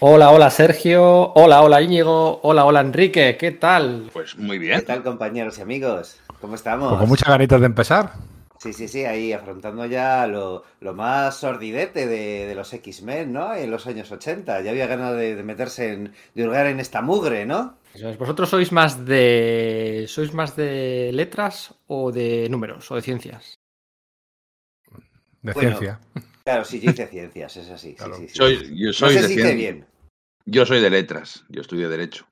Hola, hola Sergio, hola, hola Íñigo, hola, hola Enrique, ¿qué tal? Pues muy bien. ¿Qué tal compañeros y amigos? ¿Cómo estamos? Con muchas ganitas de empezar. Sí, sí, sí, ahí afrontando ya lo, lo más sordidete de, de los X-Men, ¿no? En los años 80. Ya había ganas de, de meterse en, de hurgar en esta mugre, ¿no? ¿Vosotros sois más de. ¿Sois más de letras o de números o de ciencias? De Bueno, ciencia. Claro, sí, yo hice ciencias, es así. sí, Claro. sí, sí. Soy, yo no soy sé de si hice cien- bien. Yo soy de letras. Yo estudié Derecho.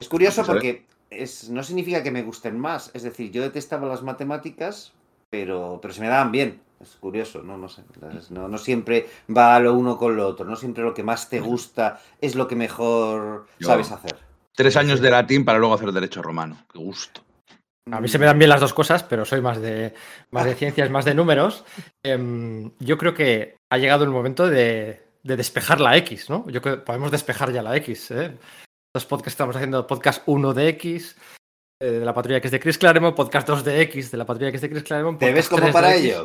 Es curioso porque es, no significa que me gusten más. Es decir, yo detestaba las matemáticas, pero, pero se me daban bien. Es curioso, ¿no? No sé. No, no siempre va lo uno con lo otro. No siempre lo que más te gusta es lo que mejor Yo- sabes hacer. Tres años de latín para luego hacer Derecho Romano. Qué gusto. A mí se me dan bien las dos cosas, pero soy más de, más de ciencias, más de números. Em, yo creo que ha llegado el momento de, de despejar la X, ¿no? Yo creo que podemos despejar ya la X. ¿eh? Los podcasts estamos haciendo podcast 1 de X, eh, de la patrulla X de Chris Claremont, podcast 2 de X, de la patrulla X de Chris Claremont. ¿Te ves como 3 para X.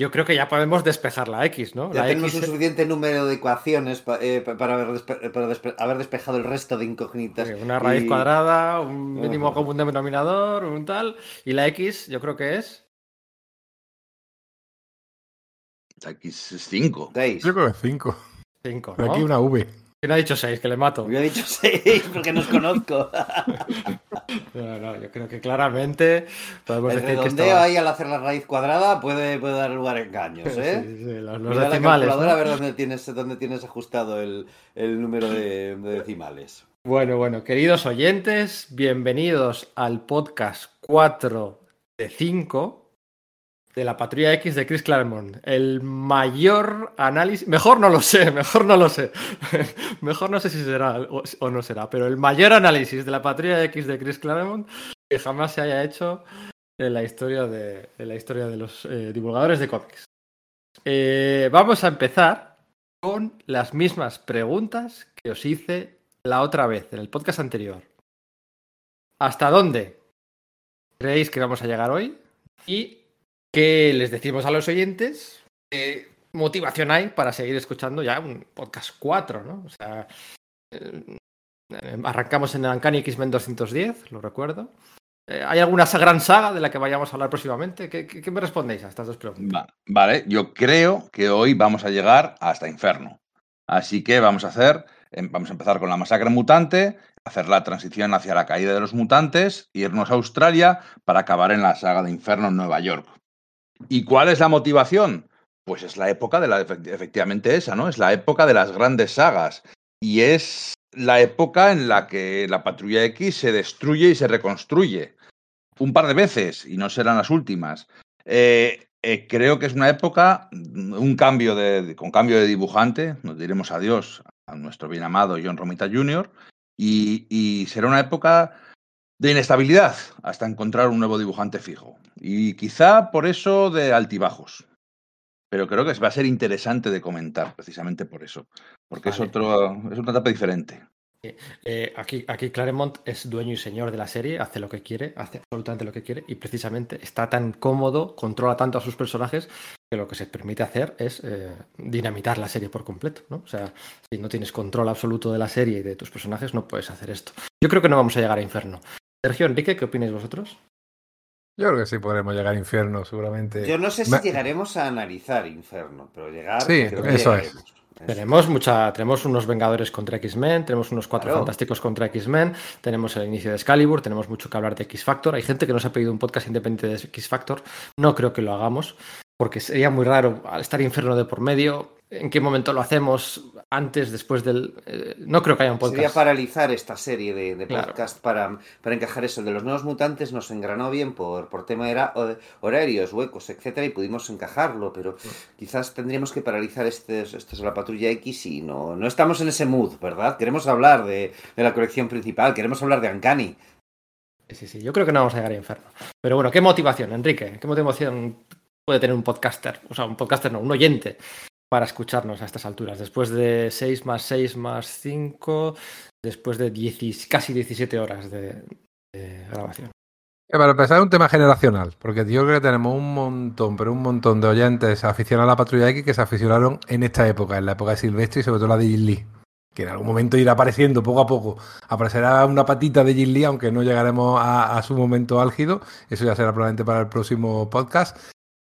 Yo creo que ya podemos despejar la X, ¿no? Ya La tenemos X un suficiente número de ecuaciones pa- eh, pa- para, haber, despe- para despe- haber despejado el resto de incógnitas. Sí, Una raíz Y- cuadrada, un mínimo Ajá. común denominador, un tal. Y la X, yo creo que es. Aquí es cinco. Seis. Yo creo que cinco. 5. Pero ¿no? aquí una V. ¿Quién ha dicho 6? Que le mato. Yo he dicho seis porque nos conozco. No, no, yo creo que claramente podemos El decir que ahí al hacer la raíz cuadrada puede, puede dar lugar a engaños, ¿eh? Sí, sí, los, los Mira la decimales. calculadora ¿no? a ver dónde tienes, dónde tienes ajustado el, el número de, de decimales. Bueno, bueno, queridos oyentes, bienvenidos al podcast 4 de 5 de la Patrulla X de Chris Claremont. El mayor análisis, mejor no lo sé, mejor no lo sé, mejor no sé si será o, no será, pero el mayor análisis de la Patrulla X de Chris Claremont que jamás se haya hecho en la historia de, en la historia de los eh, divulgadores de cómics. Eh, vamos a empezar con las mismas preguntas que os hice la otra vez, en el podcast anterior. ¿Hasta dónde creéis que vamos a llegar hoy? ¿Y qué les decimos a los oyentes? ¿Qué motivación hay para seguir escuchando ya un podcast 4, ¿no? O sea, eh, eh, arrancamos en Uncanny X-Men 210, lo recuerdo. Eh, ¿Hay alguna gran saga de la que vayamos a hablar próximamente? ¿Qué, me respondéis a estas dos preguntas? Va- vale, yo creo que hoy vamos a llegar hasta Inferno. Así que vamos a hacer, em, vamos a empezar con la masacre mutante, hacer la transición hacia la caída de los mutantes, irnos a Australia para acabar en la saga de Inferno en Nueva York. ¿Y cuál es la motivación? Pues es la época de la, efect- efectivamente esa, ¿no? Es la época de las grandes sagas. Y es la época en la que la Patrulla X se destruye y se reconstruye. Un par de veces, y no serán las últimas. Eh, eh, creo que es una época, mm, un cambio de, con cambio de dibujante, nos diremos adiós a nuestro bien amado John Romita Jr. Y será una época de inestabilidad hasta encontrar un nuevo dibujante fijo. Y quizá por eso de altibajos. Pero creo que va a ser interesante de comentar precisamente por eso. Porque es, otro, es otra etapa diferente. Eh, aquí, aquí Claremont es dueño y señor de la serie, hace lo que quiere, hace absolutamente lo que quiere y precisamente está tan cómodo, controla tanto a sus personajes que lo que se permite hacer es eh, dinamitar la serie por completo. ¿no? O sea, si no tienes control absoluto de la serie y de tus personajes, no puedes hacer esto. Yo creo que no vamos a llegar a Inferno. Sergio, Enrique, ¿qué opináis vosotros? Yo creo que sí podremos llegar a infierno, seguramente. Yo no sé si Me- llegaremos a analizar Inferno, pero llegar. Sí, creo que eso es. llegaremos. Tenemos mucha, tenemos unos Vengadores contra X-Men, tenemos unos Cuatro Claro. Fantásticos contra X-Men, tenemos el inicio de Excalibur, tenemos mucho que hablar de X-Factor. Hay gente que nos ha pedido un podcast independiente de X-Factor. No creo que lo hagamos, porque sería muy raro al estar Inferno de por medio. ¿En qué momento lo hacemos? ¿Antes, después del...? eh, no creo que haya un Sería podcast. paralizar esta serie de, de Claro. podcast para, para encajar eso. De los nuevos mutantes nos engranó bien por, por tema era, horarios, huecos, etcétera, y pudimos encajarlo, pero quizás tendríamos que paralizar este, esto es la patrulla X y no, no estamos en ese mood, ¿verdad? Queremos hablar de, de la colección principal, queremos hablar de Uncanny. Sí, sí, yo creo que no vamos a llegar a Inferno. Pero bueno, ¿qué motivación, Enrique? ¿Qué motivación puede tener un podcaster? O sea, un podcaster no, un oyente para escucharnos a estas alturas. Después de 6 más 6 más 5, después de 10 y- casi 17 horas de, grabación. Eh, Para empezar, es un tema generacional, porque yo creo que tenemos un montón, pero un montón de oyentes aficionados a la Patrulla X que se aficionaron en esta época, en la época de Silvestre y sobre todo la de Jim Lee. que en algún momento irá apareciendo poco a poco. Aparecerá una patita de Jin Lee, aunque no llegaremos a, a su momento álgido. Eso ya será probablemente para el próximo podcast.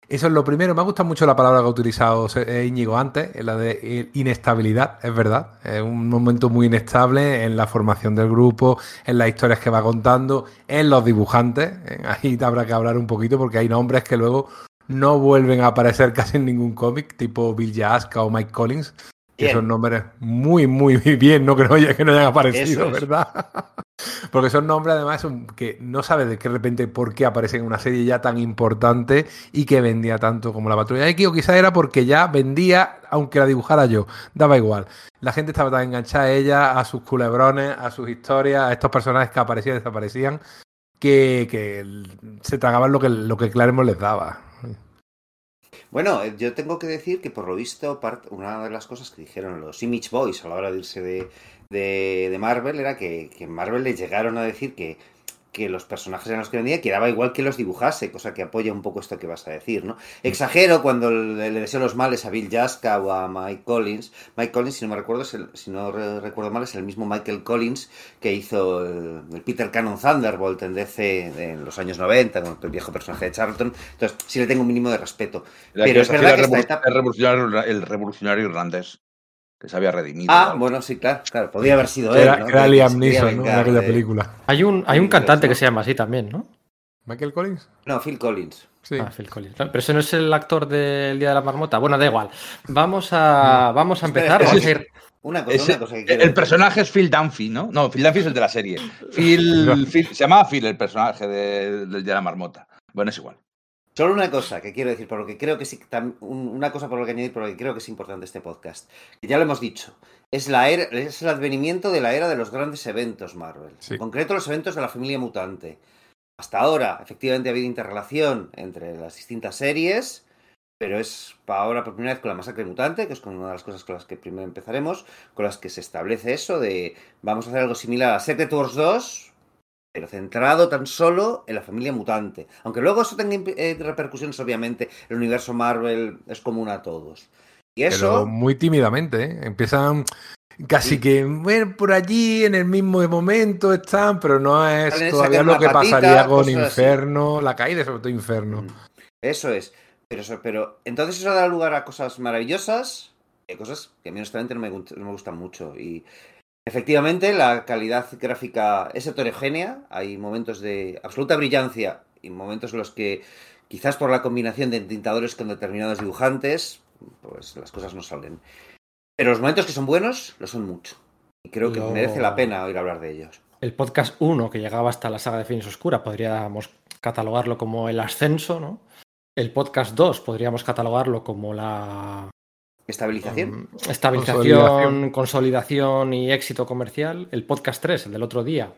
Eso es lo primero. Me ha gustado mucho la palabra que ha utilizado eh, Íñigo antes, la de inestabilidad, es verdad. Es un momento muy inestable en la formación del grupo, en las historias que va contando, en los dibujantes. Ahí habrá que hablar un poquito porque hay nombres que luego no vuelven a aparecer casi en ningún cómic, tipo Bill Jaska o Mike Collins. Que son nombres muy, muy, muy bien, no no, que no hayan aparecido, ¿verdad? Porque son nombres además que no sabes de qué repente por qué aparecen en una serie ya tan importante y que vendía tanto como la Patrulla X, o quizás era porque ya vendía, aunque la dibujara yo, daba igual. La gente estaba tan enganchada a ella, a sus culebrones, a sus historias, a estos personajes que aparecían y desaparecían, que, que se tragaban lo que, lo que Claremont les daba. Bueno, eh, yo tengo que decir que por lo visto una de las cosas que dijeron los Image Boys a la hora de irse de, de, de Marvel era que, que Marvel le llegaron a decir que que los personajes en los que vendía quedaba igual que los dibujase, cosa que apoya un poco esto que vas a decir, ¿no? Exagero cuando le, deseo los males a Bill Jaska o a Mike Collins. Mike Collins, si no me recuerdo, es el, si no recuerdo mal, es el mismo Michael Collins que hizo el, Peter Cannon Thunderbolt en DC en los años 90, con el viejo personaje de Charlton. Entonces, sí le tengo un mínimo de respeto. Pero es verdad que esta etapa... el revolucionario irlandés que se había redimido. Ah, bueno, sí, claro, claro, podía haber sido él. ¿no? Era Liam Neeson, ¿no? En aquella película. Hay un, hay un cantante que se llama así también, ¿no? ¿Michael Collins? No, Phil Collins. Sí. Ah, Phil Collins. Pero ese no es el actor del Día de la Marmota. Bueno, da igual. Vamos a, vamos a empezar. Espera, vamos a ir... Una cosa, Ese, una cosa que quiero el decir. personaje es Phil Dunphy, ¿no? No, Phil Dunphy es el de la serie. Phil, Phil- se llamaba Phil el personaje de- del de la marmota. Bueno, es igual. Solo una cosa que quiero decir, por lo que creo que sí, una cosa por lo que añadir, por lo que creo que es importante este podcast. Que ya lo hemos dicho. Es, la era, es el advenimiento de la era de los grandes eventos Marvel. Sí. En concreto, los eventos de la familia mutante. Hasta ahora, efectivamente, ha habido interrelación entre las distintas series, pero es para ahora por primera vez con la masacre mutante, que es con una de las cosas con las que primero empezaremos, con las que se establece eso de vamos a hacer algo similar a Secret Wars 2, pero centrado tan solo en la familia mutante. Aunque luego eso tenga eh, repercusiones, obviamente, el universo Marvel es común a todos. Y Pero eso, muy tímidamente, ¿eh? Empiezan casi Sí. que, bueno, por allí en el mismo momento están, pero no es todavía lo que patita, pasaría con así. Inferno, la caída sobre todo Inferno. Mm. eso es. Pero, eso, pero entonces eso da lugar a cosas maravillosas, y a cosas que a mí honestamente no me, no me gustan mucho. Y efectivamente la calidad gráfica es heterogénea, hay momentos de absoluta brillancia y momentos en los que quizás por la combinación de tintadores con determinados dibujantes, pues las cosas no salen. Pero los momentos que son buenos, lo son mucho. Y creo que merece la pena oír hablar de ellos. El podcast 1, que llegaba hasta la saga de Fines Oscura, podríamos catalogarlo como el ascenso, ¿no? El podcast 2 podríamos catalogarlo como la Estabilización. mm, estabilización, Consolidación. consolidación y éxito comercial. El podcast 3, el del otro día,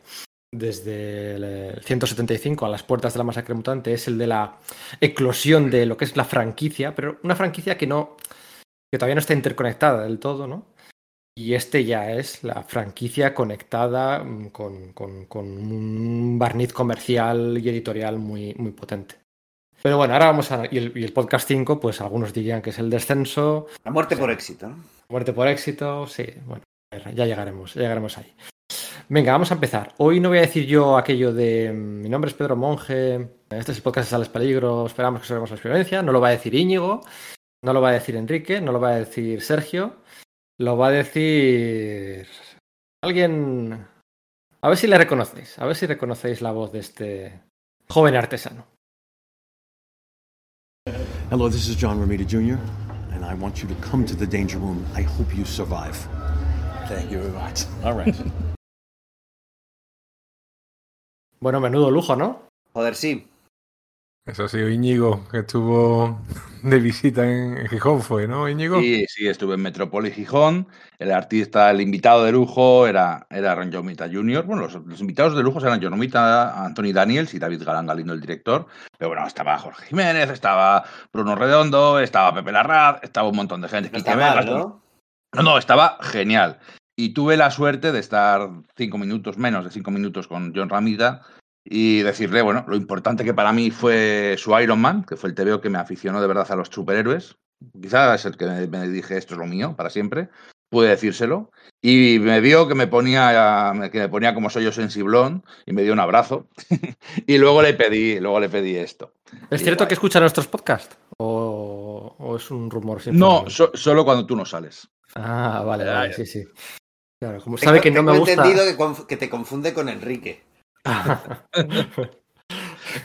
desde el 175 a las puertas de la masacre mutante, es el de la eclosión de lo que es la franquicia, pero una franquicia que no que todavía no está interconectada del todo, ¿no? Y este ya es la franquicia conectada mm, con, con- con un barniz comercial y editorial muy, muy potente. Pero bueno, ahora vamos a. Y el, y el podcast 5, pues algunos dirían que es el descenso, La muerte por éxito. muerte por éxito, sí, bueno, ya llegaremos, ya llegaremos ahí. Venga, vamos a empezar. Hoy no voy a decir yo aquello de mm, mi nombre es Pedro Monge, este es el podcast de Sales Peligro, esperamos que salgamos la experiencia, no lo va a decir Íñigo, no lo va a decir Enrique, no lo va a decir Sergio, lo va a decir alguien... A ver si le reconocéis, a ver si reconocéis la voz de este joven artesano. Hello, this is John Romita Jr., and I want you to come to the danger room. I hope you survive. Thank you very much. All right. Bueno, menudo lujo, ¿no? Joder, sí. Eso ha sido Íñigo, que estuvo de visita en Gijón, fue, ¿no, Íñigo? Sí, sí, estuve en Metrópolis Gijón. El artista, el invitado de lujo era, era Ron Jomita Jr. Bueno, los, los invitados de lujo eran John Jomita, Anthony Daniels y David Galán Galindo, el director. Pero bueno, estaba Jorge Jiménez, estaba Bruno Redondo, estaba Pepe Larraz, estaba un montón de gente. No está mal, ¿no? No, no, estaba genial. Y tuve la suerte de estar cinco minutos, menos de cinco minutos con John Ramita y decirle, bueno, lo importante que para mí fue su Iron Man, que fue el TVO que me aficionó de verdad a los superhéroes. Quizás es el que me, me dije, esto es lo mío para siempre. pude decírselo. Y me vio que me ponía, que me ponía como soy yo sensiblón y me dio un abrazo. y luego le pedí, luego le pedí esto. ¿Es Y cierto guay. que escucha nuestros podcasts? ¿O, o es un rumor? sin No, so- solo cuando tú no sales. Ah, vale, vale, sí, sí. Claro, como Tengo- sabe que no me tengo gusta. entendido que te confunde con Enrique.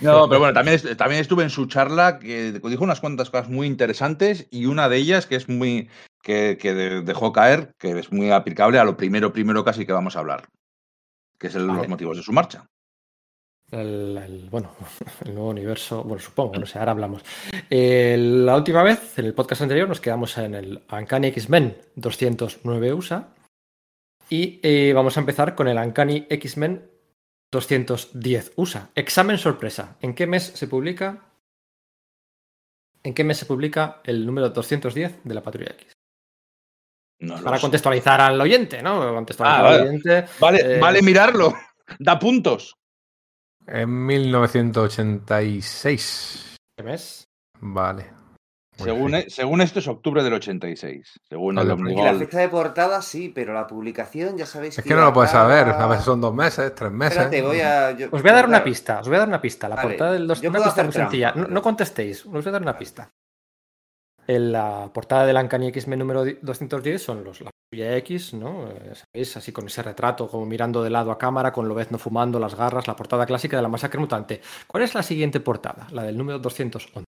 No, pero bueno, también, también estuve en su charla que dijo unas cuantas cosas muy interesantes y una de ellas que es muy que, que de- dejó caer, que es muy aplicable a lo primero, primero casi que vamos a hablar, que es el- Vale. los motivos de su marcha. El, el- bueno, el nuevo universo, bueno, supongo, no sé, ahora hablamos. Eh, la última vez, en el podcast anterior, nos quedamos en el Uncanny X-Men 209 USA y eh, vamos a empezar con el Uncanny X-Men 210 USA. Examen sorpresa. ¿En qué mes se publica? ¿En qué mes se publica el número 210 de la Patrulla X? No Para sé. contextualizar al oyente, ¿no? Contextualizar Ah, al vale. oyente. Vale, eh, vale mirarlo. Da puntos. En 1986. ¿Qué mes? Vale. Según, e- según esto es octubre del 86. Según el pues. Y la fecha de portada sí, pero la publicación ya sabéis Es que no lo puedes saber. A veces son dos meses, tres meses. Espérate, voy a. yo- Os voy a dar una claro. pista, os voy a dar una pista. La Vale, portada del dos, una pista muy trampa, sencilla. No contestéis, os voy a dar una pista. En la portada del Uncanny X-Men número 210 son los la patrulla X, ¿no? Eh, ¿Sabéis? Así con ese retrato, como mirando de lado a cámara, con Lobezno fumando, las garras, la portada clásica de la masacre mutante. ¿Cuál es la siguiente portada? La del número 211.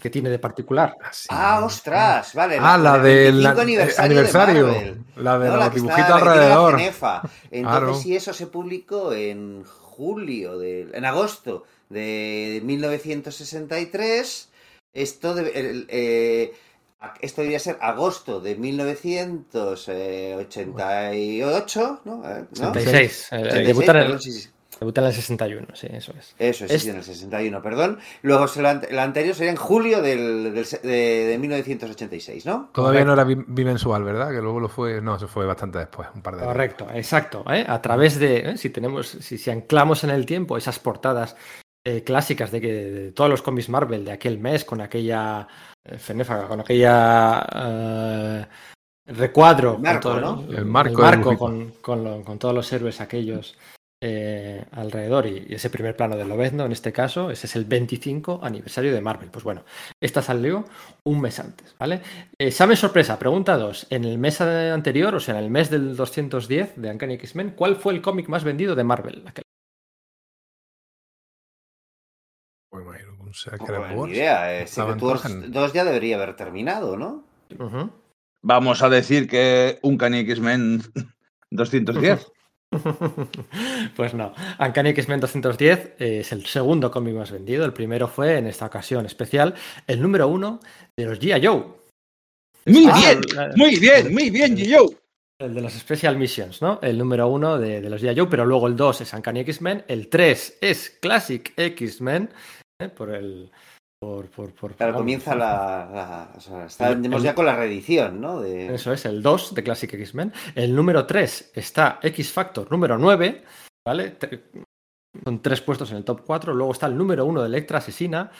¿Qué tiene de particular? Así. Ah, ostras, vale. Ah, la del 25 eh, aniversario. aniversario. de. La de No, los la la la alrededor. cenefa. Entonces, Claro. si eso se publicó en julio, de, en agosto de 1963, esto, debe- el- eh, esto debería ser agosto de 1988, ¿no? Eh, ¿no? 66. eh, 86, debutan, en perdón, el, sí, sí. Debutan en el 61, sí, eso es. Eso es, sí, Es- sí, en el 61, perdón. Luego la anterior sería en julio del, del de, de 1986, ¿no? Todavía no era bi- bimensual, ¿verdad? Que luego lo fue. No, se fue bastante después, un par de años. Correcto, exacto. ¿eh? A través de, ¿eh? si tenemos, si, si anclamos en el tiempo esas portadas eh, clásicas de, que, de todos los cómics Marvel de aquel mes, con aquella eh, fenéfaga, con aquella eh, recuadro, El marco, con todo- ¿no? El marco del dibujito. con, con lo- con todos los héroes aquellos eh, alrededor y, y ese primer plano de Lobezno, en este caso, ese es el 25 aniversario de Marvel. Pues bueno, esta salió un mes antes, ¿vale? Examen sorpresa, pregunta 2. En el mes anterior, o sea, en el mes del 210 de Uncanny X-Men, ¿cuál fue el cómic más vendido de Marvel? Aquel- imagino que un No, Secret pues, ni Wars. idea. eh, Estaban Secret Wars todos en- 2 ya debería haber terminado, ¿no? Vamos a decir que un Cani X-Men 210. Pues no, Uncanny X-Men 210 es el segundo cómic más vendido. El primero fue, en esta ocasión especial, el número uno de los G.I. Joe. Muy Ah, bien, el- muy bien, muy bien, Gio. El de los Special Missions, ¿no? El número uno de, de los G.I. Joe, pero luego el 2 es Uncanny X-Men, el 3 es Classic X-Men, ¿eh? por el... Por, por, por, Claro, comienza la. la- o sea, estamos El- ya con la reedición, ¿no? De... Eso es, el 2 de Classic X-Men. El número 3 está X Factor número 9, ¿vale? Son tres puestos en el top 4. Luego está el número 1 de Electra Asesina.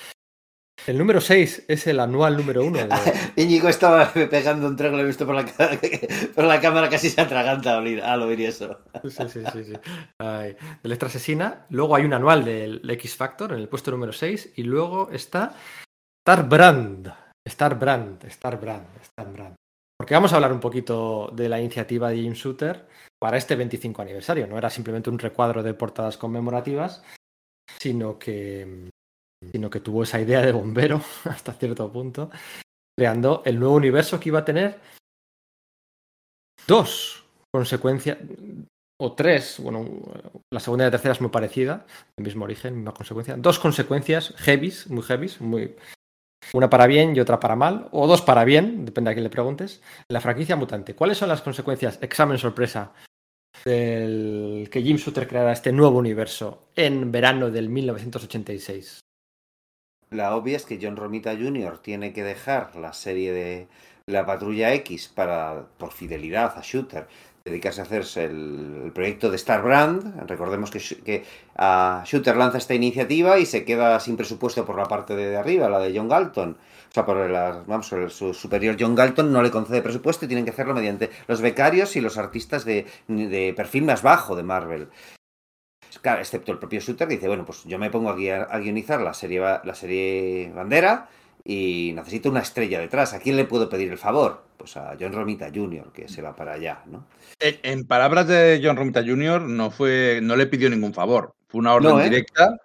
El número 6 es el anual número 1 de... Íñigo estaba pegando un trago, lo he visto por la, por la cámara, casi se atraganta al oír, eso. Sí, sí, sí, sí. Ay, de Asesina. Luego hay un anual del X Factor en el puesto número 6. Y luego está Star Brand. Star Brand, Star Brand, Star Brand. Porque vamos a hablar un poquito de la iniciativa de Jim Shooter para este 25 aniversario. No era simplemente un recuadro de portadas conmemorativas, sino que, sino que tuvo esa idea de bombero hasta cierto punto, creando el nuevo universo que iba a tener dos consecuencias, o tres, bueno, la segunda y la tercera es muy parecida, el mismo origen, misma consecuencia, dos consecuencias heavies, muy heavies, muy, una para bien y otra para mal, o dos para bien, depende a quién le preguntes, la franquicia mutante. ¿Cuáles son las consecuencias, examen sorpresa, del que Jim Shooter creara este nuevo universo en verano del 1986? La obvia es que John Romita Jr. tiene que dejar la serie de la Patrulla X para, por fidelidad a Shooter, dedicarse a hacerse el, el proyecto de Star Brand. Recordemos que, Sh- que Shooter lanza esta iniciativa y se queda sin presupuesto por la parte de arriba, la de John Galton. O sea, por la, vamos, el- su superior John Galton no le concede presupuesto y tienen que hacerlo mediante los becarios y los artistas de, de perfil más bajo de Marvel. Claro, excepto el propio Shooter que dice, bueno, pues yo me pongo aquí a, a guionizar la serie, la serie Bandera y necesito una estrella detrás. ¿A quién le puedo pedir el favor? Pues a John Romita Jr., que se va para allá, ¿no? En, en palabras de John Romita Jr., no, fue, no le pidió ningún favor. Fue una orden No, ¿eh? directa.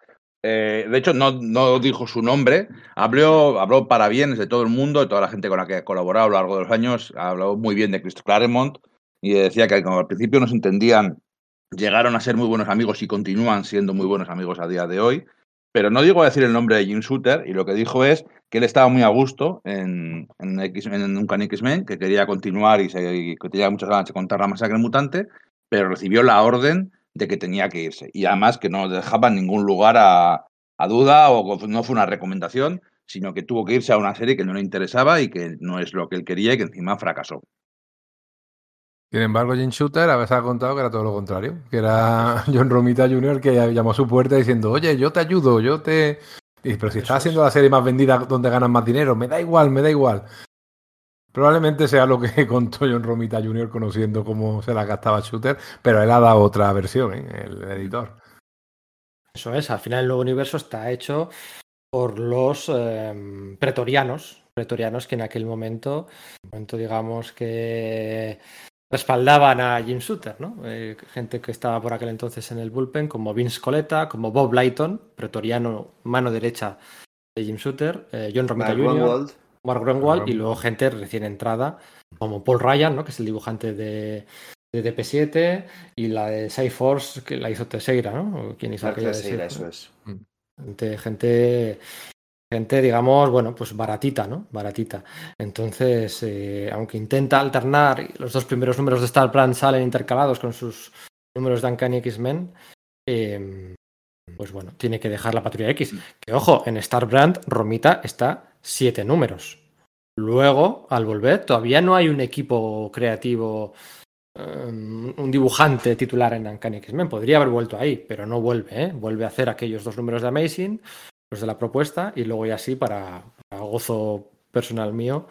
Eh, de hecho, no, no dijo su nombre. Habló, habló para bienes de todo el mundo, de toda la gente con la que ha colaborado a lo largo de los años. Habló muy bien de Chris Claremont y decía que como al principio no se entendían, llegaron a ser muy buenos amigos y continúan siendo muy buenos amigos a día de hoy. Pero no digo a decir el nombre de Jim Shooter y lo que dijo es que él estaba muy a gusto en, en, X, en X-Men, que quería continuar y, se, que tenía muchas ganas de contar la masacre mutante, pero recibió la orden de que tenía que irse. Y además que no dejaba ningún lugar a, a duda o no fue una recomendación, sino que tuvo que irse a una serie que no le interesaba y que no es lo que él quería y que encima fracasó. Sin embargo, Jim Shooter a veces ha contado que era todo lo contrario, que era John Romita Jr. que llamó a su puerta diciendo, oye, yo te ayudo, yo te... Y, pero si estás haciendo la serie más vendida donde ganan más dinero, me da igual, me da igual. Probablemente sea lo que contó John Romita Jr. conociendo cómo se la gastaba Shooter, pero él ha dado otra versión, ¿eh? el editor. Eso es, al final el nuevo universo está hecho por los eh, pretorianos, pretorianos que en aquel momento, momento digamos que respaldaban a Jim Shooter, ¿no? Eh, gente que estaba por aquel entonces en el bullpen, como Vince Coletta, como Bob Lighton, pretoriano, mano derecha de Jim Shooter, eh, John Romita Mark Jr., Grunwald. Mark Grunwald, y luego gente recién entrada, como Paul Ryan, ¿no? Que es el dibujante de, de DP7, y la de Cyforce, que la hizo Teixeira, ¿no? ¿Quién hizo aquella de Teixeira, eso es. Gente, gente, gente, digamos, bueno, pues baratita, ¿no? Baratita. Entonces, eh, aunque intenta alternar, los dos primeros números de Star Brand salen intercalados con sus números de Uncanny X-Men, eh, pues bueno, tiene que dejar la Patrulla X. Que ojo, en Star Brand, Romita está siete números. Luego, al volver, todavía no hay un equipo creativo, um, un dibujante titular en Uncanny X-Men. Podría haber vuelto ahí, pero no vuelve, ¿eh? Vuelve a hacer aquellos dos números de Amazing, los de la propuesta, y luego ya sí, para, para gozo personal mío,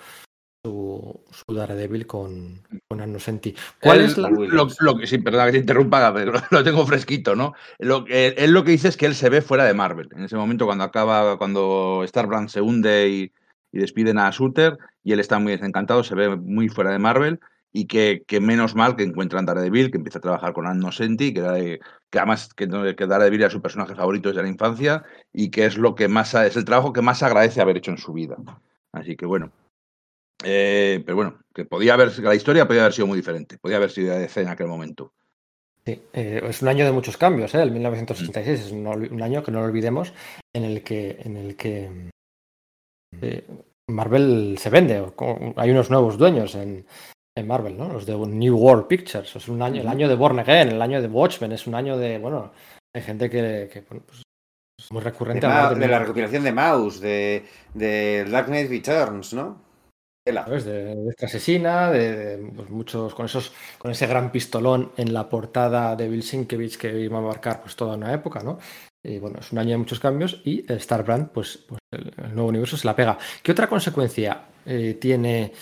su, su Daredevil con, con Anno Senti. ¿Cuál Él, es la...? Lo, lo que sí, perdona que te interrumpa, pero lo tengo fresquito, ¿no? Lo, que- él lo que dice es que él se ve fuera de Marvel. En ese momento, cuando acaba, cuando Starbrand se hunde y, y despiden a Shooter, y él está muy desencantado, se ve muy fuera de Marvel, y que, que menos mal que encuentran Daredevil, que empieza a trabajar con Anno Senti, que, además que, que Daredevil era su personaje favorito desde la infancia, y que es lo que más es el trabajo que más agradece haber hecho en su vida. Así que bueno. Eh, pero bueno, que podía haber, la historia podía haber sido muy diferente, podía haber sido de en aquel momento. Sí, eh, es un año de muchos cambios, ¿eh? el 1986 es un, año que no lo olvidemos en el que, en el que eh, Marvel se vende. Hay unos nuevos dueños en, en Marvel, ¿no? Los de New World Pictures. Es un año, el año de Born Again, el año de Watchmen, es un año de, bueno, hay gente que, que, bueno, pues, es muy De, recurrente. Hablar de la recopilación de Mouse, de, de Dark Knight Returns, ¿no? De, de esta asesina, de, de, pues, muchos con esos, con ese gran pistolón en la portada de Bill Sienkiewicz que iba a marcar pues toda una época, ¿no? Y bueno, es un año de muchos cambios y Starbrand, pues, pues el, el nuevo universo se la pega. ¿Qué otra consecuencia eh, tiene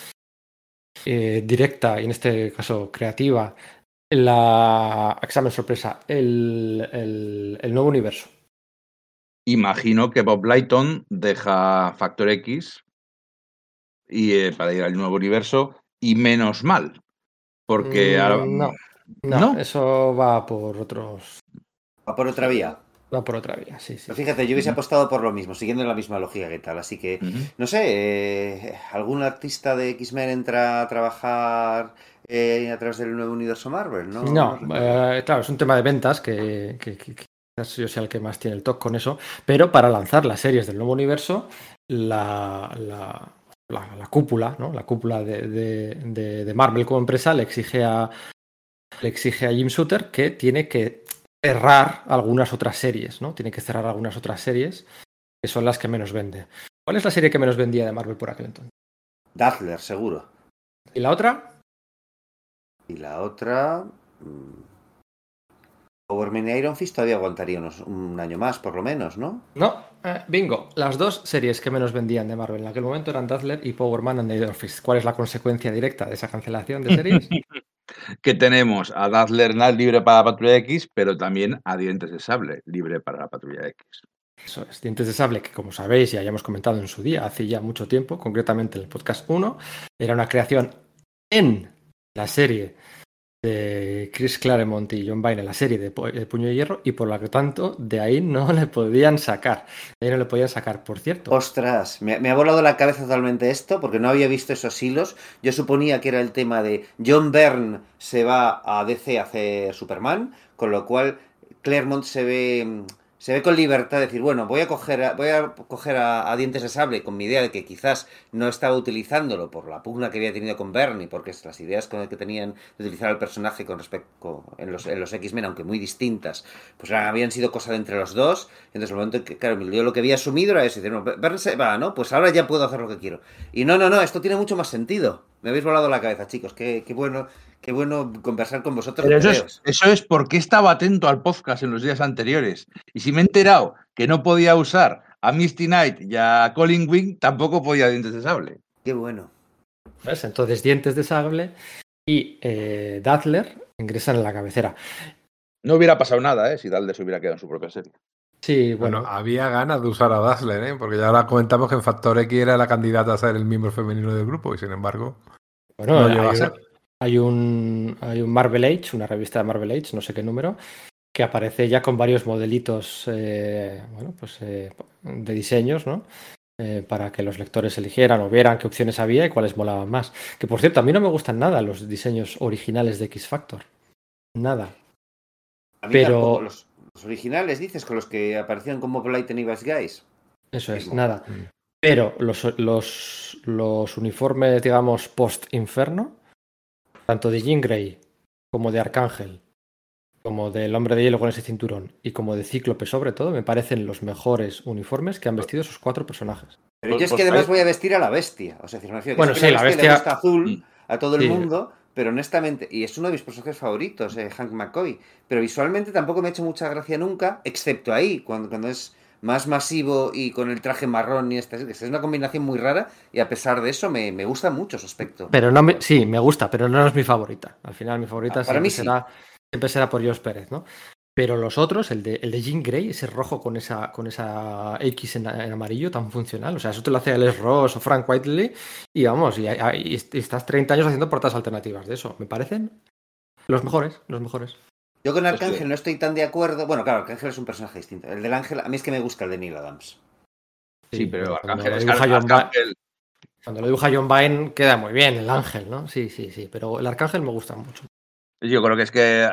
eh, directa y en este caso creativa la examen sorpresa, el, el, el nuevo universo? Imagino que Bob Lighton deja Factor X y eh, para ir al nuevo universo y menos mal, porque Mm, ahora- no, no, ¿No? eso va por otros, Va por otra vía. Va por otra vía, sí, sí. Pero fíjate, yo hubiese apostado por lo mismo, siguiendo la misma lógica que tal. Así que, no sé, eh, ¿algún artista de X-Men entra a trabajar eh, a través del nuevo universo Marvel? No, No, eh, claro, es un tema de ventas que, que- que- que quizás yo sea el que más tiene el toque con eso, pero para lanzar las series del nuevo universo, la, la- la- la cúpula, ¿no? La cúpula de, de- de- de Marvel como empresa le exige a le exige a Jim Shooter que tiene que cerrar algunas otras series, ¿no? Tiene que cerrar algunas otras series que son las que menos vende. ¿Cuál es la serie que menos vendía de Marvel por aquel entonces? Dazzler, seguro. ¿Y la otra? Y la otra. mm, Power Man y Iron Fist todavía aguantaría unos, un año más, por lo menos, ¿no? No, Eh, bingo, las dos series que menos vendían de Marvel en aquel momento eran Dazzler y Power Man and the Office. ¿Cuál es la consecuencia directa de esa cancelación de series? que tenemos a Dazzler libre para la Patrulla X, pero también a Dientes de Sable libre para la Patrulla X. Eso es, Dientes de Sable, que como sabéis y hayamos comentado en su día, hace ya mucho tiempo, concretamente en el podcast 1, era una creación en la serie de Chris Claremont y John Byrne en la serie de, Puño de Hierro y por lo tanto de ahí no le podían sacar. De ahí no le podían sacar, por cierto. Ostras, me, me, ha volado la cabeza totalmente esto porque no había visto esos hilos. Yo suponía que era el tema de John Byrne se va a DC a hacer Superman, con lo cual Claremont se ve se ve con libertad de decir, bueno, voy a coger, a, voy a, coger a, dientes de sable con mi idea de que quizás no estaba utilizándolo por la pugna que había tenido con Bernie, porque las ideas con que tenían de utilizar al personaje con respecto en los, en los X-Men, aunque muy distintas, pues habían sido cosas de entre los dos. Entonces, el momento que, claro, yo lo que había asumido era eso, decir, no, Bernie se va, ¿no? Pues ahora ya puedo hacer lo que quiero. Y no, no, no, esto tiene mucho más sentido. Me habéis volado la cabeza, chicos. Qué, qué bueno Qué bueno conversar con vosotros. eso, es, eso es porque estaba atento al podcast en los días anteriores. Y si me he enterado que no podía usar a Misty Knight y a Colin Wing, tampoco podía dientes de sable. Qué bueno. Entonces, dientes de sable y eh, Dazzler ingresan en la cabecera. No hubiera pasado nada, ¿eh? Si Dazzler se hubiera quedado en su propia serie. Sí, bueno. había ganas de usar a Dazzler, ¿eh? Porque ya ahora comentamos que en Factor X era la candidata a ser el miembro femenino del grupo y sin embargo. Bueno, no a ser. Hay un, hay un Marvel Age, una revista de Marvel Age, no sé qué número, que aparece ya con varios modelitos eh, bueno, pues, eh, de diseños, ¿no? Eh, para que los lectores eligieran o vieran qué opciones había y cuáles molaban más. Que por cierto, a mí no me gustan nada los diseños originales de X Factor. Nada. Pero los, originales, dices, con los que aparecían como Blight and Evas Guys. Eso es, nada. Pero los, los, los uniformes, digamos, post-inferno, tanto de Jean Grey como de Arcángel, como del Hombre de Hielo con ese cinturón y como de Cíclope sobre todo, me parecen los mejores uniformes que han vestido esos cuatro personajes. Pero yo es que además voy a vestir a la bestia. O sea, bueno, sí, la bestia, le gusta azul mm. a todo el mundo, pero honestamente, y es uno de mis personajes favoritos, eh, Hank McCoy, pero visualmente tampoco me ha hecho mucha gracia nunca, excepto ahí, cuando, cuando es más masivo y con el traje marrón y este, es una combinación muy rara y a pesar de eso me, gusta mucho su aspecto. Pero no me, sí, me gusta, pero no es mi favorita. Al final mi favorita ah, siempre, mí será, siempre será por Josh Pérez, ¿no? Pero los otros, el de, el de Jean Grey, ese rojo con esa, con esa X en, amarillo tan funcional. O sea, eso te lo hace Les Ross o Frank Whiteley y vamos, y, y, estás 30 años haciendo portas alternativas de eso. Me parecen los mejores, los mejores. Yo con Arcángel no estoy tan de acuerdo. Bueno, claro, Arcángel es un personaje distinto. El del Ángel, a mí es que me gusta el de Neil Adams. Sí, pero Arcángel es Arcángel. Cuando lo dibuja John Byrne queda muy bien el ángel, ¿no? Sí, sí, sí. Pero el arcángel me gusta mucho. Yo creo que es que,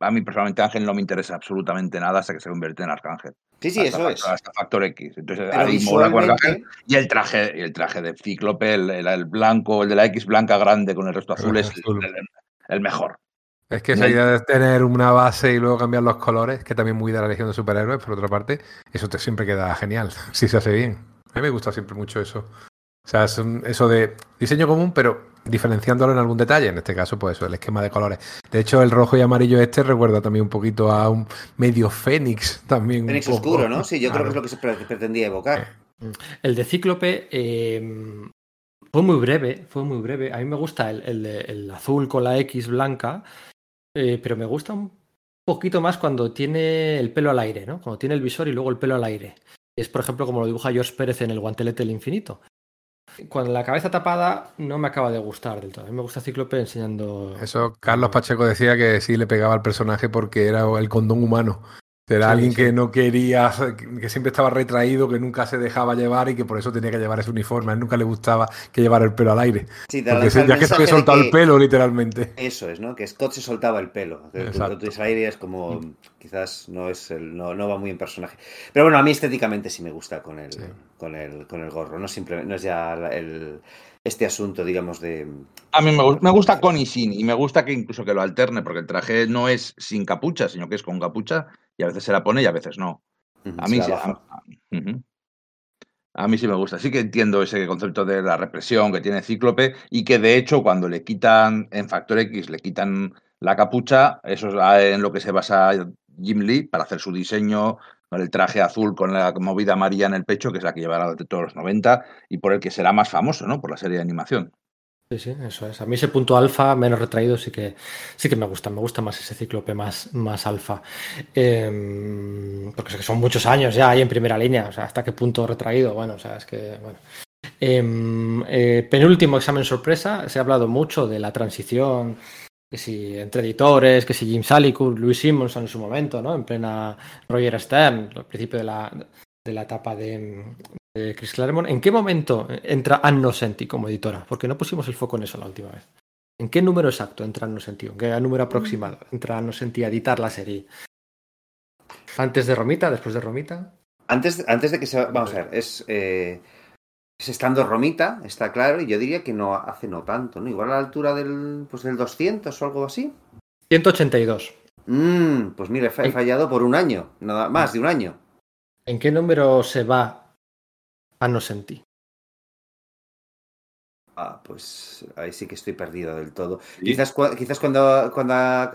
a mí personalmente Ángel no me interesa absolutamente nada hasta que se convierte en Arcángel. Sí, sí, eso es. Hasta Factor X. Entonces ahí mola con Arcángel. Y el traje, el traje de Cíclope, el, el, blanco, el de la X blanca grande con el resto azul, es el mejor. Es que esa idea de tener una base y luego cambiar los colores, que también muy de la Legión de Superhéroes, por otra parte, eso te siempre queda genial, si se hace bien. A mí me gusta siempre mucho eso. O sea, es eso de diseño común, pero diferenciándolo en algún detalle. En este caso, pues eso, el esquema de colores. De hecho, el rojo y amarillo este recuerda también un poquito a un medio Fénix también. Fénix oscuro, ¿no? Sí, yo creo que es lo que se pretendía evocar. El de Cíclope eh, fue muy breve, fue muy breve. A mí me gusta el, el azul con la X blanca eh, pero me gusta un poquito más cuando tiene el pelo al aire, ¿no? Cuando tiene el visor y luego el pelo al aire. Es, por ejemplo, como lo dibuja George Pérez en el guantelete del infinito. Cuando la cabeza tapada no me acaba de gustar del todo. A mí me gusta Cíclope enseñando. Eso, Carlos Pacheco decía que sí le pegaba al personaje porque era el condón humano. Era alguien que no quería, que siempre estaba retraído, que nunca se dejaba llevar y que por eso tenía que llevar ese uniforme. A él nunca le gustaba que llevara el pelo al aire. Sí, Porque ya que se había soltado el pelo, literalmente. Eso es, ¿no? Que Scott se soltaba el pelo. El al aire es como, quizás no es el, no, no, va muy en personaje. Pero bueno, a mí estéticamente sí me gusta con el, con el, con el gorro. No, simplemente, no es ya el, este asunto, digamos, de... A mí me, me, gusta con y sin, y me gusta que incluso que lo alterne, porque el traje no es sin capucha, sino que es con capucha, y a veces se la pone y a veces no. A mí, sí, a, mí sí me gusta. Sí que entiendo ese concepto de la represión que tiene Cíclope y que de hecho cuando le quitan en Factor X, le quitan la capucha, eso es en lo que se basa Jim Lee para hacer su diseño con el traje azul con la movida amarilla en el pecho, que es la que llevará de todos los 90 y por el que será más famoso, ¿no? Por la serie de animación. Sí, sí, eso es. A mí ese punto alfa menos retraído sí que sí que me gusta. Me gusta más ese cíclope más, más alfa. Eh, porque son muchos años ya ahí en primera línea. O sea, hasta qué punto retraído. Bueno, o sea, es que bueno. Eh, eh, penúltimo examen sorpresa. Se ha hablado mucho de la transición que si entre editores, que si Jim Salicourt, Louis Simonson en su momento, ¿no? En plena Roger Stern, al principio de la, de la etapa de, de, Chris Claremont. ¿En qué momento entra Anno Senti como editora? Porque no pusimos el foco en eso la última vez. ¿En qué número exacto entra Anno Senti? ¿En qué número aproximado entra Anno Senti a editar la serie? ¿Antes de Romita? ¿Después de Romita? Antes, antes de que se... Vamos a ver, es... Eh es estando Romita, está claro, y yo diría que no hace no tanto, ¿no? Igual a la altura del, pues del 200 o algo así. 182. Mm, pues mire, he fallado por un año, nada más de un año. ¿En qué número se va a no sentir? Ah, pues ahí sí que estoy perdido del todo. ¿Sí? Quizás, quizás cuando, cuando,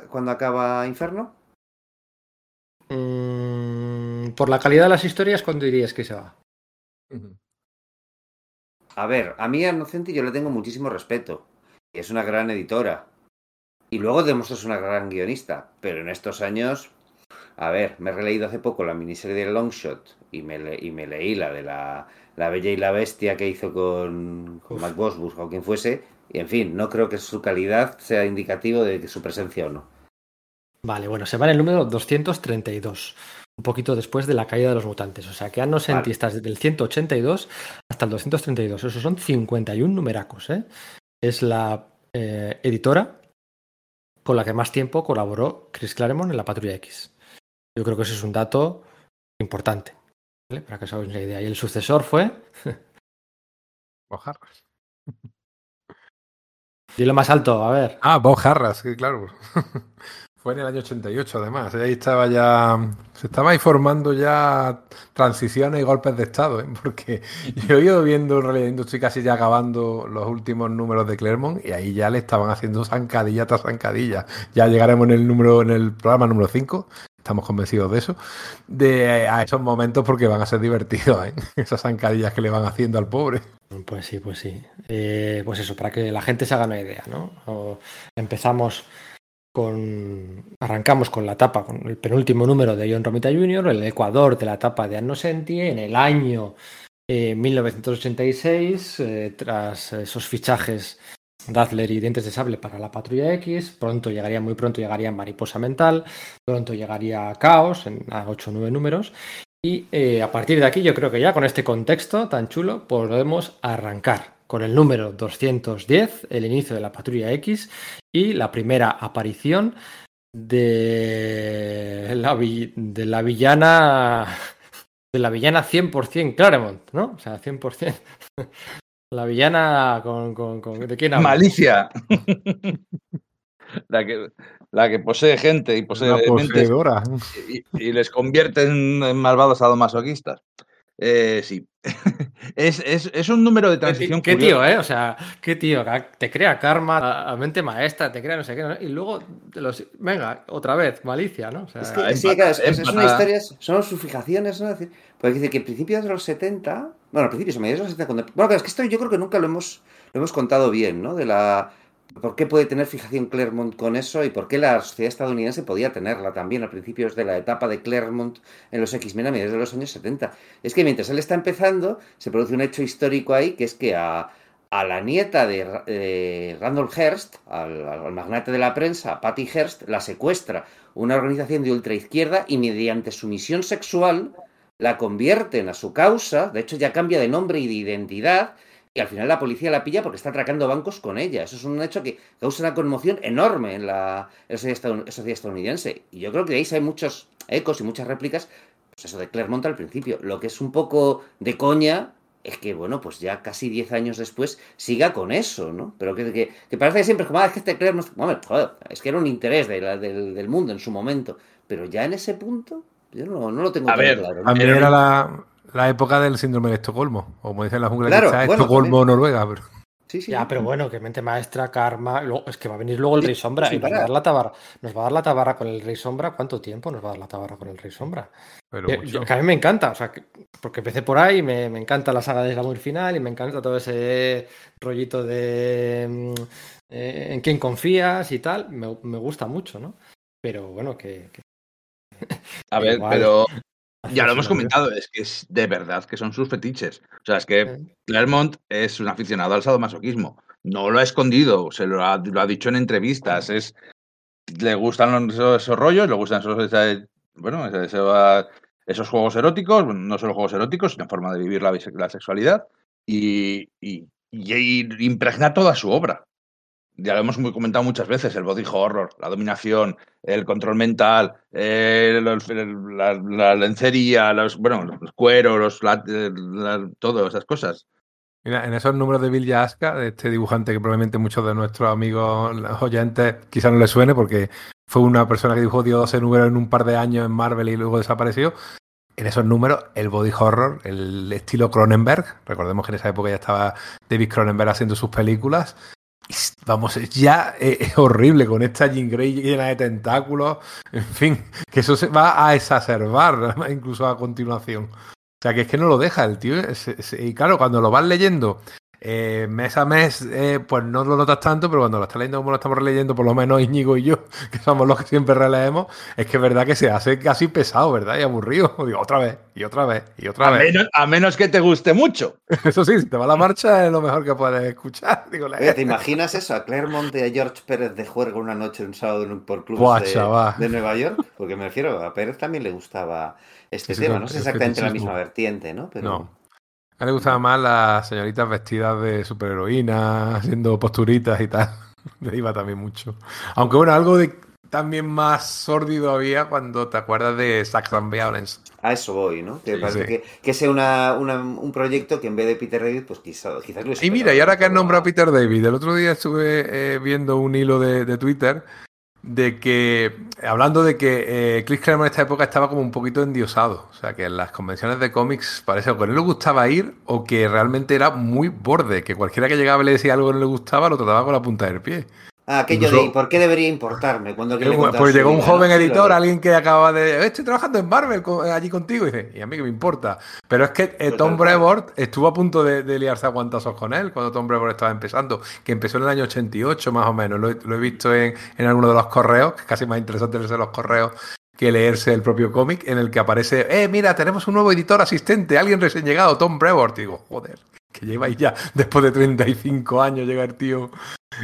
cuando acaba Inferno. Mm, por la calidad de las historias, ¿cuándo dirías que se va? Uh -huh. A ver, a mí a Nocenti yo le tengo muchísimo respeto. Es una gran editora. Y luego demuestras una gran guionista. Pero en estos años, a ver, me he releído hace poco la miniserie de Longshot y me, le, y me leí la de la, la, Bella y la Bestia que hizo con, con Mac Bosburg o quien fuese. Y en fin, no creo que su calidad sea indicativo de su presencia o no. Vale, bueno, se va en el número 232 un poquito después de la caída de los mutantes. O sea, que no Senti vale. desde el 182 hasta el 232. Esos son 51 numeracos. ¿eh? Es la eh, editora con la que más tiempo colaboró Chris Claremont en la Patrulla X. Yo creo que ese es un dato importante, ¿vale? para que os hagáis una idea. Y el sucesor fue... Bob Harras. Dilo más alto, a ver. Ah, sí, claro. Fue en el año 88, además. Ahí estaba ya. Se estaba ahí formando ya transiciones y golpes de Estado, ¿eh? porque yo he ido viendo releyendo, estoy casi ya acabando los últimos números de Clermont y ahí ya le estaban haciendo zancadilla tras zancadilla. Ya llegaremos en el número, en el programa número 5. Estamos convencidos de eso, de a esos momentos porque van a ser divertidos, ¿eh? esas zancadillas que le van haciendo al pobre. Pues sí, pues sí. Eh, pues eso, para que la gente se haga una idea, ¿no? Empezamos con, arrancamos con la etapa, con el penúltimo número de John Romita Jr., el Ecuador de la etapa de Anno Senti, en el año eh, 1986, eh, tras esos fichajes Dazzler y Dientes de Sable para la Patrulla X, pronto llegaría, muy pronto llegaría Mariposa Mental, pronto llegaría Caos, en a 8 o 9 números, y eh, a partir de aquí yo creo que ya con este contexto tan chulo podemos arrancar con el número 210, el inicio de la Patrulla X y la primera aparición de la, de la villana de la villana 100% Claremont, ¿no? O sea, 100%. La villana con, con, con ¿de quién habla? Malicia. la que la que posee gente y posee la mentes y, y, les convierte en, en malvados sadomasoquistas. Eh, sí. Es, es, es, un número de transición. ¿Qué, qué tío, eh? O sea, qué tío. Te crea karma, a mente maestra, te crea no sé qué. ¿no? Y luego, los... venga, otra vez, malicia, ¿no? O sea, es que, sí, claro, es, es, una historia, son sus fijaciones, ¿no? Es decir, porque dice que a principios de los 70, bueno, a principios, a mediados de los 70, cuando, bueno, es que esto yo creo que nunca lo hemos, lo hemos contado bien, ¿no? De la ¿Por qué puede tener fijación Claremont con eso y por qué la sociedad estadounidense podía tenerla también a principios de la etapa de Claremont en los X-Men a mediados de los años 70? Es que mientras él está empezando, se produce un hecho histórico ahí que es que a, la nieta de, de Randall Hearst, al, al, magnate de la prensa, Patty Hearst, la secuestra una organización de ultraizquierda y mediante su misión sexual la convierten a su causa, de hecho ya cambia de nombre y de identidad, y al final la policía la pilla porque está atracando bancos con ella. Eso es un hecho que causa una conmoción enorme en la, en la sociedad estadounidense. Y yo creo que de ahí hay muchos ecos y muchas réplicas, pues eso de Claremont al principio. Lo que es un poco de coña es que, bueno, pues ya casi 10 años después siga con eso, ¿no? Pero que, que, que parece que siempre como, ah, es que este Claremont, bueno, joder, es que era un interés de la, del, del, mundo en su momento. Pero ya en ese punto, yo no, no lo tengo A tan ver, claro. A mí era la, la época del síndrome de Estocolmo, o como dicen la jungla Claro, de bueno, Estocolmo, Noruega. Pero... Sí, sí. Ya, pero bueno, que mente maestra, karma. luego- es que va a venir luego el Rey Sombra y nos va a dar la tabarra. Nos va a dar la tabarra con el Rey Sombra. ¿Cuánto tiempo nos va a dar la tabarra con el Rey Sombra? Pero Que, mucho. que a mí me encanta, o sea, que- porque empecé por ahí, me, me encanta la saga de Glamour final y me encanta todo ese rollito de mm, eh, en quién confías y tal. Me, me gusta mucho, ¿no? Pero bueno, que. que A ver, Igual. pero ya lo hemos una- comentado, es que es de verdad que son sus fetiches. O sea, es que Eh, Claremont es un aficionado al sadomasoquismo. No lo ha escondido, se lo ha, lo ha dicho en entrevistas. Es, le gustan esos, esos rollos, le gustan esos, bueno, esos juegos eróticos, no solo juegos eróticos, sino forma de vivir la, la sexualidad. Y, y- y impregna toda su obra. Ya lo hemos comentado muchas veces, el body horror, la dominación, el control mental, eh, la, lencería, los, bueno, los cueros, los, la- eh, todo, esas cosas. En esos números de Bill Yaska, de este dibujante que probablemente muchos de nuestros amigos oyentes quizás no les suene porque fue una persona que dibujó 12 números en un par de años en Marvel y luego desapareció. En esos números, el body horror, el estilo Cronenberg, recordemos que en esa época ya estaba David Cronenberg haciendo sus películas. Vamos, ya eh, es horrible con esta Jean Grey llena de tentáculos. En fin, que eso se va a exacerbar incluso a continuación. O sea, que es que no lo deja el tío. y claro, cuando lo vas leyendo eh, mes a mes, eh, pues no lo notas tanto, pero cuando lo estás leyendo como lo estamos releyendo, por lo menos Íñigo y yo, que somos los que siempre releemos, es que es verdad que se hace casi pesado, ¿verdad? Y aburrido. Digo, otra vez, y otra vez, y otra A vez. menos, a menos que te guste mucho. Eso sí, si te va la marcha es lo mejor que puedes escuchar. Digo, Oye, ¿te imaginas eso? A Claremont y a George Pérez de juerga una noche un sábado en un por clubes Buah, de, de Nueva York? Porque me refiero, a Pérez también le gustaba este Sí, tema. No es el exactamente la misma vertiente, ¿no? Pero No. A él le gustaban más las señoritas vestidas de superheroínas, haciendo posturitas y tal. Le iba también mucho. Aunque bueno, algo de también más sórdido había cuando te acuerdas de Sax and Violence. a eso voy, ¿no? Que Sí, sí. Que, que sea una, una- un proyecto que en vez de Peter David, pues quizá, quizás lo Y mira, y ahora que has nombrado a Peter David, el otro día estuve eh, viendo un hilo de, de Twitter de que, hablando de que eh, Chris Claremont en esta época estaba como un poquito endiosado. O sea, que en las convenciones de cómics parece o que no le gustaba ir o que realmente era muy borde, que cualquiera que llegaba y le decía algo que no le gustaba lo trataba con la punta del pie. Ah, aquello Incluso- de ¿por qué debería importarme? Cuando Pues llegó un joven editor, alguien que acaba de. "Eh, Estoy trabajando en Marvel con- allí contigo. Y dice, y a mí que me importa. Pero es que eh, Tom. Brevoort estuvo a punto de, de liarse a guantazos con él cuando Tom Brevoort estaba empezando, que empezó en el año 88 más o menos. Lo, he- lo he visto en, en alguno de los correos, que es casi más interesante leerse los correos que leerse el propio cómic, en el que aparece, eh, mira, tenemos un nuevo editor asistente, alguien recién llegado, Tom Brevoort. Y digo, joder, que lleváis ya, después de 35 años, llega el tío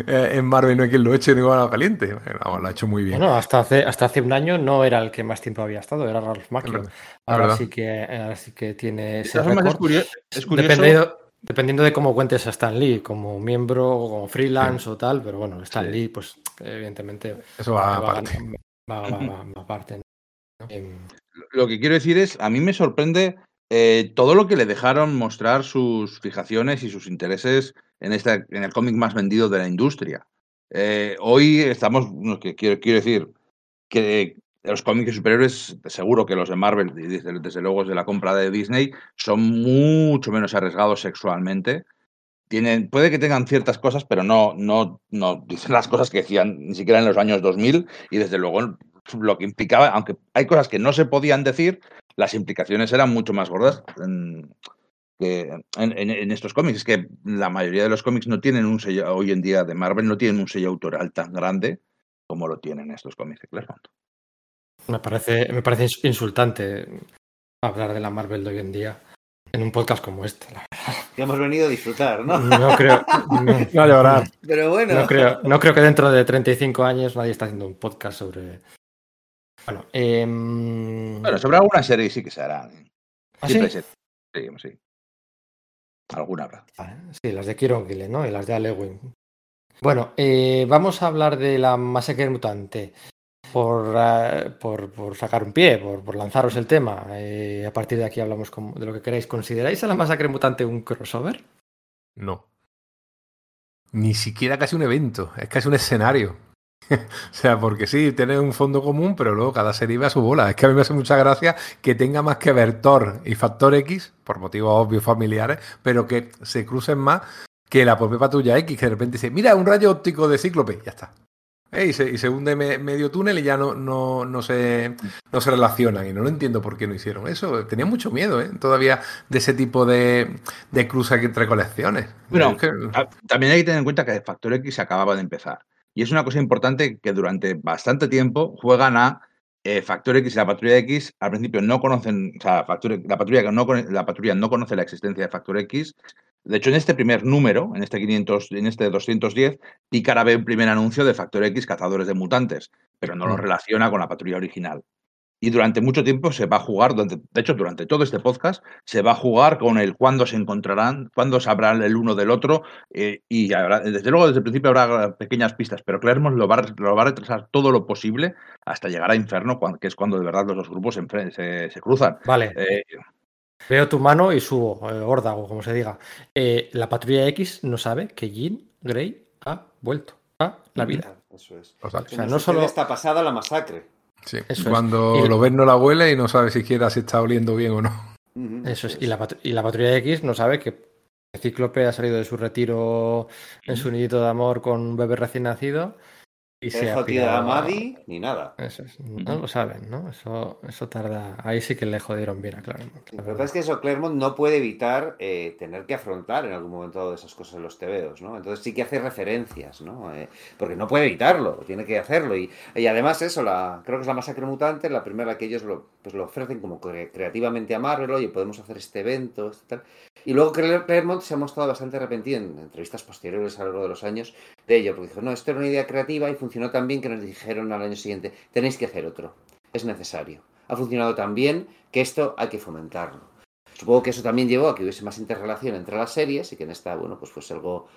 eh, en Marvel, no hay quien lo eche ni a caliente. Vamos, lo ha hecho muy bien. Bueno, hasta hace, hasta hace un año no era el que más tiempo había estado, era Ralph Macchio. Ahora sí que, ahora sí que tiene De ese es, es curioso. Dependiendo, dependiendo de cómo cuentes a Stan Lee, como miembro o como freelance o tal, pero bueno, Stan Sí. Lee, pues evidentemente Eso va va, a aparte. ganar- va- va- va- va aparte. ¿no? Lo que quiero decir es, a mí me sorprende eh, todo lo que le dejaron mostrar sus fijaciones y sus intereses en, esta, en el cómic más vendido de la industria. Eh, hoy estamos, no, que quiero, quiero decir, que los cómics superiores, seguro que los de Marvel, desde, desde luego desde la compra de Disney, son mucho menos arriesgados sexualmente. Tienen, puede que tengan ciertas cosas, pero no, no, no dicen las cosas que decían ni siquiera en los años 2000 y desde luego lo que implicaba, aunque hay cosas que no se podían decir, las implicaciones eran mucho más gordas en, que en, en- en estos cómics. Es que la mayoría de los cómics no tienen un sello, hoy en día de Marvel, no tienen un sello autoral tan grande como lo tienen estos cómics de Claremont. me parece, me parece ins- insultante hablar de la Marvel de hoy en día en un podcast como este. la Que hemos venido a disfrutar, ¿no? No creo, no, No a llorar. Pero bueno. no creo, no creo que dentro de 35 años nadie está haciendo un podcast sobre. Bueno, em, Bueno, sobre alguna serie sí que se harán. ¿ah, Siempre sí? series. Sí, sí. Alguna habrá. Vale, Sí, las de Kieron Gillen, ¿no? Y las de Alewin. Bueno, eh, vamos a hablar de la masacre mutante. Por, eh, por, por sacar un pie, por, por lanzaros el tema. Eh, a partir de aquí hablamos como- de lo que queráis. ¿Consideráis a la masacre mutante un crossover? No. Ni siquiera casi un evento, es casi un escenario. o sea, porque sí, tiene un fondo común, pero luego cada serie va a su bola. Es que a mí me hace mucha gracia que tenga más que ver Thor y Factor X, por motivos obvios familiares, pero que se crucen más que la propia patrulla X, que de repente dice, mira, un rayo óptico de cíclope, ya está. Eh, Y se, y se hunde me- medio túnel y ya no, no, no, se, no se relacionan. Y no lo entiendo por qué no hicieron eso. Tenía mucho miedo, ¿eh? Todavía de ese tipo de, de cruces entre colecciones. Bueno, Es que- También hay que tener en cuenta que Factor X acababa de empezar. Y es una cosa importante que durante bastante tiempo juegan a eh, Factor X y la Patrulla X. Al principio no conocen, o sea, Factor- la, patrulla no, la patrulla no conoce la existencia de Factor X. De hecho, en este primer número, en este 500, en este 210, Pícara ve un primer anuncio de Factor X, cazadores de mutantes, pero no lo Mm. relaciona con la patrulla original. Y durante mucho tiempo se va a jugar, durante- de hecho, durante todo este podcast, se va a jugar con el cuándo se encontrarán, cuándo sabrán el uno del otro, eh, y habrá- desde luego desde el principio habrá pequeñas pistas, pero Claremont lo va, a re- lo va a retrasar todo lo posible hasta llegar a Inferno, que es cuando de verdad los dos grupos se, enfren- se, se cruzan. Vale, Eh, veo tu mano y subo, eh, órdago, como se diga. Eh, la patrulla X no sabe que Jean Grey ha vuelto a la vida. Eso es. o sea, O sea, no solo- esta pasada la masacre. Sí. eso es. Cuando lo ves no la huele y no sabe siquiera si está oliendo bien o no. Eso es. Y la, y la patrulla X no sabe que el Cíclope ha salido de su retiro en su nidito de amor con un bebé recién nacido y se a Maddie ni nada. Eso es. No lo saben, ¿no? Eso, eso tarda. Ahí sí que le jodieron bien a Claremont. la verdad. es que eso Claremont no puede evitar eh, tener que afrontar en algún momento dado esas cosas en los tebeos, ¿no? Entonces sí que hace referencias, ¿no? Eh, porque no puede evitarlo, tiene que hacerlo. Y, y además eso, la, creo que es la masacre mutante, la primera que ellos lo, pues lo ofrecen como cre- creativamente a Marvel, oye, podemos hacer este evento, este tal. Y luego Cla- Claremont se ha mostrado bastante arrepentido en entrevistas posteriores a lo largo de los años de ello, porque dijo, no, esto era una idea creativa y funcionó tan bien que nos dijeron al año siguiente, tenéis que hacer otro, es necesario. Ha funcionado tan bien que esto hay que fomentarlo. Supongo que eso también llevó a que hubiese más interrelación entre las series y que en esta, bueno, pues fuese algo...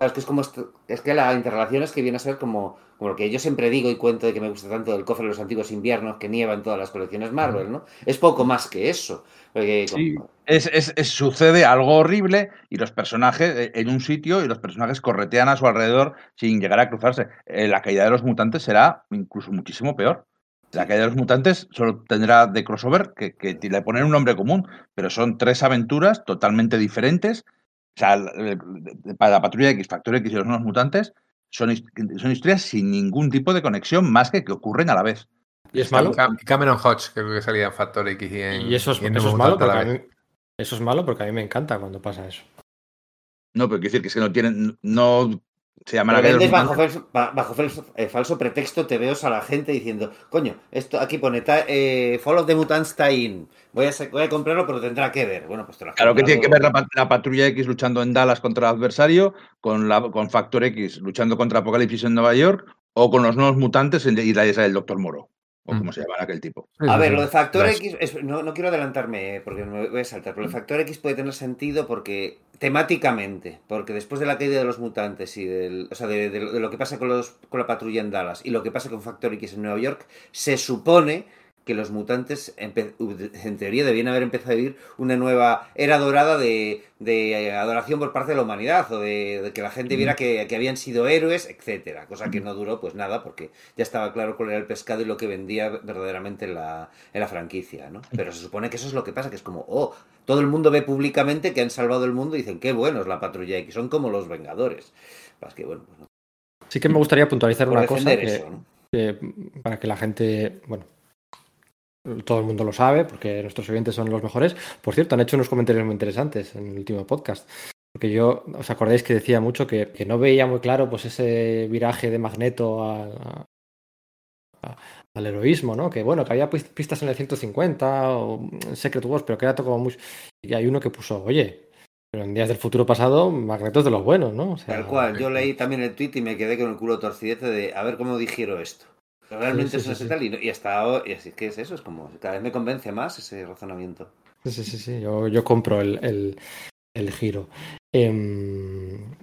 Claro, es que es como esto- es que la interrelación es que viene a ser como, como lo que yo siempre digo y cuento de que me gusta tanto del cofre de los antiguos inviernos que nieva en todas las colecciones Marvel, ¿no? Es poco más que eso. Porque Sí. como- es, es- es- sucede algo horrible y los personajes eh, en un sitio y los personajes corretean a su alrededor sin llegar a cruzarse. Eh, la caída de los mutantes será incluso muchísimo peor. La caída de los mutantes solo tendrá de crossover que, que le ponen un nombre común, pero son tres aventuras totalmente diferentes. O sea, para la patrulla X, Factor X y los nuevos mutantes son, his- son historias sin ningún tipo de conexión más que que ocurren a la vez. Y es malo. Cam- Cameron Hodge, creo que salía en Factor X y en. Y eso es, y en eso es Nuevo malo porque la a vez. mí, eso es malo porque a mí me encanta cuando pasa eso. No, pero quiero decir que es que no tienen, no se la vendes bajo, falso, ba- bajo falso- eh, falso pretexto te veos a la gente diciendo, coño, esto aquí pone eh, Fall of the Mutants tie-in. Voy a, sa- voy a comprarlo, pero tendrá que ver. Bueno, pues te lo has Claro que tiene que ver la, pat- la patrulla X luchando en Dallas contra el adversario, con, la, con Factor X luchando contra Apocalipsis en Nueva York, o con los nuevos mutantes en la isla del Doctor Moro, o Mm. como se llama aquel tipo. A ver, lo de Factor Las- X, es- no, no quiero adelantarme eh, porque me voy a saltar, pero el Factor X puede tener sentido porque temáticamente, porque después de la caída de los mutantes y del, o sea, de, de lo- de lo que pasa con, los, con la patrulla en Dallas y lo que pasa con Factor X en Nueva York, se supone que los mutantes en teoría debían haber empezado a vivir una nueva era dorada de, de adoración por parte de la humanidad o de, de que la gente viera que, que habían sido héroes, etcétera, cosa que no duró pues nada porque ya estaba claro cuál era el pescado y lo que vendía verdaderamente en la, en la franquicia, ¿no? Pero se supone que eso es lo que pasa, que es como, oh, todo el mundo ve públicamente que han salvado el mundo y dicen, qué bueno es la patrulla X, son como los Vengadores. Pues que bueno, pues no. Sí que me gustaría puntualizar Por una cosa defender que, eso, ¿no? que para que la gente, bueno, todo el mundo lo sabe, porque nuestros oyentes son los mejores. Por cierto, han hecho unos comentarios muy interesantes en el último podcast. Porque yo, ¿os acordáis que decía mucho que, que no veía muy claro pues ese viraje de Magneto a- a- al heroísmo, ¿no? Que bueno, que había pis- pistas en el 150 o en Secret Wars, pero que era todo como muy... Y hay uno que puso, oye, pero en Días del Futuro Pasado, Magneto es de los buenos, ¿no? O sea, Tal cual, yo leí también el tweet y me quedé con el culo torcidete de a ver cómo digiero esto. Realmente Sí, sí, eso sí, es sí. tal y, no- y hasta y así que es eso, es como cada vez me convence más ese razonamiento. Sí, sí, sí, Yo, yo compro el, el- el giro. Em,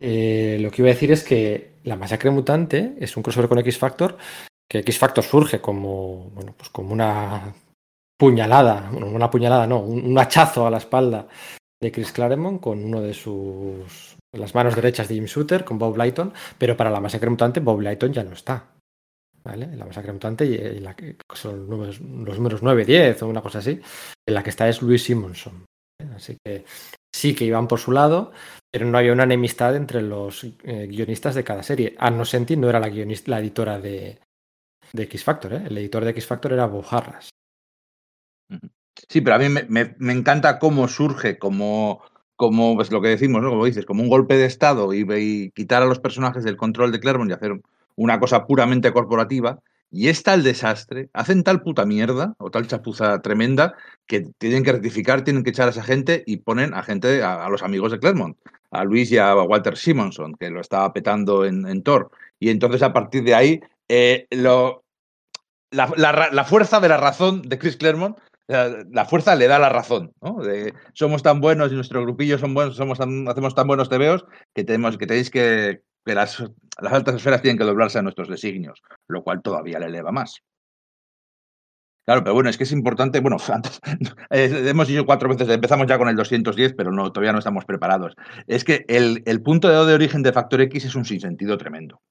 eh, lo que iba a decir es que la masacre mutante es un crossover con X Factor, que X Factor surge como, bueno, pues como una puñalada, bueno, una puñalada, no, un, un hachazo a la espalda de Chris Claremont con uno de sus las manos derechas de Jim Shooter, con Bob Lighton, pero para la masacre mutante Bob Lighton ya no está. La masacre mutante, y son los números, los números 9, 10 o una cosa así, en la que está es Louis Simonson. ¿eh? Así que sí que iban por su lado, Pero no había una enemistad entre los eh, guionistas de cada serie. Anno Senti no era la, guionista, la editora de, X Factor, ¿eh? El editor de X Factor era Bob Harras. Sí, pero a mí me, encanta cómo surge, como, como pues lo que decimos, ¿no? Como dices, como un golpe de Estado y, y quitar a los personajes del control de Claremont y hacer una cosa puramente corporativa. Y es tal desastre, hacen tal puta mierda o tal chapuza tremenda que tienen que rectificar, tienen que echar a esa gente y ponen a gente, a, los amigos de Claremont, a Luis y a Walter Simonson, que lo estaba petando en, Thor. Y entonces a partir de ahí, eh, la, fuerza de la razón de Chris sea, la fuerza le da la razón, ¿no? Somos tan buenos y nuestro grupillo son buenos, somos tan- hacemos tan buenos tebeos que tenemos que tenéis que, que las, las altas esferas tienen que doblarse a nuestros designios, lo cual todavía le eleva más. Claro, pero bueno, es que es importante, bueno, hemos dicho cuatro veces, empezamos ya con el 210, pero todavía no estamos preparados. Es que el, el punto de, origen de Factor X es un sinsentido tremendo.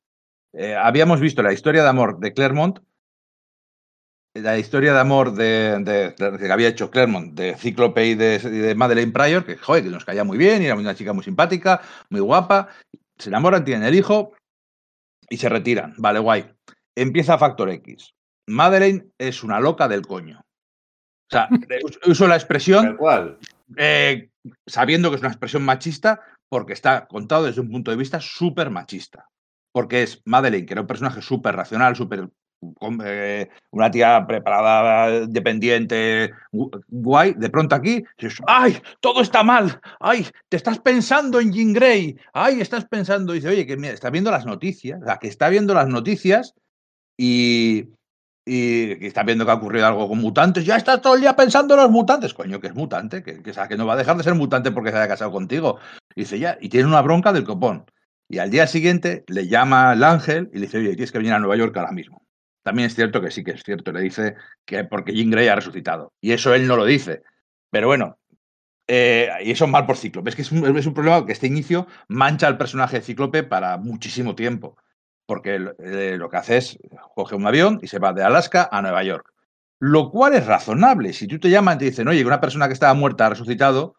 Eh, habíamos visto la historia de amor de Claremont, la historia de amor de, que había hecho Claremont de Cíclope y de, de Madeleine Pryor, que, joder, que nos caía muy bien, era una chica muy simpática, muy guapa. Se enamoran, tienen el hijo y se retiran. Vale, guay. Empieza Factor X. Madeleine es una loca del coño. O sea, us- uso la expresión cual. eh, sabiendo que es una expresión machista, porque está contado desde un punto de vista súper machista. Porque es Madeleine, que era un personaje súper racional, súper. Eh, una tía preparada, dependiente, gu- guay. De pronto aquí, ¡ay! Todo está mal. ¡ay! Te estás pensando en Jean Grey. ¡ay! Estás pensando. Dice, oye, que mira, está viendo las noticias. Sea, que está viendo las noticias y, y está viendo que ha ocurrido algo con mutantes, ya está todo el día pensando en los mutantes, coño, que es mutante, que, que, que no va a dejar de ser mutante porque se haya casado contigo. Y dice, ya, y tiene una bronca del copón. Y al día siguiente le llama el ángel y le dice, oye, tienes que venir a Nueva York ahora mismo. También es cierto que sí que es cierto, le dice que porque Jean Grey ha resucitado. Y eso él no lo dice. Pero bueno, eh, y eso mal por Cíclope. Es que es un, es problema que este inicio mancha al personaje de Cíclope para muchísimo tiempo porque eh, lo que hace es coge un avión y se va de Alaska a Nueva York. Lo cual es razonable. Si tú te llaman y te dicen, oye, una persona que estaba muerta ha resucitado,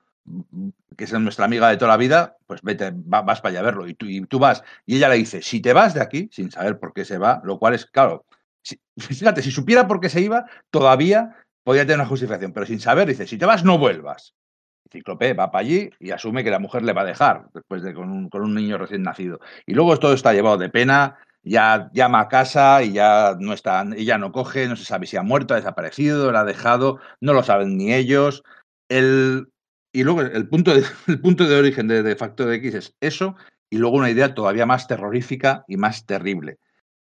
que es nuestra amiga de toda la vida, pues vete, va- vas para allá a verlo. Y tú, y tú vas. Y ella le dice, si te vas de aquí, sin saber por qué se va, lo cual es, claro, si- fíjate, si supiera por qué se iba, todavía podría tener una justificación, pero sin saber, dice, si te vas, no vuelvas. Cíclope va para allí y asume que la mujer le va a dejar después de con un, con un niño recién nacido. Y luego todo está llevado de pena, ya llama a casa y ya no está, ella no coge, no se sabe si ha muerto, ha desaparecido, la ha dejado, no lo saben ni ellos. El, y luego el punto de, el punto de origen de, de Factor X es eso, y luego una idea todavía más terrorífica y más terrible,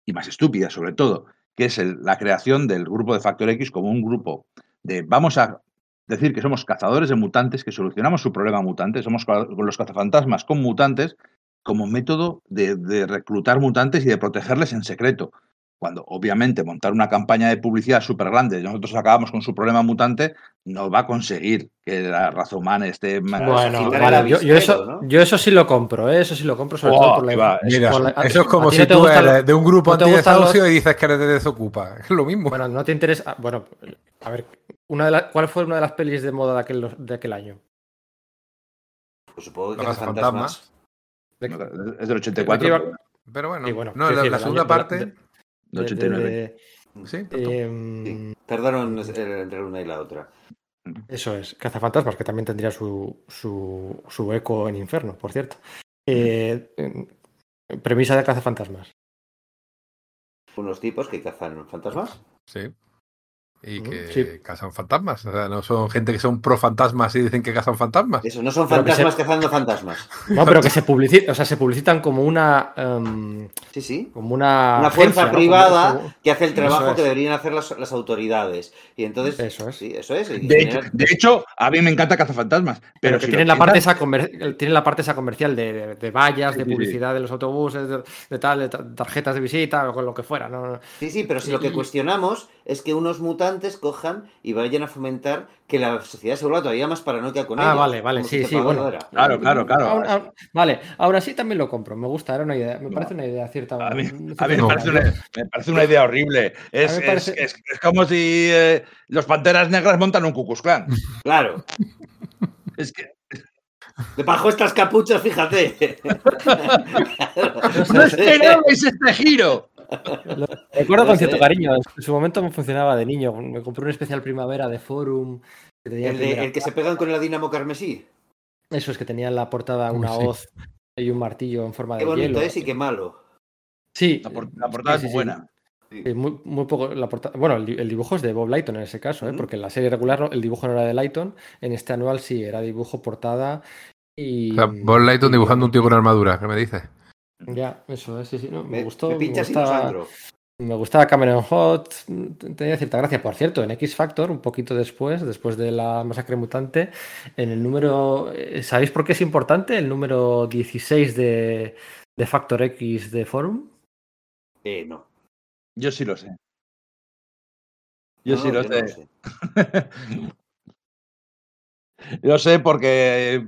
y más estúpida sobre todo, que es la creación del grupo de Factor X como un grupo de vamos a decir que somos cazadores de mutantes, que solucionamos su problema mutante, somos los cazafantasmas con mutantes, como método de reclutar mutantes y de protegerles en secreto. Cuando obviamente montar una campaña de publicidad súper grande y nosotros acabamos con su problema mutante, no va a conseguir que la raza humana esté... Claro, Bueno, vale, yo, yo eso, ¿no? yo eso sí lo compro, ¿eh? eso sí lo compro, sobre Oh, todo por la, va, Mira, por la- eso es como ¿a ti si no tú eres los- de un grupo no antidesahucio los- y dices que eres de Desocupa. Es lo mismo. Bueno, no te interesa. ah, Bueno, a ver, una de la- ¿cuál fue una de las pelis de moda de aquel, de aquel año? Pues supongo que Los fantasmas. De- Es del 84, de- pero Pero bueno, Sí, bueno, no, quiero la, segunda año- parte. de- de- 89. de- sí, em, Sí. Tardaron eh, entre una y la otra. Eso es, Cazafantasmas, que también tendría su, su, su eco en Inferno, por cierto. Eh, em, premisa de Cazafantasmas. Unos tipos que cazan fantasmas. Sí. Y que sí. cazan fantasmas. O sea, no son gente que son pro fantasmas y dicen que cazan fantasmas. Eso, no son Pero que fantasmas se- cazando fantasmas. No, pero que se publicitan, o sea, se publicitan como una em, Sí, sí. como una, Una fuerza privada como- que hace el trabajo es. que deberían hacer las, las autoridades. Y entonces. Eso es. Sí, eso es. De hecho, de hecho, a mí me encanta Cazafantasmas. Pero, Pero que si tienen la, parte esa comer- tienen la parte esa comercial de, de, de vallas, de sí, sí. publicidad de los autobuses, de, de tal, de ta- tarjetas de visita o con lo que fuera. ¿no? Sí, sí, pero si lo que cuestionamos es que unos cojan y vayan a fomentar que la sociedad se vuelva todavía más paranoica con Ah, ellos. vale, vale, sí, sí, bueno. Claro, claro, claro. Aún- aún- vale, ahora sí también lo compro. Me gusta, era una idea. Me parece una idea cierta. A mí, cierta a mí me, parece una, me parece una idea horrible. Es, es- es- es como si eh, los panteras negras montan un Cucus Clan. Claro. Es que Bajo estas capuchas, fíjate. ¡No esperabais este giro! Recuerdo No con sé. cierto cariño. En su momento me funcionaba de niño. Me compré un especial primavera de Forum. que tenía El, de- primera- el que se pegan con la Dinamo Carmesí. Eso es que tenía en la portada una sí. hoz y un martillo en forma Qué de bonito hielo. es y qué malo. Sí, La, por- la portada sí, es sí. buena. Sí, muy, muy poco la portada. Bueno, el, di- el dibujo es de Bob Lighton en ese caso, ¿eh? Porque en la serie regular el dibujo no era de Lighton. En este anual sí, era dibujo, portada y. O sea, Bob Lighton y- dibujando un tío con armadura, ¿qué me dices? Ya, eso es, sí, sí. no, me, Me, gustó. me me pinchas no gustaba-. Me gustaba Cameron Hot, tenía cierta gracia. Por cierto, en X Factor, un poquito después, después de la masacre mutante, en el número. eh, ¿Sabéis por qué es importante? El número 16 de, de Factor X de Forum. Eh, no. Yo sí lo sé. Yo No, sí lo yo no sé. Yo sé porque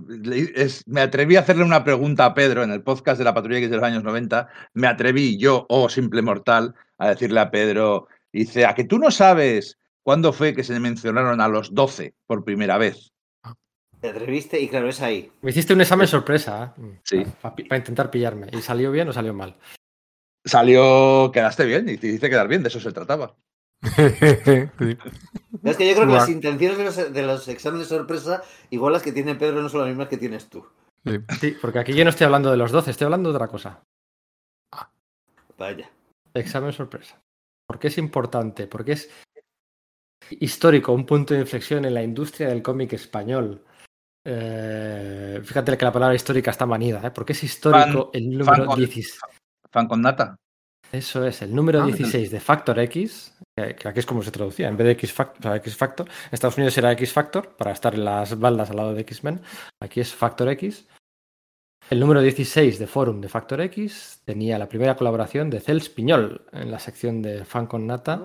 es- me atreví a hacerle una pregunta a Pedro en el podcast de la Patrulla X de los años 90. Me atreví yo, oh simple mortal, a decirle a Pedro, dice, ¿a que tú no sabes cuándo fue que se mencionaron a los 12 por primera vez? Te atreviste y claro, es ahí. Me hiciste un examen sorpresa. Sí. Para intentar pillarme. ¿Y salió bien o salió mal? Salió, quedaste bien y te hice quedar bien, de eso se trataba. Sí. Es que yo creo que las intenciones de los, de los exámenes de sorpresa, igual las que tiene Pedro, no son las mismas que tienes tú. Sí. Sí, porque aquí yo no estoy hablando de los 12, estoy hablando de otra cosa. Vaya. Examen sorpresa. ¿Por qué es importante? Porque es histórico, un punto de inflexión en la industria del cómic español. Eh, fíjate que la palabra histórica está manida, ¿eh? porque es histórico el número fan con- 16. Fan con nata. Eso es, el número Ah, 16 de Factor X, que, aquí es como se traducía, en vez de X, Fac- o sea, X Factor, en Estados Unidos era X Factor, para estar en las baldas al lado de X-Men, aquí es Factor X. El número 16 de Forum de Factor X tenía la primera colaboración de Cels Piñol en la sección de Fan con Nata.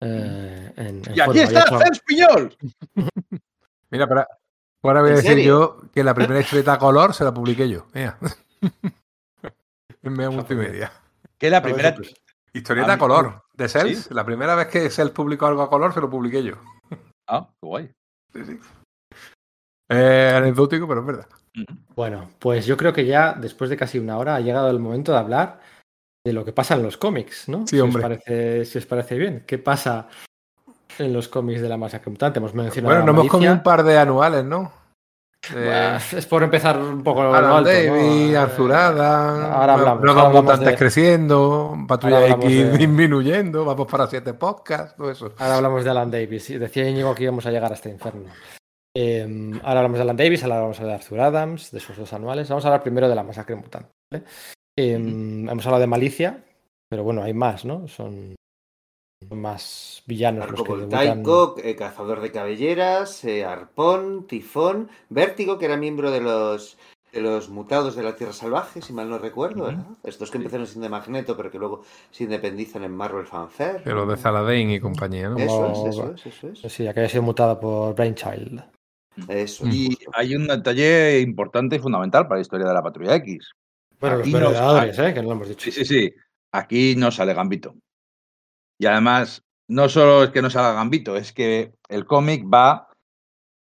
Eh, en, en Y aquí Forum. está hecho- Cels Piñol. Mira, pero ahora voy a ¿En decir serio? yo que la primera historieta a color se la publiqué yo. Mira. en media multimedia. Que la primera. Historieta a color de Cells. ¿sí? La primera vez que Cells publicó algo a color se lo publiqué yo. Ah, qué guay. Eh, anecdótico, pero es verdad. Bueno, pues yo creo que ya después de casi una hora ha llegado el momento de hablar de lo que pasa en los cómics, ¿no? Sí, si hombre. Os parece, si os parece bien. ¿Qué pasa en los cómics de la masacre mutante? Hemos mencionado Bueno, a nos hemos comido un par de anuales, ¿no? Eh, es por empezar un poco lo Alan alto, ¿no? Davis, Eh, Arthurada, Ahora hablamos. nuevos ahora mutantes de- creciendo, Patrulla X de- disminuyendo, vamos para siete podcasts, todo eso. Ahora hablamos de Alan Davis. Decía Íñigo que íbamos a llegar a este infierno. Eh, ahora hablamos de Alan Davis, ahora vamos a hablar de Arthur Adams, de sus dos anuales. Vamos a hablar primero de la masacre mutante. ¿vale? Eh, Hemos hablado de Malicia, pero bueno, hay más, ¿no? Son más villanos los Arco que debutan. voltaico, eh, cazador de cabelleras, eh, arpón, tifón, vértigo, que era miembro de los de los mutados de la Tierra Salvaje, si mal no recuerdo, ¿verdad? Estos que empezaron sin de Magneto, pero que luego se independizan en Marvel Fanfare. Los de Saladin y compañía, ¿no? Eso es, eso es, eso es. Sí, que haya sido mutada por Brainchild. Eso es. Y hay un detalle importante y fundamental para la historia de la Patrulla X. Bueno, los Aquí merodeadores, ¿eh? Que no lo hemos dicho. Sí, sí, sí. Aquí no sale Gambito. Y además, no solo es que no salga Gambito, es que el cómic va.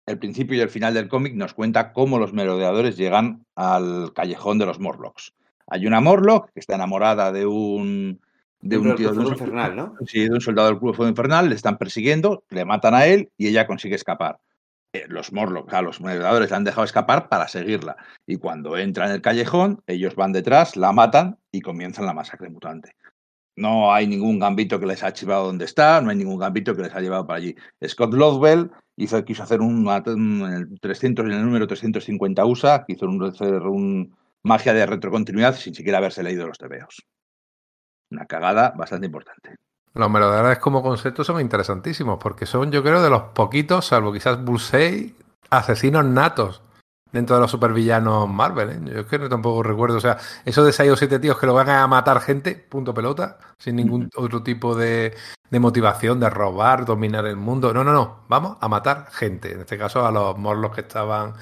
El principio y el final del cómic nos cuenta cómo los merodeadores llegan al callejón de los Morlocks. Hay una Morlock que está enamorada de un. De un tío de un, infernal, ¿no? sí, de un soldado del Club de Fuego Infernal, le están persiguiendo, le matan a él y ella consigue escapar. Eh, Los Morlocks, a los merodeadores la han dejado escapar para seguirla. Y cuando entra en el callejón, ellos van detrás, la matan y comienzan la masacre mutante. No hay ningún gambito que les ha chivado donde está, no hay ningún gambito que les ha llevado para allí. Scott Lobdell hizo, quiso hacer un, en el 300, en el número 350 USA, quiso un, un magia de retrocontinuidad sin siquiera haberse leído los tebeos. Una cagada bastante importante. Los merodeadores como concepto son interesantísimos porque son, yo creo, de los poquitos, salvo quizás Bullseye, asesinos natos dentro de los supervillanos Marvel. ¿eh? Yo es que no tampoco recuerdo. O sea, eso de 6 o 7 tíos que lo van a matar gente, punto pelota, sin ningún otro tipo de, de motivación de robar, dominar el mundo. No, no, no. Vamos a matar gente. En este caso, a los morlos que estaban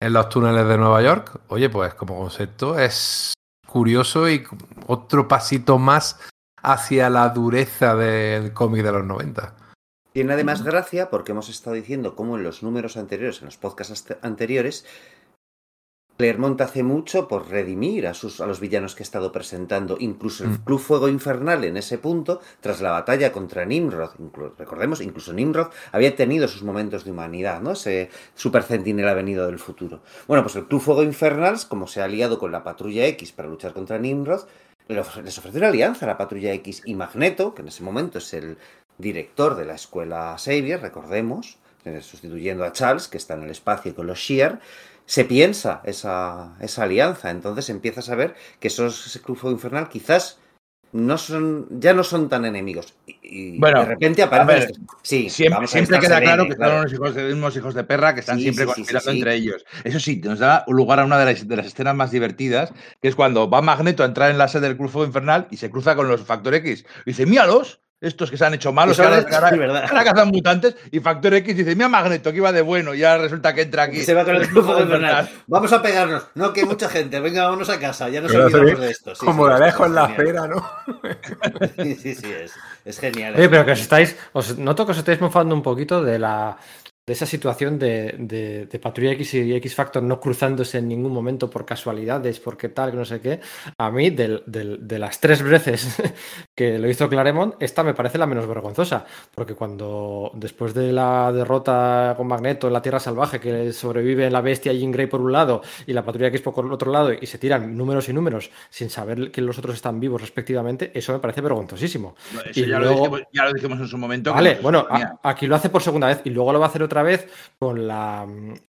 en los túneles de Nueva York. Oye, pues como concepto es curioso y otro pasito más hacia la dureza del cómic de los 90. Tiene además gracia porque hemos estado diciendo cómo en los números anteriores, en los podcasts ast- anteriores, Clermont hace mucho por redimir a, sus, a los villanos que ha estado presentando. Incluso el Mm. Club Fuego Infernal en ese punto, tras la batalla contra Nimrod, inclu- recordemos, incluso Nimrod había tenido sus momentos de humanidad, ¿no? Ese super centinela venido del futuro. Bueno, pues el Club Fuego Infernal, como se ha aliado con la Patrulla X para luchar contra Nimrod, les ofreció una alianza a la Patrulla X y Magneto, que en ese momento es el director de la escuela Xavier, recordemos, eh, sustituyendo a Charles, que está en el espacio con los Shear, se piensa esa, esa alianza. Entonces empiezas a ver que esos, ese Club Infernal quizás no son, ya no son tan enemigos. Y, y Bueno, de repente aparecen. ver, estos- sí, Siempre, siempre queda claro que claro. son unos hijos, de, unos hijos de perra que están Sí, siempre sí, conspirando sí, entre ellos. Eso sí, nos da lugar a una de las, de las escenas más divertidas, que es cuando va Magneto a entrar en la sede del Club Infernal y se cruza con los Factor X. Y dice, míralos, estos que se han hecho malos, Que ahora, ahora- cazan mutantes. Y Factor X dice, mira Magneto, que iba de bueno. Y ahora resulta que entra aquí. Y se va con el Club Fuego Infernal. Vamos a pegarnos. No, que mucha gente. Venga, vámonos a casa. Ya nos Pero olvidamos de esto. Sí, Como sí, la dejo en la acera, ¿no? Sí, sí, sí, es, es genial. Oye, pero que os estáis, os noto que os estáis mofando un poquito de la de esa situación de, de, de Patrulla X y X Factor no cruzándose en ningún momento por casualidades, porque tal, que no sé qué. A mí, del- del- de las tres veces que lo hizo Claremont, esta me parece la menos vergonzosa, porque cuando después de la derrota con Magneto en la Tierra Salvaje, que sobrevive la bestia Jean Grey por un lado y la Patrulla X por el otro lado, y se tiran números y números sin saber que los otros están vivos respectivamente, eso me parece vergonzosísimo. Eso y ya, luego- lo dijimos, ya lo dijimos en su momento. Vale, bueno, a- aquí lo hace por segunda vez y luego lo va a hacer otra vez con la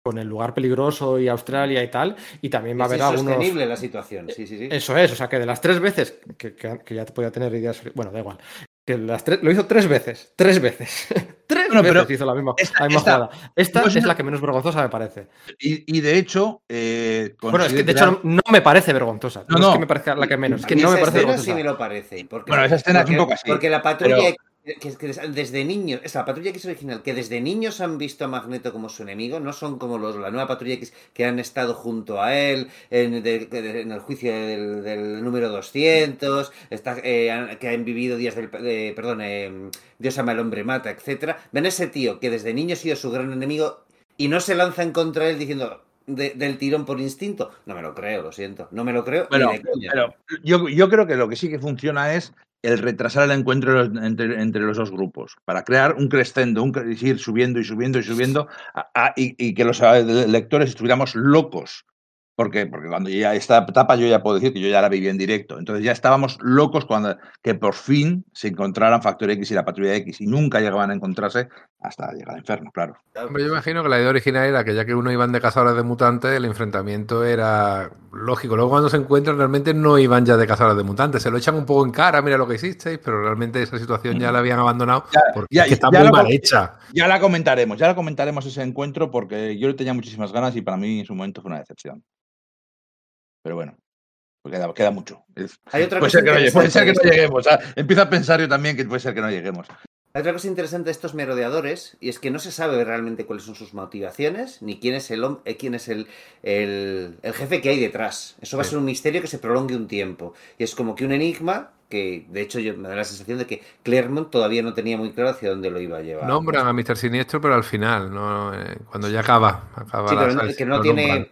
con el lugar peligroso y Australia y tal. Y también va a es haber algunos. insostenible la situación. Sí, sí, sí. Eso es, o sea que de las tres veces que, que- que ya te podía tener ideas. Bueno, da igual. Que las tres, lo hizo tres veces. Tres veces. tres Bueno, pero veces hizo la misma, esta- la misma esta- jugada. Esta no es es una- la que menos vergonzosa me parece. Y, y de hecho, eh, Bueno, es que de hecho no, no me parece vergonzosa. No, No, no. es que me parezca la que menos, es que no me parece vergonzosa. sí me lo parece. Porque, Bueno, esa escena es un porque- poco así, Porque la patrulla pero- que, que- que desde niños, es la patrulla X original, que desde niños han visto a Magneto como su enemigo, no son como los la nueva patrulla X que han estado junto a él en, de- de- en el juicio del, del número 200, está, eh, han- que han vivido días del. de- perdón, eh, Dios ama al hombre mata, etcétera Ven ese tío que desde niño ha sido su gran enemigo y no se lanzan contra él diciendo. de- del tirón por instinto. No me lo creo, lo siento. No me lo creo. ni Pero, de coña. pero yo, yo creo que lo que sí que funciona es el retrasar el encuentro entre, entre los dos grupos, para crear un crescendo, un ir subiendo y subiendo y subiendo, y, que los eh, lectores estuviéramos locos. Porque, porque cuando ya esta etapa yo ya puedo decir que yo ya la viví en directo. Entonces ya estábamos locos cuando que por fin se encontraran Factor X y la Patrulla X y nunca llegaban a encontrarse hasta llegar al infierno, claro. Hombre, yo imagino que la idea original era que ya que uno iban de cazadores de mutantes, el enfrentamiento era lógico. Luego cuando se encuentran realmente no iban ya de cazadores de mutantes. Se lo echan un poco en cara, mira lo que hicisteis, pero realmente esa situación ya la habían abandonado Ya, porque ya, es que está ya muy mal hecha. Ya la comentaremos, ya la comentaremos ese encuentro porque yo le tenía muchísimas ganas y para mí en su momento fue una decepción. Pero bueno, pues queda, queda mucho. Hay otra puede, cosa ser que no, llegue- puede ser que no lleguemos. ah, Empiezo a pensar yo también que puede ser que no lleguemos. Hay otra cosa interesante de estos merodeadores y es que no se sabe realmente cuáles son sus motivaciones ni quién es el eh, quién es el, el, el jefe que hay detrás. Eso va a ser un misterio que se prolongue un tiempo. Y es como que un enigma que, de hecho, yo me da la sensación de que Claremont todavía no tenía muy claro hacia dónde lo iba a llevar. Nombran a Mr. Siniestro, pero al final, no Eh, cuando ya acaba. acaba Sí, la pero no- que no tiene. nombran.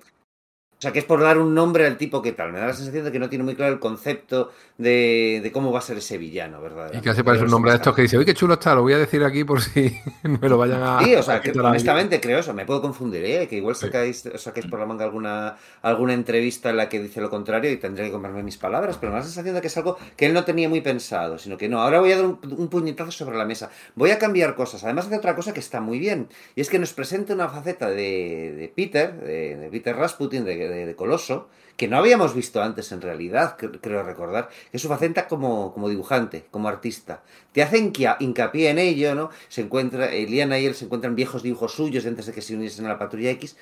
O sea, que es por dar un nombre al tipo que tal. Me da la sensación de que no tiene muy claro el concepto de, de cómo va a ser ese villano, ¿verdad? Y casi parece un nombre de estos que dice, uy, qué chulo está, lo voy a decir aquí por si me lo vayan a... Sí, o sea, que quitar a alguien". honestamente creo eso, me puedo confundir, ¿eh? que igual Sí. sacáis, saquéis por la manga alguna, alguna entrevista en la que dice lo contrario y tendré que comprarme mis palabras, pero me da la sensación de que es algo que él no tenía muy pensado, sino que no, ahora voy a dar un, un puñetazo sobre la mesa, voy a cambiar cosas, además de otra cosa que está muy bien, y es que nos presenta una faceta de, de Peter, de, de Peter Rasputin, de, de- Coloso, que no habíamos visto antes en realidad, cre- creo recordar, que es su faceta como, como dibujante, como artista. Te hacen hincapié en ello, ¿no? Se encuentra, Eliana y él se encuentran viejos dibujos suyos antes de que se uniesen a la patrulla X,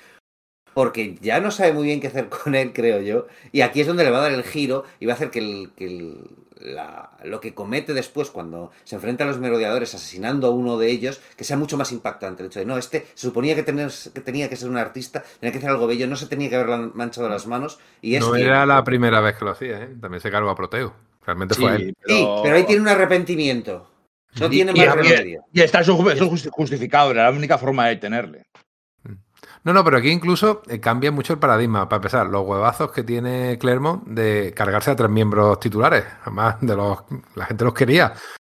porque ya no sabe muy bien qué hacer con él, creo yo. Y aquí es donde le va a dar el giro y va a hacer que, el, que el- la- lo que comete después cuando se enfrenta a los merodeadores asesinando a uno de ellos, que sea mucho más impactante. El hecho de, no, este se suponía que, tener, que tenía que ser un artista, tenía que hacer algo bello, no se tenía que haber manchado las manos. Y es No era la primera vez que lo hacía, ¿eh? También se cargó a Proteo. Realmente fue él. Sí, pero ahí tiene un arrepentimiento. No Y- tiene y- más y- remedio. Y está justificado, era la única forma de tenerle. No, no, pero aquí incluso eh, cambia mucho el paradigma. Para empezar, los huevazos que tiene Clermont de cargarse a tres miembros titulares. Además, de los, la gente los quería. La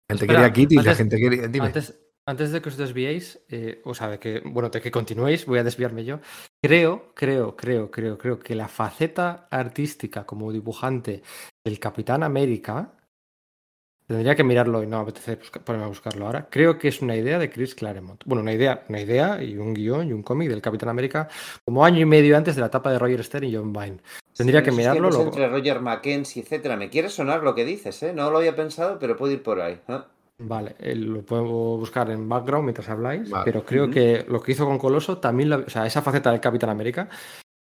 gente Espera, quería Kitty, la antes- gente quería. Dime. Antes, antes de que os desviéis, eh, o sea, de que, bueno, de que continuéis, voy a desviarme yo. Creo, creo, creo, creo, creo que la faceta artística como dibujante del Capitán América tendría que mirarlo y no me apetece ponerme a buscarlo ahora. Creo que es una idea de Chris Claremont. Bueno, una idea, una idea y un guion y un cómic del Capitán América como año y medio antes de la etapa de Roger Stern y John Byrne. Tendría Sí, que mirarlo. luego- Entre Roger Mackenzie, etcétera. Me quiere sonar lo que dices, ¿eh? No lo había pensado, pero puedo ir por ahí. ¿eh? Vale, eh, lo puedo buscar en background mientras habláis, Vale. pero creo que lo que hizo con Coloso también, lo- o sea, esa faceta del Capitán América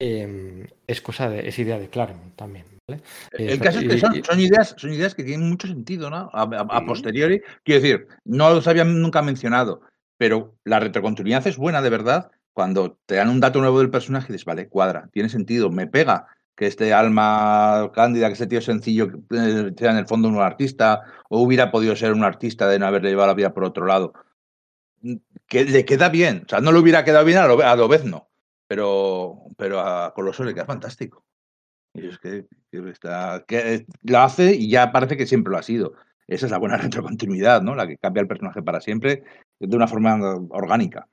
eh, es cosa de, es idea de Claremont también, ¿vale? El caso es que son, y- son ideas, son ideas que tienen mucho sentido, ¿no? A, a- a Sí. posteriori, quiero decir, no los había nunca mencionado, pero la retrocontinuidad es buena de verdad cuando te dan un dato nuevo del personaje y dices, vale, cuadra, tiene sentido, me pega que este alma cándida, que este tío sencillo eh, sea en el fondo un artista, o hubiera podido ser un artista de no haberle llevado la vida por otro lado. Que le queda bien, o sea, no le hubiera quedado bien a lo, a Lobezno, pero, pero a Coloso le queda fantástico. Y es que, que está, que lo hace y ya parece que siempre lo ha sido. Esa es la buena retrocontinuidad, ¿no? La que cambia el personaje para siempre de una forma orgánica.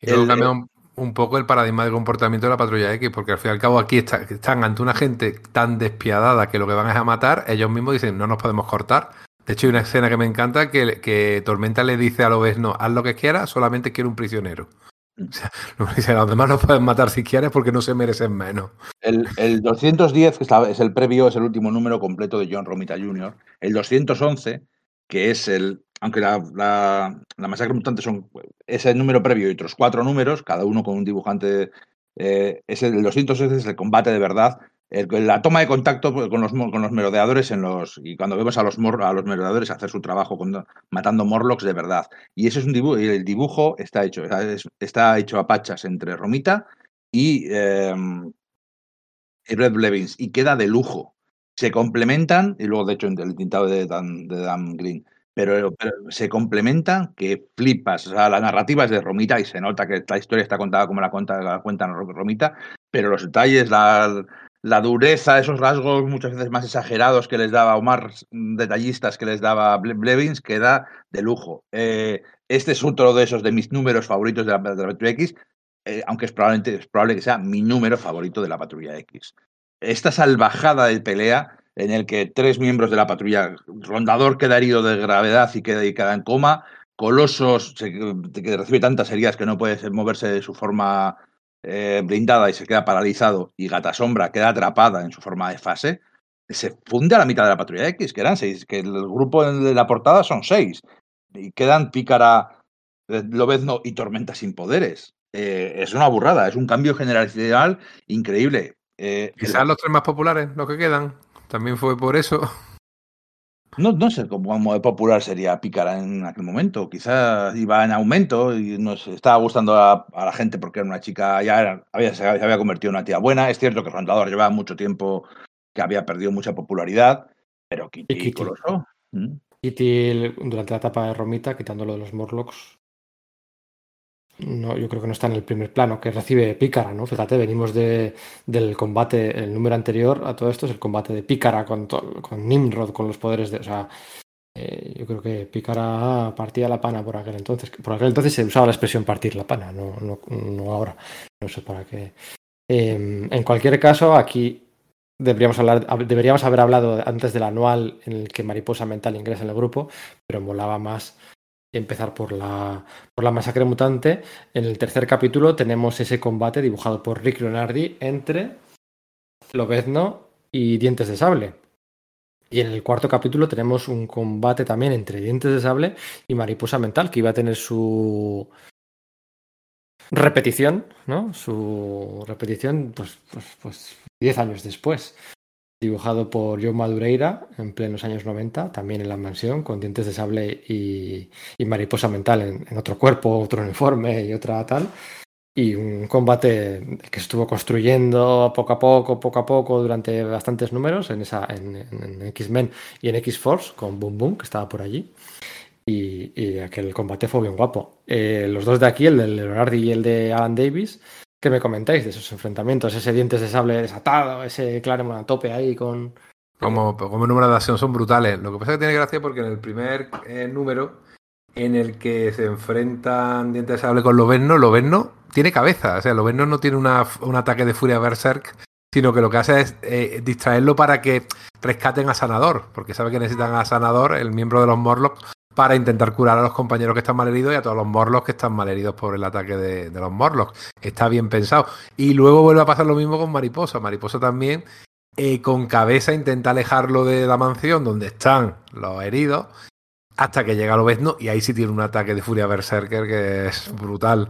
Y luego cambia un, un poco el paradigma de comportamiento de la patrulla X, porque al fin y al cabo aquí está- están ante una gente tan despiadada que lo que van es a matar, ellos mismos dicen, no nos podemos cortar. De hecho, hay una escena que me encanta que, que Tormenta le dice a Lobezno, haz lo que quieras, solamente quiero un prisionero. Los demás no pueden matar si porque no se merecen menos. El, el 210, que es el previo, es el último número completo de John Romita Jr. El 211, que es el. Aunque la, la, masacre mutante son ese número previo y otros cuatro números, cada uno con un dibujante. Eh, es el, el 211 es el combate de verdad. El- la toma de contacto con los, con los merodeadores en los. Y cuando vemos a los, a los merodeadores hacer su trabajo matando Morlocks de verdad. Y ese es un dibujo. El dibujo está hecho. es- Está hecho a pachas entre Romita y. y Red Blevins y queda de lujo. Se complementan, y luego de hecho el tintado de Dan, de pero, se complementan que flipas. O sea, la narrativa es de Romita y se nota que la historia está contada como la, cuenta, la cuentan Romita, pero los detalles, la, la dureza, esos rasgos muchas veces más exagerados que les daba, o más detallistas que les daba Ble- Blevins, queda de lujo. Eh, este es otro de esos de mis números favoritos de la, Patrulla X, eh, aunque es, probablemente, es probable que sea mi número favorito de la Patrulla X. Esta salvajada de pelea en el que tres miembros de la patrulla, Rondador queda herido de gravedad y queda, y queda en coma, Colosos que recibe tantas heridas que no puede moverse de su forma eh, blindada y se queda paralizado, y Gata Sombra queda atrapada en su forma de fase, se funde a la mitad de la patrulla X, que eran seis, que el grupo de la portada son seis, y quedan Pícara, Lobezno y Tormenta sin poderes. Eh, es una burrada, es un cambio generacional increíble. Eh, el- Quizás los tres más populares, los que quedan, también fue por eso. No, no sé cómo, de popular sería Pícara en aquel momento. Quizás iba en aumento y nos estaba gustando a, a la gente porque era una chica, ya era- había, se había convertido en una tía buena. Es cierto que Rondador llevaba mucho tiempo que había perdido mucha popularidad, pero Kitty, Y Kitty. Coloso, ¿mm? Kitty, durante la etapa de Romita, quitándolo de los Morlocks, no, yo creo que no está en el primer plano que recibe Pícara, ¿no? Fíjate, venimos de, del combate, el número anterior a todo esto es el combate de Pícara con, Nimrod, con los poderes de. O sea, eh, yo creo que Pícara partía la pana por aquel entonces. Por aquel entonces se usaba la expresión partir la pana, no, no, ahora. No sé para qué. Eh, en cualquier caso, aquí deberíamos, hablar, hab- deberíamos haber hablado antes del anual en el que Mariposa Mental ingresa en el grupo, pero molaba más empezar por la, por la masacre mutante. En el tercer capítulo tenemos ese combate dibujado por Rick Leonardi entre Lobezno y Dientes de Sable. Y en el cuarto capítulo tenemos un combate también entre Dientes de Sable y Mariposa Mental, que iba a tener su repetición, ¿no? Su repetición, pues, pues, pues 10 años después. Dibujado por Joe Madureira en plenos años 90, también en la mansión, con dientes de sable y, y mariposa mental en, en otro cuerpo, otro uniforme y otra tal. Y un combate que se estuvo construyendo poco a poco, poco a poco, durante bastantes números en, esa, en- en X-Men y en X-Force, con Boom Boom, que estaba por allí. y, y aquel combate fue bien guapo. Eh, los dos de aquí, el de Leonardi y el de Alan Davis, ¿qué me comentáis de esos enfrentamientos? Ese dientes de sable desatado, ese Claremont a tope ahí con... Como, como número de acción son brutales. Lo que pasa es que tiene gracia porque en el primer eh, número en el que se enfrentan Dientes de Sable con Loberno, Loberno tiene cabeza. O sea, Loberno no tiene un ataque de furia berserk, sino que lo que hace es eh, distraerlo para que rescaten a Sanador, porque sabe que necesitan a Sanador, el miembro de los Morlocks, para intentar curar a los compañeros que están malheridos y a todos los Morlocks que están malheridos por el ataque de, de los Morlocks. Está bien pensado. Y luego vuelve a pasar lo mismo con Mariposa. Mariposa también, eh, con cabeza, intenta alejarlo de la mansión donde están los heridos hasta que llega Lobezno y ahí sí tiene un ataque de furia berserker que es brutal.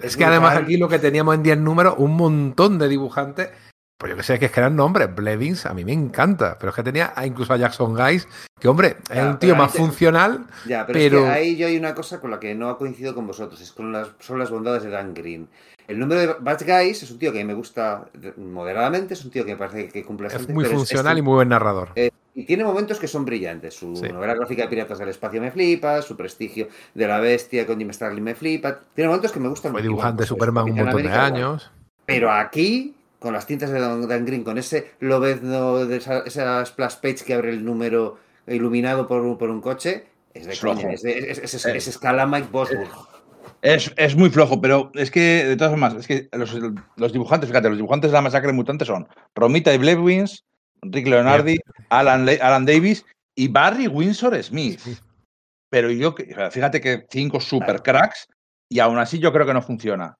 Es, que además aquí lo que teníamos en 10 números, un montón de dibujantes, pues yo que sé, que es que eran nombres, Blevins, a mí me encanta, pero es que tenía incluso a Jackson Guys, que hombre, es Ya, un tío más te- funcional, Ya, pero, Pero- es que ahí yo hay una cosa con la que no coincido con vosotros, es con las, son las bondades de Dan Green. El número de Bad Guys es un tío que me gusta moderadamente, es un tío que me parece que cumple es muy pero funcional es- y muy buen narrador. Eh, y tiene momentos que son brillantes. Su Sí. novela gráfica de Piratas del Espacio me flipa, su prestigio de la bestia con Jim Starlin me flipa. Tiene momentos que me gustan Fue dibujante de Superman un montón de años. Pero aquí, con las tintas de Dan, Dan Green, con ese lobezno de esa, esa splash page que abre el número iluminado por un, por un coche, es de Es coña. flojo. Es, de- es- es- es- es escala Mike Bosworth. Es, es muy flojo, pero es que, de todas formas, es que los, los dibujantes, fíjate, los dibujantes de la masacre mutante son Romita y Blevins, Rick Leonardi, Alan, Le- Alan Davis y Barry Windsor Smith. Pero yo, fíjate que cinco super cracks y aún así yo creo que no funciona.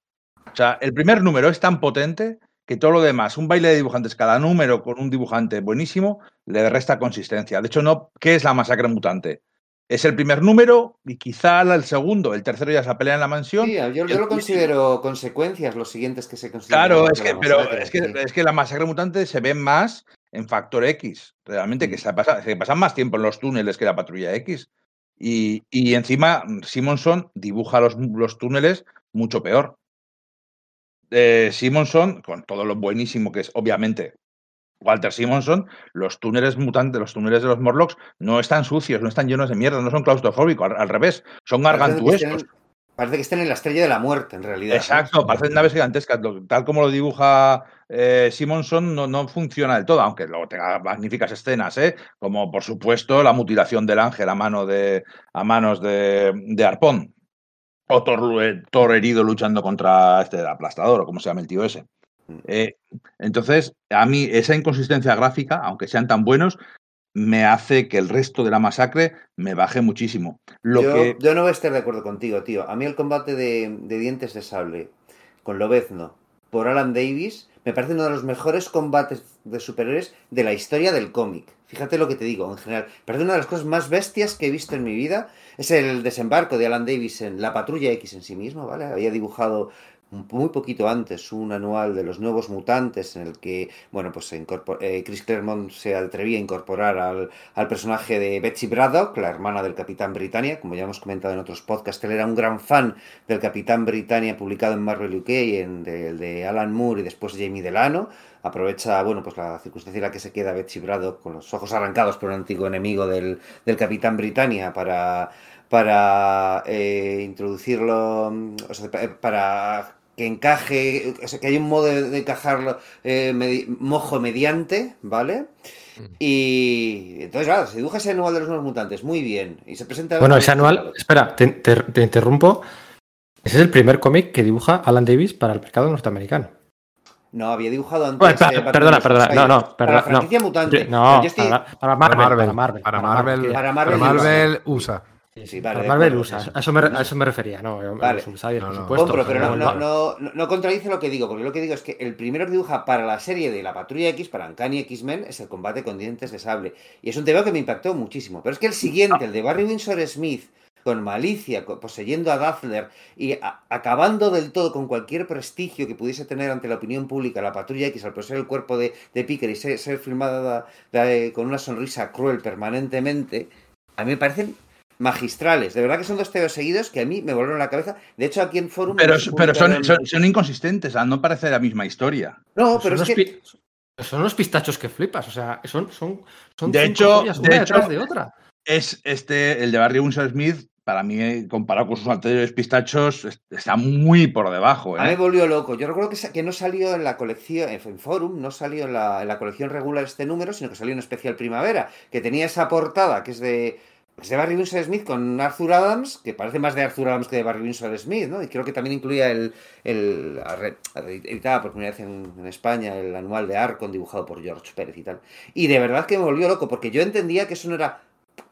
O sea, el primer número es tan potente que todo lo demás, un baile de dibujantes, cada número con un dibujante buenísimo, le resta consistencia. De hecho, no, ¿qué es la masacre mutante? Es el primer número y quizá el segundo, el tercero ya es la pelea en la mansión. Sí, yo, yo el- lo considero consecuencias, los siguientes que se consideran. Claro, es que, pero es que, sí. es que la masacre mutante se ve más en Factor X, realmente, Mm. que se, pasa, se pasan más tiempo en los túneles que la patrulla X. Y, y encima, Simonson dibuja los, los túneles mucho peor. Eh, Simonson, con todo lo buenísimo que es, obviamente, Walter Simonson, los túneles mutantes, los túneles de los Morlocks no están sucios, no están llenos de mierda, no son claustrofóbicos, al, al revés, son gargantuescos. Parece que estén en la estrella de la muerte, en realidad. ¿no? Exacto, parecen naves gigantescas. Tal como lo dibuja eh, Simonson, no, no funciona del todo, aunque luego tenga magníficas escenas, ¿eh? como por supuesto la mutilación del ángel a, mano de, a manos de, de Arpón. O Thor, eh, Thor herido luchando contra este aplastador, o como se llama el tío ese. Eh, entonces, a mí esa inconsistencia gráfica, aunque sean tan buenos, me hace que el resto de la masacre me baje muchísimo. Lo yo, que yo no voy a estar de acuerdo contigo, tío. A mí el combate de, de dientes de sable con Lobezno por Alan Davis me parece uno de los mejores combates de superhéroes de la historia del cómic. Fíjate lo que te digo, en general. Me parece una de las cosas más bestias que he visto en mi vida. Es el desembarco de Alan Davis en la Patrulla X en sí mismo, ¿vale? Había dibujado muy poquito antes un anual de los nuevos mutantes en el que, bueno, pues se eh, Chris Claremont se atrevía a incorporar al, al personaje de Betsy Braddock, la hermana del Capitán Britannia, como ya hemos comentado en otros podcasts, él era un gran fan del Capitán Britannia publicado en Marvel UK, en de, de Alan Moore y después Jamie Delano, aprovecha, bueno, pues la circunstancia en la que se queda Betsy Braddock con los ojos arrancados por un antiguo enemigo del, del Capitán Britannia para para eh, introducirlo, o sea, pa- para que encaje, o sea, que hay un modo de, de encajarlo eh, medi- mojo mediante, ¿vale? Y entonces, claro, se dibuja ese anual de los nuevos mutantes, muy bien. Y se presenta. Bueno, ese anual, espera, te, te- te interrumpo. Ese es el primer cómic que dibuja Alan Davis para el mercado norteamericano. No, había dibujado antes. Bueno, espera, eh, Batman perdona, perdona, no, no, Spider-Man. perdona, Para la no. franquicia mutante. No, yo estoy- para, para Para Marvel, Marvel, para Marvel, para Marvel, Para para Marvel Marvel, dibuja. USA. Sí, sí, vale, Marvel acuerdo, USA. A eso me, a eso me refería, no. Vale. No, por no. supuesto. Compro, pero no, pero no, vale. no, no, no contradice lo que digo, porque lo que digo es que el primero que dibuja para la serie de la Patrulla X, para Uncanny X-Men, es el combate con dientes de sable. Y es un tema que me impactó muchísimo. Pero es que el siguiente, el de Barry Windsor Smith, con malicia, poseyendo a Dazzler y a- acabando del todo con cualquier prestigio que pudiese tener ante la opinión pública la Patrulla X al poseer el cuerpo de, de Picker y ser, ser filmada de- con una sonrisa cruel permanentemente, a mí me parecen magistrales. De verdad que son dos teos seguidos que a mí me volaron la cabeza. De hecho, aquí en Forum... Pero, pero son, publicado- son, son inconsistentes, al no parece la misma historia. No, pero son, es que... son unos pistachos que flipas. O sea, son, son, son De hecho- de una hecho- detrás de otra. Es este, el de Barry Windsor Smith, para mí, comparado con sus anteriores pistachos, es- está muy por debajo. A mí me ¿eh? volvió loco. Yo recuerdo que, que no salió en la colección, en Forum, no salió en la, en la colección regular este número, sino que salió en especial primavera, que tenía esa portada que es de, es de Barry Windsor Smith con Arthur Adams, que parece más de Arthur Adams que de Barry Windsor Smith, ¿no? Y creo que también incluía el, el editada por primera vez en, en España, el anual de Arcon dibujado por George Pérez y tal. Y de verdad que me volvió loco, porque yo entendía que eso no era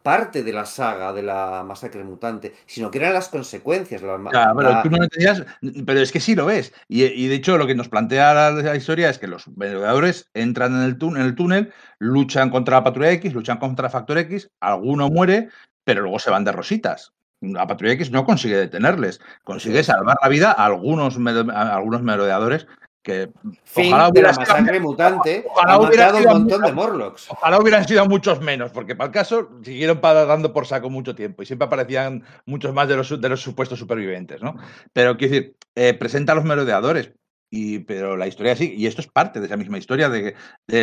parte de la saga de la masacre mutante, sino que eran las consecuencias. la- Ya, pero la- tú no entendías, pero es que sí lo ves. Y, y de hecho, lo que nos plantea la, la historia es que los vendedores entran en el, tú- en el túnel, luchan contra la patrulla X, luchan contra Factor X, alguno muere, pero luego se van de rositas. La patrulla X no consigue detenerles, consigue salvar la vida a algunos, a algunos merodeadores que fin ojalá de la sido- masacre mutante ojalá hubiera matado un sido montón de Morlocks. Ojalá hubieran sido muchos menos, porque para el caso siguieron dando por saco mucho tiempo y siempre aparecían muchos más de los, de los supuestos supervivientes, ¿no? Pero quiero decir, eh, presenta a los merodeadores, y, pero la historia sí, y esto es parte de esa misma historia, de,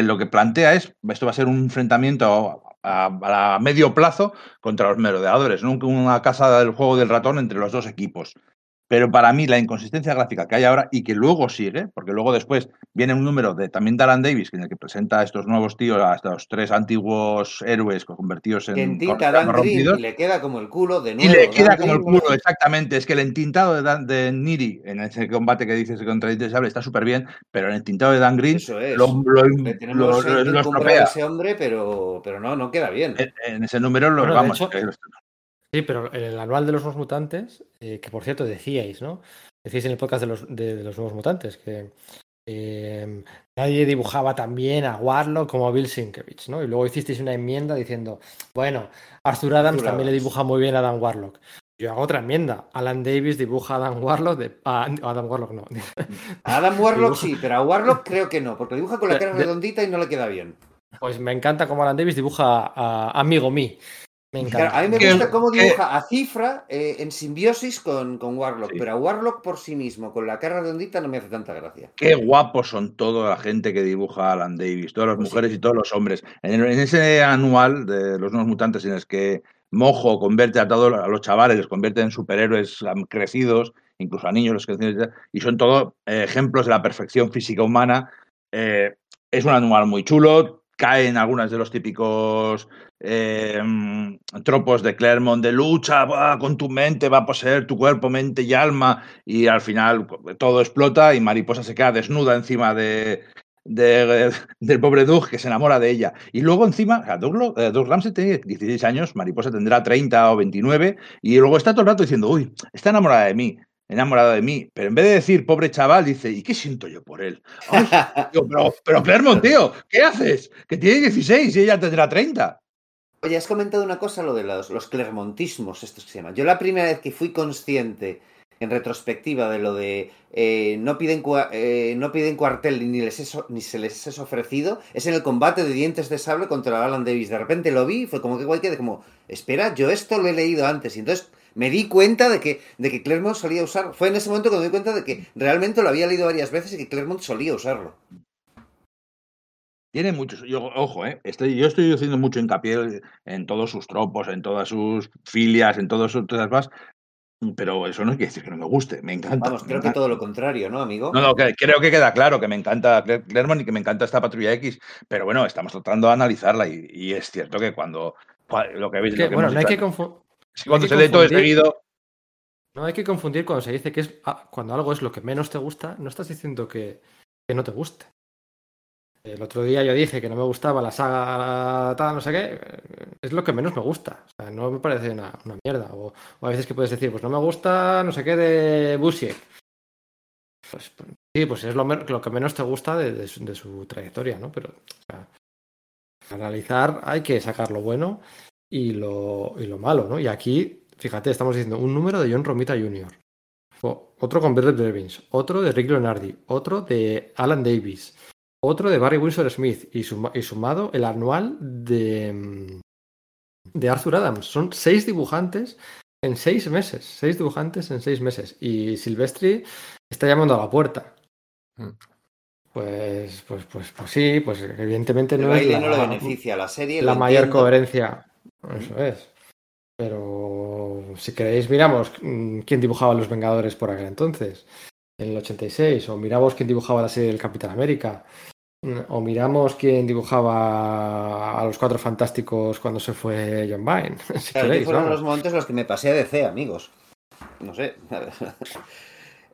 lo que plantea es, esto va a ser un enfrentamiento a, a- a medio plazo contra los merodeadores, ¿no? una casa del juego del ratón entre los dos equipos. Pero para mí la inconsistencia gráfica que hay ahora y que luego sigue, porque luego después viene un número de también Alan Davis, en el que presenta a estos nuevos tíos, a estos tres antiguos héroes convertidos en Que entinta a correctamente Dan Green rompidos, y le queda como el culo de y nuevo. le Dan queda como el culo, exactamente. Es que el entintado de, Dan- de Niri en ese combate que dices contra el Sable está súper bien, pero el entintado de Dan Green Eso es. lo, lo, Le tenemos lo- lo- lo encumbrado estropea. a ese hombre, pero, pero no, no queda bien. En, en ese número lo Bueno, de vamos. hecho- que- Sí, pero en el anual de los nuevos mutantes, eh, que por cierto decíais, ¿no? Decíais en el podcast de los, de, de los nuevos mutantes que eh, nadie dibujaba tan bien a Warlock como a Bill Sienkiewicz, ¿no? Y luego hicisteis una enmienda diciendo, bueno, Arthur Adams Arthur también le dibuja muy bien a Dan Warlock. Yo hago otra enmienda. Alan Davis dibuja a Dan Warlock de. A, a Dan Warlock no. A Adam Warlock Dibuja- sí, pero a Warlock creo que no, porque dibuja con la cara redondita y no le queda bien. Pues me encanta como Alan Davis dibuja a Amigo Me. Me encanta. Claro, a mí me gusta cómo que- dibuja a Cifra eh, en simbiosis con, con Warlock, Sí. pero a Warlock por sí mismo, con la cara redondita, no me hace tanta gracia. Qué guapos son toda la gente que dibuja a Alan Davis, todas las Pues sí. mujeres y todos los hombres. En, en ese anual de los nuevos mutantes en el que Mojo convierte a todos a los chavales, los convierte en superhéroes crecidos, incluso a niños los crecidos, y son todos eh, ejemplos de la perfección física humana. Eh, es un anual muy chulo, caen algunas de los típicos eh, tropos de Claremont de lucha va, con tu mente, va a poseer tu cuerpo, mente y alma, y al final todo explota y Mariposa se queda desnuda encima de, de- del pobre Doug que se enamora de ella. Y luego encima, Doug, eh, Doug Ramsey tiene 16 años, Mariposa tendrá 30 o 29, y luego está todo el rato diciendo, uy, está enamorada de mí, enamorada de mí, pero en vez de decir, pobre chaval, dice, ¿y qué siento yo por él? Pero, Claremont, tío, ¿qué haces? Que tiene 16 y ella tendrá 30. Oye, has comentado una cosa, lo de los, los clermontismos, estos que se llaman. Yo la primera vez que fui consciente, en retrospectiva, de lo de eh, no, piden eh, no piden cuartel ni, les es ni se les es ofrecido, es en el combate de dientes de sable contra Alan Davis. De repente lo vi fue como que guay como, espera, yo esto lo he leído antes. Y entonces me di cuenta de que, de que Claremont solía usar. Fue en ese momento que me di cuenta de que realmente lo había leído varias veces y que Claremont solía usarlo. Tiene muchos, yo, ojo, eh, estoy, yo estoy haciendo mucho hincapié en todos sus tropos, en todas sus filias, en todas sus todas más, pero eso no quiere decir que no me guste, me encanta. Vamos, creo que todo lo contrario, ¿no, amigo? No, no, que- creo que queda claro que me encanta Cler- Claremont y que me encanta esta patrulla X, pero bueno, estamos tratando de analizarla y, y es cierto que cuando cua- lo que habéis Que, lo que bueno, no hay que, es que cuando se lee todo seguido, no hay que confundir cuando se dice que es ah, cuando algo es lo que menos te gusta, no estás diciendo que, que no te guste. El otro día yo dije que no me gustaba la saga tal, no sé qué, es lo que menos me gusta. O sea, no me parece una, una mierda. O, o a veces que puedes decir, pues no me gusta no sé qué de Busiek. Pues sí, pues es lo, que menos te gusta de, de su, de su trayectoria, ¿no? Pero o sea, analizar hay que sacar lo bueno y lo, y lo malo, ¿no? Y aquí, fíjate, estamos diciendo un número de John Romita Jr., otro con Bernard Blevins, otro de Rick Leonardi, otro de Alan Davis, otro de Barry Windsor Smith y, suma- y sumado el anual de, de Arthur Adams. Son seis dibujantes en seis meses, seis dibujantes en seis meses. Y Silvestri está llamando a la puerta. Mm. Pues, pues, pues, pues sí, pues evidentemente El no es la, no beneficia la serie. la mayor entiendo. coherencia. Eso es. Pero si queréis, miramos mm, quién dibujaba los Vengadores por aquel entonces, en el 86, o miramos quién dibujaba la serie del Capitán América, mm, o miramos quién dibujaba a los Cuatro Fantásticos cuando se fue John Byrne. Si Claro, queréis, fueron vamos. los momentos en los que me pasé a DC, amigos. No sé.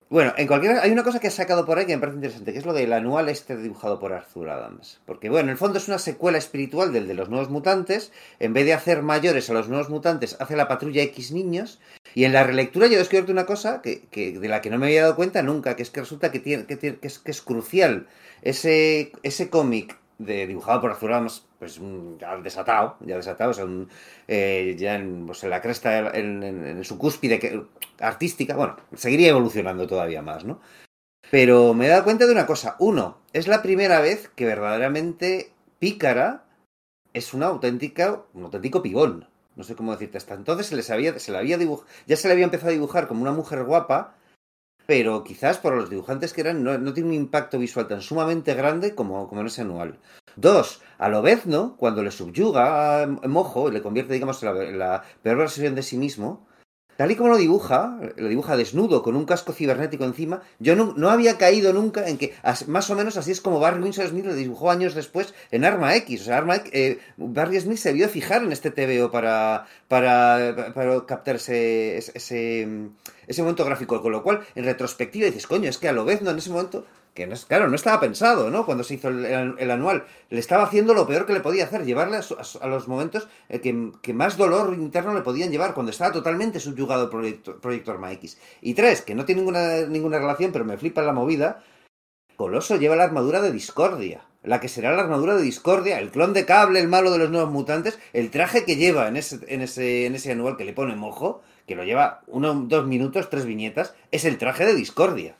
Bueno, en cualquier hay una cosa que he sacado por ahí que me parece interesante, que es lo del anual este dibujado por Arthur Adams. Porque, bueno, en el fondo es una secuela espiritual del de los nuevos mutantes. En vez de hacer mayores a los nuevos mutantes, hace la patrulla X niños. Y en la relectura yo he descubierto una cosa que, que- de la que no me había dado cuenta nunca, que es que resulta que, tiene, que, tiene- que es, que es crucial ese, ese cómic de, dibujado por Arthur Adams, pues un- ya desatado, ya desatado, o sea, un, eh, ya en, pues, en la cresta, en, su cúspide que- artística, bueno, seguiría evolucionando todavía más, ¿no? Pero me he dado cuenta de una cosa. Uno, es la primera vez que verdaderamente Pícara es una auténtica, un auténtico pibón. No sé cómo decirte. Hasta entonces se, les había, se le había ya se le había empezado a dibujar como una mujer guapa, pero quizás por los dibujantes que eran no, no tiene un impacto visual tan sumamente grande como, como en ese anual. Dos, a Lobezno, cuando le subyuga a Mojo y le convierte, digamos, en la, peor versión de sí mismo, tal y como lo dibuja, lo dibuja desnudo, con un casco cibernético encima, yo no, no había caído nunca en que más o menos así es como Barry Winsor Smith lo dibujó años después en Arma X. O sea, Arma eh, Barry Smith se vio fijar en este TVO para, para, para captar ese, ese, ese momento gráfico, con lo cual, en retrospectiva dices, coño, es que a Lobezno en ese momento que no claro, no estaba pensado, ¿no? Cuando se hizo el, el- anual. Le estaba haciendo lo peor que le podía hacer, llevarle a, a los momentos eh, que, que más dolor interno le podían llevar, cuando estaba totalmente subyugado proyecto, proyecto Arma X. Y tres, que no tiene ninguna, ninguna relación, pero me flipa la movida, Coloso lleva la armadura de Discordia. La que será la armadura de Discordia, el clon de cable, el malo de los nuevos mutantes, el traje que lleva en ese, en ese, en ese anual que le pone mojo, que lo lleva uno, dos minutos, tres viñetas, es el traje de Discordia.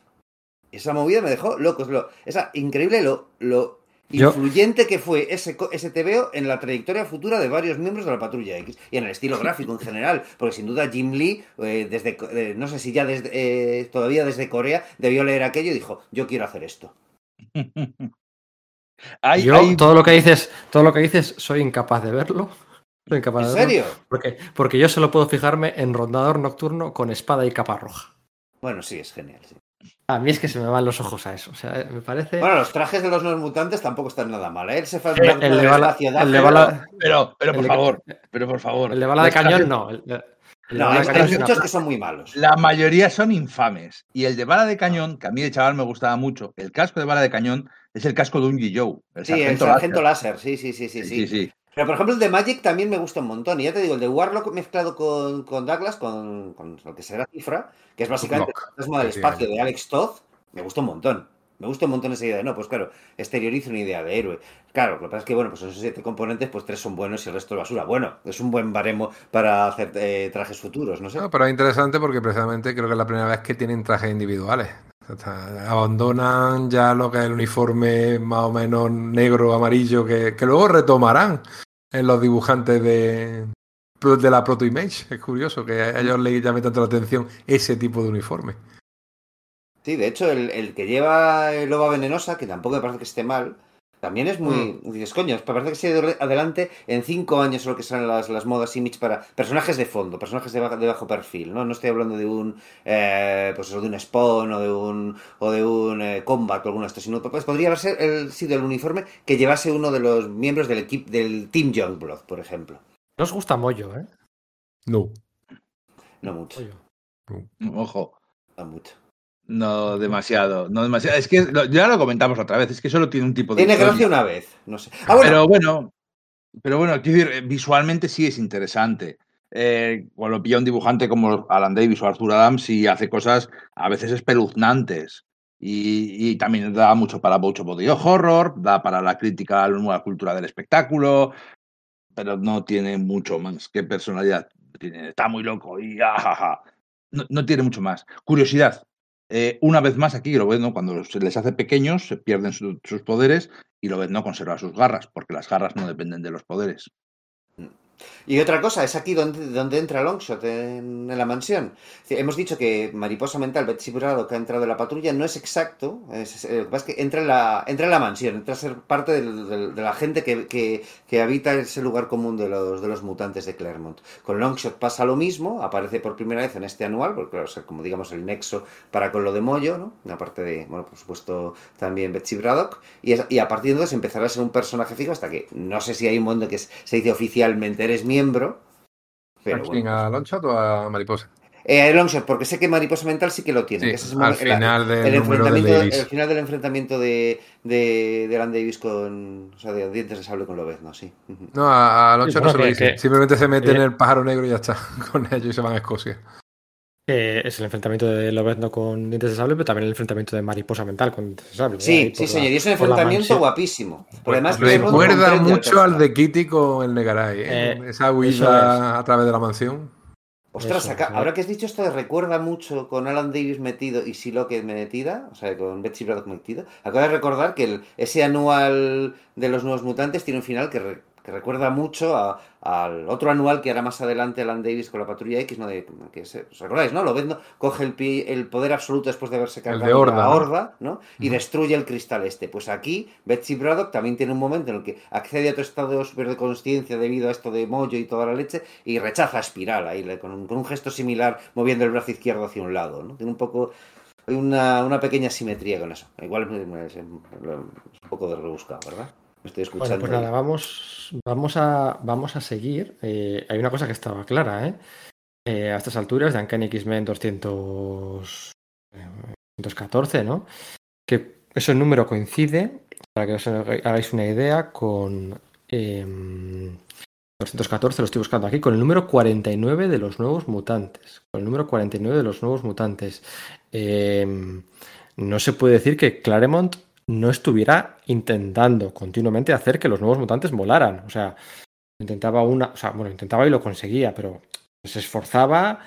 Esa movida me dejó loco. Es lo, esa increíble lo, lo Yo- influyente que fue ese, ese TVO en la trayectoria futura de varios miembros de la Patrulla X y en el estilo gráfico en general. Porque sin duda Jim Lee, eh, desde, eh, no sé si ya desde, eh, todavía desde Corea, debió leer aquello y dijo, yo quiero hacer esto. Hay- Yo, hay- todo lo que dices, todo lo que dices, soy incapaz de verlo. Soy incapaz ¿En de verlo. serio? Porque, porque yo solo puedo fijarme en rondador nocturno con espada y capa roja. Bueno, sí, es genial. sí. A mí es que se me van los ojos a eso. O sea, me parece. Bueno, los trajes de los nuevos mutantes tampoco están nada mal. ¿eh? Él se fue el, el de bala, el de bala- Pero, pero el por de- favor, pero por favor. el de bala de cañón no. El, de- el de No, hay, muchos que son muy malos. La mayoría son infames. Y el de bala de cañón, que a mí de chaval me gustaba mucho, el casco de bala de cañón es el casco de un G. El Sí, el sargento láser. láser. Sí, sí, sí, sí, Sí, sí. sí, sí. Pero por ejemplo el de Magic también me gusta un montón. Y ya te digo, el de Warlock mezclado con, con Douglas, con, con lo que será cifra, que es básicamente el fantasma del espacio de Alex Toth, me gusta un montón. Me gusta un montón esa idea de, no, pues claro, exterioriza una idea de héroe. Claro, lo que pasa es que, bueno, pues esos siete componentes, pues tres son buenos y el resto es basura. Bueno, es un buen baremo para hacer eh, trajes futuros, no sé. No, pero es interesante porque precisamente creo que es la primera vez que tienen trajes individuales. Abandonan ya lo que es el uniforme más o menos negro, amarillo, que, que luego retomarán en los dibujantes de, de la Proto Image. Es curioso que a ellos les llame tanto la atención ese tipo de uniforme. Sí, de hecho, el, el que lleva el loba venenosa, que tampoco me parece que esté mal, también es muy. Dices, coño, me parece que se ha ido adelante en cinco años lo que son las, las modas image para personajes de fondo, personajes de bajo, de bajo perfil, ¿no? No estoy hablando de un. eh, pues eso, de un Spawn o de un. o de un eh, Combat o alguno de estos, sino pues podría haber ser el- sido el uniforme que llevase uno de los miembros del equipo del Team Youngblood, por ejemplo. No os gusta Moyo, ¿eh? No. No mucho. Ojo. no mucho. No demasiado, no demasiado. Es que ya lo comentamos otra vez, es que solo tiene un tipo de. Tiene historia. gracia una vez, no sé. Ah, bueno, Pero bueno, pero bueno, quiero decir, eh, visualmente sí es interesante. Eh, cuando pilla un dibujante como Alan Davis o Arthur Adams y hace cosas a veces espeluznantes. Y, y también da mucho para mucho body horror, da para la crítica a la nueva cultura del espectáculo, pero no tiene mucho más que personalidad. Tiene- está muy loco y ajaja. No, no tiene mucho más. Curiosidad. Eh, una vez más aquí, lo ves, ¿no? Cuando se les hace pequeños, se pierden su- sus poderes y lo ves no conserva sus garras, porque las garras no dependen de los poderes. Y otra cosa, es aquí donde, donde entra Longshot, en, la mansión. Hemos dicho que Mariposa Mental, Betsy Braddock, que ha entrado en la patrulla, no es exacto. Es, es- lo que pasa es que entra en la, entra en la mansión, entra a ser parte de la gente que, que- que habita ese lugar común de los, de los mutantes de Claremont. Con Longshot pasa lo mismo, aparece por primera vez en este anual, porque como digamos el nexo para con lo de Moyo, ¿no? Aparte de, bueno, por supuesto, también Betsy Braddock. Y, a partir de entonces empezará a ser un personaje fijo hasta que no sé si hay un momento que se dice oficialmente eres miembro. Pero ¿A quién? bueno. ¿A Longshot o a Mariposa? Eh, a Longshot, porque sé que Mariposa Mental sí que lo tiene. Sí, que ese es el al la- final del el de enfrentamiento, el final del enfrentamiento de, de, de Alan Davis con. O sea, de dientes de sable con Lobezno, sí. No, a, a Longshot Sí, no se lo dice. que- Simplemente se mete que- en el pájaro negro y ya está con ellos y se van a Escocia. Eh, es el enfrentamiento de Lobezno con dientes de sable, pero también el enfrentamiento de Mariposa Mental con dientes de sable. Sí, sí, la- señor. Y es un enfrentamiento guapísimo. Porque además, Claremont Recuerda mucho al de Kitty con el Negaray. ¿eh? Eh, Esa huida a través de la mansión. Ostras, Eso, acá- sí. ahora que has dicho esto, recuerda mucho con Alan Davis metido y Siloque metida, o sea, con Betsy Braddock metido. Acabo de recordar que el- ese anual de los nuevos mutantes tiene un final que, re- que recuerda mucho a- al otro anual que hará más adelante Alan Davis con la Patrulla X, ¿no? De, que se- ¿Os recordáis, no? Lobezno coge el, pi- el poder absoluto después de haberse cargado de Horda, la horda, ¿no? Y destruye el cristal este. Pues aquí, Betsy Braddock también tiene un momento en el que accede a otro estado super de conciencia debido a esto de Mojo y toda la leche y rechaza a Espiral ahí, con un, con un gesto similar moviendo el brazo izquierdo hacia un lado, ¿no? Tiene un poco... Hay una, una pequeña simetría con eso. Igual es, es- es un poco de rebuscado, ¿verdad? Bueno, pues nada, vamos, vamos, a, vamos a seguir. Eh, hay una cosa que estaba clara, ¿eh? Eh, a estas alturas de Uncanny X-Men 200, eh, 214, ¿no? Que ese número coincide, para que os hagáis una idea, con em, 214, lo estoy buscando aquí, con el número 49 de los nuevos mutantes. Con el número 49 de los nuevos mutantes. Em, no se puede decir que Claremont no estuviera intentando continuamente hacer que los nuevos mutantes molaran. O sea, intentaba una, o sea, bueno, intentaba y lo conseguía, pero se esforzaba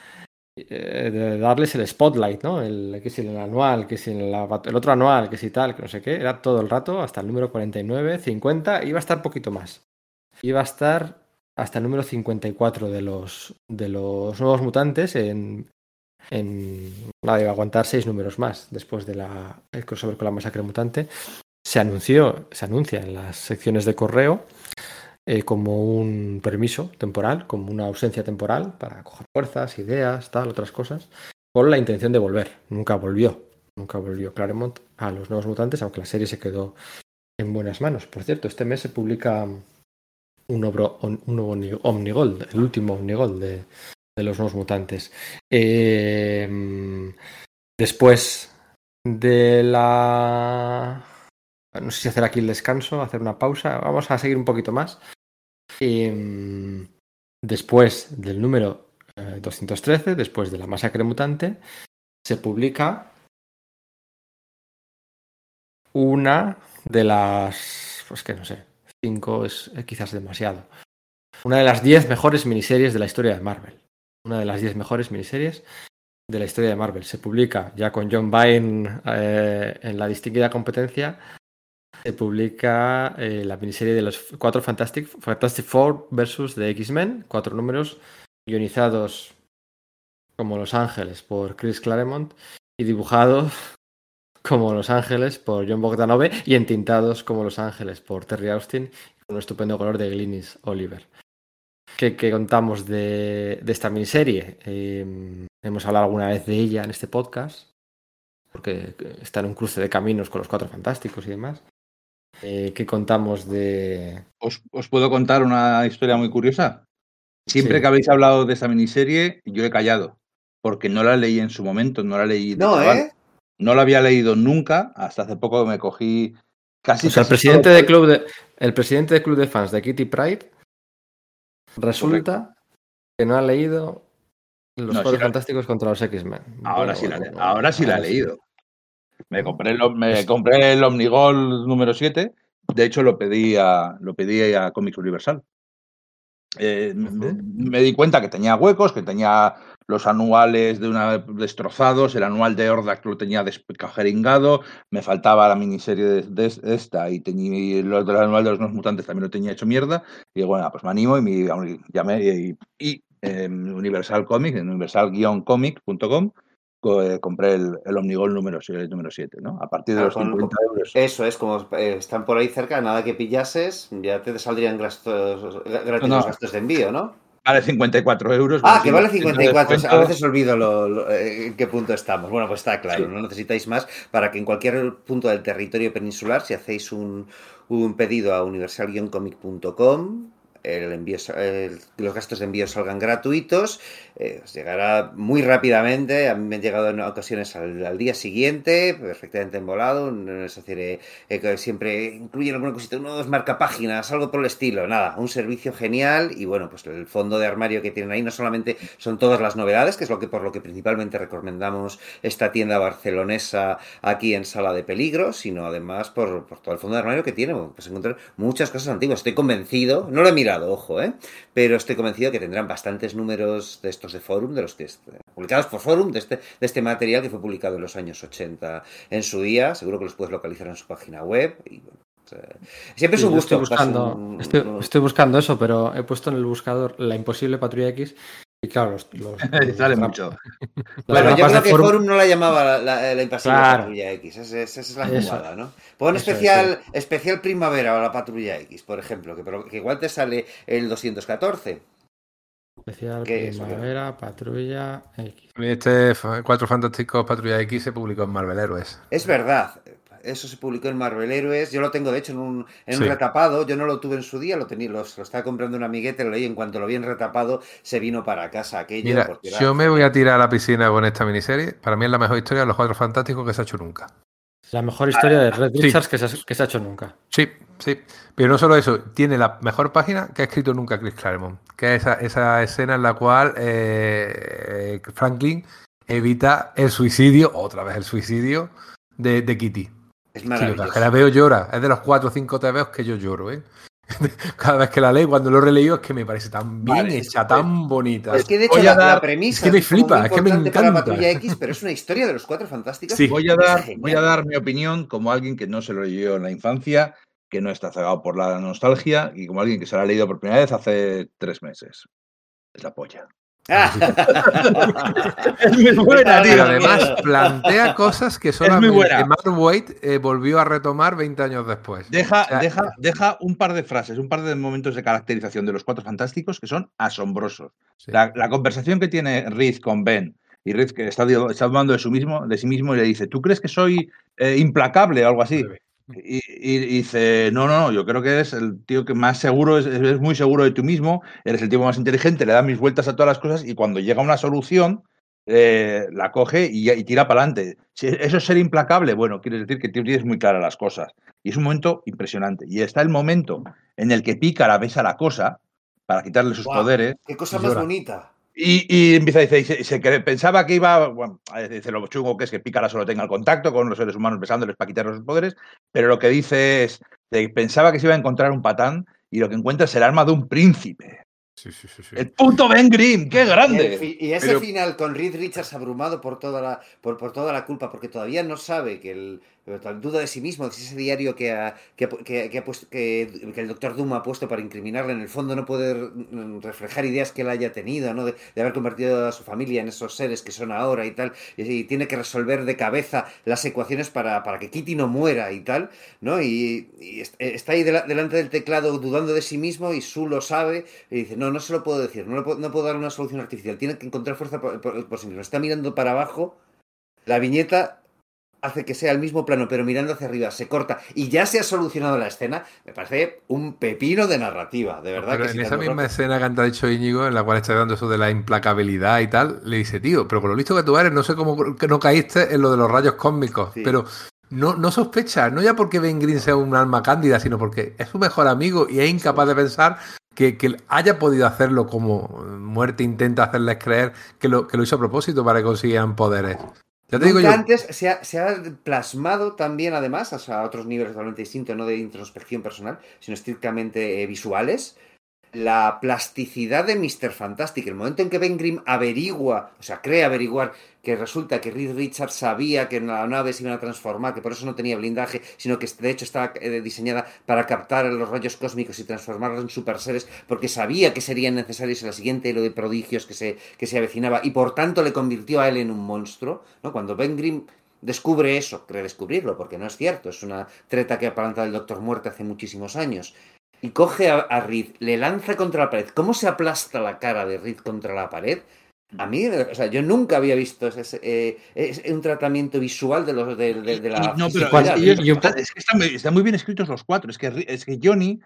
eh, de darles el spotlight, ¿no? El, que si el anual, que si el, el otro anual, que si tal, que no sé qué, era todo el rato hasta el número 49, 50, iba a estar poquito más. Iba a estar hasta el número 54 de los, de los nuevos mutantes en, en a aguantar seis números más después de la el crossover con la masacre mutante. Se anunció, se anuncia en las secciones de correo eh, como un permiso temporal, como una ausencia temporal para coger fuerzas, ideas, tal, otras cosas, con la intención de volver. Nunca volvió, nunca volvió Claremont a los nuevos mutantes, aunque la serie se quedó en buenas manos. Por cierto, este mes se publica un, obro, un nuevo Omni- Omnigold, el último Omnigold de, de los nuevos mutantes. Eh, después de la... No sé si hacer aquí el descanso, hacer una pausa. Vamos a seguir un poquito más. Eh, después del número eh, 213, después de la masacre mutante, se publica una de las... Pues que no sé, cinco es eh, quizás demasiado. Una de las diez mejores miniseries de la historia de Marvel. Una de las diez mejores miniseries de la historia de Marvel. Se publica ya con John Byrne eh, en la distinguida competencia. Se publica eh, la miniserie de los cuatro Fantastic, Fantastic Four versus de X-Men. Cuatro números guionizados como Los Ángeles por Chris Claremont y dibujados como Los Ángeles por John Bogdanove y entintados como Los Ángeles por Terry Austin con un estupendo color de Glynis Oliver. ¿Qué, qué contamos de, de, esta miniserie? Eh, hemos hablado alguna vez de ella en este podcast, porque está en un cruce de caminos con los Cuatro Fantásticos y demás. Eh, ¿Qué contamos de...? ¿Os, ¿Os, puedo contar una historia muy curiosa? Siempre sí. que habéis hablado de esta miniserie, yo he callado, porque no la leí en su momento, no la leí... No. ¿eh? No la había leído nunca, hasta hace poco me cogí casi... O sea, el, presidente de club de, el presidente del club de fans de Kitty Pride resulta Correcto. que no ha leído Los no, Cuatro sí Fantásticos la... contra los X-Men. Ahora, sí la, ahora sí la he leído. Me compré el, me compré el Omnigol número 7. De hecho, lo pedí a, lo pedí a Comics Universal. Eh, uh -huh. me, me, di cuenta que tenía huecos, que tenía los anuales de una destrozados, el anual de Hordak lo tenía descajeringado, me faltaba la miniserie de, de esta y, tenía, y lo del anual de los nuevos mutantes también lo tenía hecho mierda. Y bueno, pues me animo y me llamé y, y eh, Universal Comics, en universal-comic.com, eh, compré el, el Omnigol número, número 7, ¿no? A partir de los 50 euros. Eso es, como eh, están por ahí cerca, nada que pillases, ya te saldrían gastos, gratis los gastos de envío, ¿no? Vale 54 euros. Ah, que vale 54. A veces olvido lo, lo, en qué punto estamos. Bueno, pues está claro, sí. no necesitáis más para que en cualquier punto del territorio peninsular, si hacéis un, un pedido a universal-comic.com, el envío, los gastos de envío salgan gratuitos, eh, llegará muy rápidamente, a mí me han llegado en ocasiones al, día siguiente, perfectamente embolado, es decir, eh, eh, siempre incluyen alguna cosita, unos marcapáginas, algo por el estilo, nada, un servicio genial y bueno, pues el fondo de armario que tienen ahí no solamente son todas las novedades, que es lo que por lo que principalmente recomendamos esta tienda barcelonesa aquí en Sala de Peligro, sino además por, por todo el fondo de armario que tiene, pues encontrar muchas cosas antiguas, estoy convencido, no lo he mirado, ojo, ¿eh? pero estoy convencido que tendrán bastantes números de estos de Forum, de los que publicados por Forum, de este, de este material que fue publicado en los años 80 en su día, seguro que los puedes localizar en su página web. Y, bueno, siempre es un gusto. Estoy buscando, un, estoy, estoy buscando, eso, pero he puesto en el buscador la imposible patrulla X y claro, los. los, los Sale mucho. Bueno, yo creo que Forum... Forum no la llamaba la, la, la impasible claro. patrulla X. Esa, esa es la jugada, ¿no? Pon especial, es, especial primavera o la patrulla X, por ejemplo, que, pero, que igual te sale el 214. Especial primavera, patrulla X. Este Cuatro Fantásticos Patrulla X se publicó en Marvel Heroes. Es verdad. Eso se publicó en Marvel Heroes. Yo lo tengo, de hecho, en un, en sí. un retapado. Yo no lo tuve en su día, lo, tenía, lo, lo estaba comprando un amiguete, lo leí. En cuanto lo vi en retapado, se vino para casa aquello. Mira, era... yo me voy a tirar a la piscina con esta miniserie. Para mí es la mejor historia de los Cuatro Fantásticos que se ha hecho nunca. La mejor historia de Red Richards sí. que, se ha, que, se ha, hecho nunca. Sí, sí. Pero no solo eso, tiene la mejor página que ha escrito nunca Chris Claremont, que es esa, esa escena en la cual eh, Franklin evita el suicidio, otra vez el suicidio, de, de Kitty. Es maravilloso. Sí, que la veo llora. Es de los cuatro o cinco TVOs que yo lloro, ¿eh? Cada vez que la leo, cuando lo he releído, es que me parece tan bien vale, hecha, tan bonita. Es que de hecho la, dar... la, premisa es que me flipa, es que me encanta. Para X, pero es una historia de los cuatro fantásticos. Sí. Voy a, dar, voy a dar mi opinión como alguien que no se lo leyó en la infancia, que no está cegado por la nostalgia y como alguien que se la ha leído por primera vez hace tres meses. Es la polla. Es muy buena, tío. además plantea cosas que solamente Mark Waid eh, volvió a retomar 20 años después. Deja, o sea, deja, deja un par de frases, un par de momentos de caracterización de los cuatro fantásticos que son asombrosos. Sí. La, la, conversación que tiene Riz con Ben y Riz que está, está hablando de, su mismo, de sí mismo y le dice, ¿tú crees que soy eh, implacable o algo así? Y, y, dice, no, no, yo creo que eres el tío que más seguro, es, es muy seguro de tú mismo, eres el tío más inteligente, le da mis vueltas a todas las cosas y cuando llega una solución, eh, la coge y, y tira para adelante. Si eso es ser implacable, bueno, quiere decir que tienes muy claras las cosas. Y es un momento impresionante. Y está el momento en el que Pícara besa la cosa para quitarle sus wow, poderes. ¡Qué cosa más bonita! Y, y, empieza a decir, se, se, pensaba que iba, bueno, dice lo chungo que es que Pícara solo tenga el contacto con los seres humanos besándoles para quitarles los poderes, pero lo que dice es, pensaba que se iba a encontrar un patán y lo que encuentra es el arma de un príncipe. Sí, sí, sí, el puto Ben Grimm, qué grande. Y, y ese pero... final con Reed Richards abrumado por toda la por, por, toda la culpa, porque todavía no sabe que el duda de sí mismo, ese diario que, ha, que, que, puesto, que, el doctor Doom ha puesto para incriminarle, en el fondo no puede reflejar ideas que él haya tenido, ¿no? de, haber convertido a su familia en esos seres que son ahora y tal, y, tiene que resolver de cabeza las ecuaciones para, para que Kitty no muera y tal, ¿no? Y, y está ahí de delante del teclado dudando de sí mismo y Sue lo sabe y dice, no, no se lo puedo decir, no, puedo, no puedo dar una solución artificial, tiene que encontrar fuerza por, por, por sí mismo. Está mirando para abajo, la viñeta hace que sea el mismo plano, pero mirando hacia arriba, se corta y ya se ha solucionado la escena, me parece un pepino de narrativa, de verdad. Pero que en esa misma escena que han dicho Íñigo, en la cual está dando eso de la implacabilidad y tal, le dice, tío, pero con lo listo que tú eres, no sé cómo que no caíste en lo de los rayos cósmicos, sí. pero no, no sospechas, no ya porque Ben Green sea un alma cándida, sino porque es su mejor amigo y es incapaz de pensar que, que, haya podido hacerlo como muerte intenta hacerles creer que lo, que lo hizo a propósito para que consiguieran poderes. Ya te digo yo. antes se ha, se ha, plasmado también, además, o sea, a otros niveles totalmente distintos, no de introspección personal, sino estrictamente eh, visuales, la plasticidad de Mr. Fantastic, el momento en que Ben Grimm averigua, o sea, cree averiguar que resulta que Reed Richards sabía que la nave se iba a transformar, que por eso no tenía blindaje, sino que de hecho estaba eh, diseñada para captar los rayos cósmicos y transformarlos en super seres, porque sabía que serían necesarios en la siguiente hilo de prodigios que se, que se avecinaba, y por tanto le convirtió a él en un monstruo, ¿no? Cuando Ben Grimm descubre eso, cree descubrirlo, porque no es cierto, es una treta que plantado el Doctor Muerte hace muchísimos años, y coge a, a Reed, le lanza contra la pared. ¿Cómo se aplasta la cara de Reed contra la pared? A mí, o sea, yo nunca había visto ese, eh, un tratamiento visual de los de, de, de la. No, pero es, que están, muy- están muy bien escritos los cuatro. Es que, es que Johnny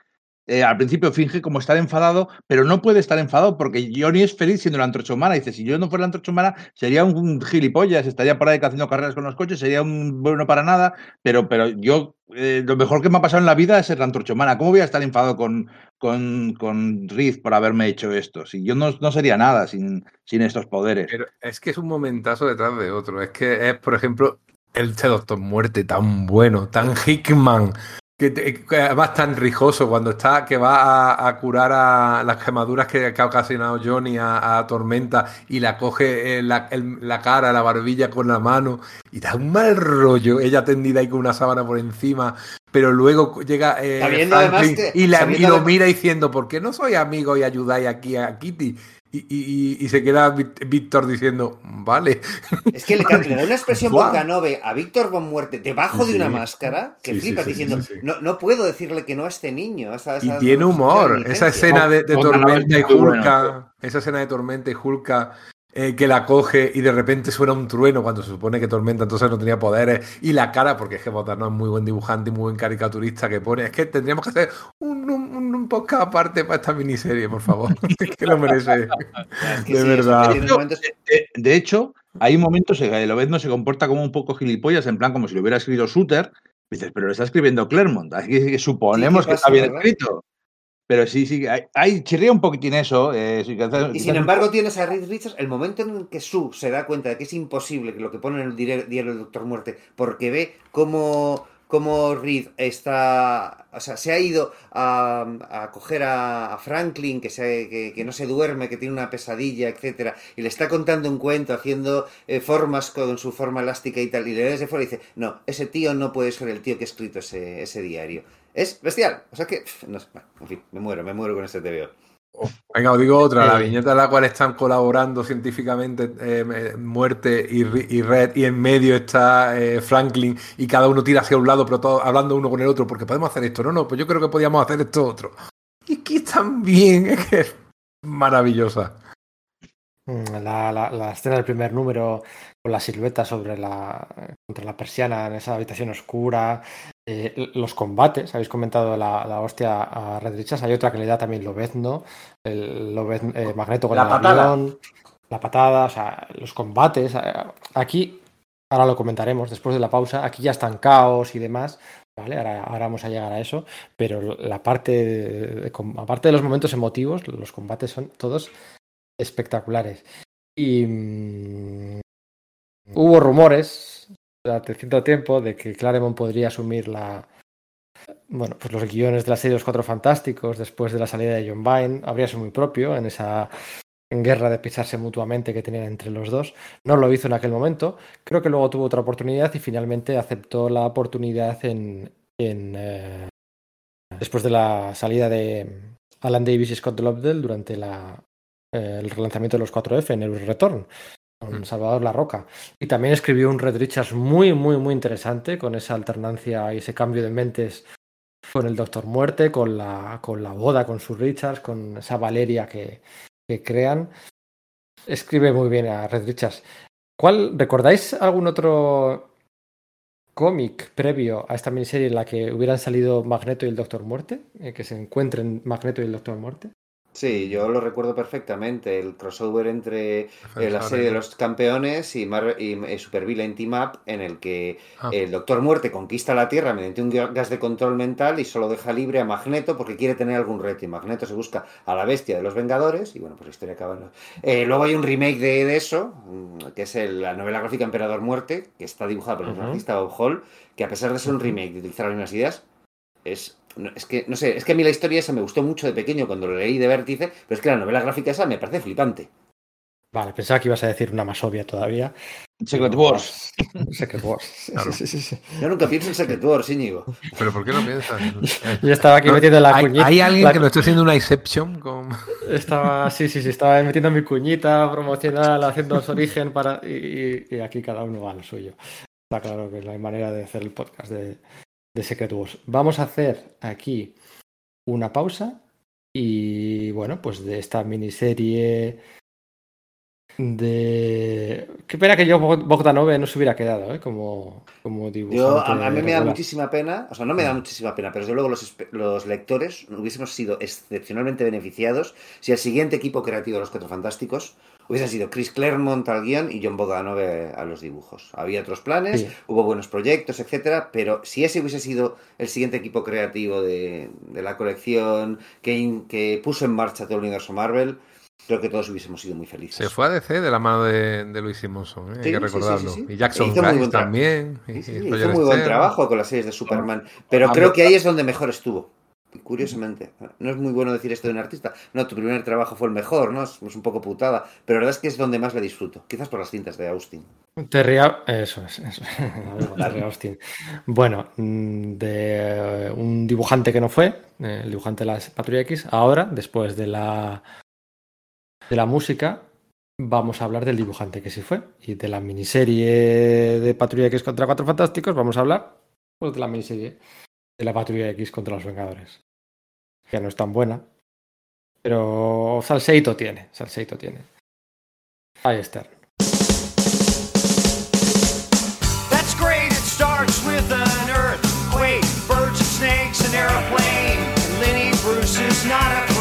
eh, al principio finge como estar enfadado, pero no puede estar enfadado porque Johnny es feliz siendo la antorcha humana. Dice: Si yo no fuera la antorcha humana, sería un, un gilipollas, estaría por ahí haciendo carreras con los coches, sería un bueno para nada. Pero, pero yo, eh, lo mejor que me ha pasado en la vida es ser la antorcha humana. ¿Cómo voy a estar enfadado con, con, con Reed por haberme hecho esto? Si yo no, no sería nada sin, sin estos poderes. Pero es que es un momentazo detrás de otro. Es que es, por ejemplo, el Doctor Muerte tan bueno, tan Hickman, que, te- que además tan rijoso cuando está que va a, a curar a las quemaduras que, que ha ocasionado Johnny a, a Tormenta y la coge eh, la, la cara, la barbilla con la mano y da un mal rollo. Ella tendida ahí con una sábana por encima. Pero luego llega eh, Franklin que- y, la- y lo mira diciendo, ¿por qué no soy amigo y ayudáis aquí a Kitty? Y, y- y- y se queda Víctor diciendo, vale. Es que le, da una expresión Guau. Boncanove a Víctor Von Muerte debajo de Sí. una máscara que Sí, sí, flipas sí, diciendo, sí, sí. No, no puedo decirle que no a este niño. esa- Y tiene humor. Esa inocencia". escena de, Tormenta y. Hulka, esa escena de Tormenta y Hulka eh, que la coge y de repente suena un trueno cuando se supone que Tormenta entonces no tenía poderes y la cara, porque es que Botarno es muy buen dibujante y muy buen caricaturista que pone. Es que tendríamos que hacer un, un, un podcast aparte para esta miniserie, por favor. es que lo merece. Es que de sí, verdad. De, de hecho, hay momentos en que Lobezno se comporta como un poco gilipollas, en plan como si lo hubiera escrito Suter. Dices, pero lo está escribiendo Claremont. Así que suponemos Sí, ¿qué que está pasa, bien verdad? escrito. Pero sí, sí, hay, hay- chirría un poquitín eso. eh, Y sin embargo tienes a Reed Richards, el momento en que Sue se da cuenta de que es imposible que lo que pone en el diario del Doctor Muerte, porque ve cómo, cómo Reed está, o sea, se ha ido a, a coger a, a Franklin, que, se, que, que no se duerme, que tiene una pesadilla, etcétera, y le está contando un cuento, haciendo eh, formas con su forma elástica y tal, y le ve desde fuera y dice, no, ese tío no puede ser el tío que ha escrito ese, ese diario. Es bestial, o sea que, no sé, en fin, me muero, me muero con este TVO. Venga, os digo otra, la Eh. viñeta en la cual están colaborando científicamente eh, Muerte y, Red, y en medio está eh, Franklin, y cada uno tira hacia un lado, pero todos hablando uno con el otro, porque podemos hacer esto, no, no, pues yo creo que podíamos hacer esto otro. Y es que están bien, es que es maravillosa. Mm, La, la- la escena del primer número con la silueta sobre la contra la persiana en esa habitación oscura, eh, los combates, habéis comentado la, la hostia a Red Richards, hay otra que le da también Lobezno, el Lobezno- eh, Magneto con La el patada. avión, la patada, o sea, los combates. eh, Aquí, ahora lo comentaremos después de la pausa, aquí ya están caos y demás. Vale, ahora, ahora vamos a llegar a eso, pero la parte, de- aparte de los momentos emotivos, los combates son todos espectaculares. Y mm, hubo rumores durante cierto tiempo de que Claremont podría asumir la bueno, pues los guiones de la serie Los Cuatro Fantásticos después de la salida de John Byrne. Habría sido muy propio en esa guerra de pisarse mutuamente que tenían entre los dos. No lo hizo en aquel momento. Creo que luego tuvo otra oportunidad y finalmente aceptó la oportunidad en, en, eh, después de la salida de Alan Davis y Scott Lobdell durante la, eh, el relanzamiento de los 4F en el Return con Mm. Salvador La Roca. Y también escribió un Red Richards muy, muy, muy interesante con esa alternancia y ese cambio de mentes con el Doctor Muerte, con la, con la boda con sus Richards, con esa Valeria que, que crean. Escribe muy bien a Red Richards. ¿Cuál, ¿Recordáis algún otro cómic previo a esta miniserie en la que hubieran salido Magneto y el Doctor Muerte? Eh, que se encuentren Magneto y el Doctor Muerte. Sí, yo lo recuerdo perfectamente, el crossover entre eh, la serie de los campeones y, Mar y eh, Supervillain Team Up, en el que Ah. el Doctor Muerte conquista la Tierra mediante un gas de control mental y solo deja libre a Magneto porque quiere tener algún reto. Y Magneto se busca a la bestia de los Vengadores y bueno, pues la historia acaba. en- Eh, luego hay un remake de, de eso, mm, que es el- la novela gráfica Emperador Muerte, que está dibujada por el Ujú. artista Bob Hall, que a pesar de ser un remake de utilizar las mismas ideas, es, no, es que, no sé, es que a mí la historia esa me gustó mucho de pequeño cuando lo leí de Vértice, pero es que la novela gráfica esa me parece flipante. Vale, pensaba que ibas a decir una más obvia todavía. Secret Wars. Secret Wars. Claro. sí, sí, sí. Yo nunca pienso en Secret Wars, Íñigo. ¿Pero por qué no piensas? Yo estaba aquí metiendo la ¿Hay, cuñita. hay alguien la- que lo esté haciendo una exception con... Estaba, sí, sí, sí, estaba metiendo mi cuñita promocional, haciendo su origen para. Y, y- y aquí cada uno va a lo suyo. Está claro que no hay manera de hacer el podcast de, de Secret Wars. Vamos a hacer aquí una pausa. Y bueno, pues de esta miniserie de. Qué pena que yo Bogdanove no se hubiera quedado, ¿eh? Como, como. Yo, a, mí me da regular. muchísima pena, o sea, no me da muchísima pena, pero desde luego los, los lectores hubiésemos sido excepcionalmente beneficiados si el siguiente equipo creativo de los Cuatro Fantásticos hubiesen sido Chris Claremont al guion y John Boganove a los dibujos. Había otros planes, Sí. hubo buenos proyectos, etcétera, pero si ese hubiese sido el siguiente equipo creativo de, de la colección que, in- que puso en marcha todo el universo Marvel, creo que todos hubiésemos sido muy felices. Se fue a DC de la mano de, de Luis Simonson, ¿eh? hay que recordarlo. sí, sí. Y Jackson también. y- hizo muy buen trabajo con las series de Superman, pero creo que ahí es donde mejor estuvo. Curiosamente, no es muy bueno decir esto de un artista. No, tu primer trabajo fue el mejor, ¿no? Es, es un poco putada, pero la verdad es que es donde más le disfruto. Quizás por las cintas de Austin. Terry eso es, eso. Terry Austin. Bueno, mm, de eh, un dibujante que no fue, eh, el dibujante de la Patrulla X, ahora, después de la de la música, vamos a hablar del dibujante que sí fue. Y de la miniserie de Patrulla X contra Cuatro Fantásticos, vamos a hablar pues, de la miniserie de la Patrulla X contra los Vengadores. Que no es tan buena. Pero Salseito tiene, Salseito tiene. Ahí está. That's great, it starts with an earthquake, birds and snakes, an airplane. Lenny Bruce is not afraid.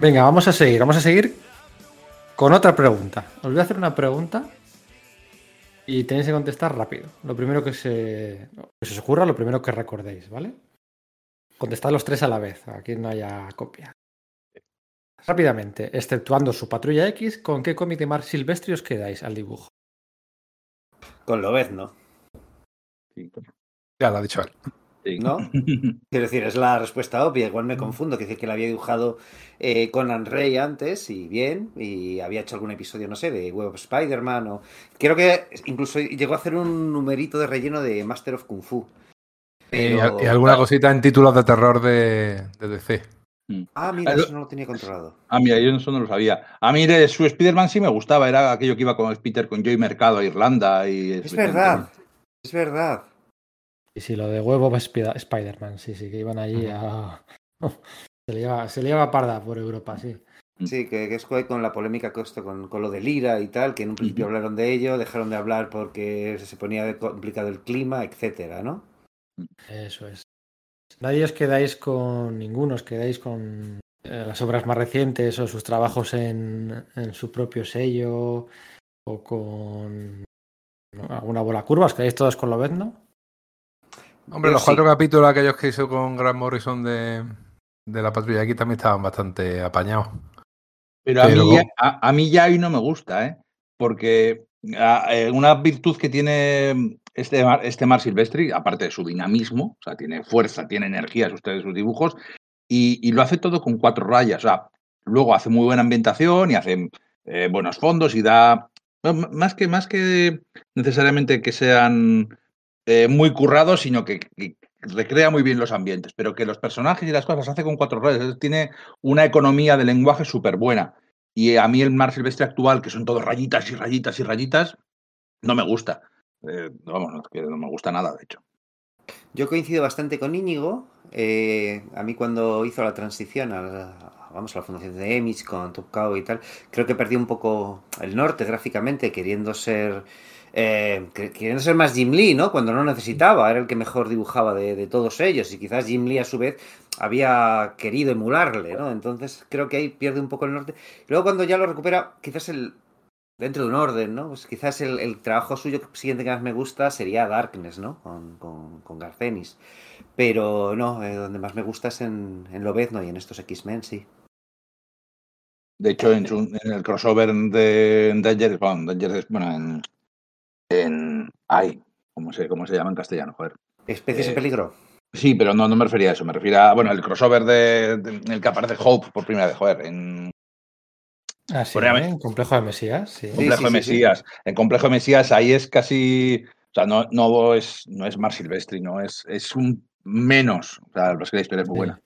Venga, vamos a seguir, vamos a seguir con otra pregunta. Os voy a hacer una pregunta y tenéis que contestar rápido. Lo primero que se, que se os ocurra, lo primero que recordéis, ¿vale? Contestad los tres a la vez, aquí no haya copia. Rápidamente, exceptuando su patrulla X, ¿con qué cómic de Mark Silvestri os quedáis al dibujo? Con Lobezno, Ya lo ha dicho él. Sí. ¿no? Quiero decir, es la respuesta obvia. Igual me confundo, que dice que la había dibujado eh, Conan Rey antes y bien, y había hecho algún episodio, no sé, de Web of Spider-Man o... Creo que incluso llegó a hacer un numerito de relleno de Master of Kung Fu. Y, Pero- y alguna cosita en títulos de terror de, de DC. Ah, mira, eso no lo tenía controlado. Ah, mira, yo eso no lo sabía. A mí de su Spider-Man sí me gustaba, era aquello que iba con Peter con Joy Mercado a Irlanda y... Es verdad, es verdad. Y si lo de huevo Sp- Spider-Man, sí, sí, que iban allí a... Se le, lleva, se le lleva parda por Europa, sí. Sí, que, que es que con la polémica que esto con, con lo de Lira y tal, que en un principio hablaron de ello, dejaron de hablar porque se ponía complicado el clima, etcétera, ¿no? Eso es. Nadie os quedáis con ninguno, os quedáis con eh, las obras más recientes o sus trabajos en, en su propio sello o con ¿no? alguna bola curva, os quedáis todos con Lobezno. Hombre, los sí. cuatro capítulos aquellos que hizo con Grant Morrison de, de la patrulla aquí también estaban bastante apañados. Pero a, mí, ya- a, a mí ya ahí no me gusta, ¿eh? Porque eh, una virtud que tiene este, Mar- este Mar Silvestri, aparte de su dinamismo, o sea, tiene fuerza, tiene energía sus, sus dibujos, y, y lo hace todo con cuatro rayas. O sea, luego hace muy buena ambientación y hace eh, buenos fondos y da. más, que, más que necesariamente que sean eh, muy currados, sino que, que recrea muy bien los ambientes, pero que los personajes y las cosas las hace con cuatro rayas. Tiene una economía de lenguaje súper buena. Y a mí el Mar Silvestre actual, que son todos rayitas y rayitas y rayitas, no me gusta. Eh, vamos, no me gusta nada, de hecho. Yo coincido bastante con Íñigo. Eh, a mí cuando hizo la transición a la, vamos, a la fundación de Emich con Top Cow y tal, creo que perdí un poco el norte gráficamente, queriendo ser eh, que- queriendo ser más Jim Lee, ¿no? Cuando no necesitaba, era el que mejor dibujaba de, todos ellos y quizás Jim Lee a su vez había querido emularle, ¿no? Entonces creo que ahí pierde un poco el norte. Luego cuando ya lo recupera, quizás el dentro de un orden, ¿no? Pues quizás el, trabajo suyo siguiente que más me gusta sería Darkness, ¿no? Con, con, con Garcenis. Pero no, eh, donde más me gusta es en, en Lobezno y en estos X-Men, sí. De hecho, en, en el crossover de Danger, bueno, bueno, en, en ay, ¿cómo se, ¿cómo se llama en castellano? Joder. Especies Eh, en peligro. Sí, pero no, no me refería a eso, me refería a, bueno, el crossover de, de- en el que aparece Hope por primera vez, joder, en Ah, sí, ¿eh? En Complejo de Mesías, sí. Complejo sí, de sí, Mesías. En Complejo de Mesías ahí es casi, o sea, no, no es, no es Mar Silvestri, no es, es un menos, o sea, es que la historia es muy Sí. buena.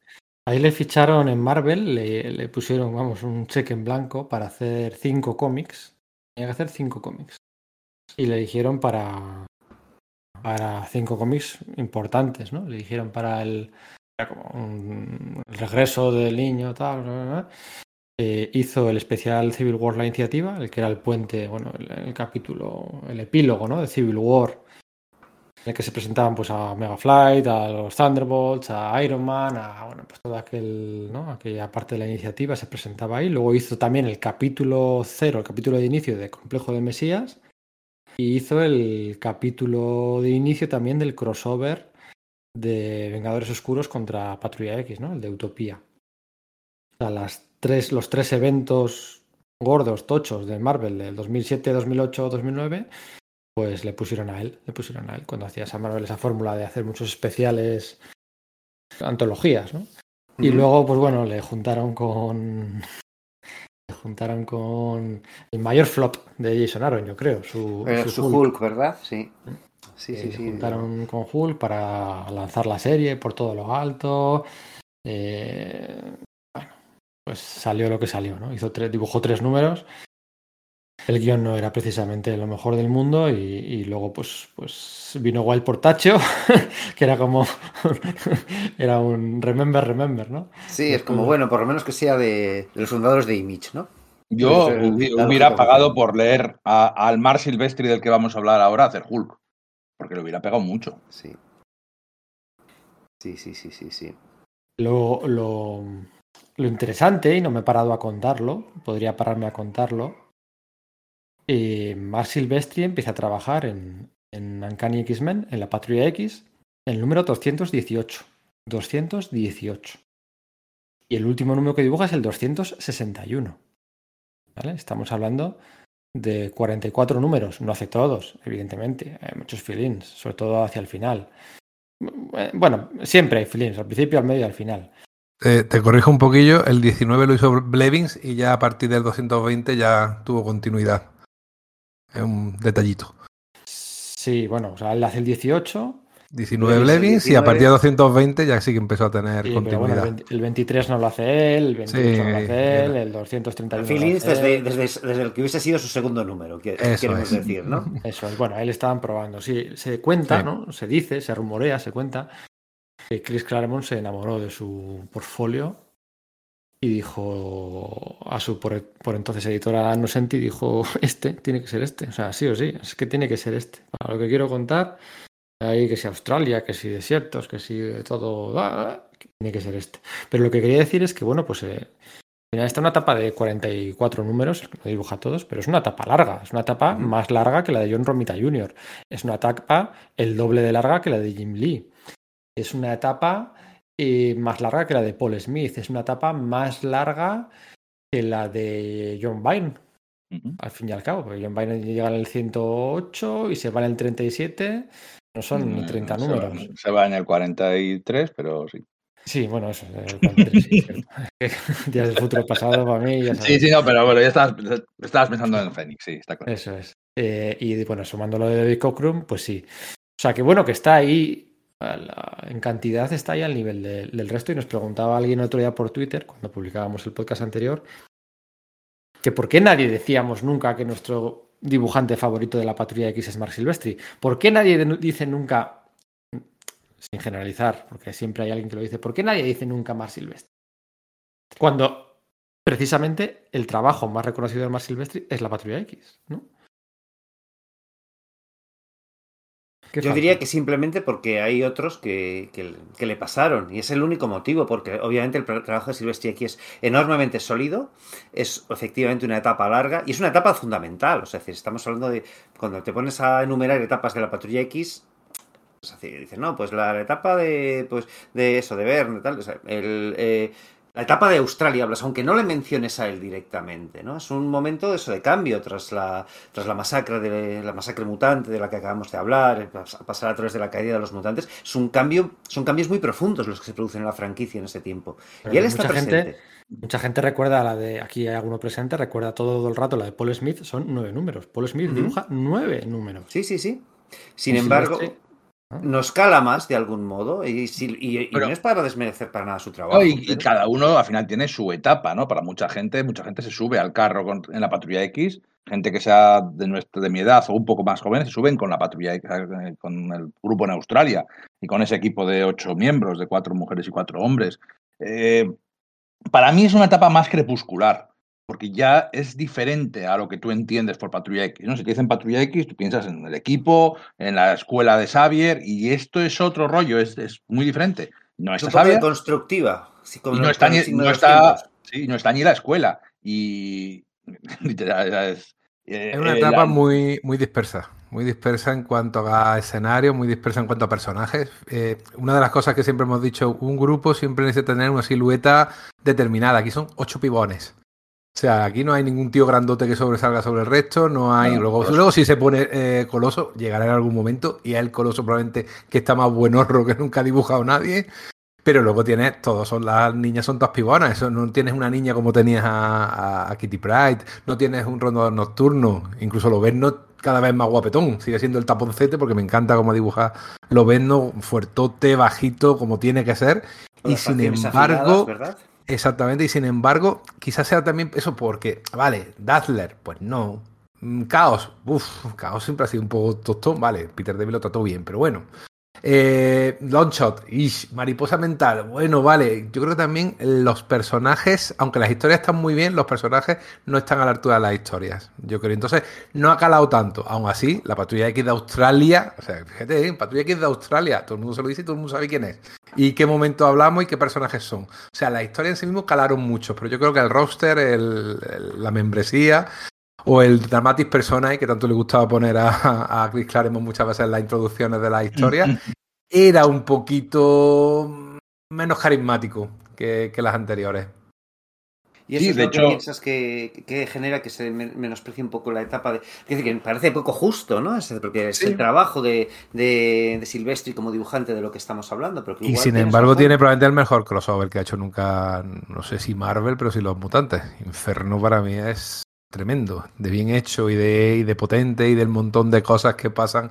Ahí le ficharon en Marvel, le, le pusieron, vamos, un cheque en blanco para hacer cinco cómics. Tenía que hacer cinco cómics. Y le dijeron para, para cinco cómics importantes, ¿no? Le dijeron para el, regreso del niño, tal. Eh, hizo el especial Civil War La Iniciativa, el que era el puente, bueno, el, el capítulo, el epílogo, ¿no? De Civil War, en el que se presentaban pues a Megaflight, a los Thunderbolts, a Iron Man, a bueno, pues toda aquel, ¿no? aquella parte de la iniciativa se presentaba ahí. Luego hizo también el capítulo cero, el capítulo de inicio de Complejo de Mesías. Y hizo el capítulo de inicio también del crossover de Vengadores Oscuros contra Patrulla X, ¿no? El de Utopía. O sea, las tres, los tres eventos gordos, tochos de Marvel del 2007, 2008, 2009, pues le pusieron a él, le pusieron a él cuando hacía esa Marvel esa fórmula de hacer muchos especiales, antologías, ¿no? Y luego, pues bueno, le juntaron con. Le juntaron con el mayor flop de Jason Aaron, yo creo. Su, Eh, su su Hulk. Hulk, ¿verdad? Sí. Sí, Eh, sí, sí. juntaron con Hulk para lanzar la serie por todo lo alto. Eh, bueno, pues salió lo que salió, ¿no? Hizo tres, dibujó tres números. El guion no era precisamente lo mejor del mundo y, y luego pues, pues vino Wild Portacho, que era como era un remember, remember, ¿no? Sí, es como, bueno, por lo menos que sea de, de los fundadores de Image, ¿no? Yo Esa es hubi- la hubiera pagado por leer al Mar Silvestri del que vamos a hablar ahora hacer Hulk, porque lo hubiera pegado mucho. Sí. Sí, sí, sí, sí, sí. Lo, lo, lo interesante, y no me he parado a contarlo, podría pararme a contarlo, eh, Mark Silvestri empieza a trabajar en, en Uncanny X-Men, en la Patrulla X, el número 218. 218. Y el último número que dibuja es el 261. ¿Vale? Estamos hablando de 44 números. No hace todos, evidentemente. Hay muchos fill-ins, sobre todo hacia el final. Bueno, siempre hay fill-ins, al principio, al medio y al final. Te corrijo un poquillo, el 19 lo hizo Blevins y ya a partir del 220 ya tuvo continuidad. Es un detallito. Sí, bueno, o sea, él hace el 18, 19 Blevins, y a 19. partir de 220 ya sí que empezó a tener sí, pero bueno, el, continuidad. 20 el 23 no lo hace él, el 28 no lo Sí, hace él, era. el 231 no lo Feelings hace desde, desde, desde el que hubiese sido su segundo número, que- Eso queremos es. decir, ¿no? Eso es, bueno, él estaban probando. Sí, se cuenta, Sí. ¿no? Se dice, se rumorea, se cuenta que Chris Claremont se enamoró de su portfolio y dijo a su por, por entonces editora Nocenti, dijo, este, tiene que ser este. O sea, sí o sí, es que tiene que ser este. Para lo que quiero contar, ahí que si Australia, que si desiertos, que si todo, ah, que tiene que ser este. Pero lo que quería decir es que, bueno, pues eh, al final está una etapa de 44 números, no dibuja todos, pero es una etapa larga, es una etapa más larga que la de John Romita Jr. Es una etapa el doble de larga que la de Jim Lee. Es una etapa eh, más larga que la de Paul Smith. Es una etapa más larga que la de John Ujú. al fin y al cabo, porque John Byrne llega en el 108 y se va en el 37. No son ni 30 Mm, se números. Va, se va en el 43, pero sí. Sí, bueno, eso. el 43, sí, cierto. Días del futuro pasado para mí, ya Sí, sí, no, pero bueno, ya estabas, estabas pensando en Fénix, sí, está claro. Eso es. Eh, y bueno, sumando lo de David Cockrum, pues sí. O sea que bueno, que está ahí, en cantidad está ahí al nivel de- del resto. Y nos preguntaba alguien otro día por Twitter, cuando publicábamos el podcast anterior, que por qué nadie decíamos nunca que nuestro dibujante favorito de la Patrulla X es Mark Silvestri. ¿Por qué nadie dice nunca, sin generalizar, porque siempre hay alguien que lo dice, ¿por qué nadie dice nunca Mar Silvestri? Cuando precisamente el trabajo más reconocido de Mar Silvestri es la Patrulla X, ¿no? Yo falta? diría que simplemente porque hay otros que, que- que le pasaron y es el único motivo, porque obviamente el tra- trabajo de Silvestri aquí es enormemente sólido, es efectivamente una etapa larga y es una etapa fundamental. O sea, es decir, estamos hablando de cuando te pones a enumerar etapas de la patrulla X, pues así, dicen, no, pues la, la etapa de, pues, de eso, de Verne, tal, o sea, el, eh, la etapa de Australia hablas, aunque no le menciones a él directamente, ¿no? Es un momento de eso de cambio tras la, tras la masacre de la masacre mutante de la que acabamos de hablar, pasar a través de la caída de los mutantes, es un cambio, son cambios muy profundos los que se producen en la franquicia en ese tiempo. Pero y él está mucha gente- presente. Mucha gente recuerda la de, aquí hay alguno presente, recuerda todo el rato la de Paul Smith, son nueve números. Paul Smith dibuja nueve números. Sí, sí, sí. Sin Y embargo. Nos cala más de algún modo y, si- y- y Pero- no es para desmerecer para nada su trabajo. No, y, cada uno al final tiene su etapa, ¿no? Para mucha gente, mucha gente se sube al carro con- en la patrulla X, gente que sea de, nuestra, de mi edad o un poco más jóvenes, se suben con la patrulla X, eh, con el grupo en Australia y con ese equipo de ocho miembros, de cuatro mujeres y cuatro hombres. Eh, para mí es una etapa más crepuscular, porque ya es diferente a lo que tú entiendes por patrulla X. ¿no? Si te dicen patrulla X, tú piensas en el equipo, en la escuela de Xavier, y esto es otro rollo, es, es muy diferente. No es está Xavier, constructiva. con y no está, ni, el signo no de los está, tiempos. sí, no está ni la escuela. Y literal, es, eh, Es una eh, etapa la- muy, muy dispersa, muy dispersa en cuanto a escenario, muy dispersa en cuanto a personajes. Eh, una de las cosas que siempre hemos dicho, un grupo siempre necesita tener una silueta determinada. Aquí son ocho pibones. O sea, aquí no hay ningún tío grandote que sobresalga sobre el resto, no hay. No, luego, luego si se pone eh, Coloso, llegará en algún momento y es el Coloso probablemente que está más buenorro que nunca ha dibujado nadie. Pero luego tienes, todos son las niñas son todas pibonas, eso no tienes una niña como tenías a, a- a Kitty Pride, no tienes un rondador nocturno, incluso Loberno cada vez más guapetón, sigue siendo el taponcete porque me encanta cómo dibuja Loberno, fuertote, bajito, como tiene que ser, Con y sin embargo, afinadas, ¿verdad? Exactamente, y sin embargo, quizás sea también eso porque, vale, Dazzler, pues no. Mm, Caos, uff, Caos siempre ha sido un poco tostón, vale, Peter David lo trató bien, pero bueno. Eh, Longshot, ish, Mariposa Mental, bueno, vale, yo creo que también los personajes, aunque las historias están muy bien, los personajes no están a la altura de las historias, yo creo. Entonces, no ha calado tanto. Aún así, la Patrulla X de Australia, o sea, fíjate, ¿eh? Patrulla X de Australia, todo el mundo se lo dice y todo el mundo sabe quién es y qué momento hablamos y qué personajes son. O sea, la historia en sí mismo calaron mucho, pero yo creo que el roster, la membresía o el Dramatis Personae, que tanto le gustaba poner a, a Chris Claremont muchas veces en las introducciones de la historia, era un poquito menos carismático que, que las anteriores. Y eso Sí, es de lo que piensas que, que genera que se men- menosprecie un poco la etapa de. Es decir, que parece poco justo, ¿no? Es, porque es Sí. el trabajo de, de, de Silvestri como dibujante de lo que estamos hablando. Pero que Y sin embargo razón. tiene probablemente el mejor crossover que ha hecho nunca, no sé si Marvel, pero sí los mutantes. Inferno para mí es tremendo, de bien hecho y de, y de potente y del montón de cosas que pasan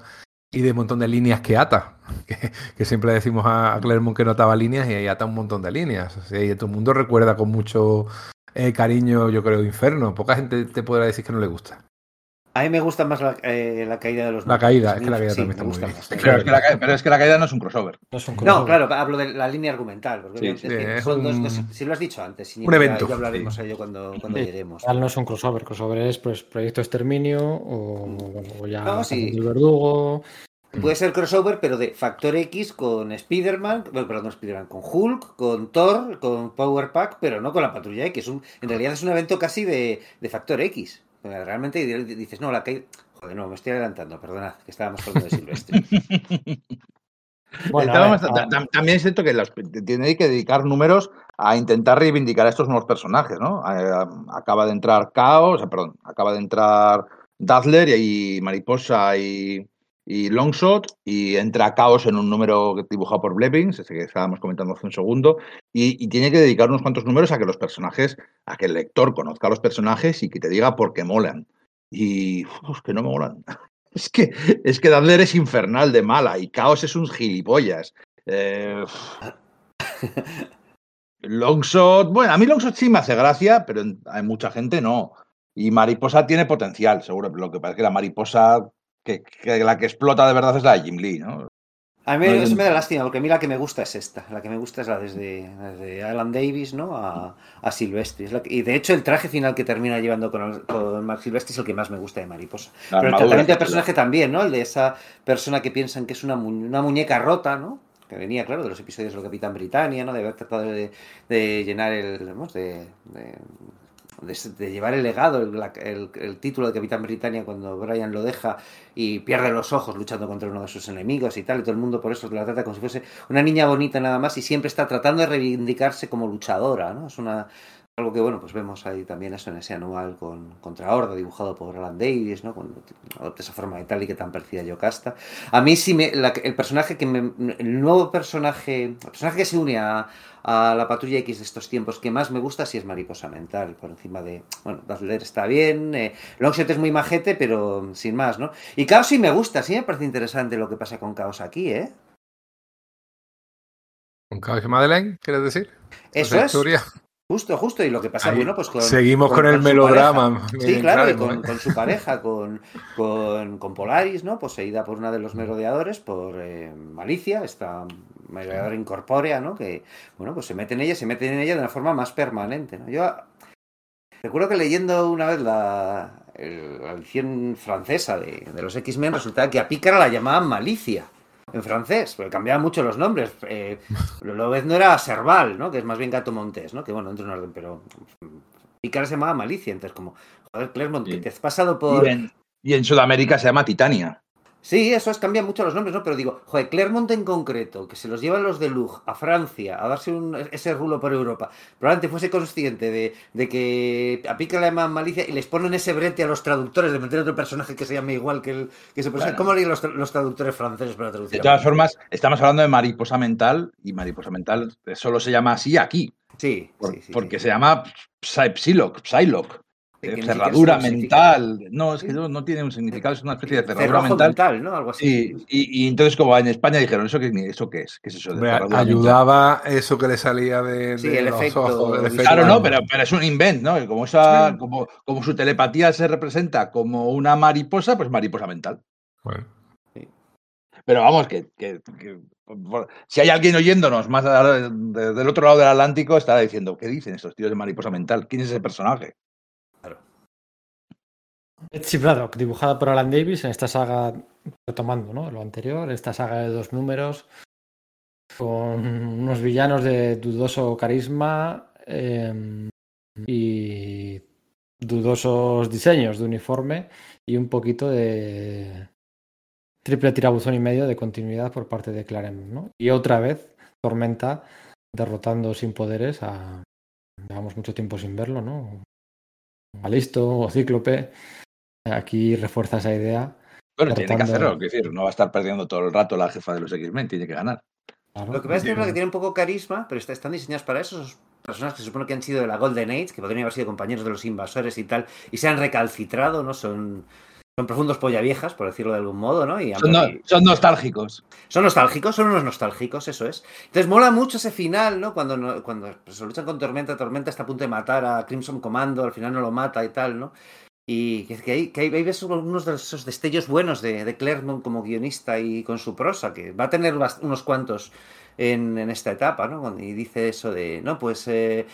y de montón de líneas que ata. Que, siempre decimos a, Claremont que no ataba líneas y ahí ata un montón de líneas. O y todo el mundo recuerda con mucho eh, cariño, yo creo, Inferno. Poca gente te podrá decir que no le gusta. A mí me gusta más la, eh, la caída de los. La caída, es que la caída sí, también me está muy bien. más. Pero es, que la, ca- pero es que la caída no es un crossover. No es un No, crossover. claro, hablo de la línea argumental. Porque Sí, obviamente sí, es que es son dos- un- dos- si lo has dicho antes, un evento, Ya hablaremos sí. a ello cuando, cuando Sí. lleguemos. Tal no es un crossover. Crossover es pues Proyecto Exterminio o, o ya No, sí. el verdugo. Puede ser crossover, pero de Factor X con Spider-Man, bueno, perdón, Spider-Man, con Hulk, con Thor, con Power Pack, pero no con la Patrulla X. Un- en realidad es un evento casi de, de Factor X. Realmente dices, no, la caída. Joder, no, me estoy adelantando, perdonad, que estábamos hablando de Silvestre. Bueno, a Estábamos- ver, ta- ta- también es cierto que tiene que dedicar números a intentar reivindicar a estos nuevos personajes, ¿no? Eh, acaba de entrar Chaos, perdón, acaba de entrar Dazzler y, y Mariposa y, y Longshot y entra Chaos en un número dibujado por Blevins, ese que estábamos comentando hace un segundo, y, y tiene que dedicar unos cuantos números a que los personajes, a que el lector conozca a los personajes y que te diga por qué molan. Y uf, que no me molan. Es que, es que Dazzler es infernal de mala y Chaos es un gilipollas. Eh, Longshot, bueno, a mí Longshot sí me hace gracia, pero hay mucha gente no. Y Mariposa tiene potencial, seguro. Lo que pasa es que la mariposa, que, que la que explota de verdad es la de Jim Lee, ¿no? A mí eso me da lástima, porque a mí la que me gusta es esta. La que me gusta es la desde, desde Alan Davis, ¿no? A, a Silvestri. Es la que- y de hecho, el traje final que termina llevando con, con Mark Silvestri es el que más me gusta de Mariposa. La Pero el tratamiento del personaje también, ¿no? El de esa persona que piensan que es una, mu- una muñeca rota, ¿no? Que venía, claro, de los episodios de lo Capitán Britannia, ¿no? De haber tratado de, de llenar el. de- de, de llevar el legado, el, el- el título de Capitán Britannia cuando Brian lo deja y pierde los ojos luchando contra uno de sus enemigos y tal, y todo el mundo por eso la trata como si fuese una niña bonita nada más y siempre está tratando de reivindicarse como luchadora, ¿no? Es una algo que bueno, pues vemos ahí también eso en ese anual con contra Horda dibujado por Alan Davis, ¿no? Cuando adopta esa forma metálica tan parecida a Yocasta. A mí sí me la- el personaje que me, el nuevo personaje, el personaje que se une a a la patrulla X de estos tiempos que más me gusta sí es Mariposa Mental, por encima de, bueno, Dazzler está bien, eh, Longshot es muy majete, pero sin más, ¿no? Y Chaos sí me gusta, sí me parece interesante lo que pasa con Chaos aquí, ¿eh? ¿Con Caos y Madeleine, quieres decir? Eso es, historia. Justo, justo, y lo que pasa, Ahí bueno, pues con... Seguimos con, el melodrama. Sí, claro, y con, con su pareja, con, con, con Polaris, ¿no? Poseída por una de los merodeadores, por eh, Malicia, esta merodeadora incorpórea, ¿no? Que, bueno, pues se mete en ella, se mete en ella de una forma más permanente, ¿no? Yo recuerdo que leyendo una vez la edición francesa de, de los X-Men, resultaba que a Pícara la llamaban Malicia. En francés, porque cambiaban mucho los nombres. Eh, lo vez no era Serval, ¿no? Que es más bien Gato Montés, ¿no? Que bueno, entra en orden, pero Pícara se llamaba Malicia, entonces como, joder, Clermont, Sí. que te has pasado por... Y en, y en Sudamérica se llama Titania. Sí, eso es, cambian mucho los nombres, ¿no? Pero digo, joder, Clermont en concreto, que se los llevan los de Lug a Francia a darse un- ese rulo por Europa, probablemente fuese consciente de, de que a Pica le llaman malicia y les ponen ese brete a los traductores de meter otro personaje que se llame igual que el que personaje. Bueno. ¿Cómo leen los, tra- los traductores franceses para traducir? De todas formas, estamos hablando de mariposa mental y mariposa mental solo se llama así aquí, Sí, por- sí, sí, porque sí. se llama Psy- Psylocke, Psylocke, Cerradura mental. No, es que no, no tiene un significado, es una especie de cerradura mental. mental, ¿no? Algo así. Y, y- y entonces, como en España dijeron, ¿eso qué, eso qué es? ¿Qué es eso de mental? ayudaba eso que le salía de, Sí, de el los efecto ojos. el visual. Claro, no, pero, pero es un invent, ¿no? Y Como, esa, como, como su telepatía se representa como una mariposa, pues mariposa mental. Bueno, Pero vamos, que, que- que- si hay alguien oyéndonos más del otro lado del Atlántico, estará diciendo, ¿qué dicen estos tíos de mariposa mental? ¿Quién es ese personaje? Betsy Braddock, dibujada por Alan Davis en esta saga, retomando ¿no? lo anterior, esta saga de dos números, con unos villanos de dudoso carisma eh, y dudosos diseños de uniforme y un poquito de triple tirabuzón y medio de continuidad por parte de Claremont. ¿no? Y otra vez, Tormenta derrotando sin poderes a... Llevamos mucho tiempo sin verlo, ¿no? A Listo o Cíclope. Aquí refuerza esa idea. Bueno, tiene que hacerlo, quiero decir, no va a estar perdiendo todo el rato la jefa de los X-Men, tiene que ganar. Claro. Lo que pasa es que que tiene un poco carisma, pero está- están diseñados para eso. Esos personas que se supone que han sido de la Golden Age, que podrían haber sido compañeros de los invasores y tal, y se han recalcitrado, ¿no? Son, son profundos polla viejas, por decirlo de algún modo, ¿no? Y Son, no- y- son nostálgicos. son nostálgicos, son unos nostálgicos, eso es. Entonces mola mucho ese final, ¿no? Cuando, no- cuando pues, se luchan con Tormenta, Tormenta está a punto de matar a Crimson Commando, al final no lo mata y tal, ¿no? Y que, ahí, que ahí ves unos de esos destellos buenos de, de Claremont como guionista y con su prosa, que va a tener unos cuantos en, en esta etapa, ¿no? Y dice eso de, no, pues... eh,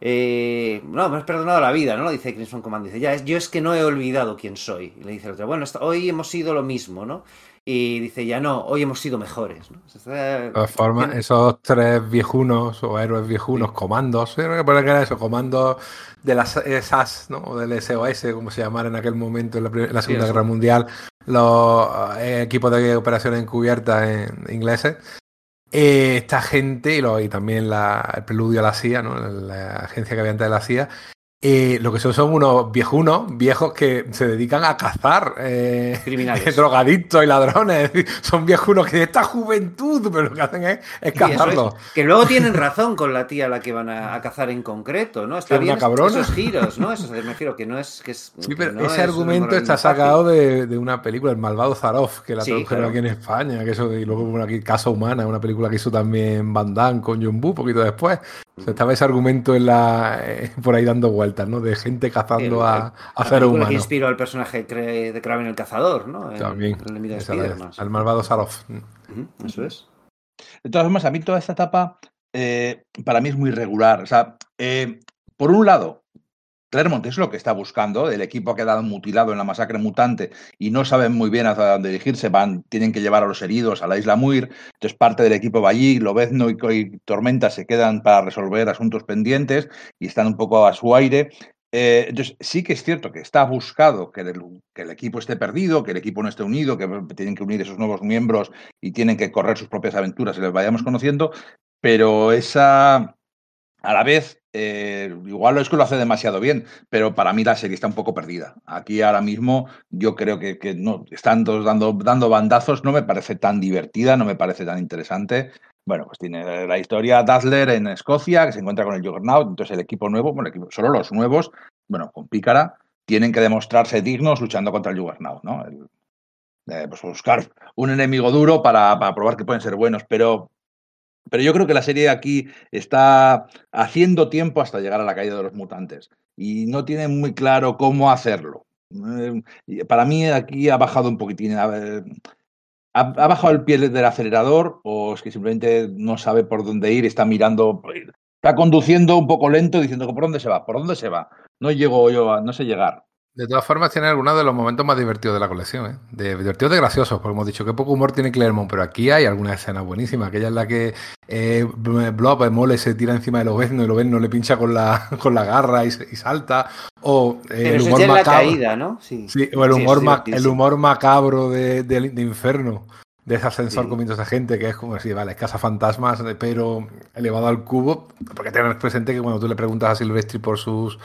eh, no, me has perdonado la vida, ¿no? Lo dice Crimson Command. Dice, ya, es- yo es que no he olvidado quién soy. Y le dice el otro, bueno, esta- hoy hemos sido lo mismo, ¿no? Y dice, ya no, hoy hemos sido mejores, ¿no? O sea, está- de todas formas, tiene- esos tres viejunos o héroes viejunos, comandos, creo que poner que era eso, comandos de las SAS, ¿no? O del SOS, como se llamara en aquel momento en la, prim- en la Segunda. Guerra Mundial, los eh, equipos de operaciones encubiertas en- ingleses. Eh, esta gente, y, lo- y también la- el preludio a la CIA, ¿no? la agencia que había antes de la CIA, eh, lo que son son unos viejunos, viejos que se dedican a cazar eh, Criminales. drogadictos y ladrones. Son viejunos que de esta juventud, pero lo que hacen es, cazarlos. Que luego tienen razón con la tía a la que van a, a cazar en concreto, ¿no? Está bien esos giros, ¿no? Eso me refiero que no es que es Sí, que pero no ese argumento está sacado de, de una película, El malvado Zaroff, que la Sí, tradujeron claro. aquí en España, que eso, y luego bueno, aquí Casa Humana, una película que hizo también Van Damme con John Woo poquito después. O sea, estaba ese argumento en la, eh, por ahí dando vueltas. Vueltas, ¿no? De gente cazando a, a seres película que humanos. inspiró al personaje de Kraven el cazador, ¿no? También. el de al malvado Sarof. Ujú, Eso es. De todas formas, a mí toda esta etapa eh, para mí es muy regular. O sea, eh, por un lado, Claremont es lo que está buscando. El equipo ha quedado mutilado en la masacre mutante y no saben muy bien hacia dónde dirigirse. Van, tienen que llevar a los heridos a la isla Muir. Entonces, parte del equipo va allí. Lobezno y, y Tormenta se quedan para resolver asuntos pendientes y están un poco a su aire. Eh, entonces, sí que es cierto que está buscado que el, que el equipo esté perdido, que el equipo no esté unido, que tienen que unir esos nuevos miembros y tienen que correr sus propias aventuras y les vayamos conociendo, pero esa, a la vez, eh, igual es que lo hace demasiado bien, pero para mí la serie está un poco perdida. Aquí ahora mismo yo creo que, no, están todos dando, dando bandazos, no me parece tan divertida, no me parece tan interesante. Bueno, pues tiene la historia Dazzler en Escocia, que se encuentra con el Juggernaut, entonces el equipo nuevo, bueno, equipo- solo los nuevos, bueno, con Pícara, tienen que demostrarse dignos luchando contra el Juggernaut, ¿no? Eh, pues buscar un enemigo duro para probar que pueden ser buenos, pero, pero yo creo que la serie aquí está haciendo tiempo hasta llegar a la caída de los mutantes y no tiene muy claro cómo hacerlo. Y para mí aquí ha bajado un poquitín. ¿Ha, ha bajado el pie del acelerador o es que simplemente no sabe por dónde ir está mirando, está conduciendo un poco lento diciendo por dónde se va, por dónde se va? No llego yo, a, no sé llegar. De todas formas, tiene algunos de los momentos más divertidos de la colección, ¿eh? De divertidos de graciosos, porque hemos dicho que poco humor tiene Claremont, pero aquí hay alguna escena buenísima. Aquella en la que eh, Blob, Mole, se tira encima del Obezno y el Obezno le pincha con la, con la garra y, salta. O eh, Pero el humor la macabro. caída, ¿no? Sí. Sí, o el humor, es ma- el divertidísimo. humor macabro de, de- de Inferno, de ese ascensor Sí. comiendo esa gente, que es como si, vale, es cazafantasmas, eh, pero elevado al cubo, porque tenés presente que cuando tú le preguntas a Silvestri por sus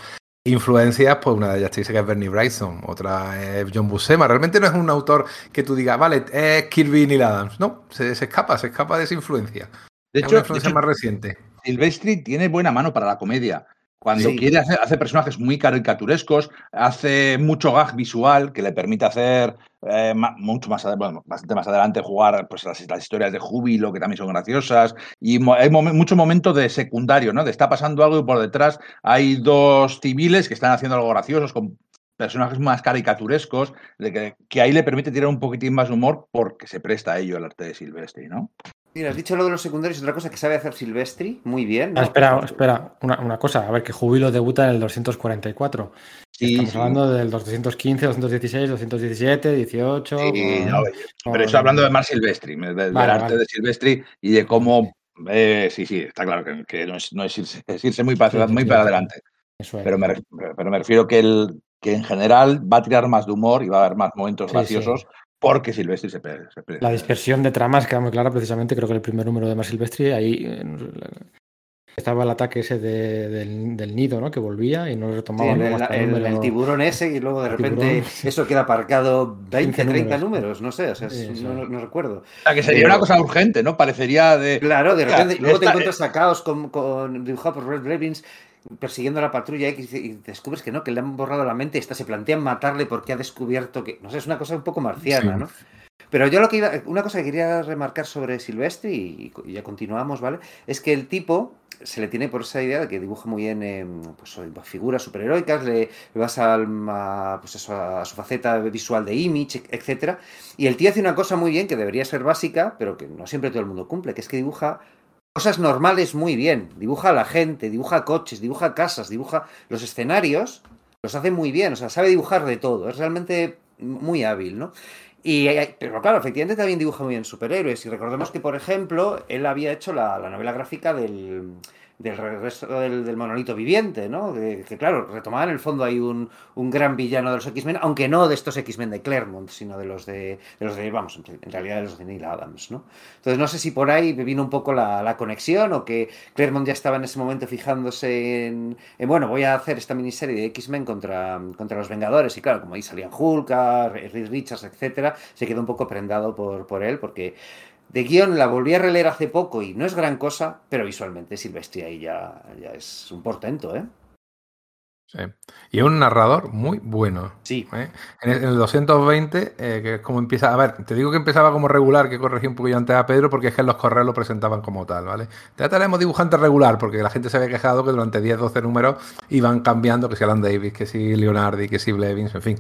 influencias, pues una de ellas te dice que es Bernie Bryson, otra es John Buscema. Realmente no es un autor que tú digas, vale, es Kirby Neil Adams. No, se, se escapa, se escapa de esa influencia. De es hecho, una de influencia hecho, más reciente. Silvestri tiene buena mano para la comedia. Cuando Sí. quiere hacer, hace personajes muy caricaturescos, hace mucho gag visual que le permite hacer eh, mucho más, bueno, bastante más adelante jugar pues, las, historias de júbilo que también son graciosas y hay mucho momento de secundario, ¿no? De está pasando algo y por detrás hay dos civiles que están haciendo algo graciosos con personajes más caricaturescos, de que, que ahí le permite tirar un poquitín más humor porque se presta a ello el arte de Silvestri, ¿no? Mira, has dicho lo de los secundarios, otra cosa que sabe hacer Silvestri muy bien. ¿no? Ah, espera, espera, una, una cosa. A ver, que Júbilo debuta en el 244. Sí, Estamos sí. hablando del 215, 216, 217, 18. Sí, con- no, con- Pero estoy hablando de Mar Silvestri, de- del Vale, arte vale. de Silvestri y de cómo. eh, sí, sí, está claro que, que no, es, no es irse, es irse muy para, muy para adelante. Eso es. Pero me, ref- pero me refiero que, el, que en general va a tirar más de humor y va a haber más momentos graciosos porque Silvestri se, se pe- La dispersión de tramas queda muy clara precisamente, creo que el primer número de Mar Silvestri, ahí eh, estaba el ataque ese de- del, del nido, ¿no? Que volvía y no lo Sí, retomaba el, el- hasta el el- número- el tiburón ese y luego de repente tiburón, sí. eso queda aparcado 20, 15 30 números. números, no sé, o sea, Sí, no, recuerdo. O sea, que sería Pero- una cosa urgente, ¿no? Parecería de. Claro, de repente, y luego te encuentras a Caos con, con, dibujado por Red Blevins persiguiendo a la patrulla X y descubres que no, que le han borrado la mente y hasta se plantean matarle porque ha descubierto que, no sé, es una cosa un poco marciana, Sí. ¿no? Pero yo lo que iba, una cosa que quería remarcar sobre Silvestri, y, y ya continuamos, ¿vale? Es que el tipo se le tiene por esa idea de que dibuja muy bien eh, pues, figuras superheroicas, le, le vas al, a, pues eso, a su faceta visual de image, etcétera. Y el tío hace una cosa muy bien que debería ser básica, pero que no siempre todo el mundo cumple, que es que dibuja cosas normales muy bien. Dibuja a la gente, dibuja coches, dibuja casas, dibuja los escenarios, los hace muy bien, o sea, sabe dibujar de todo, es realmente muy hábil, ¿no? Y, eh, pero claro, efectivamente también dibuja muy bien superhéroes. Y recordemos que, por ejemplo, él había hecho la, la novela gráfica del, del regreso del, del monolito viviente, ¿no? Que, claro, retomaba en el fondo ahí un, un gran villano de los X-Men, aunque no de estos X-Men de Claremont, sino de los de, los de, vamos, en realidad de los de Neil Adams, ¿no? Entonces no sé si por ahí vino un poco la, la conexión o que Claremont ya estaba en ese momento fijándose en, en bueno, voy a hacer esta miniserie de X-Men contra, contra los Vengadores y claro, como ahí salían Hulk, Richards, etcétera, se quedó un poco prendado por, por él porque de guion la volví a releer hace poco y no es gran cosa, pero visualmente Silvestri ahí ya, ya es un portento, ¿eh? Sí. Y es un narrador muy bueno. Sí. ¿eh? En, el, en el 220, eh, que es como empieza. A ver, te digo que empezaba como regular, que corregí un poquillo antes a Pedro, porque es que en los correos lo presentaban como tal, ¿vale? Trataremos dibujante regular, porque la gente se había quejado que durante 10, 12 números iban cambiando, que si Alan Davis, que si Leonardi, que si Blevins, en fin.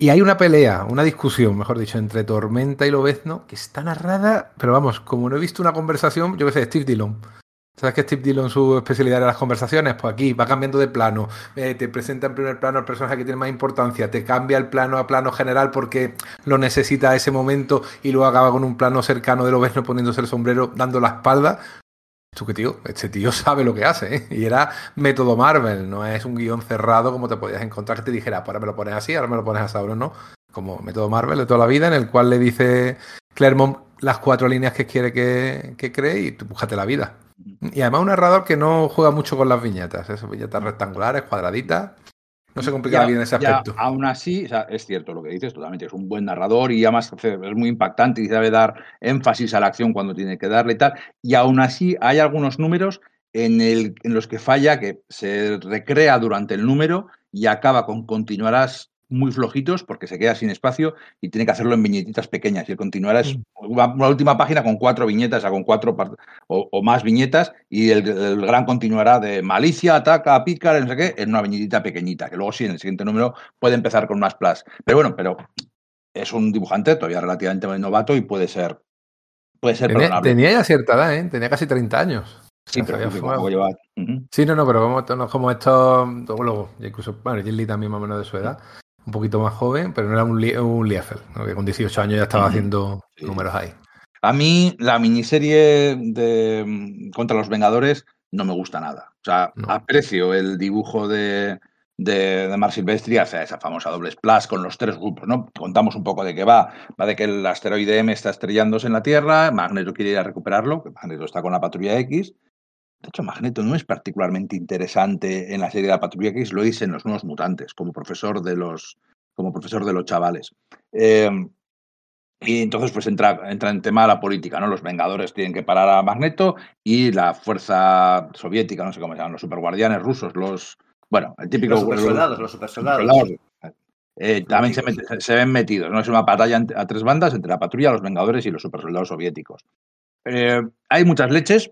Y hay una pelea, una discusión, mejor dicho, entre Tormenta y Lobezno, que está narrada, pero vamos, como no he visto una conversación, yo qué sé, Steve Dillon. ¿Sabes que Steve Dillon su especialidad era las conversaciones? Pues aquí va cambiando de plano, eh, te presenta en primer plano el personaje que tiene más importancia, te cambia el plano a plano general porque lo necesita a ese momento y luego acaba con un plano cercano de Lobezno poniéndose el sombrero, dando la espalda. Tú que tío, este tío sabe lo que hace, ¿eh? Y era método Marvel, no es un guion cerrado como te podías encontrar que te dijera, pues ahora me lo pones así, ahora me lo pones a Sauron, ¿no? Como método Marvel de toda la vida, en el cual le dice Claremont las cuatro líneas que quiere que, que cree y tú búscate la vida. Y además un narrador que no juega mucho con las viñetas, esas viñetas rectangulares, cuadraditas. No se complica Ya- la vida en ese ya, aspecto. aún así, o sea, es cierto lo que dices totalmente. Es un buen narrador y además es muy impactante y sabe dar énfasis a la acción cuando tiene que darle y tal. Y aún así hay algunos números en, el, en los que falla, que se recrea durante el número y acaba con continuarás muy flojitos porque se queda sin espacio y tiene que hacerlo en viñetitas pequeñas. Y el continuarás Mm. una, una última página con cuatro viñetas, o sea, con cuatro o, o más viñetas, y el, el gran continuará de malicia, ataca, pica, no sé qué, en una viñetita pequeñita, que luego sí, en el siguiente número puede empezar con más plus. Pero bueno, pero es un dibujante todavía relativamente novato y puede ser, puede ser Tenía, perdonable. tenía ya cierta edad, ¿eh? Tenía casi 30 años. sí, pero había que fumado. tampoco lleva- Ujú. Sí, no, no, pero no como estos, luego, incluso, bueno, Jim Lee también más o menos de su edad, un poquito más joven, pero no era un, un Liefeld, ¿no? que con 18 años ya estaba haciendo Sí. números ahí. A mí la miniserie de mm, contra los Vengadores no me gusta nada. O sea, No. aprecio el dibujo de, de, de Mark Silvestri, hace esa famosa doble splash con los tres grupos, ¿no? Contamos un poco de qué va. Va de que el asteroide M está estrellándose en la Tierra, Magneto quiere ir a recuperarlo, Magneto está con la patrulla X. De hecho, Magneto no es particularmente interesante en la serie de la patrulla X, lo hice en los nuevos mutantes, como profesor de los, como profesor de los chavales. Eh, y entonces pues entra, entra en tema la política, ¿no? Los Vengadores tienen que parar a Magneto y la fuerza soviética, no sé cómo se llaman, los superguardianes rusos, los... Bueno, el típico... Los supersoldados, los supersoldados. soldados, eh, también se, se ven metidos, ¿no? Es una batalla a tres bandas entre la patrulla, los Vengadores y los supersoldados soviéticos. Eh, hay muchas leches.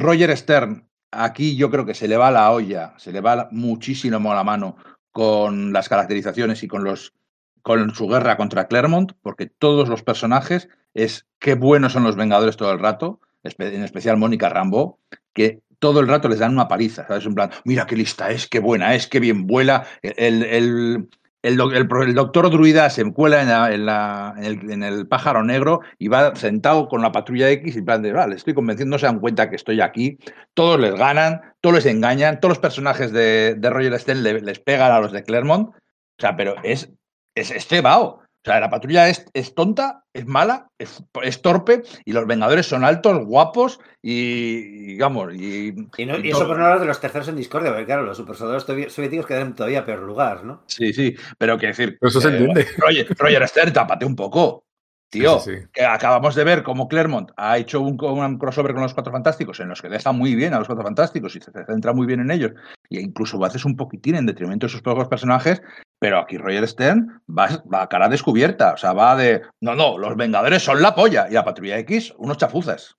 Roger Stern, aquí yo creo que se le va la olla, se le va muchísimo la mano con las caracterizaciones y con los con su guerra contra Claremont, porque todos los personajes es qué buenos son los Vengadores todo el rato, en especial Mónica Rambo, que todo el rato les dan una paliza, ¿sabes? En plan, mira qué lista es, qué buena es, qué bien vuela. El, el, el, doctor druida se cuela en, el, pájaro negro y va sentado con la patrulla X y plan de, vale, estoy convenciendo, no se dan cuenta que estoy aquí, todos les ganan, todos les engañan, todos los personajes de, de Roger Stern le- les pegan a los de Claremont, o sea, pero es, es, es cebao. O sea, la patrulla es, es tonta, es mala, es, es torpe y los Vengadores son altos, guapos y, y, digamos, y, Y, no- y y eso por no hablar de los terceros en discordia, porque claro, los supersoldados soviéticos quedan todavía peor lugar, ¿no? Sí, sí, pero quiero decir. Pero eso se entiende. Roger, Roger Stern, tápate un poco. Tío, Sí, sí, sí. que acabamos de ver cómo Claremont ha hecho un, crossover con los Cuatro Fantásticos, en los que le está muy bien a los Cuatro Fantásticos y se centra muy bien en ellos, e incluso haces un poquitín en detrimento de sus propios personajes, pero aquí Roger Stern va, va a cara descubierta, o sea, va de, no, no, los Vengadores son la polla, y la Patrulla X, unos chafuzas.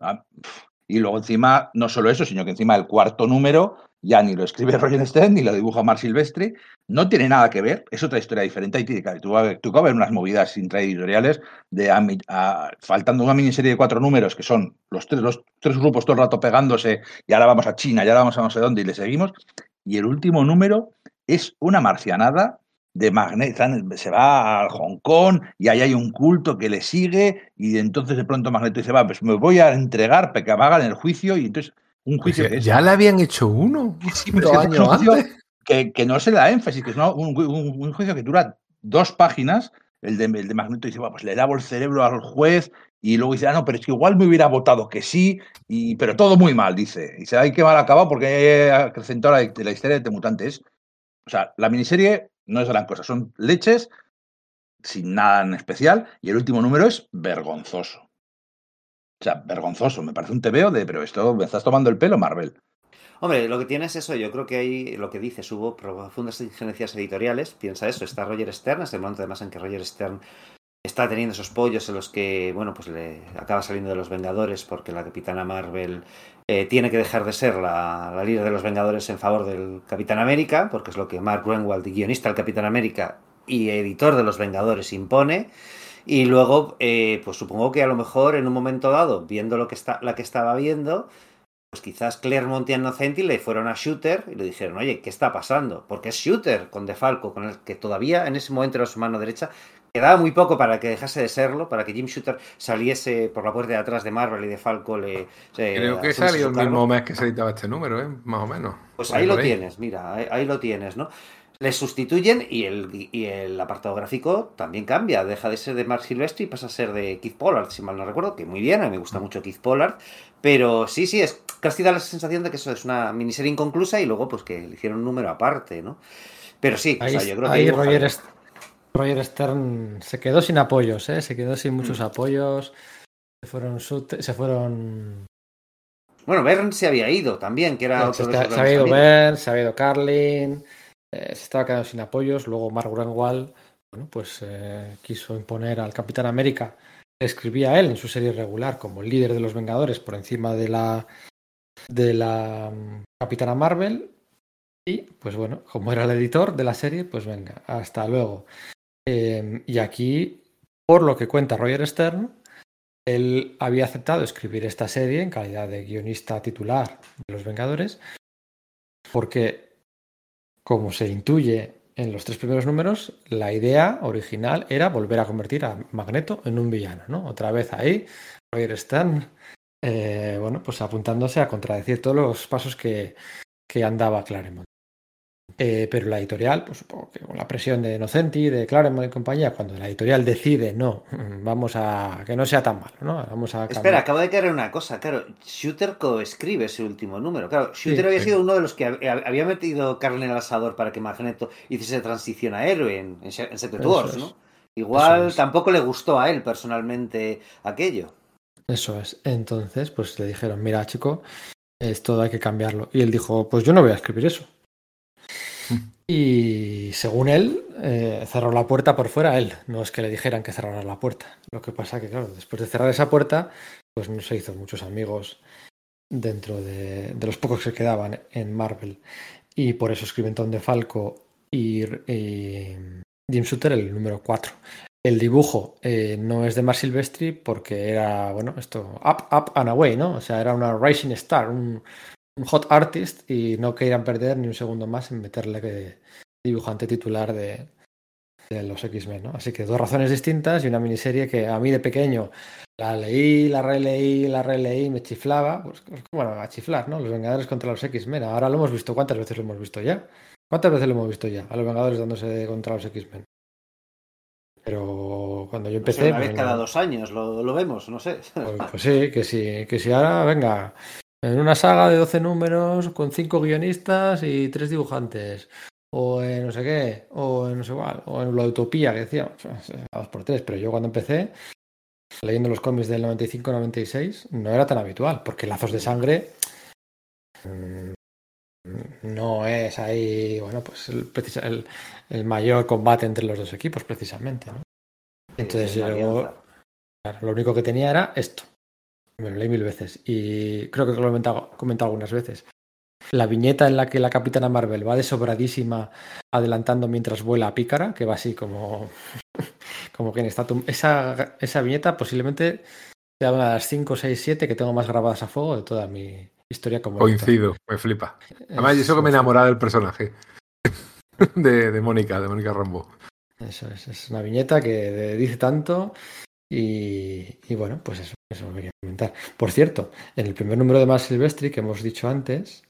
Ah. Y luego encima, no solo eso, sino que encima el cuarto número ya ni lo escribe Roger Stern ni lo dibuja Mark Silvestri, no tiene nada que ver, es otra historia diferente. Que, tuvo, que haber unas movidas intraeditoriales de faltando una miniserie de cuatro números que son los tres, los tres grupos todo el rato pegándose y ahora vamos a China, y ahora vamos a no sé dónde y le seguimos. Y el último número es una marcianada de Magneto, se va a Hong Kong y ahí hay un culto que le sigue y entonces de pronto Magneto dice, va, pues me voy a entregar para que hagan el juicio y entonces un Pues juicio ya, que le habían hecho uno que años antes. que, que no se le da énfasis, que es un, un- un juicio que dura dos páginas. El de, el de Magneto dice, "Buah, pues le lavo el cerebro al juez y luego dice, ah, no, pero es que igual me hubiera votado que sí, y, pero todo muy mal, dice. Y se ay, qué mal acabado porque he acrecentado la, la historia de mutantes. O sea, la miniserie no es gran cosa, son leches sin nada en especial y el último número es vergonzoso. O sea, vergonzoso, me parece un tebeo de, pero esto me estás tomando el pelo, Marvel. Hombre, lo que tiene es eso, yo creo que hay, lo que dices, hubo profundas injerencias editoriales, piensa eso, está Roger Stern, es el momento además en que Roger Stern está teniendo esos pollos en los que, bueno, pues le acaba saliendo de los Vengadores porque la Capitana Marvel eh, tiene que dejar de ser la, la, líder de los Vengadores en favor del Capitán América, porque es lo que Mark Greenwald, guionista del Capitán América y editor de los Vengadores, impone. Y luego, eh, pues supongo que a lo mejor en un momento dado, viendo lo que está, la que estaba viendo, pues quizás Claremont y Innocenti le fueron a Shooter y le dijeron, oye, ¿qué está pasando? Porque es Shooter con DeFalco, con el que todavía en ese momento era su mano derecha, quedaba muy poco para que dejase de serlo, para que Jim Shooter saliese por la puerta de atrás de Marvel y de Falco le... Se, Creo que salió el mismo mes que se editaba este número, ¿eh? más o menos. Pues ahí lo tienes, mira, ahí, ahí, lo tienes, ¿no? Le sustituyen y el, y el apartado gráfico también cambia, deja de ser de Mark Silvestri y pasa a ser de Keith Pollard, si mal no recuerdo, que muy bien, a mí me gusta mucho Keith Pollard, pero sí, sí, es casi da la sensación de que eso es una miniserie inconclusa y luego pues que le hicieron un número aparte, ¿no? Pero sí, ahí, o sea, yo creo que... Roger, Roger Stern se quedó sin apoyos, ¿eh? se quedó sin muchos mm. apoyos. Se fueron. Se fueron. Bueno, Bern se había ido también, que era se, otro está, se había ido Bern, se había ido Carlin, eh, se estaba quedando sin apoyos. Luego Mark Greenwald, bueno, pues eh, quiso imponer al Capitán América. Escribía él en su serie regular como el líder de los Vengadores por encima de la de la um, Capitana Marvel. Y pues bueno, como era el editor de la serie, pues venga, hasta luego. Eh, y aquí, por lo que cuenta Roger Stern, él había aceptado escribir esta serie en calidad de guionista titular de Los Vengadores, porque, como se intuye en los tres primeros números, la idea original era volver a convertir a Magneto en un villano, ¿no? Otra vez ahí, Roger Stern, eh, bueno, pues apuntándose a contradecir todos los pasos que, que andaba Claremont. Eh, pero la editorial, pues supongo que con la presión de Inocenti, de Claremont y compañía, cuando la editorial decide, no, vamos a que no sea tan malo, ¿no? Vamos a cambiar. Espera, acabo de caer una cosa, claro, Shooter coescribe ese último número, claro, Shooter sí, había sí. sido uno de los que había metido carne en el asador para que Magneto hiciese transición a héroe en, en Secret Wars, ¿no? Igual es. tampoco le gustó a él personalmente aquello. Eso es. Entonces, pues le dijeron, mira, chico, esto hay que cambiarlo. Y él dijo, pues yo no voy a escribir eso. Y según él, eh, cerró la puerta por fuera él. No es que le dijeran que cerrara la puerta. Lo que pasa que, claro, después de cerrar esa puerta, pues no se hizo muchos amigos dentro de, de los pocos que quedaban en Marvel. Y por eso escriben Tom de Falco y, y Jim Shooter el número 4. El dibujo eh, no es de Mar Silvestri porque era, bueno, esto, up, up and away, ¿no? O sea, era una Rising Star, un, hot artist y no querían perder ni un segundo más en meterle que dibujante titular de, de los X-Men, ¿no? Así que dos razones distintas y una miniserie que a mí de pequeño la leí, la releí, la releí, me chiflaba, pues bueno, a chiflar, ¿no? Los Vengadores contra los X-Men. Ahora lo hemos visto, ¿cuántas veces lo hemos visto ya? ¿Cuántas veces lo hemos visto ya? A los Vengadores dándose contra los X-Men. Pero cuando yo empecé. No sé, una vez pues, cada dos años lo, lo, vemos, no sé. Pues, pues sí, que sí, que si ahora, venga, en una saga de 12 números con 5 guionistas y 3 dibujantes. O en no sé qué, o en no sé cuál, o en la utopía que decíamos, a 2 por 3 Pero yo cuando empecé, leyendo los cómics del 95-96, no era tan habitual, porque Lazos de Sangre no es ahí, bueno, pues el, el, el mayor combate entre los dos equipos, precisamente. ¿no? Entonces, sí, yo, claro, lo único que tenía era esto. Me lo leí mil veces y creo que lo he comentado, comentado algunas veces. La viñeta en la que la capitana Marvel va de sobradísima adelantando mientras vuela a Pícara, que va así como, como quien está. Esa, esa viñeta posiblemente sea una de las 5, 6, 7 que tengo más grabadas a fuego de toda mi historia como. Coincido, esta. me flipa. Además, eso que me enamora del personaje de, de Mónica, de Mónica Rambo. Eso es, es una viñeta que dice tanto y, y, bueno, pues eso, eso me quería comentar. Por cierto, en el primer número de Mar Silvestri que hemos dicho antes,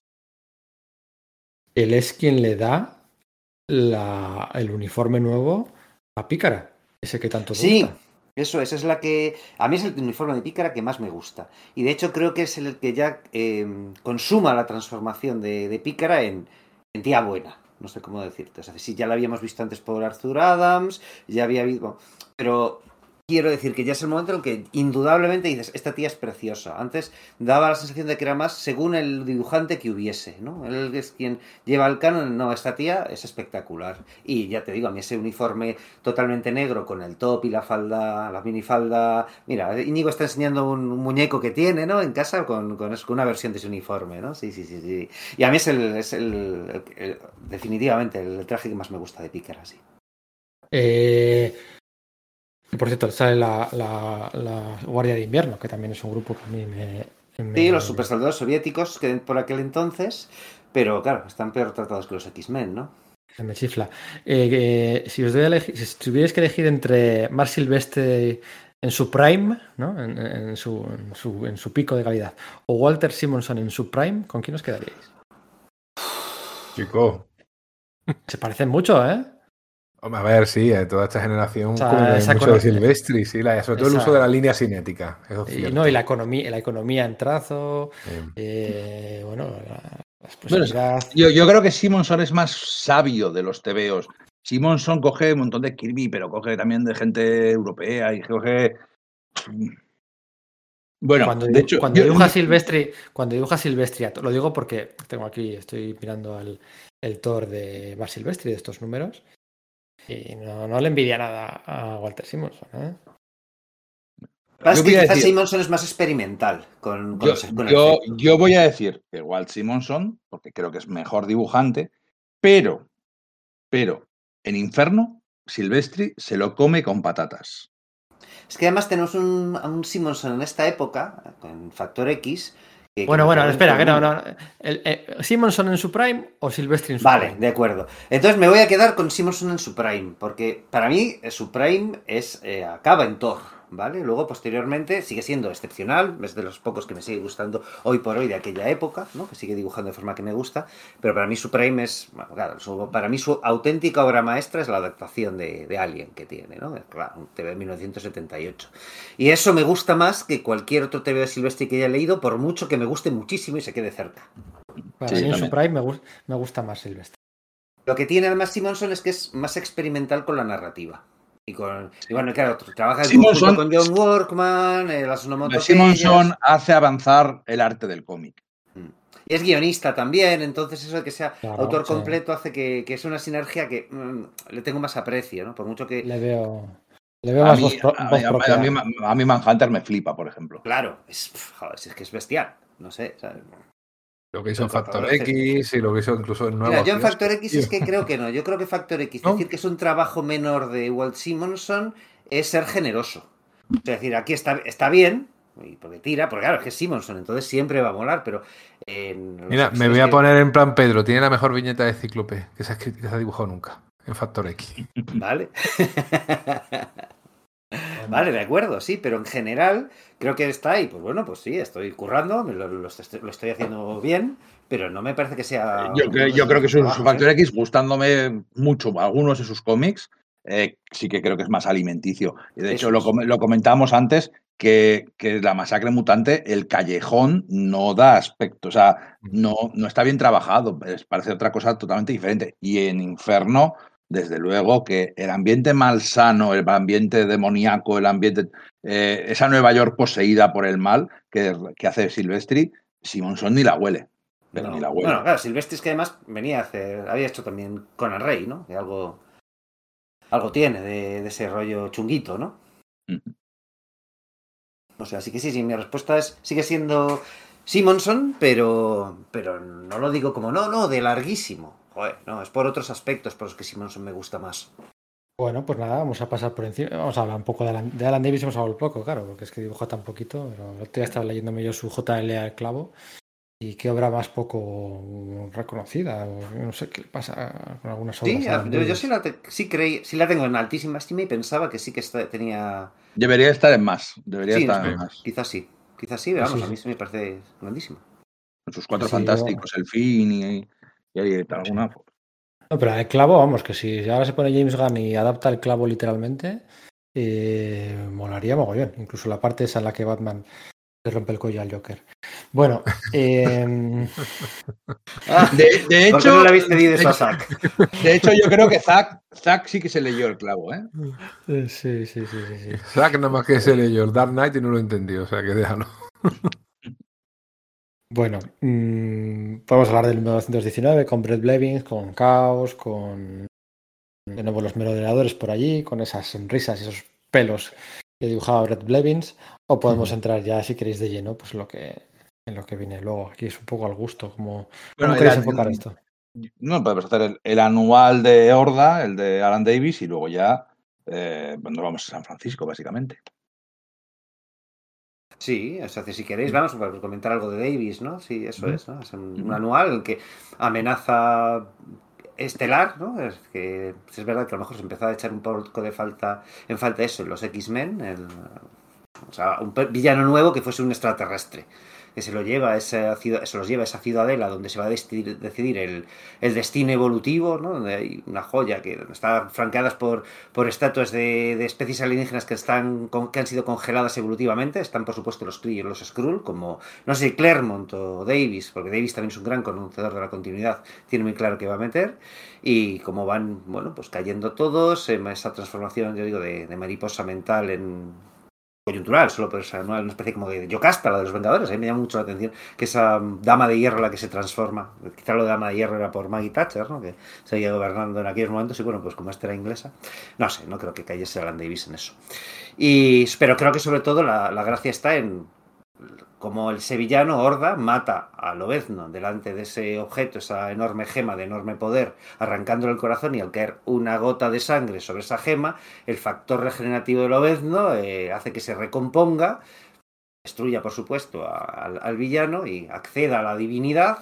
él es quien le da la, el uniforme nuevo a Pícara, ese que tanto sí. gusta. Eso es, es la que. A mí es el uniforme de pícara que más me gusta. Y de hecho creo que es el que ya eh, consuma la transformación de, de pícara en, en, tía buena. No sé cómo decirte. O sea, sí, ya la habíamos visto antes por Arthur Adams, ya había habido. Pero quiero decir que ya es el momento en el que indudablemente dices, esta tía es preciosa. Antes daba la sensación de que era más según el dibujante que hubiese, ¿no? Él es quien lleva el canon, no, esta tía es espectacular. Y ya te digo, a mí ese uniforme totalmente negro con el top y la falda, la minifalda... Mira, Íñigo está enseñando un, muñeco que tiene, ¿no? En casa con, una versión de ese uniforme, ¿no? Sí, sí, sí, sí. Y a mí es el, definitivamente el traje que más me gusta de Picker, así. Eh, por cierto, sale la, la- la Guardia de Invierno, que también es un grupo que a mí me. me- Sí, los supersoldados soviéticos que por aquel entonces, pero claro, están peor tratados que los X-Men, ¿no? me chifla. Eh, si os doy a elegir, si tuvierais que elegir entre Mar Silvestre en su prime, ¿no? En, en su, en, su, en su pico de calidad, o Walter Simonson en su prime, ¿con quién os quedaríais? Chico. Se parecen mucho, ¿eh? Hombre, a ver, sí, eh, toda esta generación O sea, como que esa mucho de Silvestri, sí, la- sobre todo el uso de la línea cinética. Eso es Y, no, y la economía, la economía en trazo, Eh, bueno, la, Bueno. Yo, yo creo que Simonson es más sabio de los tebeos. Simonson coge un montón de Kirby, pero coge también de gente europea y coge. Bueno, cuando, de hecho, cuando yo- dibuja Silvestri, cuando dibuja Silvestri, lo digo porque tengo aquí, estoy mirando el, el Thor de Mar Silvestri de estos números. Y no, no le envidia nada a Walter Simonson, ¿eh? Que quizás decir- Simonson es más experimental con, con yo, los- con el yo- voy a decir que Walt Simonson, porque creo que es mejor dibujante, pero, pero en Inferno, Silvestri se lo come con patatas. Es que además tenemos un, a un Simonson en esta época, con Factor X. que- Bueno, que bueno, espera, que no, no. El- eh, ¿Simonson en su prime o Silvestri en su Vale, prime? de acuerdo. Entonces me voy a quedar con Simonson en su prime, porque para mí eh, su prime es eh, acaba en Thor, ¿vale? Luego posteriormente sigue siendo excepcional, es de los pocos que me sigue gustando hoy por hoy de aquella época, ¿no? Que sigue dibujando de forma que me gusta, pero para mí su prime es, bueno, claro, su- para mí su auténtica obra maestra es la adaptación de, de Alien que tiene, ¿no? Claro, un TV de 1978. Y eso me gusta más que cualquier otro TV de Silvestri que haya leído, por mucho que me guste muchísimo y se quede cerca. Para Sí, mí en su prime me, me gusta más Silvestri. Lo que tiene además Simonson es que es más experimental con la narrativa. Y, con, y bueno, claro, trabaja en Simonson- conjunto con John Workman, eh, las onomatopeyas, Simonson hace avanzar el arte del cómic. y es guionista también, entonces eso de que sea Claro, autor sí. completo hace que, que es una sinergia que mm, le tengo más aprecio, ¿no? Por mucho que... Le veo, le veo A más mí, a mí- a mí- a mí Manhunter me flipa, por ejemplo. Claro, es, joder, si es que es bestial, no sé. ¿sabes? Lo que hizo en Factor X y lo que hizo incluso en Mira, Nueva yo en Factor X es que creo que no. Yo creo que Factor X, ¿No? decir que es un trabajo menor de Walt Simonson es ser generoso. Es decir, aquí está, está bien, y porque tira, porque claro, es que es Simonson, entonces siempre va a molar, pero. los Mira, me voy a que- poner en plan Pedro. Tiene la mejor viñeta de Cíclope que se ha, escrito- que se ha dibujado nunca en Factor X. Vale. vale, de acuerdo, sí, pero en general creo que está ahí. Pues bueno, pues sí, estoy currando, me lo, lo estoy, lo estoy haciendo bien, pero no me parece que sea. Yo, creo- yo creo que su, su trabajo, Factor ¿eh? X, gustándome mucho algunos de sus cómics, eh, sí que creo que es más alimenticio. De hecho, lo, lo comentamos antes, que, que la masacre mutante, el callejón no da aspecto, o sea, no, no está bien trabajado, parece otra cosa totalmente diferente. Y en Inferno, desde luego que el ambiente malsano, el ambiente demoníaco, el ambiente, eh, esa Nueva York poseída por el mal que, que hace Silvestri, Simonson ni la huele. Pero No. ni la huele. Bueno, claro, Silvestri es que además venía a hacer, había hecho también Conan Rey, ¿no? Que algo, algo tiene de, de ese rollo chunguito, ¿no? O sea, sí que sí, sí, mi respuesta es, sigue siendo Simonson, pero, pero no lo digo como, no, no, de larguísimo. Joder, no, es por otros aspectos por los que Simonson me gusta más. Bueno, pues nada, vamos a pasar por encima. Vamos a hablar un poco de Alan, de Alan Davis, hemos hablado poco, claro, porque es que dibuja tan poquito. Pero el otro día estaba leyéndome yo su JL al clavo. Y qué obra más poco reconocida. No sé qué le pasa con algunas obras. Sí, yo, yo sí, la te- sí, creí, sí la tengo en altísima estima y pensaba que sí que está- tenía... Debería estar en más. Debería Sí, estar en más. quizás sí, quizás sí, pero Sí, vamos, sí. a mí sí me parece grandísimo. Con sus cuatro Sí, fantásticos, el fin y, y hay alguna. No, pero el clavo, vamos, que si ahora se pone James Gunn y adapta el clavo literalmente, eh, molaría mogollón. Incluso la parte esa en la que Batman le rompe el cuello al Joker. Bueno, em, Ah, De, de ¿Por qué hecho, no le habéis pedido eso a Zack? de hecho, yo creo que Zack, Zack sí que se leyó el clavo, ¿eh? eh, sí, sí, sí, sí, sí. Zack nada más que se leyó el Dark Knight y no lo entendió, o sea que déjalo. Bueno, mm, podemos hablar del 1919 con Brett Blevins, con Caos, con de nuevo los merodeadores por allí, con esas sonrisas y esos pelos que dibujaba Brett Blevins, o podemos entrar ya, si queréis, de lleno, pues lo que en lo que viene luego. Aquí es un poco al gusto, como ¿cómo Bueno, queréis era- enfocar esto? No, podemos hacer el, el anual de Horda, el de Alan Davis, y luego ya eh, nos vamos a San Francisco, básicamente. Sí, o sea, si queréis, vamos a comentar algo de Davis, ¿no? Sí, eso es, ¿no? Es un, anual que amenaza estelar, ¿no? Es que es verdad que a lo mejor se empezó a echar un poco de falta, en falta eso, en los X-Men, o sea, un villano nuevo que fuese un extraterrestre, que se lo lleva a esa, se los lleva a esa ciudadela donde se va a decidir, decidir el, el destino evolutivo, ¿no? Donde hay una joya que está franqueadas por, por estatuas de, de especies alienígenas que están que han sido congeladas evolutivamente. Están, por supuesto, los Kree y los Skrull, como, no sé, Claremont o Davis, porque Davis también es un gran conocedor de la continuidad, tiene muy claro que va a meter. Y como van, bueno, pues cayendo todos, esa transformación, yo digo, de, de mariposa mental en coyuntural, solo por esa, ¿no? una especie como de Yocasta, la de los Vengadores. A mí me llama mucho la atención que esa dama de hierro la que se transforma. Quizá lo de dama de hierro era por Maggie Thatcher, ¿no? que seguía gobernando en aquellos momentos y bueno, pues como esta era inglesa, no sé, no creo que cayese Alan Davis en eso. Y, pero creo que sobre todo la gracia está en como el sevillano Horda mata a Lobezno delante de ese objeto, esa enorme gema de enorme poder, arrancándole el corazón y al caer una gota de sangre sobre esa gema, el factor regenerativo de Lobezno eh, hace que se recomponga, destruya por supuesto al villano y acceda a la divinidad.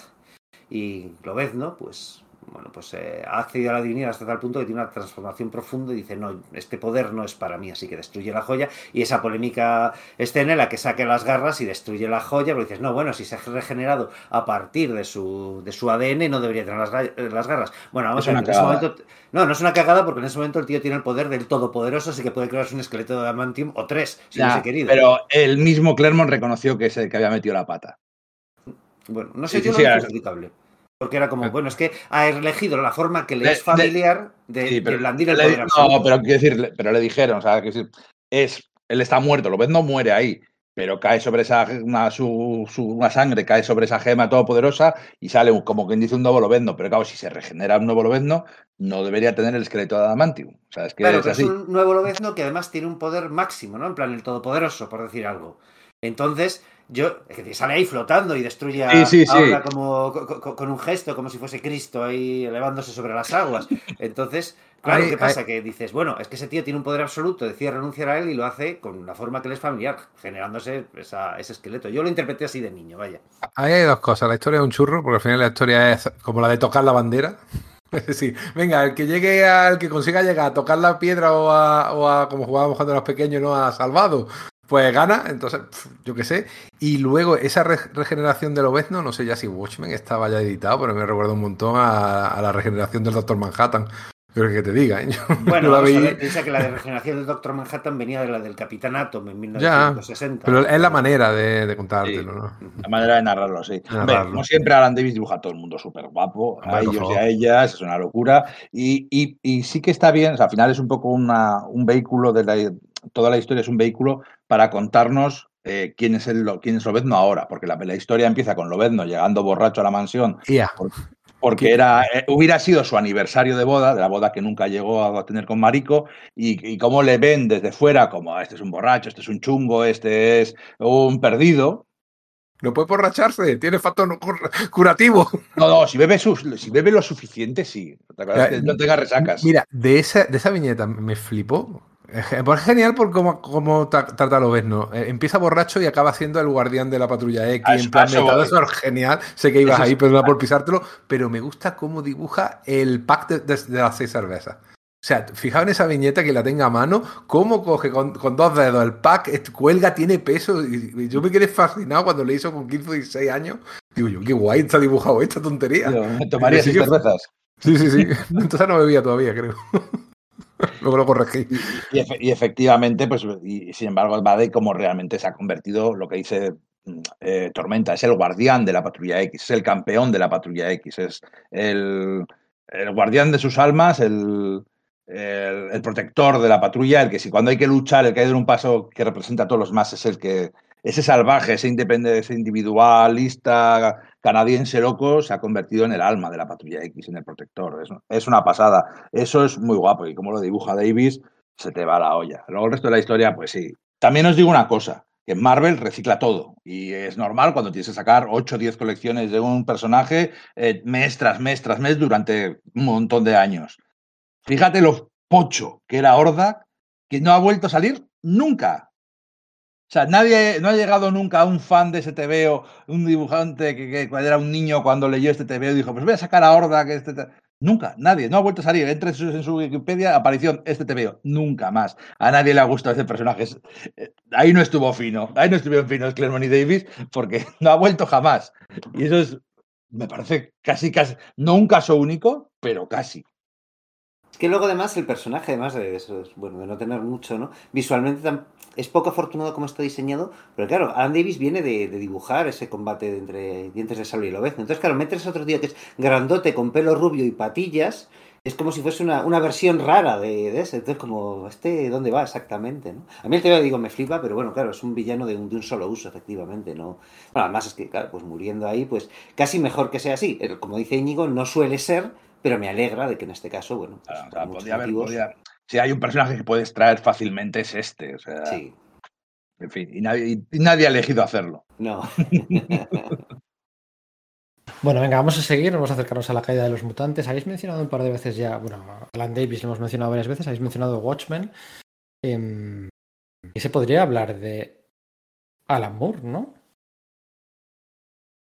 Y Lobezno pues bueno, pues eh, ha accedido a la divinidad hasta tal punto que tiene una transformación profunda y dice, no, este poder no es para mí, así que destruye la joya. Y esa polémica escena en la que saque las garras y destruye la joya, porque dices, no, bueno, si se ha regenerado a partir de su, de su ADN, no debería tener las, las garras. Bueno, vamos Es a ver, en ese momento... No, no es una cagada porque en ese momento el tío tiene el poder del todopoderoso, así que puede crearse un esqueleto de adamantium o tres, si Ya, hubiese querido. pero el mismo Clermont reconoció que, se, que había metido la pata. Bueno, no sé, Sí, yo sí, no justificable. Porque era como, bueno, es que ha elegido la forma que le es familiar de, Sí, de pero blandir el poder absoluto. no, pero quiero decir, pero le dijeron, o sea, decir, es, él está muerto, lo ves no muere ahí, pero cae sobre esa una, su, su- una sangre, cae sobre esa gema todopoderosa y sale un- como quien dice un nuevo lobezno, pero claro, si se regenera un nuevo lobezno, no debería tener el esqueleto de Adamantium. O sea, es que Claro, es pero así. es un nuevo Lobezno que además tiene un poder máximo, ¿no? En plan, el todopoderoso, por decir algo. Entonces, yo, es que sale ahí flotando y destruye a, Sí, sí, sí. como co- co- con, un gesto, como si fuese Cristo ahí elevándose sobre las aguas. Entonces, claro, ¿qué pasa? Que dices, bueno, es que ese tío tiene un poder absoluto, decide renunciar a él y lo hace con la forma que le es familiar, generándose esa- ese esqueleto. Yo lo interpreté así de niño, vaya. Ahí hay dos cosas. La historia es un churro, porque al final la historia es como la de tocar la bandera. Es decir, venga, el que llegue al que consiga llegar a tocar la piedra o a, o a como jugábamos cuando éramos pequeños, no a salvado, pues gana. Entonces, pf, yo qué sé. Y luego esa re- regeneración del Obezno, no sé ya si Watchmen estaba ya editado, pero me recuerda un montón a, a la regeneración del Doctor Manhattan. Pero que te diga, ¿eh? Yo Bueno, no la vi- ver, piensa que la de regeneración del Doctor Manhattan venía de la del Capitán Atom en Ya, 1960. pero es la manera de, de contártelo, ¿no? La manera de narrarlo, sí. Narrarlo. Como siempre, Alan Davis dibuja a todo el mundo súper guapo, a ellos y a ellas, es una locura. Y, y- y sí que está bien, o sea, al final es un poco una- un vehículo, de la, toda la historia es un vehículo para contarnos eh, quién es el, quién es Lobezno ahora, porque la, la historia empieza con Lobezno llegando borracho a la mansión porque era, eh, hubiera sido su aniversario de boda, de la boda que nunca llegó a tener con Marico, y, y cómo le ven desde fuera como este es un borracho, este es un chungo, este es un perdido. No puede borracharse, tiene factor curativo. No, no, si bebe, sus- si bebe lo suficiente, sí. ¿Te acuerdas Ya, que no tenga resacas? Mira, de esa, de esa viñeta me flipó. Pues es genial por cómo, cómo tra- trata a Lobezno. Eh, empieza borracho y acaba siendo el guardián de la patrulla X. En plan, eso metado. eso es genial. Sé que ibas ahí, perdona por pisártelo, pero me gusta cómo dibuja el pack de, de- de las seis cervezas. O sea, fijaos en esa viñeta que la tenga a mano, cómo coge con, con dos dedos el pack, cuelga, tiene peso. Y, y yo me quedé fascinado cuando le hizo con 15 o 16 años. Digo yo, qué guay está dibujado esta tontería. Me tomaría seis cervezas. Sí, sí, sí. Entonces no bebía todavía, creo. Luego lo corregí. Y, efe- y efectivamente, pues, y, sin embargo, va de cómo realmente se ha convertido lo que dice eh, Tormenta, es el guardián de la Patrulla X, es el campeón de la Patrulla X, es el, el guardián de sus almas, el, el, el protector de la patrulla, el que si cuando hay que luchar, el que hay de un paso que representa a todos los más es el que ese salvaje, ese independiente, ese individualista canadiense loco se ha convertido en el alma de la patrulla X, en el protector. Es, es una pasada. Eso es muy guapo y como lo dibuja Davis, se te va la olla. Luego el resto de la historia, pues sí. También os digo una cosa, que Marvel recicla todo y es normal cuando tienes que sacar 8 o 10 colecciones de un personaje eh, mes tras mes tras mes durante un montón de años. Fíjate lo pocho que era Horda, que no ha vuelto a salir nunca. O sea, nadie, no ha llegado nunca un fan de ese TVO, un dibujante que, que era un niño cuando leyó este TVO dijo, pues voy a sacar a Horda que este... Nunca, nadie, no ha vuelto a salir. Entre en su, en su Wikipedia, aparición, este TVO, nunca más. A nadie le ha gustado ese personaje. Eh, Ahí no estuvo fino, ahí no estuvieron finos Claremont y Davis, porque no ha vuelto jamás. Y eso es, me parece casi, casi, no un caso único, pero casi. Es que luego además el personaje, además de eso, es, bueno, de no tener mucho, ¿no? Visualmente es poco afortunado como está diseñado, pero claro, Alan Davis viene de, de dibujar ese combate entre dientes de sable y lobezno. Entonces, claro, metes a otro tío que es grandote, con pelo rubio y patillas, es como si fuese una, una versión rara de, de ese. Entonces, como, ¿este dónde va exactamente? ¿no? A mí el te digo, me flipa, pero bueno, claro, es un villano de un, de un solo uso, efectivamente, ¿no? Bueno, además es que, claro, pues muriendo ahí, pues casi mejor que sea así. Como dice Íñigo, no suele ser, pero me alegra de que en este caso, bueno, pues, O sea, por muchos podía haber- si hay un personaje que puedes traer fácilmente es este. O sea, sí, en fin, y nadie, y nadie ha elegido hacerlo. no. Bueno, venga, vamos a seguir, vamos a acercarnos a la caída de los mutantes. Habéis mencionado un par de veces ya, bueno, a Alan Davis lo hemos mencionado varias veces, habéis mencionado Watchmen. Em, y se podría hablar de Alan Moore, ¿no?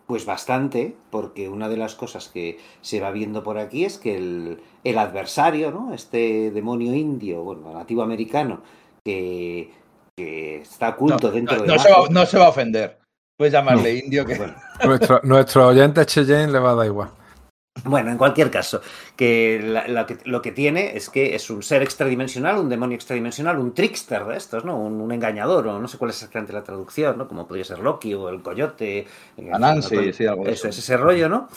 Pues bastante, porque una de las cosas que se va viendo por aquí es que el, el adversario, ¿no? Este demonio indio, bueno, nativo americano, que, que está oculto No, dentro no, de no se va, no se va a ofender. Puedes llamarle indio que. Bueno, Nuestro, nuestro oyente Cheyenne le va a dar igual. Bueno, en cualquier caso, que, la- la que- lo que tiene es que es un ser extradimensional, un demonio extradimensional, un trickster de estos, ¿no? Un, un engañador, o no sé cuál es exactamente la traducción, ¿no? Como podría ser Loki o el coyote. Anansi, sí, algo de Eso eso. es ese rollo, ¿no?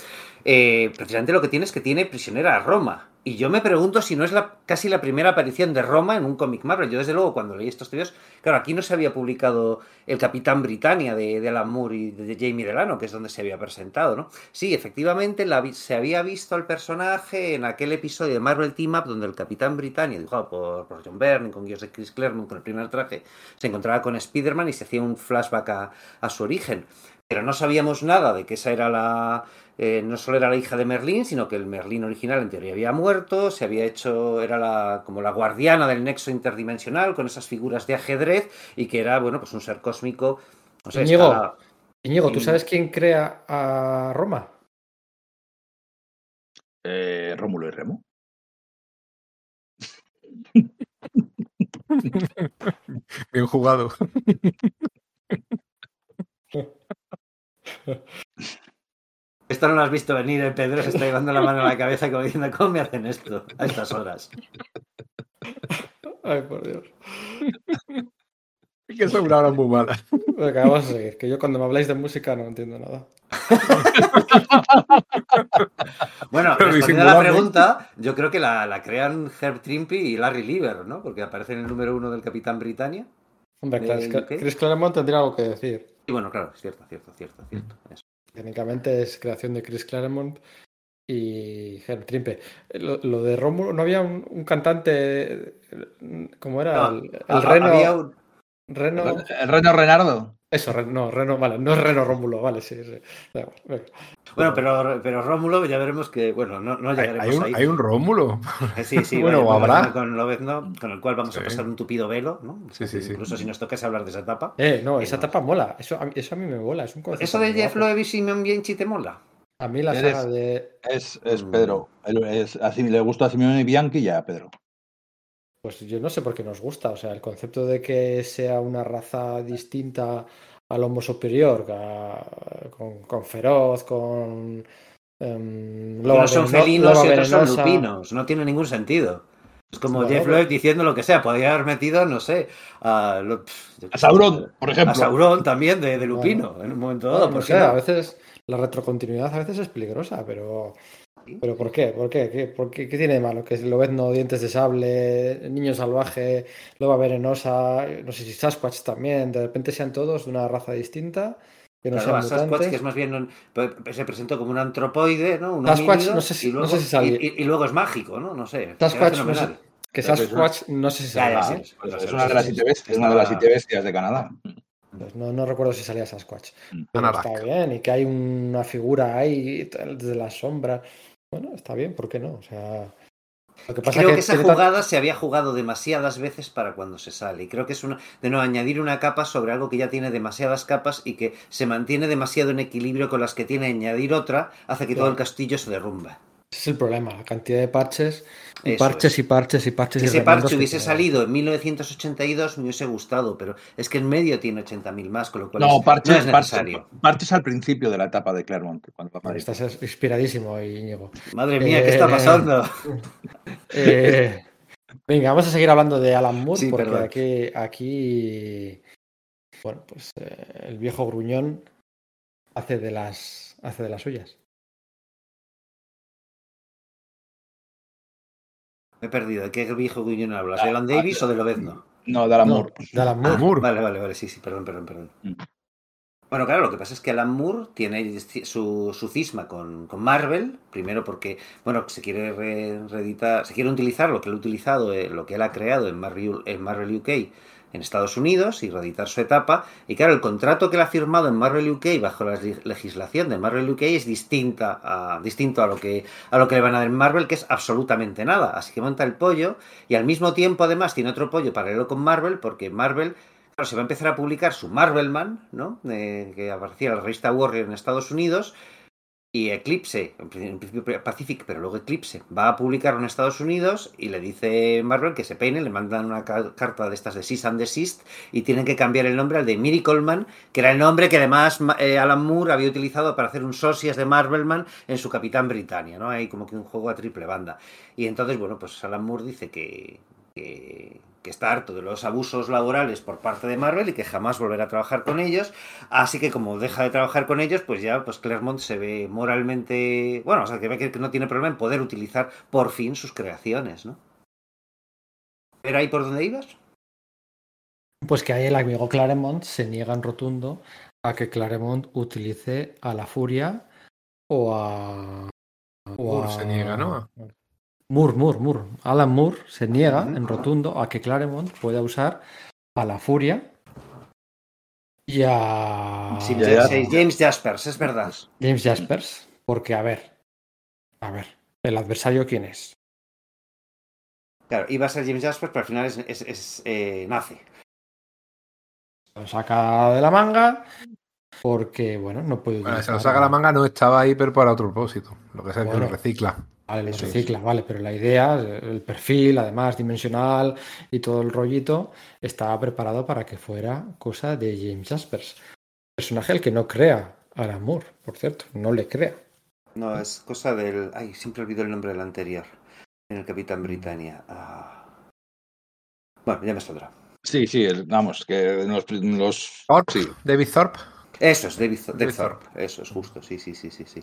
Eh, precisamente lo que tiene es que tiene prisionera a Roma. Y yo me pregunto si no es la, casi la primera aparición de Roma en un cómic Marvel. Yo, desde luego, cuando leí estos tíos, claro, aquí no se había publicado el Capitán Britannia de, de Alan Moore y de Jamie Delano, que es donde se había presentado, ¿no? Sí, efectivamente, se había visto al personaje en aquel episodio de Marvel Team Up donde el Capitán Britannia, dibujado por, por John Byrne, con guiones de Chris Claremont, con el primer traje, se encontraba con Spider-Man y se hacía un flashback a su origen. Pero no sabíamos nada de que esa era la. Eh, no solo era la hija de Merlín, sino que el Merlín original en teoría había muerto, se había hecho, era la, como la guardiana del nexo interdimensional, con esas figuras de ajedrez, y que era, bueno, pues un ser cósmico. No sé, Íñigo. ¿tú sabes quién crea a Roma? Eh, Rómulo y Remo. Bien jugado. Esto no lo has visto venir, el Pedro se está llevando la mano a la cabeza como diciendo, ¿cómo me hacen esto a estas horas? Ay, por Dios. Es que son una hora muy mala. Venga, vamos a seguir, que yo cuando me habláis de música no entiendo nada. Bueno, Pero respondiendo a la pregunta, yo creo que la, la crean Herb Trimpe y Larry Lieber, ¿no? Porque aparece en el número uno del Capitán Britannia. Hombre, ¿De claro, es que UK? Chris Claremont tendría algo que decir. Y bueno, claro, es cierto, cierto, cierto, cierto. Eso. Técnicamente es creación de Chris Claremont y Herb Trimpe. Lo, lo de Rómulo, ¿no había un, un cantante, ¿cómo era? No, el, Reno, había un- Reno... El Reno Renardo. Eso, no, Reno, vale, no es Reno Rómulo, vale, sí, sí. Bueno, pero, pero Rómulo ya veremos que, bueno, no, no llegaremos hay un, ahí. hay un Rómulo. Sí, sí, Bueno, habrá. Con Lobezno, con el cual vamos a pasar un tupido velo, ¿no? Sí, sí, sí. Incluso si nos tocase hablar de esa etapa. Eh, no, esa no. etapa mola, eso a, mí, eso a mí me mola, es un concepto ¿Eso de Jeff. Loeb y Simon Bianchi te mola? A mí la saga de... Es, es. Pedro. Es, así, le gusta a Simeone y Bianchi ya, Pedro. Pues yo no sé por qué nos gusta, o sea, el concepto de que sea una raza distinta al Homo superior, a- con, con feroz, con... loba Unos son felinos y otros son lupinos. No tiene ningún sentido. Es como Claro, Jeff pero- Loeb diciendo lo que sea. Podría haber metido, no sé, a, lo- A Sauron, por ejemplo. A Sauron también, de, de Lupino, en un momento dado. No, ¿por no qué sé, no? a veces la retrocontinuidad a veces es peligrosa, pero. ¿Pero por qué? ¿Por qué? ¿Qué, por qué? ¿Qué tiene de malo? Que Lobezno, dientes de sable, niño salvaje, loba venenosa, no sé si Sasquatch también, de repente sean todos de una raza distinta, que no Claro, a sean Sasquatch, mutantes. que es más bien un- pues, se presentó como un antropoide, ¿no? Un Sasquatch, homínido, no sé si- y luego, no sé si salía. y, y- y luego es mágico, ¿no? No sé. Sasquatch, no sé, que Sasquatch no sé si salía, sí, ¿eh? pues Es una de las siete bestias, es una de las siete bestias de Canadá. Pues no, no recuerdo si salía Sasquatch. Mm. Pero está bien, y que hay una figura ahí desde la sombra. Bueno, está bien, ¿por qué no? O sea, lo que pasa Creo que que esa jugada se había jugado demasiadas veces para cuando se sale. Y creo que es una, de no añadir una capa sobre algo que ya tiene demasiadas capas y que se mantiene demasiado en equilibrio con las que tiene añadir otra, hace que todo el castillo se derrumbe. Ese es el problema, la cantidad de parches, y Eso parches es. y parches y parches. Si y ese parche que hubiese salido en 1982 me hubiese gustado, pero es que en medio tiene 80.000 más, con lo cual No, es- parches, no es parches, necesario. parches al principio de la etapa de Claremont. Cuando va estás inspiradísimo, Íñigo. Madre mía, ¿qué está Eh, pasando? Eh, venga, vamos a seguir hablando de Alan Moore Sí, porque perdón. aquí, aquí, bueno, pues eh, el viejo gruñón hace de las, hace de las suyas. Me he perdido. ¿De qué viejo guiñón hablas? ¿De Ah, Alan Davis o de Lobezno? No, de Alan No, Moore. de Alan Moore. Moore. Vale, vale, vale, sí, sí, perdón, perdón, perdón. Mm. Bueno, claro, lo que pasa es que Alan Moore tiene su, su cisma con, con Marvel, primero porque, bueno, se quiere re- reeditar, se quiere utilizar lo que él ha utilizado, eh, lo que él ha creado en Marvel, en Marvel UK en Estados Unidos y reeditar su etapa. Y claro, el contrato que él ha firmado en Marvel UK bajo la legislación de Marvel UK es distinta a, distinto a lo, que, a lo que le van a dar en Marvel, que es absolutamente nada. Así que monta el pollo y al mismo tiempo además tiene otro pollo paralelo con Marvel porque Marvel Claro, se va a empezar a publicar su Marvelman, ¿no? Eh, que aparecía en la revista Warrior en Estados Unidos. Y Eclipse, en pri- en principio Pacific, pero luego Eclipse, va a publicarlo en Estados Unidos y le dice Marvel que se peine, le mandan una ca- carta de estas de Cease and Desist y tienen que cambiar el nombre al de Miracle Man, que era el nombre que además eh, Alan Moore había utilizado para hacer un socias de Marvelman en su Capitán Britannia, ¿no? Hay como que un juego a triple banda. Y entonces, bueno, pues Alan Moore dice que, que, que está harto de los abusos laborales por parte de Marvel y que jamás volverá a trabajar con ellos. Así que como deja de trabajar con ellos, pues ya pues Claremont se ve moralmente, bueno, o sea, que ve que no tiene problema en poder utilizar por fin sus creaciones, ¿no? ¿Era ahí por donde ibas? Pues que ahí el amigo Claremont se niega en rotundo a que Claremont utilice a la Furia o a. o a- se niega, ¿no? Moore, Moore, Moore. Alan Moore se niega en rotundo a que Claremont pueda usar a la Furia y a Sí, ya, ya. sí, James Jaspers, es verdad. James Jaspers. Porque, a ver, a ver, ¿el adversario quién es? Claro, iba a ser James Jaspers, pero al final es, es, es, eh, nace. Lo saca de la manga porque, bueno, no puede Bueno, se lo saca la manga, no estaba ahí, pero para otro propósito. Lo que que Bueno. lo recicla. Vale, lo Eso es. recicla, vale, pero la idea, el perfil, además dimensional y todo el rollito, estaba preparado para que fuera cosa de James Jaspers. Personaje al que no crea Alan Moore, por cierto, no le crea. No, es cosa del... Ay, siempre olvido el nombre del anterior. En el Capitán Britannia. Ah. Bueno, ya me saldrá. Sí, sí, el- vamos, que los, los Thorpe, sí. David Thorpe. Eso es, David, David David Thorpe. Eso es justo, sí, sí, sí, sí, sí.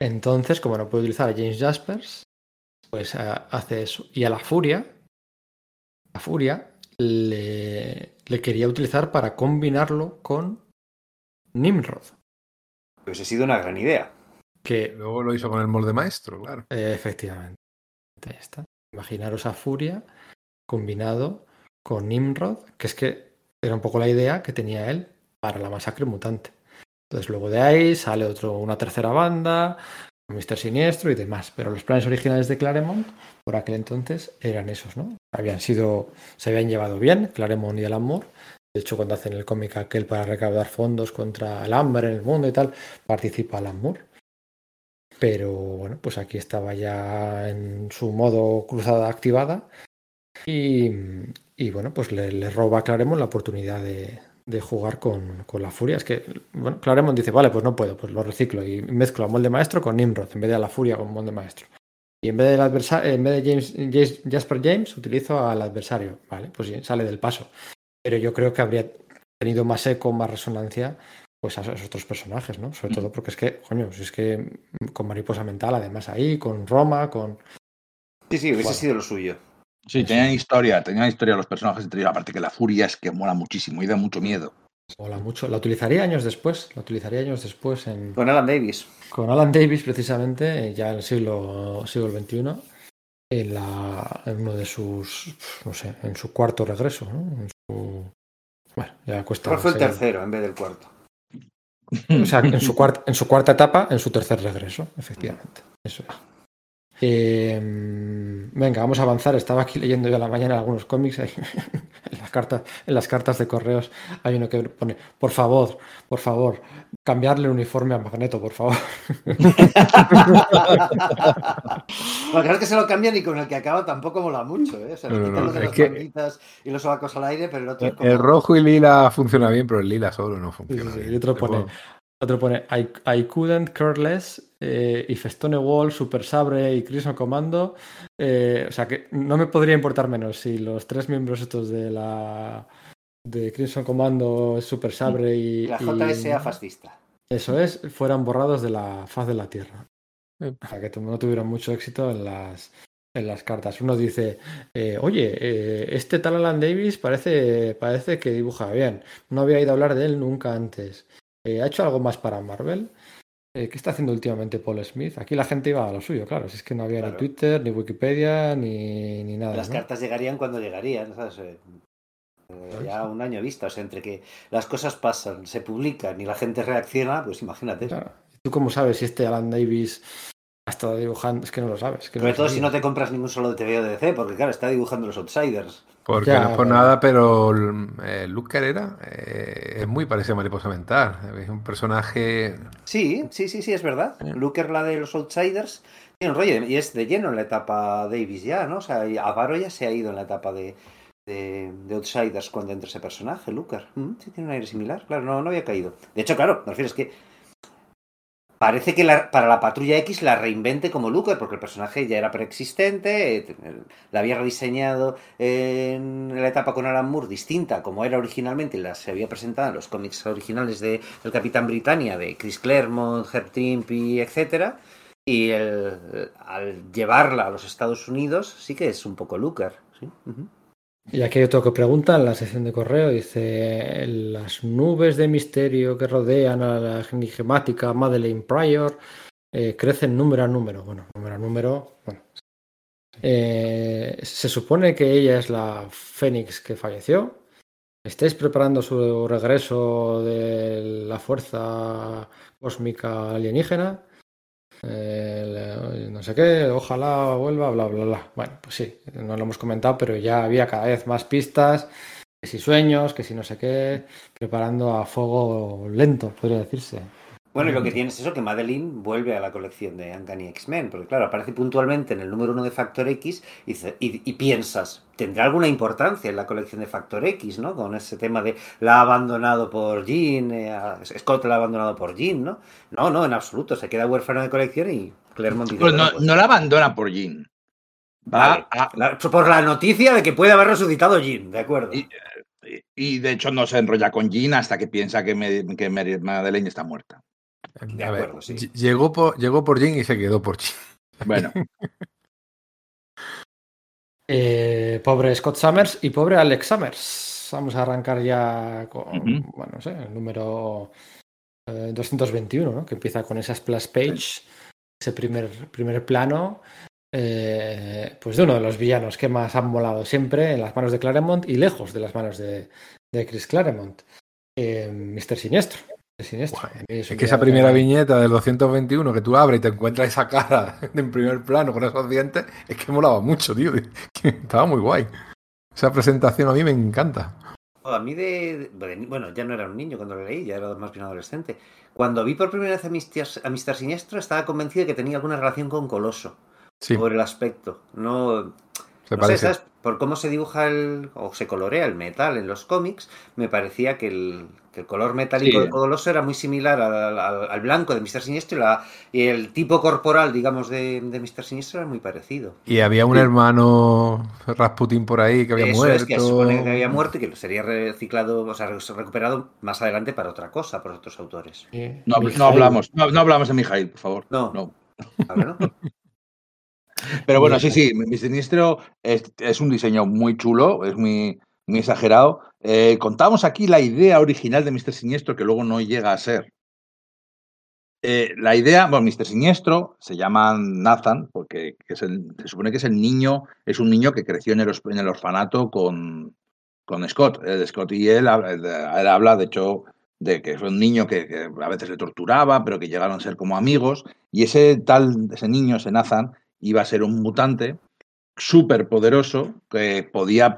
Entonces, como no puede utilizar a James Jaspers, pues ah, hace eso. Y a la Furia, la Furia le, le quería utilizar para combinarlo con Nimrod, Pues ha sido una gran idea. que Luego lo hizo con el molde maestro, claro. Eh, efectivamente. Ahí está. Imaginaros a Furia combinado con Nimrod, que es que era un poco la idea que tenía él para la masacre mutante. Entonces luego de ahí sale otro, una tercera banda, Mister Siniestro y demás. Pero los planes originales de Claremont por aquel entonces eran esos, ¿no? Habían sido, se habían llevado bien, Claremont y Alan Moore. De hecho, cuando hacen el cómic aquel para recaudar fondos contra el hambre en el mundo y tal, participa Alan Moore. Pero bueno, pues aquí estaba ya en su modo cruzada activada. Y, y bueno, pues le, le roba a Claremont la oportunidad de, de jugar con, con la furia. Es que, bueno, Claremont dice, vale, pues no puedo, pues lo reciclo y mezclo a molde maestro con Nimrod en vez de a la furia con molde maestro. Y en vez, del adversa- en vez de James, James- Jasper James, utilizo al adversario. Vale, pues sí, sale del paso. Pero yo creo que habría tenido más eco, más resonancia, pues a esos otros personajes, ¿no? Sobre todo porque es que, coño, si es que mm, con Mariposa Mental, además ahí, con Roma, con. Sí, sí, hubiese Bueno. sido lo suyo. Sí, tenían historia, tenían historia los personajes entre ellos. Aparte que la furia es que mola muchísimo y da mucho miedo. Mola mucho. La utilizaría años después. La utilizaría años después en, Con Alan Davis. con Alan Davis, precisamente, eh, ya en el siglo, siglo XXI, en, la, en uno de sus, no sé, en su cuarto regreso, ¿no? En su, bueno, ya cuesta. ¿Cuál fue el seguir. tercero en vez del cuarto? O sea, en su, cuarta, en su cuarta etapa, en su tercer regreso, efectivamente. Eso es. Eh, venga, vamos a avanzar. Estaba aquí leyendo yo a la mañana algunos cómics. ahí, en, las cartas, en las cartas de correos hay uno que pone, por favor, por favor, cambiarle el uniforme a Magneto, por favor. Bueno, claro que se lo cambian y con el que acaba tampoco mola mucho, ¿eh? O sea, le No, no, quitan no, de las que- y los sobacos al aire, pero el otro es como... El rojo y lila funciona bien, pero el lila solo no funciona. sí, sí. bien. Y otro pone, otro pone I, I couldn't care less eh, y Festone Wall, Super Sabre y Crimson Commando. eh, o sea que no me podría importar menos si los tres miembros estos de la de Crimson Commando, Super Sabre y, La y- JSA fascista. eso es, fueran borrados de la faz de la Tierra. O sea que no tuvieron mucho éxito en las en las cartas. Uno dice, eh, oye, eh, este tal Alan Davis parece, parece que dibuja bien. No había ido a hablar de él nunca antes. Eh, ¿Ha hecho algo más para Marvel? Eh, ¿Qué está haciendo últimamente Paul Smith? Aquí la gente iba a lo suyo, claro. Si es que no había Claro. ni Twitter, ni Wikipedia, ni, ni nada. Las ¿no? cartas llegarían cuando llegarían, ¿sabes? Eh, ya un año vista, o sea, entre que las cosas pasan, se publican y la gente reacciona, pues imagínate. Claro. ¿Tú cómo sabes si este Alan Davis ha estado dibujando? Es que no lo sabes. que Sobre todo si no te compras ningún solo de TVO de DC, porque claro, está dibujando los Outsiders. Porque Ya, no es por nada, pero eh, Luke Carrera eh, es muy parecido a Mariposa Mental. Es un personaje. Sí, sí, sí, sí, es verdad. Sí. Looker, la de los Outsiders, tiene un rollo y es de lleno en la etapa Davis ya, ¿no? O sea, Avaro ya se ha ido en la etapa de, de, de Outsiders cuando entra ese personaje, Looker. Mm, sí, tiene un aire similar, claro, no, no había caído. De hecho, claro, me refiero es que parece que la- para la Patrulla X la reinvente como Looker, porque el personaje ya era preexistente, eh, la había rediseñado en la etapa con Alan Moore distinta como era originalmente y la se había presentado en los cómics originales de el Capitán Britannia de Chris Claremont, Herb Trimpe, etcétera. Y el- al llevarla a los Estados Unidos sí que es un poco Looker. ¿sí? Y aquí hay otro que pregunta en la sección de correo, dice, las nubes de misterio que rodean a la enigmática Madeleine Pryor eh, crecen número a número. Bueno, número a número, bueno. Eh, se supone que ella es la Fénix que falleció. ¿Estáis preparando su regreso de la fuerza cósmica alienígena? No sé qué, ojalá vuelva, bla, bla, bla. Bueno, pues sí, no lo hemos comentado, pero ya había cada vez más pistas, que si sueños, que si no sé qué, preparando a fuego lento, podría decirse. Bueno, y lo que tiene es eso, que Madeline vuelve a la colección de Uncanny X-Men, porque claro, aparece puntualmente en el número uno de Factor X y, dice- y- y piensas, ¿tendrá alguna importancia en la colección de Factor X, ¿no? Con ese tema de la ha abandonado por Jean, eh, Scott la ha abandonado por Jean, ¿no? No, no, en absoluto, se queda huérfano de colección y Claremont dice... Pues no, pues, no la abandona por Jean. Va vale, a- la- por la noticia de que puede haber resucitado Jean, ¿de acuerdo? Y- de hecho no se enrolla con Jean hasta que piensa que, me- que Madeleine está muerta. De a ver, acuerdo, sí. ll- llegó, por, llegó por Jin y se quedó por Jin. Bueno, Eh, pobre Scott Summers y pobre Alex Summers. Vamos a arrancar ya con, bueno, no sé, el número eh, 221, ¿no? que empieza con esa splash page, ese primer, primer plano, eh, pues de uno de los villanos que más han molado siempre en las manos de Claremont y lejos de las manos de, de Chris Claremont, eh, Mr. Siniestro. Siniestro. Es que esa primera me- viñeta del 221 que tú abres y te encuentras esa cara en primer plano con esos dientes, es que molaba mucho, tío. Estaba muy guay. Esa presentación a mí me encanta. Oh, A mí de, de- Bueno, ya no era un niño cuando lo leí, ya era más bien adolescente. Cuando vi por primera vez a Mr. a Mr. Siniestro estaba convencido de que tenía alguna relación con Coloso, Sí. por el aspecto. No... Se No sé. ¿sabes? Por cómo se dibuja el, o se colorea el metal en los cómics, me parecía que el, que el color metálico Sí. de Coloso era muy similar al, al- al blanco de Mr. Siniestro y, la- y el tipo corporal, digamos, de, de Mr. Siniestro era muy parecido. Y había un Sí. hermano Rasputin por ahí que había Eso muerto. es que se supone que había muerto y que sería reciclado, o sea, recuperado más adelante para otra cosa, por otros autores. No, no hablamos, no, no hablamos de Mijail, por favor. No. no. Pero bueno, sí, sí, mi Siniestro es, es un diseño muy chulo, es muy, muy exagerado. Eh, contamos aquí la idea original de Mr. Siniestro que luego no llega a ser. Eh, la idea, bueno, Mr. Siniestro se llama Nathan porque se supone que es el niño, es un niño que creció en el, orfanato con, con Scott. Scott y él, habla- de hecho, de que fue un niño que, a veces le torturaba, pero que llegaron a ser como amigos. Y ese tal, ese niño, ese Nathan, iba a ser un mutante súper poderoso que podía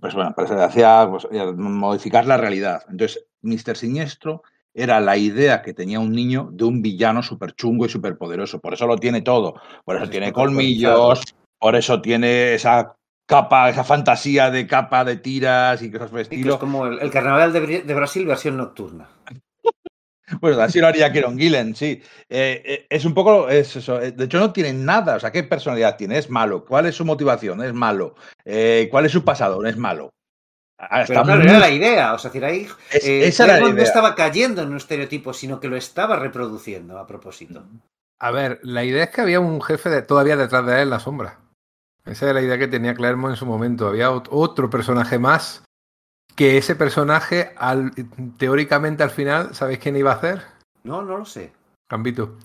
pues bueno, hacía pues, modificar la realidad. Entonces, Mr. Siniestro era la idea que tenía un niño de un villano súper chungo y súper poderoso. Por eso lo tiene todo. Por eso Pues tiene colmillos, por eso tiene esa capa, esa fantasía de capa de tiras y cosas por el estilo. es como el, el carnaval de Brasil versión nocturna. Pues así lo haría Kieron Gillen, sí. Eh, eh, es un poco es eso. eh, De hecho, no tiene nada. O sea, ¿qué personalidad tiene? Es malo. ¿Cuál es su motivación? Es malo. Eh, ¿Cuál es su pasado? Es malo. Pero claro, muy- era la idea. O sea, decir, ahí Es- esa era la Claremont no estaba cayendo en un estereotipo, sino que lo estaba reproduciendo a propósito. A ver, la idea es que había un jefe de, todavía detrás de él en la sombra. Esa era la idea que tenía Claremont en su momento. Había ot- otro personaje más que ese personaje, al, teóricamente al final, ¿sabéis quién iba a hacer? No, no lo sé. Gambito.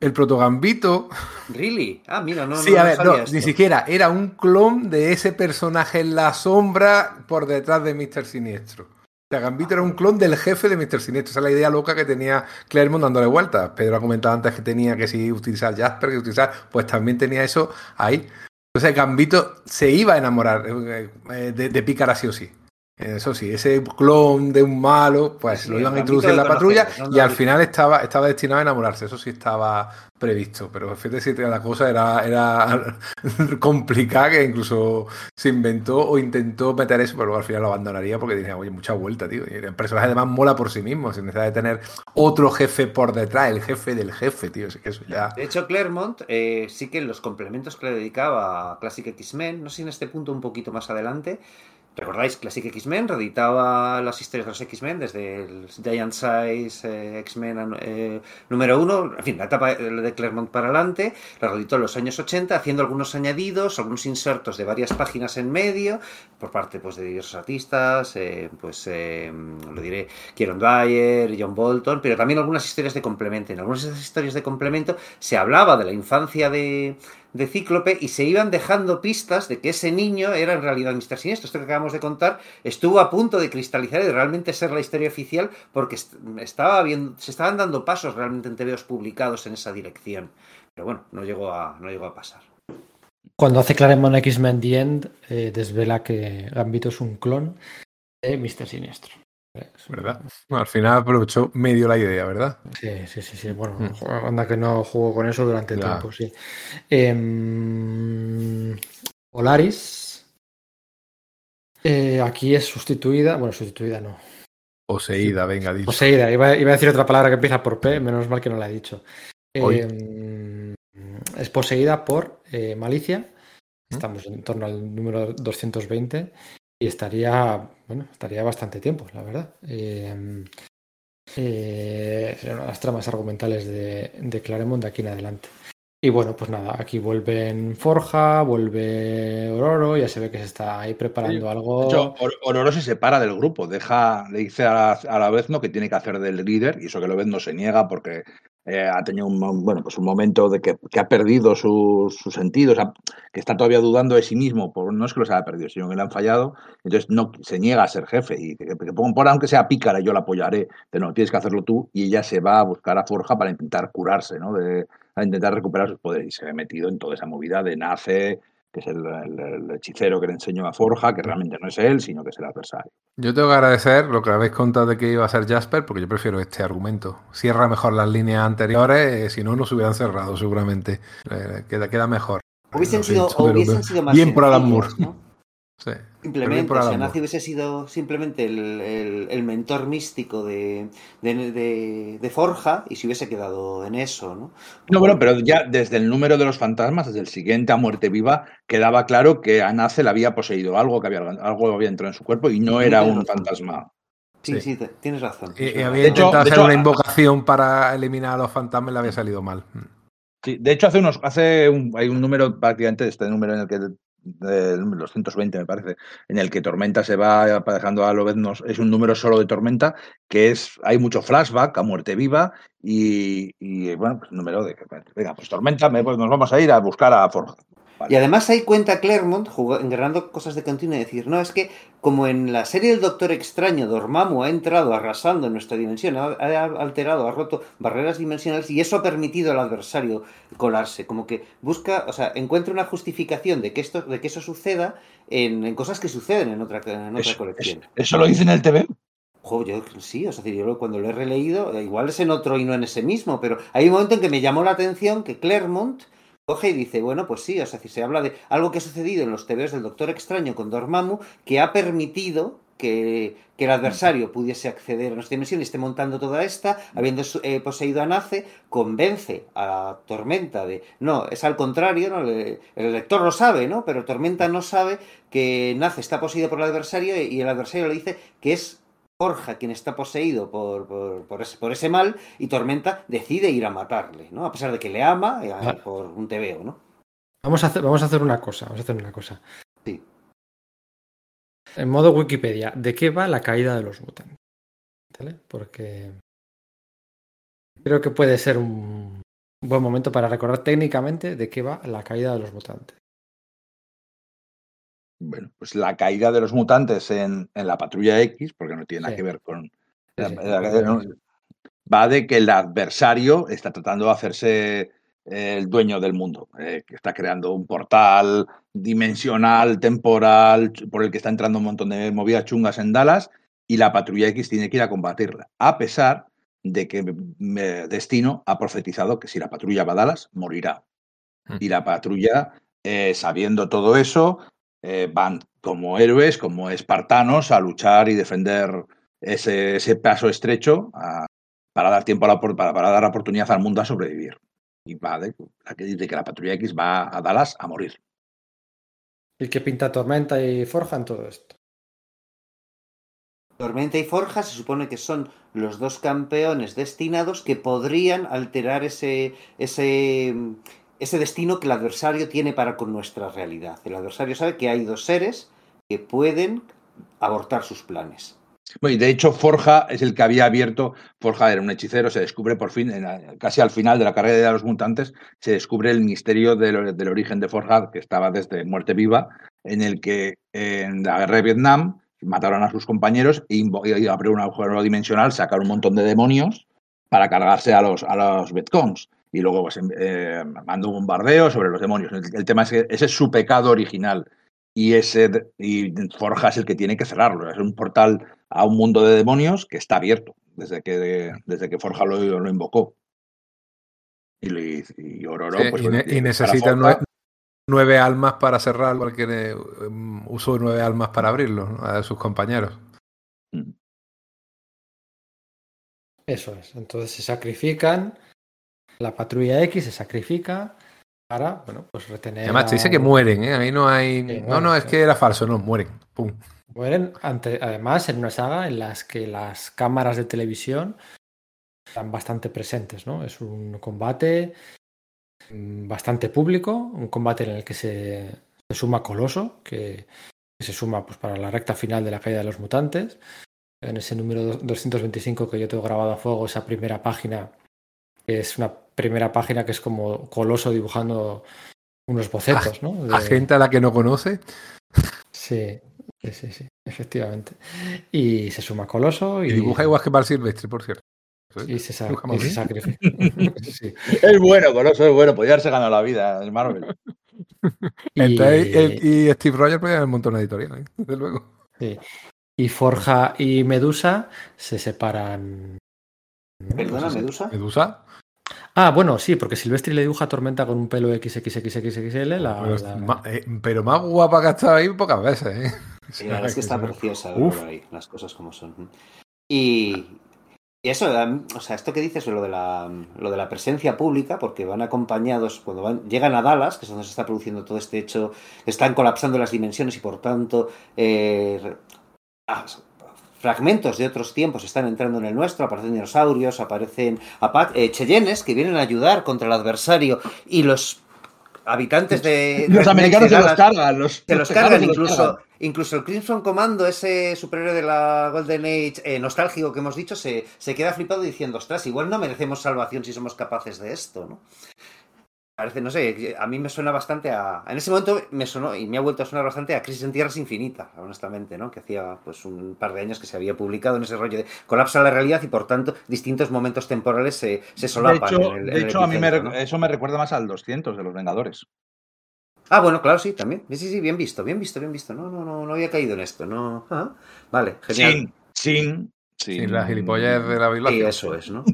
El protogambito. ¿Really? Ah, mira, no, sí, no a ver, no, ni siquiera. Era un clon de ese personaje en la sombra por detrás de Mr. Siniestro. O sea, Gambito era un clon del jefe de Mr. Siniestro. Esa es la idea loca que tenía Claremont dándole vueltas. Pedro ha comentado antes que tenía que si utilizar Jasper, que utilizar, pues también tenía eso ahí. Entonces Gambito se iba a enamorar eh, eh, de, de Pícara sí o sí. Eso sí, ese clon de un malo, pues Sí, lo iban a introducir en la patrulla y al final estaba, estaba destinado a enamorarse. Eso sí estaba previsto, pero fíjate si la cosa era, era complicada que incluso se inventó o intentó meter eso, pero luego al final lo abandonaría porque tenía, oye, mucha vuelta, tío. Y el personaje además mola por sí mismo, sin necesidad de tener otro jefe por detrás, el jefe del jefe, tío. Es que eso ya. De hecho, Claremont eh, sí que en los complementos que le dedicaba a Classic X-Men, no sé si en este punto un poquito más adelante, ¿recordáis? Classic X-Men reeditaba las historias de los X-Men desde el Giant Size eh, X-Men eh, número uno, en fin, la etapa de Claremont para adelante, la reeditó en los años 80, haciendo algunos añadidos, algunos insertos de varias páginas en medio, por parte pues, de diversos artistas, eh, pues eh, lo diré, Kieron Dwyer, John Bolton, pero también algunas historias de complemento. En algunas de esas historias de complemento se hablaba de la infancia de, de Cíclope y se iban dejando pistas de que ese niño era en realidad Mr. Siniestro. Esto que acabamos de contar estuvo a punto de cristalizar y de realmente ser la historia oficial porque est- estaba bien, se estaban dando pasos realmente en TVOs publicados en esa dirección. Pero bueno, no llegó a, no llegó a pasar. Cuando hace Claremont X-Men The End, eh, desvela que Gambito es un clon de Mr. Siniestro. ¿Verdad? Bueno, al final aprovechó medio la idea, ¿verdad? Sí, sí, sí, sí. Bueno, Mm. anda que no jugó con eso durante tiempo, sí. Em, Polaris. eh, aquí es sustituida. Bueno, sustituida no. Poseída, venga, dilo. Poseída. Iba, iba a decir otra palabra que empieza por P, menos mal que no la he dicho. Em, es poseída por eh, Malicia. ¿Mm? Estamos en torno al número 220 y estaría, bueno, estaría bastante tiempo, la verdad. Eh, de las tramas argumentales de, de Claremont de aquí en adelante. Y bueno, pues nada, aquí vuelven Forja, vuelve Ororo, ya se ve que se está ahí preparando algo. Or- Ororo se separa del grupo, deja, le dice a la, a la vez ¿no? que tiene que hacer del líder, y eso que lo ves no se niega porque eh, ha tenido un, bueno, pues un momento de que, que ha perdido sus sus sentidos, ha- que está todavía dudando de sí mismo, por, no es que los haya perdido, sino que le han fallado, entonces no se niega a ser jefe, y que, que pongan por aunque sea pícara, yo la apoyaré, pero no, tienes que hacerlo tú, y ella se va a buscar a Forja para intentar curarse, ¿no? De, a intentar recuperar sus poderes, y se ve metido en toda esa movida de Nace, que es el, el- el hechicero que le enseñó a Forja, que realmente no es él, sino que es el adversario. Yo tengo que agradecer lo que habéis contado de que iba a ser Jasper, porque yo prefiero este argumento. Cierra mejor las líneas anteriores, eh, si no, nos hubieran cerrado seguramente. Eh, queda, queda mejor. Hubiesen No sido, hubiesen sido más bien por Alan Moore. Sí. Simplemente, si Alan Nazi Moore. hubiese sido simplemente el, el- el mentor místico de, de, de- de Forja y se hubiese quedado en eso, ¿no? No, bueno, pero ya desde el número de los fantasmas, desde el siguiente a muerte viva, quedaba claro que a Nace le había poseído algo, que había, algo había entrado en su cuerpo y no era un fantasma. Sí, Sí. tienes razón. Y, y verdad. había De hecho- intentado de hacer hecho- una invocación para eliminar a los fantasmas y le había salido mal. Sí, de hecho, hace unos, hace un, hay un número prácticamente este número en el que de los 120 me parece, en el que Tormenta se va dejando a Lobeznos, es un número solo de Tormenta, que es, hay mucho flashback a muerte viva y, y, bueno, pues número de venga, pues Tormenta, me- pues nos vamos a ir a buscar a Forja. Vale. Y además ahí cuenta Claremont, engrandando cosas de continuo, y decir, no, es que como en la serie del Doctor Extraño, Dormammu ha entrado arrasando en nuestra dimensión, ha, ha alterado, ha roto barreras dimensionales y eso ha permitido al adversario colarse. Como que busca, o sea, encuentra una justificación de que, esto, de que eso suceda en, en cosas que suceden en otra, en otra Eso, colección. eso- eso lo dice en el TV. Jo, yo sí, o sea, yo cuando lo he releído, igual es en otro y no en ese mismo, pero hay un momento en que me llamó la atención que Claremont coge y dice, bueno, pues sí, o sea, si se habla de algo que ha sucedido en los TVs del Doctor Extraño con Dormammu, que ha permitido que, que el adversario pudiese acceder a nuestra dimensión y esté montando toda esta, habiendo eh, poseído a Nace, convence a Tormenta de, no, es al contrario, ¿no? Le- el lector lo sabe, ¿no? Pero Tormenta no sabe que Nace está poseído por el adversario y el adversario le dice que es Forja quien está poseído por, por, por ese, por ese mal y Tormenta decide ir a matarle, ¿no? A pesar de que le ama eh, por un TVO, ¿no? Vamos a hacer, vamos a hacer una cosa, vamos a hacer una cosa. Sí. En modo Wikipedia, ¿de qué va la caída de los mutantes? ¿Vale? Porque creo que puede ser un buen momento para recordar técnicamente de qué va la caída de los mutantes. Bueno, pues la caída de los mutantes en, en la patrulla X, porque no tiene nada Sí. que ver con. La- la- no, va de que el adversario está tratando de hacerse el dueño del mundo, eh, que está creando un portal dimensional, temporal, por el que está entrando un montón de movidas chungas en Dallas, y la patrulla X tiene que ir a combatirla, a pesar de que Destino ha profetizado que si la patrulla va a Dallas, morirá. Mm. Y la patrulla, eh, sabiendo todo eso, eh, van como héroes, como espartanos, a luchar y defender ese, ese paso estrecho a- para dar tiempo a la, para, para dar oportunidad al mundo a sobrevivir. Y va de, la que dice que la patrulla X va a Dallas a morir. ¿Y qué pinta Tormenta y Forja en todo esto? Tormenta y Forja se supone que son los dos campeones destinados que podrían alterar ese, ese, ese destino que el adversario tiene para con nuestra realidad. El adversario sabe que hay dos seres que pueden abortar sus planes. De hecho, Forja es el que había abierto. Forja era un hechicero, se descubre por fin, casi al final de la carrera de los mutantes, se descubre el misterio del, origen de Forja, que estaba desde Muerte Viva, en el que en la guerra de Vietnam mataron a sus compañeros y, y abrió un agujero dimensional, sacaron un montón de demonios para cargarse a los, a los Betcons. Y luego pues, em- eh, mandó un bombardeo sobre los demonios. El, el tema es que ese es su pecado original. Y, ese, y Forja es el que tiene que cerrarlo. Es un portal a un mundo de demonios que está abierto desde que, desde que Forja lo, lo invocó. Y, hizo- y Ororo, Sí, pues, y, y necesita Forja- nue- nueve almas para cerrar, porque eh, um, usó nueve almas para abrirlo ¿no? a sus compañeros. Eso es. Entonces se sacrifican, la patrulla X se sacrifica para, bueno, pues retener. Además, te dice a- que mueren, ¿eh? Ahí no hay. Sí, no, no, es sí. que era falso, no, mueren. Pum. Mueren ante, además en una saga en las que las cámaras de televisión están bastante presentes, ¿no? Es un combate mm, bastante público, un combate en el que se, se suma Coloso, que, que se suma pues, para la recta final de la caída de los mutantes. En ese número do- 225 que yo tengo grabado a fuego, esa primera página, que es una primera página que es como Coloso dibujando unos bocetos, ¿no? A De- gente a la que no conoce. Sí, sí, sí, sí, efectivamente. Y se suma Coloso y, Y dibuja igual que Val Silvestre, por cierto. y se, sa- Dibuja y se sacrifica. Sí. Es bueno, Coloso es bueno, podría haberse ganado la vida en Marvel. Entonces, Y- el- y Steve Rogers podía haber montado una editorial, ¿eh? desde luego. sí. Y Forja y Medusa se separan. ¿Perdona, Medusa? Medusa. Ah, bueno, sí, porque Silvestri le dibuja a Tormenta con un pelo XXXXXL. La, Pero, la- ma- eh, pero más guapa que ha estado ahí pocas veces, ¿eh? Sí, la verdad es que está preciosa ahí, las cosas como son. Y, y eso, am, o sea, esto que dices, lo de, la, lo de la presencia pública, porque van acompañados, cuando van, llegan a Dallas, que es donde se está produciendo todo este hecho, están colapsando las dimensiones y por tanto eh, ah, fragmentos de otros tiempos están entrando en el nuestro, aparecen dinosaurios, aparecen apa- eh, cheyennes que vienen a ayudar contra el adversario y los habitantes de... Los de americanos se los cargan. Los, se los los cargan, se los incluso, cargan. incluso el Crimson Commando, ese superhéroe de la Golden Age eh, nostálgico que hemos dicho, se, se queda flipado diciendo, ostras, igual no merecemos salvación si somos capaces de esto, ¿no? Parece, no sé, a mí me suena bastante a... En ese momento me sonó, y me ha vuelto a sonar bastante a Crisis en Tierras Infinitas, honestamente, ¿no? Que hacía pues un par de años que se había publicado en ese rollo de colapsa la realidad y por tanto distintos momentos temporales se, se De solapan. hecho, en el- de en el hecho, a mí eso me recuerda más al 200 de los Vengadores. Ah, bueno, claro, sí, también. Sí, sí, bien visto, bien visto, bien visto. No, no, no, no había caído en esto. No. Ah, vale, genial. Sin, sin, sin, Sin la gilipollez de la Sí, biblioteca. eso es, ¿no?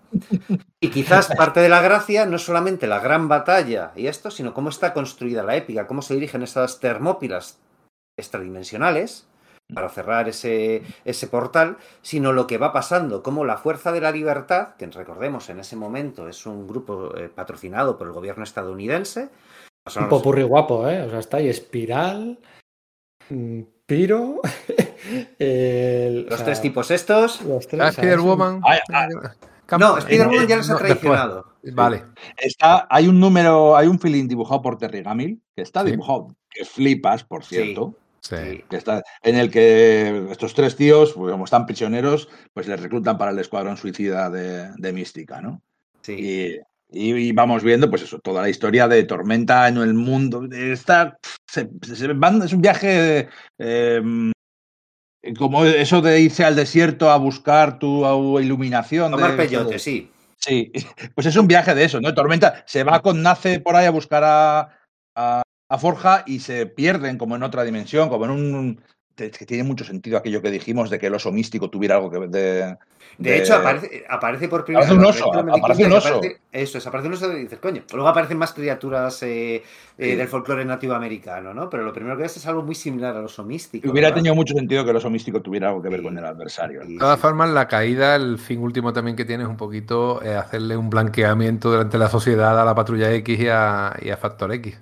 Y quizás parte de la gracia no es solamente la gran batalla y esto, sino cómo está construida la épica, cómo se dirigen esas termópilas extradimensionales para cerrar ese, ese portal, sino lo que va pasando, como la Fuerza de la Libertad, que recordemos en ese momento es un grupo eh, patrocinado por el gobierno estadounidense. Un los- popurrí guapo, ¿eh? O sea, está ahí Espiral, mm, Piro. El- o los sea, tres tipos estos. los tres, Ah, Spider-Woman. Ay. Camp- No, Spider-Man ya les ha no, traicionado. Vale. Está, hay un número, hay un feeling dibujado por Terry Gamil, que está Sí. dibujado, que flipas, por cierto. Sí. Sí. que está, en el que estos tres tíos, pues, como están prisioneros, pues les reclutan para el escuadrón suicida de, de Mística, ¿no? Sí. Y, y- y vamos viendo, pues eso, toda la historia de Tormenta en el mundo. Está, se- se van- es un viaje eh, como eso de irse al desierto a buscar tu iluminación. Tomar de- peyote, sí. Sí, pues es un viaje de eso, ¿no? Tormenta se va con Nace por ahí a buscar a, a, a Forja y se pierden como en otra dimensión, como en un... Es que tiene mucho sentido aquello que dijimos de que el oso místico tuviera algo que ver de... De hecho, aparece, aparece por primera Aparece un vez. oso, aparece un oso. aparece- Eso es, aparece un oso y dices, coño. Luego aparecen más criaturas eh, eh, Sí. del folclore nativo americano, ¿no? Pero lo primero que ves es algo muy similar al oso místico. Hubiera ¿verdad? tenido mucho sentido que el oso místico tuviera algo que ver Sí. con el adversario. De todas formas, la caída, el fin último también que tiene es un poquito eh, hacerle un blanqueamiento durante la sociedad a la patrulla X y a, y a Factor X.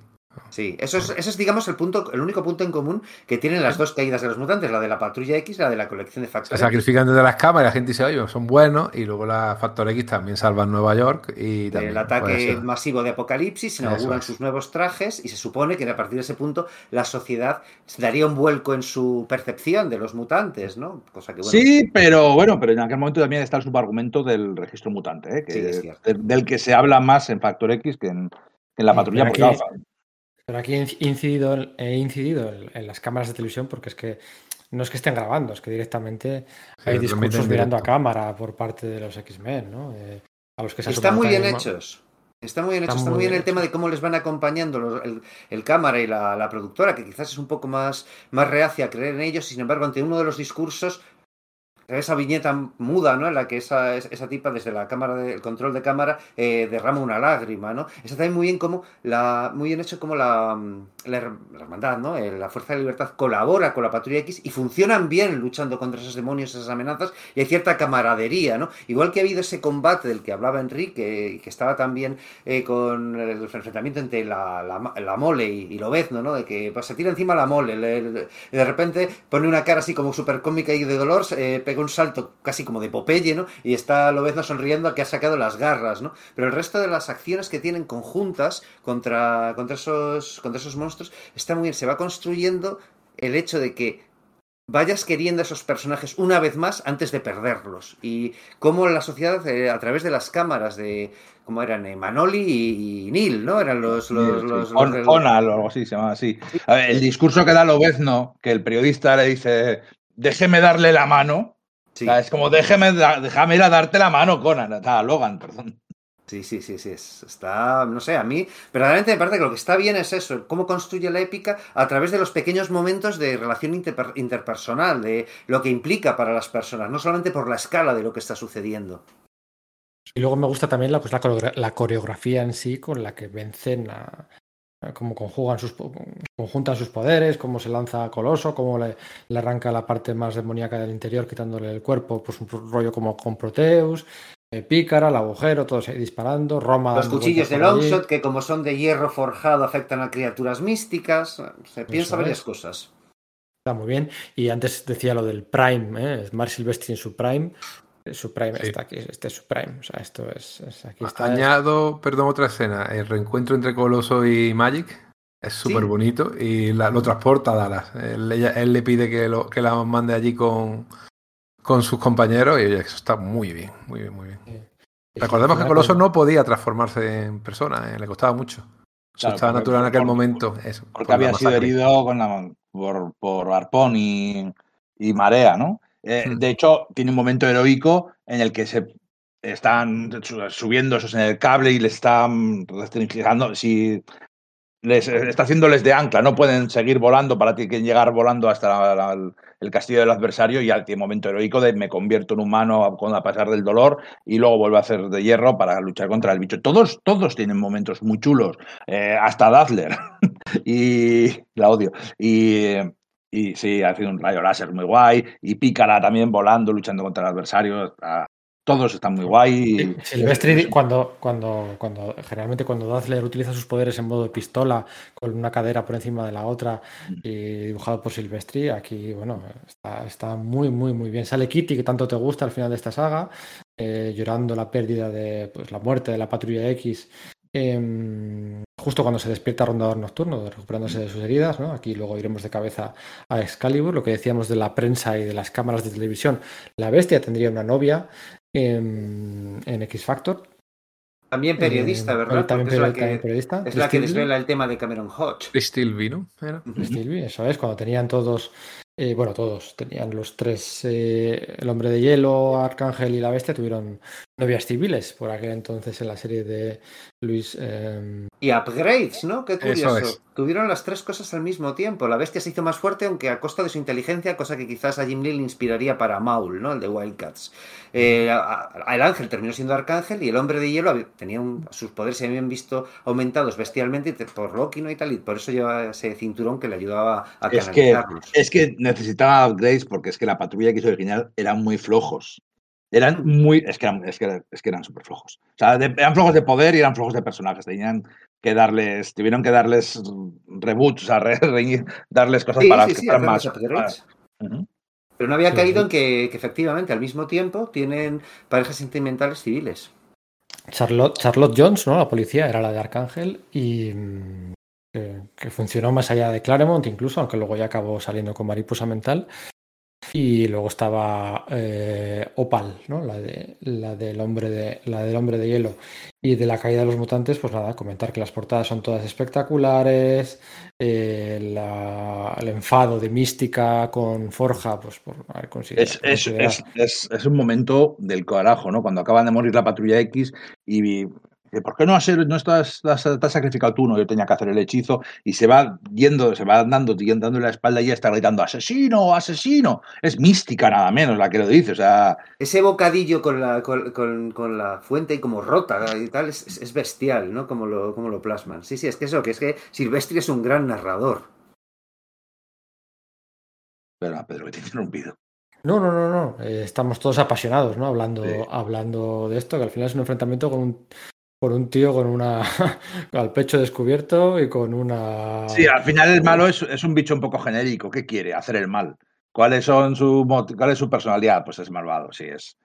Sí, eso es, eso es, digamos, el punto, el único punto en común que tienen las dos caídas de los mutantes, la de la patrulla X y la de la colección de Se factores. sacrifican desde las cámaras y la gente dice, oye, son buenos. Y luego la Factor X también salvan Nueva York. Y también el puede ataque masivo de Apocalipsis, se inauguran sus nuevos trajes y se supone que a partir de ese punto la sociedad daría un vuelco en su percepción de los mutantes, ¿no? Cosa que bueno, Sí, pero bueno, pero en aquel momento también está el subargumento del registro mutante, ¿eh? que, Sí, es cierto. del, del que se habla más en Factor X que en, la patrulla. aquí- Pero aquí he inc- incidido, en- he incidido en, en las cámaras de televisión porque es que no es que estén grabando, es que directamente hay discursos mirando a cámara por parte de los X-Men, ¿no? Eh, a los que se Está muy bien hechos. Está muy bien hecho, está muy muy bien bien el tema de cómo les van acompañando los- el, el cámara y la, la productora, que quizás es un poco más, más reacia a creer en ellos, sin embargo, ante uno de los discursos, esa viñeta muda, ¿no? En la que esa, esa tipa desde la cámara del control de cámara eh, derrama una lágrima, ¿no? Está también muy bien como la, muy bien hecho como la, la, her- la hermandad, ¿no? Eh, La Fuerza de Libertad colabora con la Patrulla X y funcionan bien luchando contra esos demonios, esas amenazas, y hay cierta camaradería, ¿no? Igual que ha habido ese combate del que hablaba Enrique, que estaba también eh, con el enfrentamiento entre la, la, la mole y, y Lobezno, ¿no? De que pues, se tira encima la mole, de repente pone una cara así como súper cómica y de dolor, eh, un salto casi como de Popeye, ¿no? Y está Lobezno sonriendo a que ha sacado las garras, ¿no? Pero el resto de las acciones que tienen conjuntas contra, contra, esos, contra esos monstruos está muy bien. Se va construyendo el hecho de que vayas queriendo a esos personajes una vez más antes de perderlos. Y cómo la sociedad, eh, a través de las cámaras de. ¿Cómo eran? Eh, Manoli y, y Neil, ¿no? Eran los. los, Sí, los- sí. los On- del- Onal o algo así se llama así. A ver, el discurso que da Lobezno, que el periodista le dice, déjeme darle la mano. Sí. O sea, es como, déjeme, déjame ir a darte la mano, Conan. Ah, Logan, perdón. Sí, sí, sí, sí, es- está, no sé, a mí, verdaderamente me parece que lo que está bien es eso, cómo construye la épica a través de los pequeños momentos de relación interper- interpersonal, de lo que implica para las personas, no solamente por la escala de lo que está sucediendo. Y luego me gusta también la, pues, la, la coreografía en sí con la que vencen a cómo conjugan sus conjuntan sus poderes, cómo se lanza a Coloso, cómo le, le arranca la parte más demoníaca del interior, quitándole el cuerpo, pues un rollo como con Proteus, eh, Pícara, el agujero, todos ahí disparando, Roma. Los cuchillos de allí. Longshot, que como son de hierro forjado, afectan a criaturas místicas. Se piensa Eso varias es. cosas. Está muy bien. Y antes decía lo del Prime, ¿eh? Mar Silvestri en su Prime. Eh, Su Prime Sí. está aquí, este es su Prime. O sea, esto es, es- aquí está. Añado, perdón, otra escena. El reencuentro entre Coloso y Magic es súper bonito y la- lo transporta a Dallas. Él, ella- él le pide que, lo, que la mande allí con, con sus compañeros y oye, eso está muy bien, muy bien, muy bien. Recordemos que Coloso no podía transformarse en persona, eh, le costaba mucho. Su Claro, porque- natural en aquel por- momento. Eso, Porque por había sido herido con la, por, por arpón y, y marea, ¿no? Eh, Hmm. De hecho, tiene un momento heroico en el que se están su- subiendo esos en el cable y le están restringiendo. Si les está haciéndoles de ancla, no pueden seguir volando para que llegar volando hasta la- la- el castillo del adversario y al momento heroico de me convierto en humano a, a pasar del dolor y luego vuelvo a hacer de hierro para luchar contra el bicho. Todos, todos tienen momentos muy chulos, eh, hasta Dazzler y la odio. Y, y sí, ha sido un rayo láser muy guay y Pícara también volando, luchando contra el adversario. Todos están muy guay. Silvestri, cuando, cuando, cuando, generalmente cuando Dazzler utiliza sus poderes en modo de pistola, con una cadera por encima de la otra, y dibujado por Silvestri, aquí, bueno, está, está muy, muy, muy bien. Sale Kitty, que tanto te gusta al final de esta saga, eh, llorando la pérdida de pues, la muerte de la patrulla X. em, justo cuando se despierta Rondador Nocturno, recuperándose de sus heridas, ¿no? Aquí luego iremos de cabeza a Excalibur, lo que decíamos de la prensa y de las cámaras de televisión. La bestia tendría una novia en, en X Factor. También periodista, Eh, ¿verdad? También, es la también que, periodista. es la que desvela el tema de Cameron Hodge. Stillby, ¿no? Era. Stillby, eso es, cuando tenían todos, eh, bueno, todos, tenían los tres, eh, el hombre de hielo, Arcángel y la bestia, tuvieron novias civiles por aquel entonces en la serie de Luis. eh, Y upgrades, ¿no? Qué curioso. es. Tuvieron las tres cosas al mismo tiempo. La bestia se hizo más fuerte, aunque a costa de su inteligencia, cosa que quizás a Jim Lee le inspiraría para Maul, ¿no? El de Wildcats. Eh, a- a- el ángel terminó siendo Arcángel y el hombre de hielo había- tenía un- sus poderes se habían visto aumentados bestialmente te- por Loki, ¿no? Y tal, y por eso llevaba ese cinturón que le ayudaba a Es que, canalizarlos. es que necesitaba upgrades porque es que la patrulla X original eran muy flojos. Eran muy. Es que eran, es que, es que eran súper flojos. O sea, de- eran flojos de poder y eran flojos de personajes. Tenían que darles. Tuvieron que darles reboots, o sea, re- re- darles cosas Sí, para sí, que sí, fueran hacerles más. Pero no había Sí, caído sí. en que, que efectivamente al mismo tiempo tienen parejas sentimentales civiles. Charlotte, Charlotte Jones, ¿no? La policía era la de Arcángel y mm, que, que funcionó más allá de Claremont incluso, aunque luego ya acabó saliendo con Mariposa Mental. Y luego estaba eh, Opal, ¿no? La, de, la, del hombre de, la del hombre de hielo. Y de la caída de los mutantes, pues nada, comentar que las portadas son todas espectaculares. eh, la- el enfado de Mística con Forja, pues por haber conseguido. Es, es, es, es, es un momento del carajo, ¿no? Cuando acaban de morir la patrulla X y dice, ¿por qué no, has, no estás, estás- te has sacrificado tú? No, yo tenía que hacer el hechizo y se va yendo, se va andando, dando la espalda y ya está gritando ¡Asesino! ¡Asesino! Es mística nada menos la que lo dice, o sea, Ese bocadillo con la, con, con- con la fuente y como rota y tal es, es- es bestial, ¿no? Como lo, como lo plasman. Sí, sí, es que eso, que es que Silvestri es un gran narrador. Espera, Pedro, que te he interrumpido. No, no, no, no. eh, estamos todos apasionados, ¿no? Hablando, Sí. hablando de esto, que al final es un enfrentamiento con un, con un tío con una al pecho descubierto y con una. Sí, al final el malo es, es un bicho un poco genérico. ¿Qué quiere? Hacer el mal. ¿Cuáles son su, ¿Cuál es su personalidad? Pues es malvado, sí, es.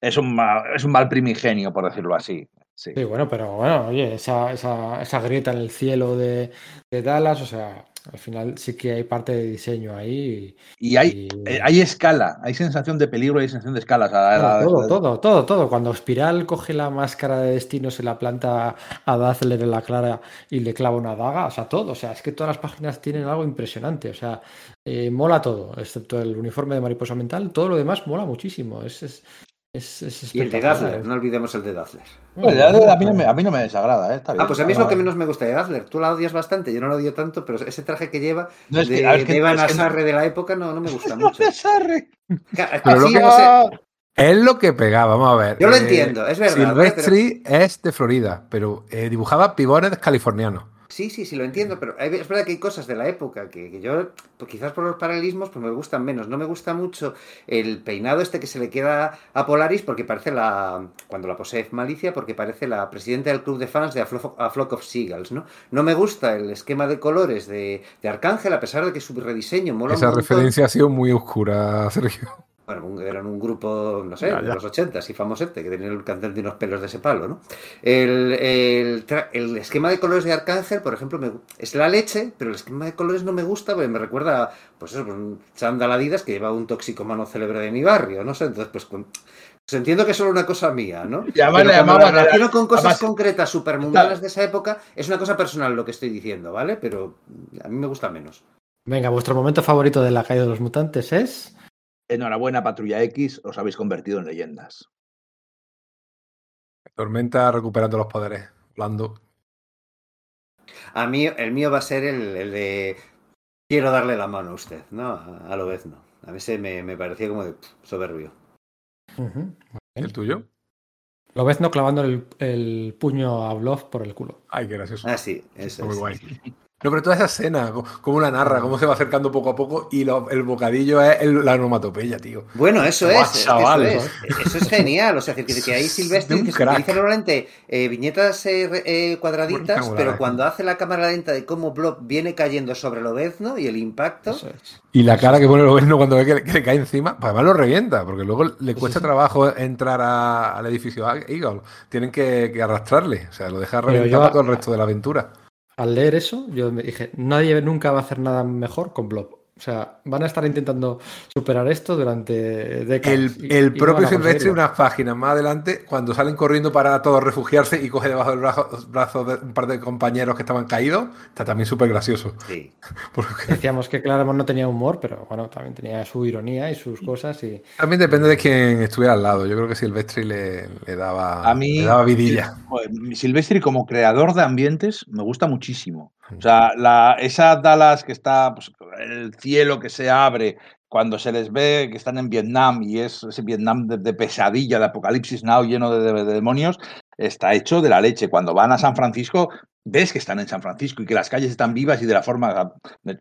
Es un, ma- es un mal primigenio, por decirlo así. Sí. Sí, bueno, pero bueno, oye, esa, esa, esa grieta en el cielo de, de Dallas, o sea, al final sí que hay parte de diseño ahí. Y hay, y- eh, hay escala, hay sensación de peligro, hay sensación de escala. o sea, Bueno, la- todo, la- todo, todo, todo. Cuando Spiral coge la máscara de destino, se la planta a Dazzler en la clara y le clava una daga, o sea, todo. O sea, es que todas las páginas tienen algo impresionante. O sea, eh, mola todo, excepto el uniforme de mariposa mental. Todo lo demás mola muchísimo. Es, es, es, es Y el de. Dazzler, no olvidemos el de Dazzler. De- a, mí no me, a mí no me desagrada, ¿eh? Está bien. Ah, pues a mí es lo que menos me gusta de Dazzler. Tú la odias bastante, yo no la odio tanto, pero ese traje que lleva No, es de, que- de Evan que no- Asarre de la época no, no me gusta mucho. te sarre. Ca- Pero no sé, Es lo que pegaba, vamos a ver. Yo lo Eh, entiendo, es verdad, Silvestri es de Florida, pero eh, dibujaba pibones californianos. Sí, sí, sí, lo entiendo, pero es verdad que hay cosas de la época que, que yo, pues quizás por los paralelismos, pues me gustan menos. No me gusta mucho el peinado este que se le queda a Polaris porque parece la, cuando la posee Malicia, porque parece la presidenta del club de fans de A Flock, A Flock of Seagulls, ¿no? No me gusta el esquema de colores de, de Arcángel, a pesar de que su rediseño mola Esa un referencia ha sido muy oscura, Sergio. Bueno, un- eran un grupo, no sé, Ya, de ya. los 80 y famosete, que tenía el cantante de unos pelos de ese palo, ¿no? El, el esquema de colores de Arcángel, por ejemplo, me es la leche, pero el esquema de colores no me gusta porque me recuerda, pues eso, pues un chándal Adidas que lleva un toxicomano célebre de mi barrio, no sé, entonces pues... con- pues entiendo que es solo una cosa mía, ¿no? Y además Pero cuando la a la- relaciono con cosas además- concretas, súper mundanas de esa época, es una cosa personal lo que estoy diciendo, ¿vale? Pero a mí me gusta menos. Venga, vuestro momento favorito de la caída de los mutantes es. Enhorabuena, Patrulla X, os habéis convertido en leyendas. Tormenta recuperando los poderes. Blando. A mí, el mío va a ser el, el de quiero darle la mano a usted, ¿no? A, a lo vez no. A veces me, me parecía como de pff, soberbio. ¿El tuyo? Lo ves no clavando el, el puño a Bluff por el culo. Ay, qué gracioso. Ah, sí, eso Muy es. guay. No, pero toda esa escena, cómo la narra, cómo se va acercando poco a poco y lo- el bocadillo es el- la onomatopeya, tío. Bueno, eso es, es que chaval, eso es. Eso es genial. O sea, que, que ahí Silvestre que se utiliza normalmente eh, viñetas eh, re- eh, cuadraditas, pero cuando hace la cámara lenta de cómo Blob viene cayendo sobre el obezno y el impacto. Eso es. Y la cara que pone el gobierno cuando ve que, le- que le cae encima, pues además lo revienta, porque luego le cuesta trabajo entrar a- al edificio Eagle. Tienen que, que arrastrarle, o sea, lo deja Pero reventado yo- todo el resto de la aventura. Al leer eso, yo me dije, nadie nunca va a hacer nada mejor con Blob. O sea, van a estar intentando superar esto durante décadas. El, y- propio Silvestre, unas páginas más adelante, cuando salen corriendo para todos refugiarse y coge debajo del brazo, brazo de un par de compañeros que estaban caídos, está también súper gracioso. Sí. Porque Decíamos que Claremont no tenía humor, pero bueno, también tenía su ironía y sus cosas. Y también depende de quién estuviera al lado. Yo creo que Silvestri le, le daba, A mí, le daba vidilla. Silvestri como creador de ambientes me gusta muchísimo. O sea, la, esa Dallas que está, pues, el cielo que se abre cuando se les ve que están en Vietnam y es ese Vietnam de, pesadilla, de apocalipsis now lleno de, de- de demonios, está hecho de la leche. Cuando van a San Francisco, ves que están en San Francisco y que las calles están vivas y de la forma,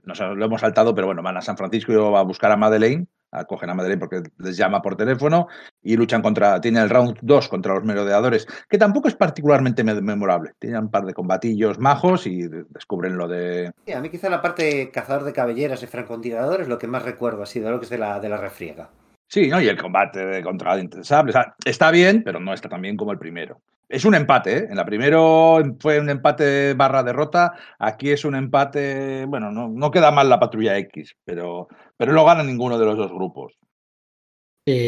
no sé, lo hemos saltado, pero bueno, van a San Francisco y luego a buscar a Madeleine, acogen a Madeleine porque les llama por teléfono y luchan contra, tiene el round 2 contra los merodeadores, que tampoco es particularmente me- memorable. Tienen un par de combatillos majos y de- descubren lo de... Sí, a mí quizá la parte cazador de cabelleras y francotirador es lo que más recuerdo, así de lo que es de la, de la refriega. Sí, ¿no? Y el combate de contra. O sea, está bien, pero no está tan bien como el primero. Es un empate, ¿eh? En la primero fue un empate barra derrota. Aquí es un empate. Bueno, no, no queda mal la patrulla X, pero, pero no gana ninguno de los dos grupos.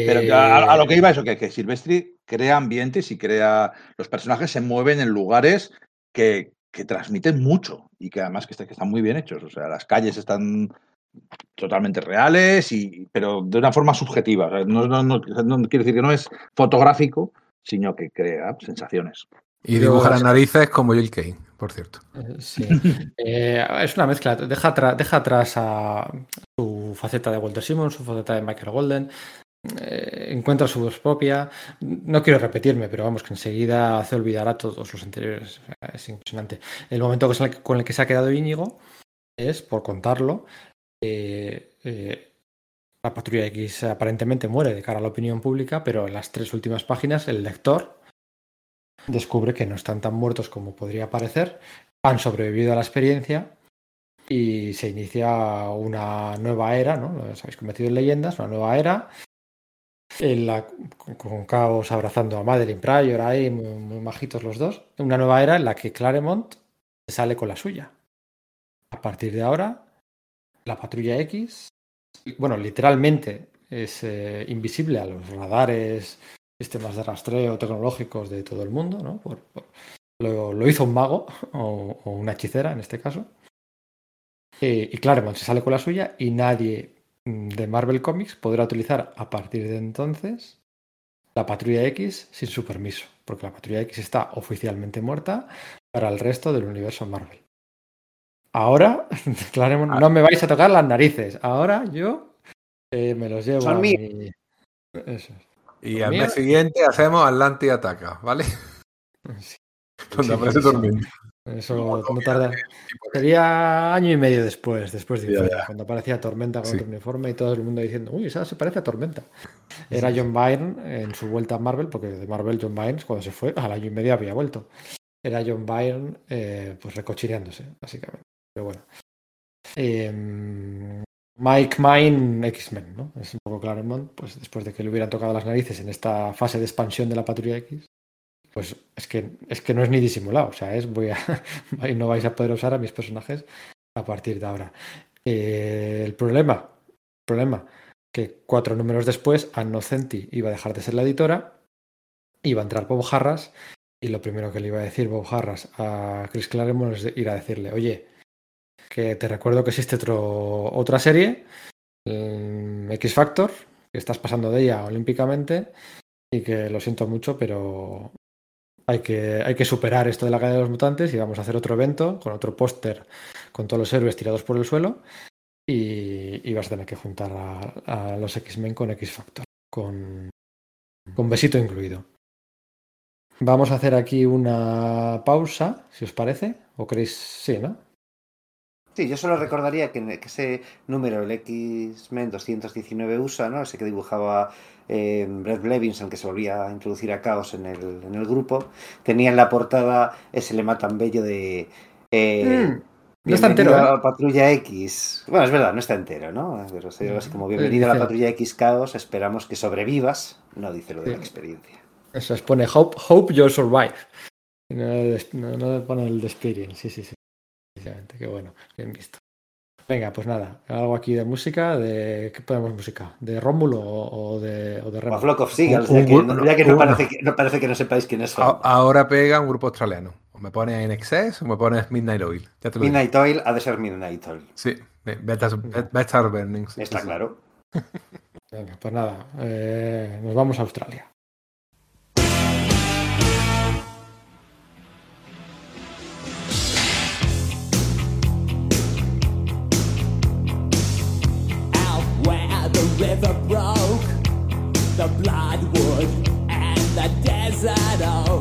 Pero a, a lo que iba eso, que, que Silvestri crea ambientes y crea. Los personajes se mueven en lugares que, que transmiten mucho y que además que, está- que están muy bien hechos. O sea, las calles están totalmente reales, y, pero de una forma subjetiva. O sea, no, no, no, no quiere decir que no es fotográfico, sino que crea sensaciones. Y Yo- dibuja las narices como Jill Kane, por cierto. Eh, Sí. Eh, es una mezcla. Deja, deja atrás a su faceta de Walter Simmons, su faceta de Michael Golden. eh, encuentra su voz propia. No quiero repetirme, pero vamos, que enseguida hace olvidar a todos los anteriores. Es impresionante. El momento con el- que se ha quedado Íñigo es, por contarlo, eh, la patrulla X aparentemente muere de cara a la opinión pública, pero en las tres últimas páginas el lector descubre que no están tan muertos como podría parecer, han sobrevivido a la experiencia y se inicia una nueva era, ¿no? Os habéis convertido en leyendas, una nueva era, con, con Caos abrazando a Madeline Pryor ahí, muy, muy majitos los dos, una nueva era en la que Claremont sale con la suya. A partir de ahora, la patrulla X, bueno, literalmente es eh, invisible a los radares, sistemas de rastreo tecnológicos de todo el mundo, ¿no? Por- por- lo, lo hizo un mago o, o una hechicera en este caso. Eh, y Claremont se sale con la suya y nadie mm, de Marvel Comics podrá utilizar a partir de entonces la Patrulla X sin su permiso, porque la Patrulla X está oficialmente muerta para el resto del universo Marvel. Ahora, Claremont, no me vais a tocar las narices. Ahora yo eh, me los llevo Son a míos. mi- Eso es. Y al mes siguiente hacemos Atlantis Ataca, ¿vale? Sí. Donde Sí, aparece sí. Tormenta. Eso no tarda. Sería año y medio después, después de Ya, cuando aparecía Tormenta con otro uniforme y todo el mundo diciendo, uy, esa se parece a Tormenta. Era John Byrne en su vuelta a Marvel, porque de Marvel John Byrne, cuando se fue, al año y medio había vuelto. Era John Byrne, eh, pues recochineándose, básicamente. Pero bueno. Eh, Mike Mine, X-Men, ¿no? Es un poco Claremont, pues después de que le hubieran tocado las narices en esta fase de expansión de la Patrulla X, pues es que, es que no es ni disimulado, o sea, es voy a no vais a poder usar a mis personajes a partir de ahora. Eh, el problema, problema, que cuatro números después, Anno Centi iba a dejar de ser la editora, iba a entrar Bob Harras, y lo primero que le iba a decir Bob Harras a Chris Claremont es ir a decirle, oye, que te recuerdo que existe otro, otra serie, mm, X Factor, que estás pasando de ella olímpicamente, y que lo siento mucho, pero hay que, hay que superar esto de la cadena de los mutantes y vamos a hacer otro evento con otro póster con todos los héroes tirados por el suelo y, y vas a tener que juntar a, a los X-Men con X-Factor, con, con besito incluido. Vamos a hacer aquí una pausa, si os parece, o queréis, sí, ¿no? Sí, yo solo recordaría que, que ese número, el X-Men 219 USA, ¿no? ese que dibujaba eh, Brett Levinson, que se volvía a introducir a Caos en el, en el grupo, tenía en la portada ese lema tan bello de... eh, Mm, no está Bienvenido entero, ¿eh? a la Patrulla X. Bueno, es verdad, no está entero, ¿no? Pero sería así como bienvenido a la Patrulla X Caos, esperamos que sobrevivas. No dice lo de la experiencia. Eso es, pone Hope, hope you survive. No, no, no pone el de experience, sí, sí, sí. Precisamente, qué bueno, bien visto. Venga, pues nada, algo aquí de música, de ¿qué podemos música? ¿De Rómulo o, o de, o de Remo? Flock of Seagulls, ya que, no, ya que no un- parece que no parece que no sepáis quiénes son. Ahora pega un grupo australiano. O me pones en Excess o me pones Midnight Oil. Ya te lo digo. Midnight Oil ha de ser Midnight Oil. Sí, Beta Burning. sí, Está sí. claro. Venga, pues nada, eh, nos vamos a Australia. River broke, the bloodwood and the desert oak,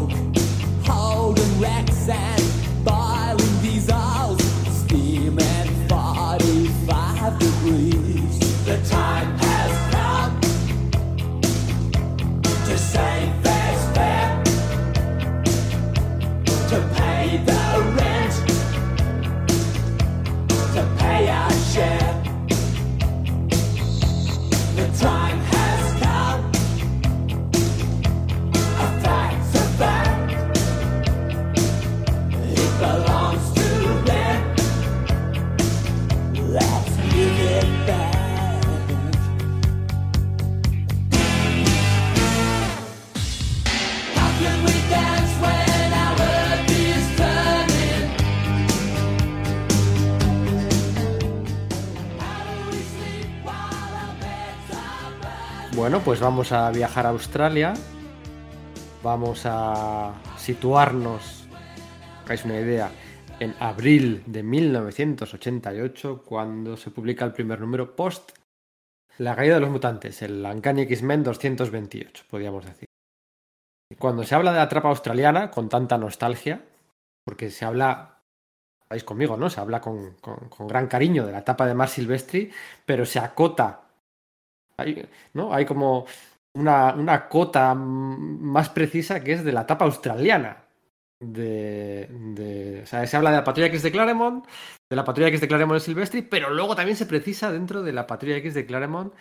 Bueno, pues vamos a viajar a Australia. Vamos a situarnos, hagáis una idea, en abril de 1988, cuando se publica el primer número post La caída de los mutantes, el Uncanny X-Men 228, podríamos decir. Cuando se habla de la trapa australiana, con tanta nostalgia, porque se habla, estáis conmigo, ¿no? Se habla con, con- con gran cariño de la etapa de Mar Silvestri, pero se acota hay, ¿no? Hay como una, una cota más precisa que es de la etapa australiana. De, de- o sea, se habla de la patrulla X de Claremont, de la patrulla X de Claremont y Silvestri, pero luego también se precisa dentro de la patrulla X de Claremont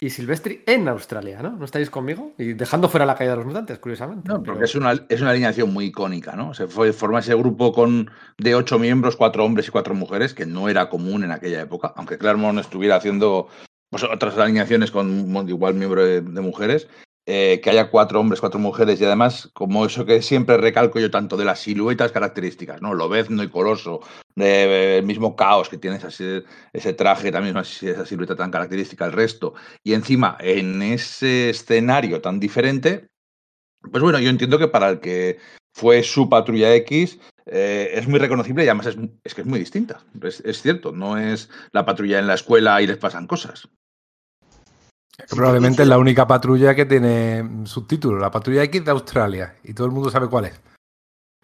y Silvestri en Australia, ¿no? ¿No estáis conmigo? Y dejando fuera la caída de los mutantes, curiosamente. No, pero- porque es una, es una alineación muy icónica, ¿no? Se fue, forma ese grupo con, de ocho miembros, cuatro hombres y cuatro mujeres, que no era común en aquella época, aunque Claremont estuviera haciendo pues, otras alineaciones con igual miembro de, mujeres, eh, que haya cuatro hombres, cuatro mujeres, y además, como eso que siempre recalco yo tanto de las siluetas características, ¿no? Lobezno y Coloso, de- el mismo caos que tiene ese, ese traje, también esa silueta tan característica, el resto, y encima en ese escenario tan diferente, pues bueno, yo entiendo que para el que fue su patrulla X eh, es muy reconocible y además es, es que es muy distinta. Es cierto, no es la patrulla en la escuela y les pasan cosas. Probablemente es la única patrulla que tiene subtítulos, la patrulla X de Australia, y todo el mundo sabe cuál es.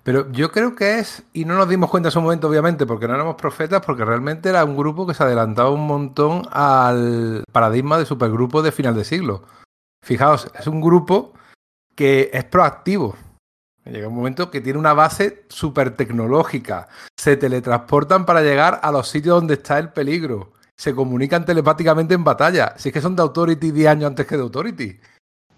Pero yo creo que es, y no nos dimos cuenta en ese momento, obviamente, porque no éramos profetas, porque realmente era un grupo que se adelantaba un montón al paradigma de supergrupo de final de siglo. Fijaos, es un grupo que es proactivo. Llega un momento que tiene una base súper tecnológica. Se teletransportan para llegar a los sitios donde está el peligro. Se comunican telepáticamente en batalla. Si es que son de Authority 10 años antes que de Authority.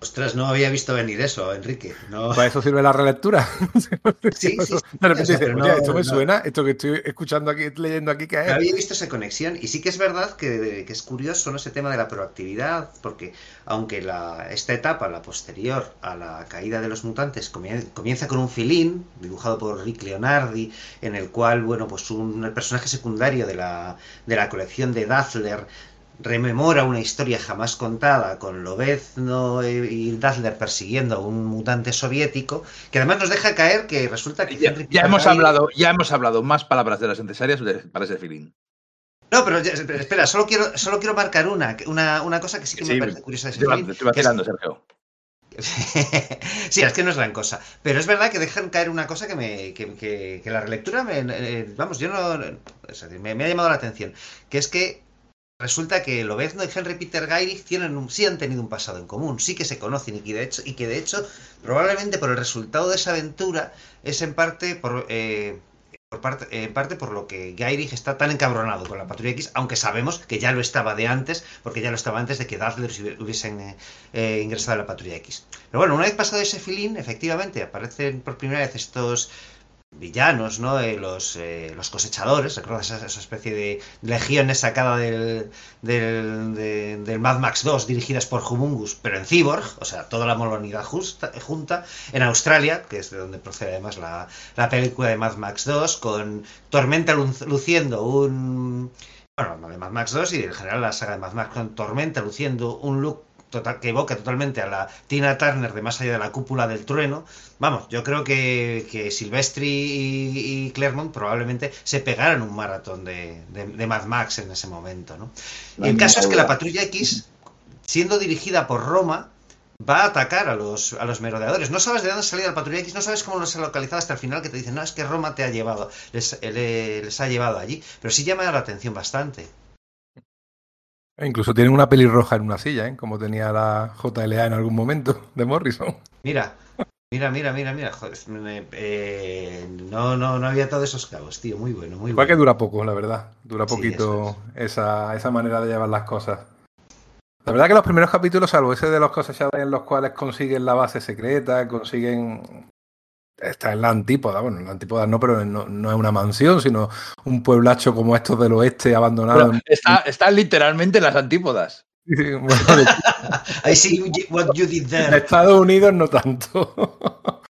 Ostras, no había visto venir eso, Enrique. No. Para eso sirve la relectura. Sí, sí, de repente o sea, dices, pero "Oye, no- esto me no- suena, esto que estoy escuchando aquí, leyendo aquí, ¿qué No es? había visto esa conexión y sí que es verdad que, que es curioso ¿no? ese tema de la proactividad, porque aunque la, esta etapa, la posterior a la caída de los mutantes, comien- comienza con un filín dibujado por Rick Leonardi, en el cual, bueno, pues un personaje secundario de la, de la colección de Dazzler rememora una historia jamás contada con Lobezno y Dazzler persiguiendo a un mutante soviético, que además nos deja caer que resulta que Ya, ya hemos hablado, ya hemos hablado más palabras de las necesarias para ese feeling. No, pero espera, solo quiero, solo quiero marcar una, una, una cosa que sí que me parece curiosa de ese Te film, es- tirando, Sergio. sí, es que no es gran cosa. Pero es verdad que dejan caer una cosa que me. que, que- que la relectura me. eh, vamos, yo no. me ha llamado la atención. Que es que resulta que Lobezno y Henry Peter Gyrich tienen un- sí han tenido un pasado en común, sí que se conocen y que de hecho, y que de hecho probablemente por el resultado de esa aventura es en parte por. eh, por parte, en parte por lo que Gyrich está tan encabronado con la Patrulla X, aunque sabemos que ya lo estaba de antes, porque ya lo estaba antes de que Dazzler hubiesen eh, ingresado a la Patrulla X. Pero bueno, una vez pasado ese filín, efectivamente, aparecen por primera vez estos villanos, ¿no? Eh, los, eh, los cosechadores, ¿recuerdas esa, esa especie de legiones sacada del, del, de- del Mad Max 2 dirigidas por Humungus, pero en Cyborg, o sea, toda la justa, junta, en Australia, que es de donde procede además la, la película de Mad Max 2, con Tormenta lu- luciendo un... Bueno, no de Mad Max 2 y en general la saga de Mad Max con Tormenta luciendo un look total, que evoca totalmente a la Tina Turner de más allá de la cúpula del trueno. Vamos, yo creo que, que Silvestri y, y Claremont probablemente se pegaran un maratón de, de- de Mad Max en ese momento, ¿no? El caso es que la. Patrulla X, siendo dirigida por Roma, va a atacar a los, a los merodeadores. No sabes de dónde salido la Patrulla X, no sabes cómo los ha localizado hasta el final, que te dicen, no, es que Roma te ha llevado, les, le- les ha llevado allí. Pero sí llama la atención bastante. E incluso tienen una pelirroja en una silla, ¿eh? como tenía la JLA en algún momento de Morrison. Mira, mira, mira, mira, mira. Joder, me- eh, no, no, no había todos esos cabos, tío. Muy bueno, muy Igual que bueno. dura poco, la verdad. Dura Sí, poquito esa, esa manera de llevar las cosas. La verdad que los primeros capítulos, salvo ese de los cosechadores en los cuales consiguen la base secreta, consiguen... Está en la antípoda, bueno, en la antípoda no, pero no, no es una mansión, sino un pueblacho como estos del oeste abandonado. Bueno, está, está literalmente en las antípodas. bueno, I see what you did En. Estados Unidos no tanto.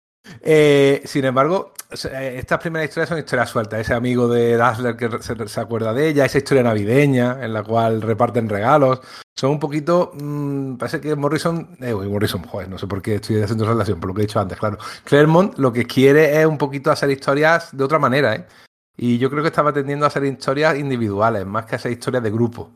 Eh, sin embargo, se- estas primeras historias son historias sueltas. Ese amigo de Dazzler que se, se acuerda de ella, esa historia navideña en la cual reparten regalos. Son un poquito. mm, parece que Morrison. Eh, uy, Morrison, joder, no sé por qué estoy haciendo relación, por lo que he dicho antes, claro. Claremont lo que quiere es un poquito hacer historias de otra manera, ¿eh? Y yo creo que estaba tendiendo a hacer historias individuales, más que hacer historias de grupo.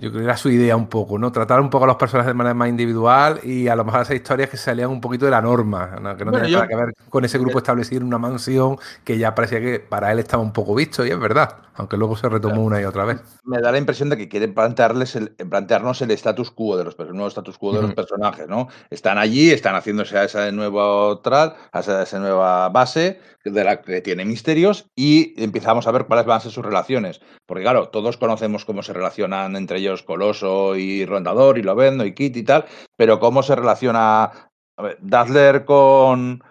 Yo creo que era su idea un poco, ¿no? Tratar un poco a los personajes de manera más individual y a lo mejor hacer historias que salían un poquito de la norma, ¿no? que no Bueno, tenían yo- nada que ver con ese grupo establecido en una mansión que ya parecía que para él estaba un poco visto, y es verdad, aunque luego se retomó una y otra vez. Me da la impresión de que quieren plantearles el, plantearnos el status quo de los el nuevo status quo de los personajes, ¿no? Están allí, están haciéndose a esa nueva tral, a esa, a esa nueva base de la que tiene misterios y empezamos a ver cuáles van a ser sus relaciones. Porque claro, todos conocemos cómo se relacionan entre ellos Coloso y Rondador y Lovendo y Kit y tal, pero cómo se relaciona a con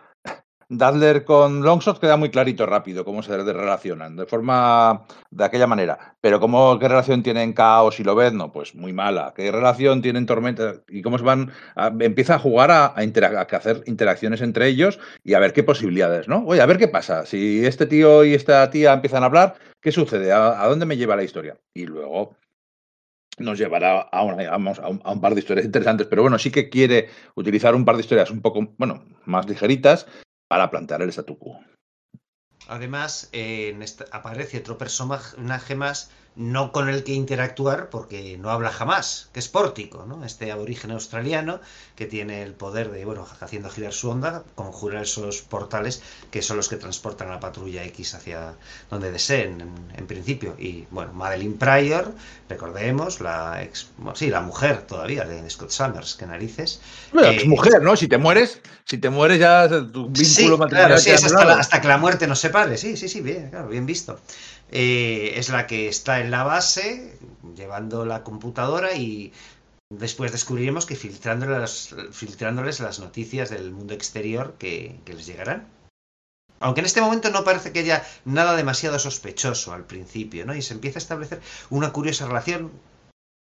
Dazzler con Longshot queda muy clarito rápido cómo se relacionan, de forma de aquella manera. Pero cómo qué relación tienen Caos y Lobezno, pues muy mala. ¿Qué relación tienen Tormenta? Y cómo se van empieza a jugar a, hacer interacciones entre ellos y a ver qué posibilidades, ¿no? Oye, a ver qué pasa. Si este tío y esta tía empiezan a hablar, ¿qué sucede? ¿A, dónde me lleva la historia? Y luego nos llevará a, una- a un, a un par de historias interesantes, pero bueno, sí que quiere utilizar un par de historias un poco, bueno, más ligeritas para plantear el statu quo. Además, en esta- aparece otro personaje más no con el que interactuar porque no habla jamás, que es Pórtico, ¿no? Este aborigen australiano que tiene el poder de, bueno, haciendo girar su onda, conjurar esos portales que son los que transportan a la patrulla X hacia donde deseen, en, en principio. Y, bueno, Madeline Pryor, recordemos, la ex, bueno, sí, la mujer todavía de Scott Summers, que narices. Bueno, Eh, es mujer, ¿no? Si te mueres, si te mueres ya tu vínculo Sí, matrimonial claro, sí, es hasta, la- hasta que la muerte nos separe. Sí, sí, sí, bien, claro, bien visto. Eh, es la que está en la base, llevando la computadora y después descubriremos que filtrándole las- filtrándoles las noticias del mundo exterior que, que les llegarán. Aunque en este momento no parece que haya nada demasiado sospechoso al principio, ¿no? Y se empieza a establecer una curiosa relación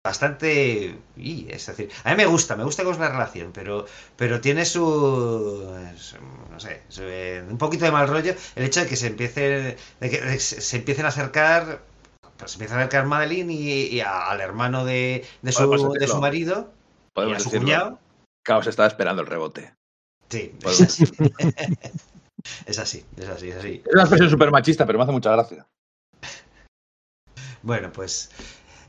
bastante... y, es decir, a mí me gusta, me gusta cómo es la relación, pero, pero tiene su, su- no sé, su, eh, un poquito de mal rollo el hecho de que se empiece, de que se, empiecen a acercar, pues se empieza a acercar Madeline y, y a- al hermano de, de, su, de su marido y a su decirlo. cuñado. Caos estaba esperando el rebote. Sí, es así. es así, es así, es así. Es una expresión súper machista, pero me hace mucha gracia. Bueno, pues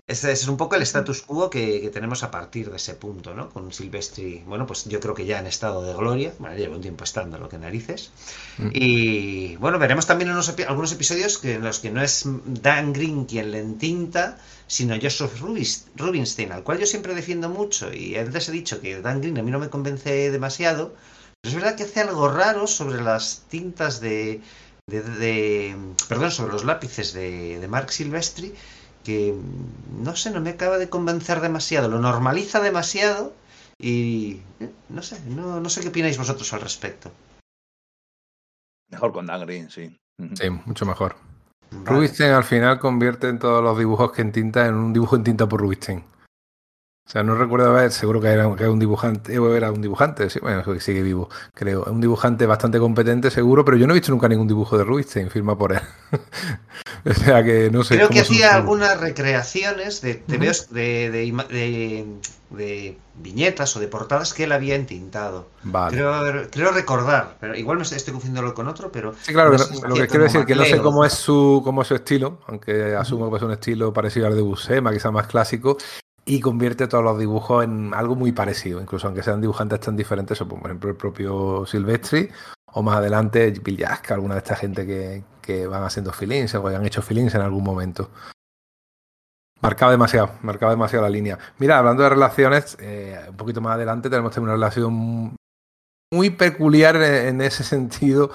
ese es un poco el status quo que, que tenemos a partir de ese punto, ¿no? Con Silvestri, bueno, pues yo creo que ya en estado de gloria, bueno, lleva un tiempo estando, lo que narices. Mm. Y bueno, veremos también unos algunos episodios que, en los que no es Dan Green quien le entinta, sino Joseph Rubinstein, al cual yo siempre defiendo mucho. Y antes he dicho que Dan Green a mí no me convence demasiado, pero es verdad que hace algo raro sobre las tintas de. de- de- perdón, sobre los lápices de, de Mark Silvestri, que mm, no sé, no me acaba de convencer demasiado. Lo normaliza demasiado y. eh, no sé, no, no sé qué opináis vosotros al respecto. Mejor con Dan Green, sí. Sí, mucho mejor. Vale. Rubinstein al final convierte en todos los dibujos que en tinta en un dibujo en tinta por Rubinstein. O sea, no recuerdo haber, seguro que era, que era un dibujante, eh, era un dibujante, sí, bueno, sigue vivo, creo. Un dibujante bastante competente, seguro, pero yo no he visto nunca ningún dibujo de Rubinstein, firma por él. o sea que no sé. Creo que hacía algunas recreaciones de, de, de, de de- viñetas o de portadas que él había entintado. Vale. Creo, recordar, pero igual me estoy confundiéndolo con otro, pero Sí, claro, no sé lo que quiero decir que no sé cómo es su, cómo es su estilo, aunque asumo que es un estilo parecido al de Buscema, quizás más clásico, y convierte todos los dibujos en algo muy parecido, incluso aunque sean dibujantes tan diferentes, o por ejemplo el propio Silvestri, o más adelante Bill Jaska, alguna de esta gente que, que van haciendo feelings o que han hecho feelings en algún momento. Marcaba demasiado, marcaba demasiado la línea. Mira, hablando de relaciones, eh, un poquito más adelante tenemos también una relación muy peculiar en, ese sentido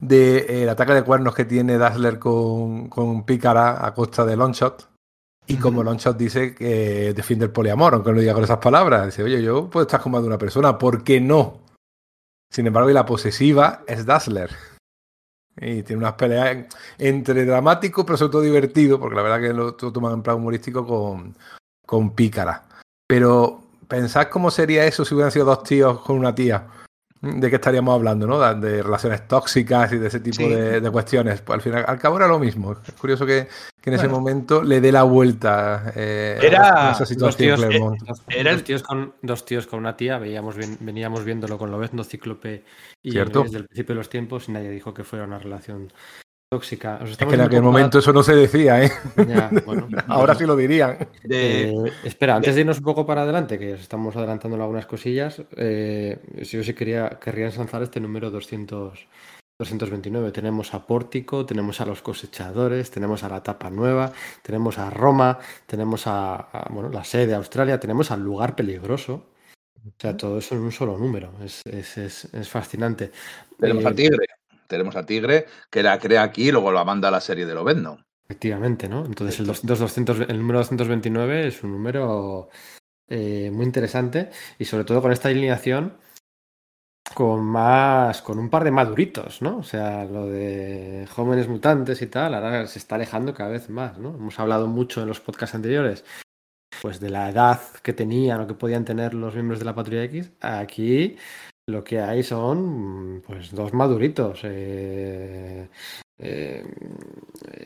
del de, eh, ataque de cuernos que tiene Dazzler con, con Pícara a costa de Longshot. Y como. Longshot dice que defiende el poliamor, aunque no lo diga con esas palabras, dice, oye, yo puedo estar con más de una persona, ¿por qué no? Sin embargo, y la posesiva es Dazzler. Y tiene unas peleas entre dramático, pero sobre todo divertido, porque la verdad que lo, lo toman en plan humorístico con, con Pícara. Pero pensad cómo sería eso si hubieran sido dos tíos con una tía. ¿De qué estaríamos hablando, no? De, de relaciones tóxicas y de ese tipo Sí. de, de cuestiones. Pues al final, al cabo era lo mismo. Es curioso que, que en ese momento le dé la vuelta eh, Era a esa Dos situación tíos, dos- Era el- dos tíos con, dos tíos con una tía, veíamos bien- veníamos viéndolo con Lobezno, Cíclope y Cierto. desde el principio de los tiempos y nadie dijo que fuera una relación tóxica. Os Es estamos que en aquel momento eso no se decía, ¿eh? a- Ya, bueno. Ahora sí lo dirían. De- Eh, espera, antes de irnos un poco para adelante, que os estamos adelantando en algunas cosillas, eh, yo sí quería, querría ensalzar este número 200, 229. Tenemos a Pórtico, tenemos a los cosechadores, tenemos a la tapa nueva, tenemos a Roma, tenemos a, a, bueno, la sede de Australia, tenemos al lugar peligroso. O sea, todo eso en un solo número. Es, es, es, es fascinante. tenemos Eh, a Tigre. Tenemos a Tigre, que la crea aquí y luego la manda a la serie de Lobezno. Efectivamente, ¿no? Entonces el, 200, 200 el número 229 es un número eh, muy interesante y sobre todo con esta alineación con más, con un par de maduritos, ¿no? O sea, lo de jóvenes mutantes y tal, ahora se está alejando cada vez más, ¿no? Hemos hablado mucho en los podcasts anteriores, pues de la edad que tenían o que podían tener los miembros de la Patrulla X. Aquí lo que hay son, pues, dos maduritos. eh, eh,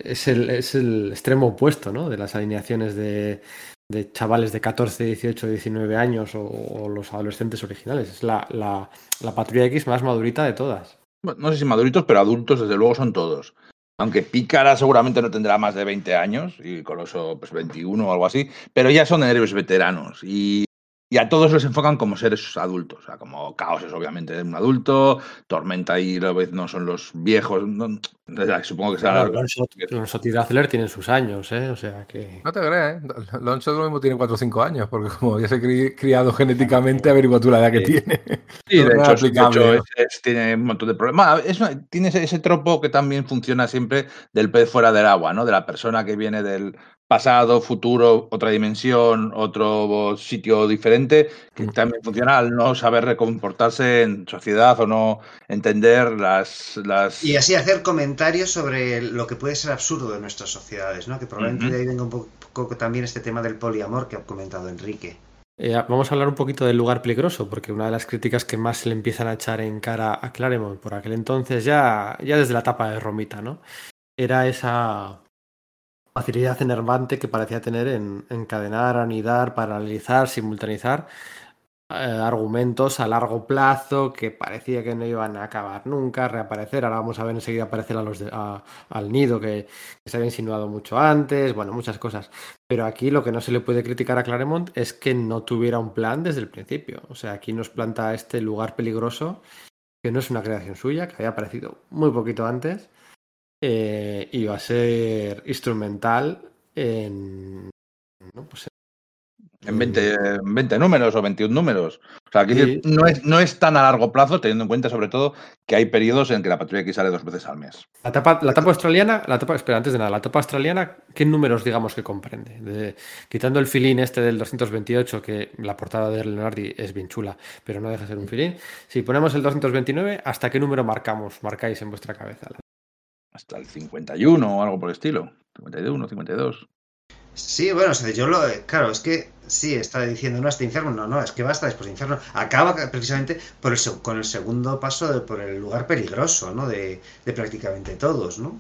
es, el, es el extremo opuesto, ¿no? De las alineaciones de, de chavales de 14, 18, 19 años o, o los adolescentes originales. Es la, la, la Patrulla X más madurita de todas. Bueno, no sé si maduritos, pero adultos, desde luego, son todos. Aunque Pícara seguramente no tendrá más de 20 años y Coloso pues 21 o algo así, pero ya son héroes veteranos y, y a todos los enfocan como seres adultos. O sea, como Caos es obviamente un adulto, Tormenta y Lobez no son los viejos. no- supongo que será. Longshot, Longshot y Dazzler tienen sus años, ¿eh? O sea que. No te creas, ¿eh? Lonzo lo mismo tiene 4 o 5 años, porque como ya se ha cri- criado genéticamente, averigua tú la edad que Sí. tiene. Sí, de No hecho, de aplicable, hecho, ¿no? es- es- tiene un montón de problemas. Es una- tiene ese, ese tropo que también funciona siempre del pez fuera del agua, ¿no? De la persona que viene del pasado, futuro, otra dimensión, otro sitio diferente, que Mm. también funciona al no saber recomportarse en sociedad o no entender las... las... Y así hacer comentarios sobre lo que puede ser absurdo de nuestras sociedades, ¿no? Que probablemente de ahí venga un po- poco también este tema del poliamor que ha comentado Enrique. Eh, vamos a hablar un poquito del lugar peligroso, porque una de las críticas que más se le empiezan a echar en cara a Claremont por aquel entonces, ya, ya desde la etapa de Romita, ¿no? Era esa facilidad enervante que parecía tener en encadenar, anidar, paralelizar, simultaneizar eh, argumentos a largo plazo que parecía que no iban a acabar nunca, reaparecer. Ahora vamos a ver enseguida aparecer a los de- a- al nido que, que se había insinuado mucho antes, bueno, muchas cosas. Pero aquí lo que no se le puede criticar a Claremont es que no tuviera un plan desde el principio. O sea, aquí nos planta este lugar peligroso que no es una creación suya, que había aparecido muy poquito antes eh, y va a ser instrumental en, ¿no? Pues En 20, en 20 números o 21 números. O sea, que Sí. no, es, no es tan a largo plazo, teniendo en cuenta sobre todo que hay periodos en que la patrulla X sale dos veces al mes. La etapa, la etapa australiana, la etapa, espera, antes de nada, la etapa australiana, ¿qué números digamos que comprende? De- quitando el filín este del 228, que la portada de Leonardi es bien chula, pero no deja de ser un filín. Si ponemos el 229, ¿hasta qué número marcamos, marcáis en vuestra cabeza? Hasta el 51 o algo por el estilo. 51, 52. Sí, bueno, o sea, yo lo. Claro, es que sí, está diciendo no hasta infierno. No, no, es que basta después de infierno. Acaba precisamente por el, con el segundo paso de- por el lugar peligroso, ¿no? De, de prácticamente todos, ¿no?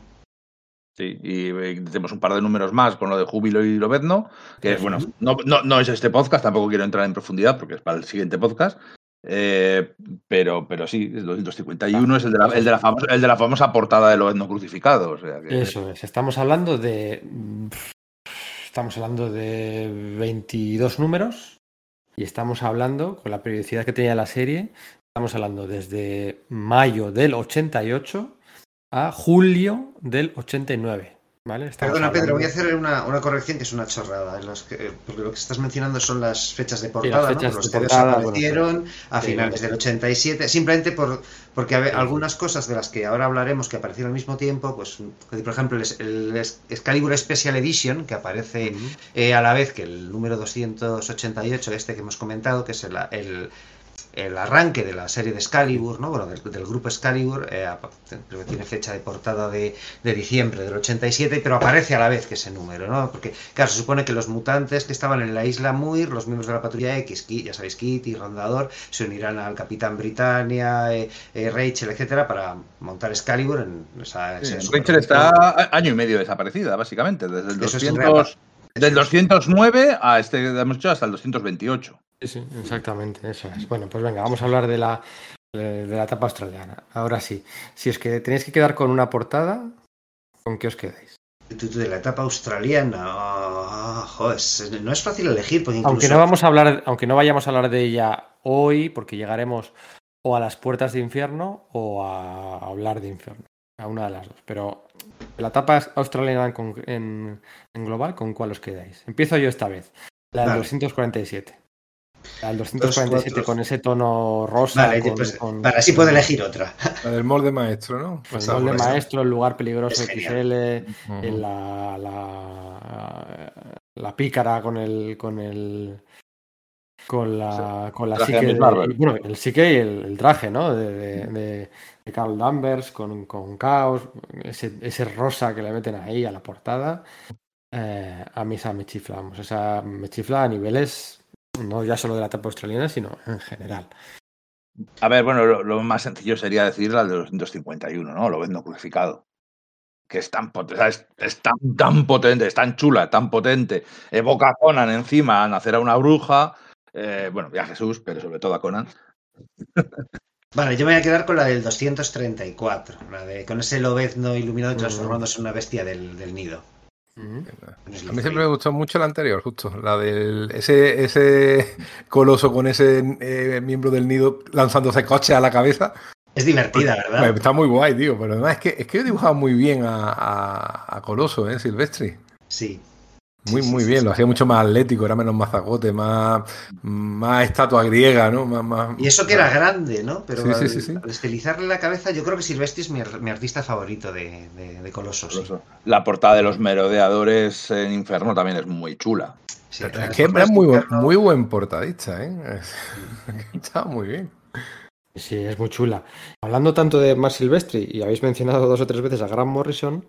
Sí, y eh, tenemos un par de números más con lo de Júbilo y Lobezno, que bueno, no, no, no es este podcast, tampoco quiero entrar en profundidad porque es para el siguiente podcast. Eh, pero, pero sí, el 251 es el de, la, el, de la famosa, el de la famosa portada de Lobezno crucificado. O sea que, Eso es, estamos hablando de. Estamos hablando de 22 números y estamos hablando, con la periodicidad que tenía la serie, estamos hablando desde mayo del 88 a julio del 89. Perdona, Pedro, voy a hacer una, una corrección que es una chorrada. en los que- porque lo que estás mencionando son las fechas de portada, fechas ¿no? Los de portada, desaparecieron a sí, finales bueno. del 87. Simplemente por, porque a ver, Sí, sí. algunas cosas de las que ahora hablaremos que aparecieron al mismo tiempo, pues, por ejemplo, el, el Excalibur Special Edition, que aparece eh, a la vez que el número 288, este que hemos comentado, que es el, el- el arranque de la serie de Excalibur, ¿no? Bueno, del, del grupo Excalibur, eh, apa- creo que tiene fecha de portada de, de diciembre del 87, pero aparece a la vez que ese número, ¿no? Porque, claro, se supone que los mutantes que estaban en la isla Muir, los miembros de la patrulla X, ya sabéis, Kitty, Rondador, se unirán al Capitán Britannia, eh, eh, Rachel, etcétera, para montar Excalibur en esa... Sí, Rachel está año y medio desaparecida, básicamente, desde el Eso es 200, real. Del 209 a este que hemos hecho hasta el 228. Sí, sí, exactamente, eso es. Bueno, pues venga, vamos a hablar de la, de, la etapa australiana. Ahora sí, si es que tenéis que quedar con una portada, ¿con qué os quedáis? De la etapa australiana, ah, joder, no es fácil elegir, porque incluso... Aunque no vamos a hablar, aunque no vayamos a hablar de ella hoy, porque llegaremos o a las puertas de infierno o a hablar de infierno. A una de las dos. Pero la etapa australiana en, con- en- en global, ¿con cuál os quedáis? Empiezo yo esta vez. La del Vale. 247. La del 247 cuatro. con ese tono rosa. Vale, con, pues, con- para así puedo elegir otra. La del molde maestro, ¿no? el molde por esa. maestro, el lugar peligroso Es XL, Ujú. en la, la, la pícara con el con el con la con la de psique de- bueno el psique y el, el traje no de, de, Carl Danvers con, con caos ese, ese rosa que le meten ahí a la portada eh, a mí esa me chifla vamos esa me chifla a niveles no ya solo de la etapa australiana sino en general A ver, bueno, lo, lo más sencillo sería decir la de 251, ¿no? Lo vendo crucificado. Que es tan potente, es, es tan, tan potente, es tan chula, tan potente. Evoca a Conan encima a nacer a una bruja. Eh, bueno, y a Jesús, pero sobre todo a Conan. Vale, yo me voy a quedar con la del 234, la de con ese lobezno iluminado y transformándose en una bestia del, del nido. Ujú. A mí siempre me gustó mucho la anterior, justo. La del ese, ese coloso con ese eh, miembro del nido lanzándose coche a la cabeza. Es divertida, ¿verdad? Pues está muy guay, tío. Pero además es que, es que he dibujado muy bien a, a, a Coloso, ¿eh? Silvestri. Sí. Muy, muy sí, bien. sí. Lo hacía mucho más atlético, era menos mazacote, más, más estatua griega, ¿no? Más, más- Y eso que era grande, ¿no? Pero Sí, al, sí, sí. al estilizarle la cabeza, yo creo que Silvestri es mi, ar- mi artista favorito de, de, de Coloso. sí. La portada de los merodeadores en Inferno también es muy chula. Sí, Es que era muy, buen- muy buen portadista, ¿eh? Estaba muy bien. Sí, es muy chula. Hablando tanto de Mar Silvestri, y habéis mencionado dos o tres veces a Grant Morrison,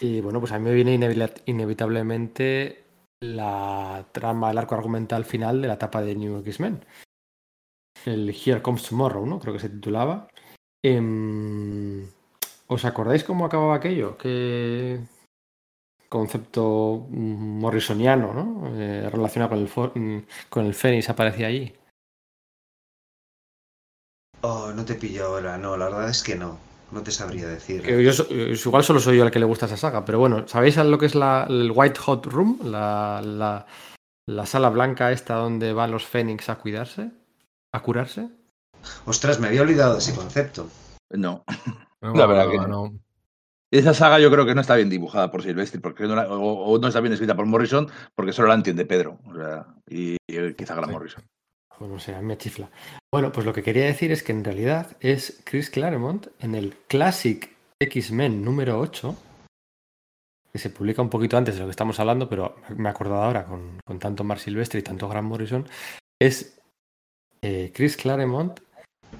y bueno, pues a mí me viene inevita- inevitablemente la trama, el arco argumental final de la etapa de New X-Men. El Here Comes Tomorrow, ¿no? Creo que se titulaba. Em, ¿Os acordáis cómo acababa aquello? Qué concepto morrisoniano, ¿no? Eh, relacionado con el, mm, con el Fénix aparecía allí. Oh, no te pillo ahora. No, la verdad es que no. No te sabría decir. Que yo so- eh, igual solo soy yo el que le gusta esa saga, pero bueno, ¿sabéis lo que es la, el White Hot Room? La, la, la sala blanca esta donde van los Fénix a cuidarse, a curarse. Ostras, me había olvidado de ese concepto. No. No, La verdad no, que no. no. Esa saga yo creo que no está bien dibujada por Silvestri, porque no la- o, o no está bien escrita por Morrison, porque solo la entiende Pedro. o sea, y, y quizá Grant Sí. Morrison. Pues no sé, a me chifla. Bueno, pues lo que quería decir es que en realidad es Chris Claremont en el Classic X-Men número 8, que se publica un poquito antes de lo que estamos hablando, pero me he acordado ahora con, con tanto Mark Silvestre y tanto Grant Morrison, es eh, Chris Claremont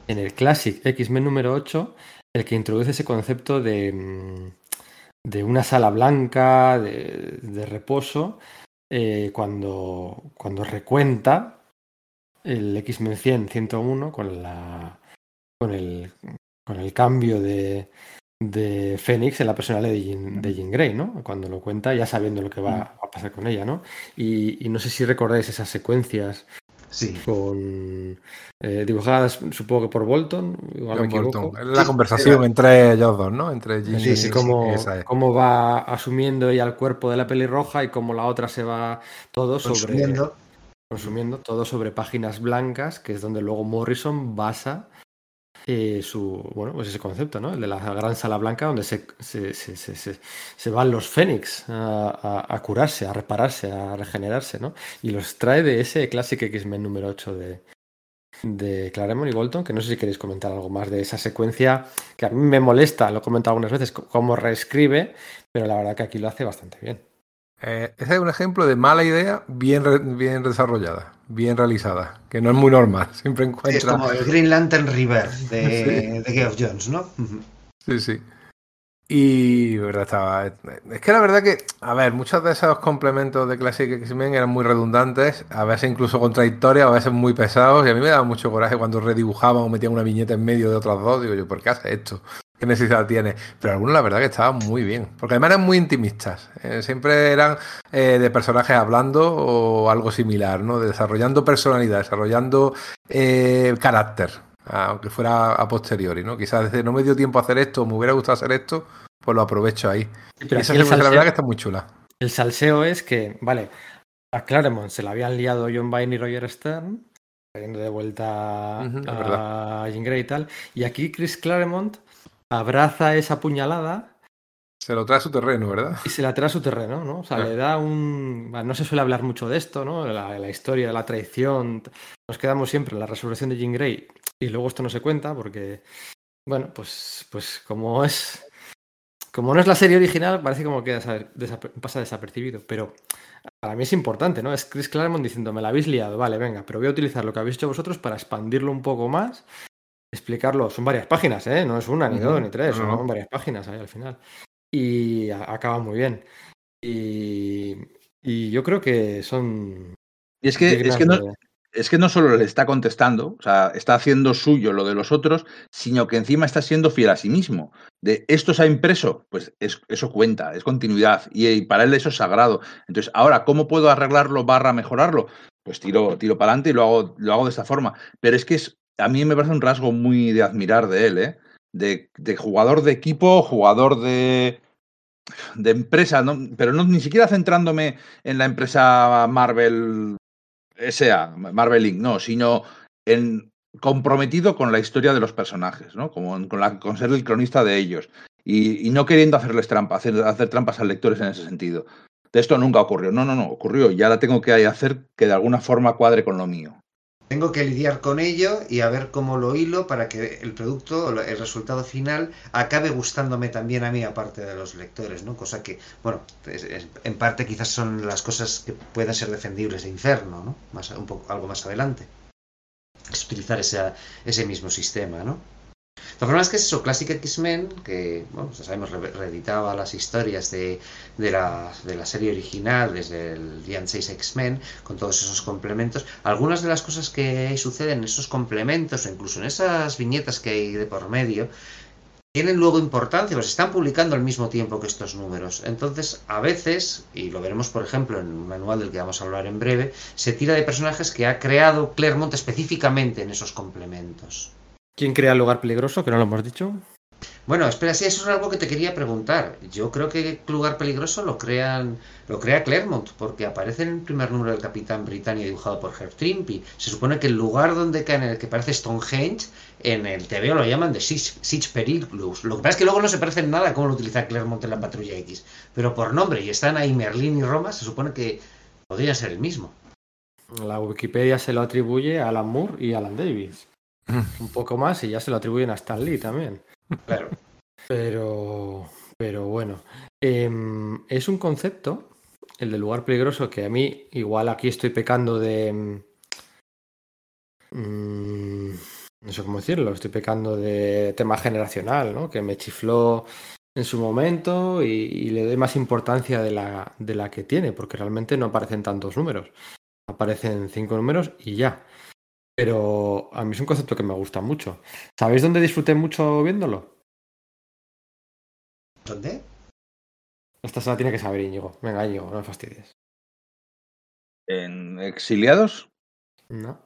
en el Classic X-Men número 8 el que introduce ese concepto de, mm, de una sala blanca, de, de reposo, eh, cuando, cuando recuenta el X-Men 100, 101 con, la, con, el, con el cambio de, de Fénix en la personalidad de Jean, de Jean Grey, ¿no? Cuando lo cuenta ya sabiendo lo que va a pasar con ella, ¿no? Y, y no sé si recordáis esas secuencias Sí. con eh, dibujadas, supongo que por Bolton, igual me John equivoco. Bolton. La conversación entre ellos dos, ¿no? Entre Jim Sí, y sí, cómo, es. cómo va asumiendo ella el cuerpo de la pelirroja y cómo la otra se va todo sobre Consumiendo. todo sobre páginas blancas, que es donde luego Morrison basa eh, su, bueno, pues ese concepto, ¿no? El de la gran sala blanca donde se, se, se, se- van los Fénix a, curarse, a repararse, a regenerarse, ¿no? Y los trae de ese Classic X-Men número 8 de, de Claremont y Bolton, que no sé si queréis comentar algo más de esa secuencia, que a mí me molesta, lo he comentado algunas veces, cómo reescribe, pero la verdad que aquí lo hace bastante bien. Eh, ese es un ejemplo de mala idea bien, bien desarrollada, bien realizada, que no es muy normal. Siempre Sí, es encuentra. como el Green Lantern Rebirth de, de Geoff Jones, ¿no? Sí, sí. Y verdad estaba. Es que la verdad que, a ver, muchos de esos complementos de Classic X-Men eran muy redundantes, a veces incluso contradictorios, a veces muy pesados, y a mí me daba mucho coraje cuando redibujaban o metían una viñeta en medio de otras dos. Digo yo, ¿por qué hace esto? ¿Qué necesidad tiene? Pero algunos la verdad que estaban muy bien, porque además eran muy intimistas. eh, siempre eran eh, de personajes hablando o algo similar, ¿no? Desarrollando personalidad, desarrollando eh, carácter aunque fuera a posteriori, ¿no? Quizás desde no me dio tiempo a hacer esto, me hubiera gustado hacer esto, pues lo aprovecho ahí. Pero Y esa secuencia, la salseo- verdad que está muy chula. El salseo es que, vale, a Claremont se la habían liado John Byrne y Roger Stern, trayendo de vuelta a Jean Grey y tal, y aquí Chris Claremont abraza esa puñalada Se lo trae a su terreno, ¿verdad? y se la trae a su terreno, ¿no? O sea, Ah. le da un... bueno, No se suele hablar mucho de esto, ¿no? La, la historia la traición. Nos quedamos siempre en la resurrección de Jean Grey y luego esto no se cuenta porque, bueno, pues, pues como es... Como no es la serie original, parece como que desaper- pasa desapercibido, pero para mí es importante, ¿no? Es Chris Claremont diciendo, me la habéis liado, vale, venga, pero voy a utilizar lo que habéis hecho vosotros para expandirlo un poco más, explicarlo. Son varias páginas, ¿eh? No es una, ni dos, ni tres, son varias páginas ahí al final. Y acaba muy bien. Y, y yo creo que son... Y es que, es dignas que no, de- es que no solo le está contestando, o sea, está haciendo suyo lo de los otros, sino que encima está siendo fiel a sí mismo. De esto se ha impreso, pues es- eso cuenta, es continuidad, y, y para él eso es sagrado. Entonces, ahora, ¿cómo puedo arreglarlo barra mejorarlo? Pues tiro, tiro para adelante y lo hago, lo hago de esta forma. Pero es que es a mí me parece un rasgo muy de admirar de él, ¿eh? De, de jugador de equipo, jugador de, de empresa, ¿no? pero no, ni siquiera centrándome en la empresa Marvel SA, Marvel Inc., no, sino en comprometido con la historia de los personajes, ¿no? Como con, la, con ser el cronista de ellos. Y, y no queriendo hacerles trampa, hacer, trampas al lectores en ese sentido. De esto nunca ocurrió. No, no, no, ocurrió. Y ahora tengo que hacer que de alguna forma cuadre con lo mío. Tengo que lidiar con ello y a ver cómo lo hilo para que el producto, el resultado final, acabe gustándome también a mí, aparte de los lectores, ¿no? Cosa que, bueno, en parte quizás son las cosas que puedan ser defendibles de Inferno, ¿no? Más, un poco, algo más adelante. Es utilizar esa- ese mismo sistema, ¿no? De todas formas, que es eso, Classic X-Men, que, bueno, ya sabemos, re- reeditaba las historias de, la, la serie original desde el día 6 X-Men, con todos esos complementos. Algunas de las cosas que suceden en esos complementos, o incluso en esas viñetas que hay de por medio, tienen luego importancia, pues están publicando al mismo tiempo que estos números. Entonces, a veces, y lo veremos por ejemplo en un manual del que vamos a hablar en breve, se tira de personajes que ha creado Claremont específicamente en esos complementos. ¿Quién crea el lugar peligroso? Que no lo hemos dicho. Bueno, espera, sí, eso es algo que te quería preguntar. Yo creo que Lugar Peligroso lo crean, lo crea Claremont, porque aparece en el primer número del Capitán Britannia dibujado por Herb Trimpe. Se supone que el lugar donde cae en el que parece Stonehenge, en el TVO lo llaman de Siege, Siege Perilous. Lo que pasa es que luego no se parece en nada a cómo lo utiliza Claremont en la Patrulla X. Pero por nombre, y están ahí Merlín y Roma, se supone que podría ser el mismo. La Wikipedia se lo atribuye a Alan Moore y Alan Davis. Un poco más y ya se lo atribuyen a Stan Lee también. Claro. Pero, pero bueno, Em, es un concepto, el del lugar peligroso, que a mí igual aquí estoy pecando de... mm, no sé cómo decirlo, estoy pecando de tema generacional, ¿no? Que me chifló en su momento y, y le doy más importancia de la, de la que tiene, porque realmente no aparecen tantos números. Aparecen cinco números y ya. Pero a mí es un concepto que me gusta mucho. ¿Sabéis dónde disfruté mucho viéndolo? ¿Dónde? Esta se la tiene que saber Íñigo. Venga, Íñigo, no me fastidies. ¿En exiliados? No.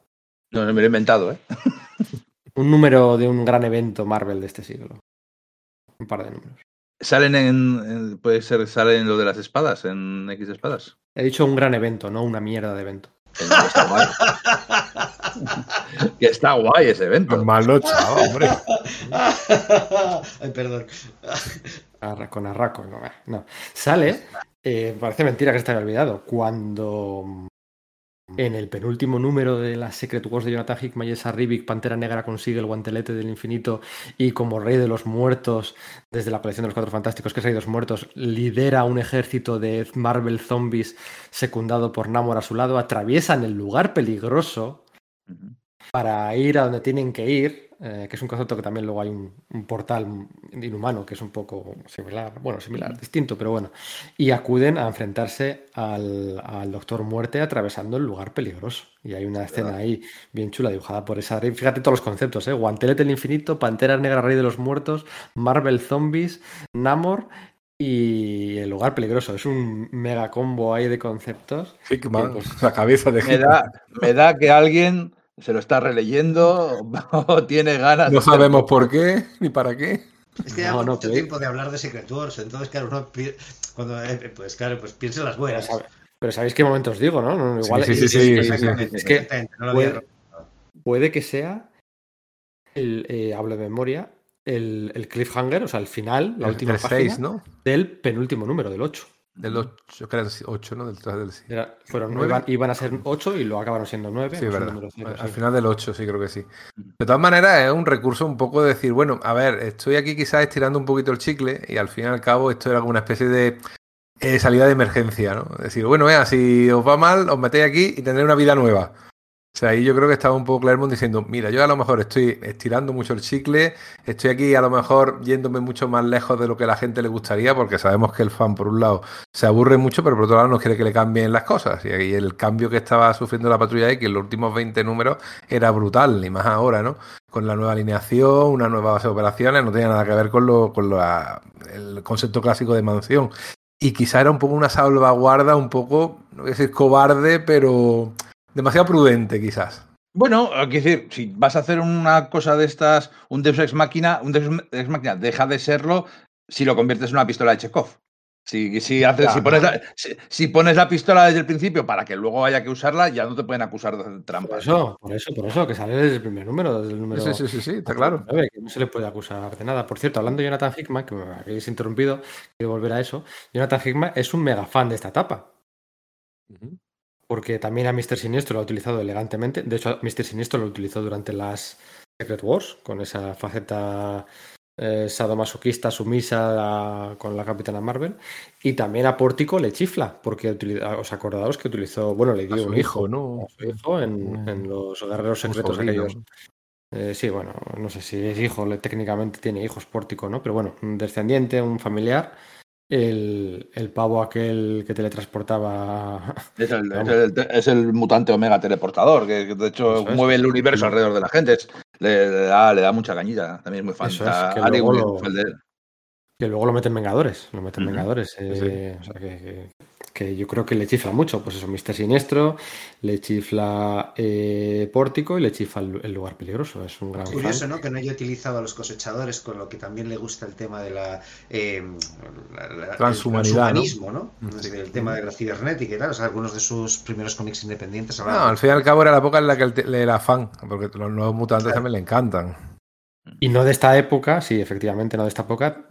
No, me lo he inventado, ¿eh? Un número de un gran evento Marvel de este siglo. Un par de números. ¿Salen en, en- puede ser, salen lo de las espadas, en X espadas? He dicho un gran evento, no una mierda de evento. Está guay. que está guay ese evento. Normal, no, chaval, hombre. Ay, perdón. Arra- con Arraco, no, eh, no. Sale, eh, parece mentira que se te haya olvidado, cuando en el penúltimo número de la Secret Wars de Jonathan Hickman y esa Rivik, Pantera Negra consigue el guantelete del infinito y como rey de los muertos, desde la colección de los Cuatro Fantásticos, que es Rey de los Muertos, lidera un ejército de Marvel zombies secundado por Namor a su lado, atraviesan el lugar peligroso Para ir a donde tienen que ir, eh, que es un concepto que también luego hay un, un portal inhumano que es un poco similar, bueno, similar, distinto, pero bueno, y acuden a enfrentarse al, al Doctor Muerte atravesando el lugar peligroso. Y hay una escena ahí bien chula dibujada por esa. Fíjate todos los conceptos, ¿eh? Guantelete del infinito, Pantera Negra, Rey de los Muertos, Marvel Zombies, Namor y el lugar peligroso. Es un mega combo ahí de conceptos. Hickman, Que, pues, la cabeza de Me da, me da que alguien se lo está releyendo o tiene ganas. No sabemos por qué ni para qué. Es que No, llevamos no, mucho tiempo de hablar de Secret Wars, entonces claro, uno pi- cuando eh, pues claro, pues piensa en las buenas. pero ¿sabéis qué momentos digo, no? No, Igual sí, sí, sí, es- sí, sí. Es que Exactamente, no lo había puede, recordado. puede que sea, el, eh, hablo de memoria, el, el cliffhanger, o sea, el final, la El- última el página 6, ¿no? del penúltimo número, del 8. Del 8, creo, 8, ¿no? Del, del, sí, Era- fueron ¿Nueve? iban, iban a ser 8 y lo acabaron siendo 9. es verdad. Al final del 8, sí, creo que sí. De todas maneras, es un recurso un poco de decir, bueno, a ver, estoy aquí quizás estirando un poquito el chicle y al fin y al cabo esto era como una especie de eh, salida de emergencia, ¿no? Es decir, bueno, vea, si os va mal, os metéis aquí y tendréis una vida nueva. O sea, ahí yo creo que estaba un poco Claremont diciendo, mira, yo a lo mejor estoy estirando mucho el chicle, estoy aquí a lo mejor yéndome mucho más lejos de lo que la gente le gustaría, porque sabemos que el fan, por un lado, se aburre mucho, pero por otro lado no quiere que le cambien las cosas. Y el cambio que estaba sufriendo la patrulla X en los últimos 20 números era brutal, y más ahora, ¿no? Con la nueva alineación, una nueva base de operaciones, no tenía nada que ver con, lo, con la- el concepto clásico de mansión. Y quizá era un poco una salvaguarda, un poco, no voy a decir cobarde, pero demasiado prudente quizás. Bueno, hay que decir, si vas a hacer una cosa de estas, un Deus Ex Máquina, un Deus Ex Máquina deja de serlo si lo conviertes en una pistola de Chekhov. Si, si, haces, Ya, si, pones la, si, si pones la pistola desde el principio para que luego haya que usarla, ya no te pueden acusar de hacer Por eso, por eso, por eso, que sale desde el primer número, desde el número Sí, sí, sí, sí, está claro. 9, que no se le puede acusar de nada. Por cierto, hablando de Jonathan Hickman, que me habéis interrumpido, quiero volver a eso. Jonathan Hickman es un mega fan de esta etapa. Porque también a Mr. Siniestro lo ha utilizado elegantemente. De hecho, Mr. Siniestro lo utilizó durante las Secret Wars, con esa faceta eh, sadomasoquista sumisa a- con la Capitana Marvel. Y también a Pórtico le chifla, porque utili- os acordaos que utilizó, bueno, le dio su un hijo, hijo, ¿no? a su hijo en, en los guerreros secretos aquellos. Eh, sí, bueno, no sé si es hijo, le- técnicamente tiene hijos Pórtico, ¿no? Pero bueno, un descendiente, un familiar. El, el pavo aquel que teletransportaba. Es el, es el- es el mutante omega teleportador, que que de hecho Eso es. mueve el universo alrededor de la gente. Le, le da, le da mucha cañita. También es muy fan. Que Que luego lo meten Vengadores, lo meten. Vengadores. eh, o sea que, que- yo creo que le chifla mucho. Pues eso, Mr. Siniestro, le chifla eh, Pórtico y le chifla el, el lugar peligroso. Es un gran Curioso, fan. ¿no? Que no haya utilizado a los cosechadores, con lo que también le gusta el tema de la, eh, la- la- el Transhumanidad, ¿no? transhumanismo, ¿no? Mm. El tema de la cibernética y tal. O sea, algunos de sus primeros cómics independientes No, al fin y al cabo era la época en la que le era fan, porque los nuevos mutantes también le encantan. Y no de esta época, sí, efectivamente, no de esta época,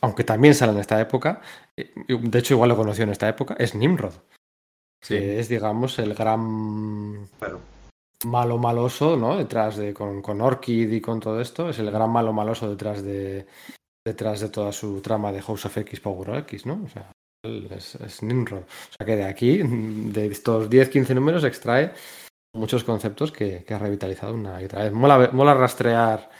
aunque también sale en esta época. eh, De hecho, igual lo conoció en esta época, es Nimrod. Sí. Que es, digamos, el gran Claro. malo maloso, ¿no? Detrás de con, con Orchid y con todo esto, es el gran malo maloso detrás de detrás de toda su trama de House of X Power X, ¿no? O sea, es, es Nimrod. O sea que de aquí, de estos 10-15 números, extrae muchos conceptos que, que ha revitalizado una y otra vez. Mola, mola rastrear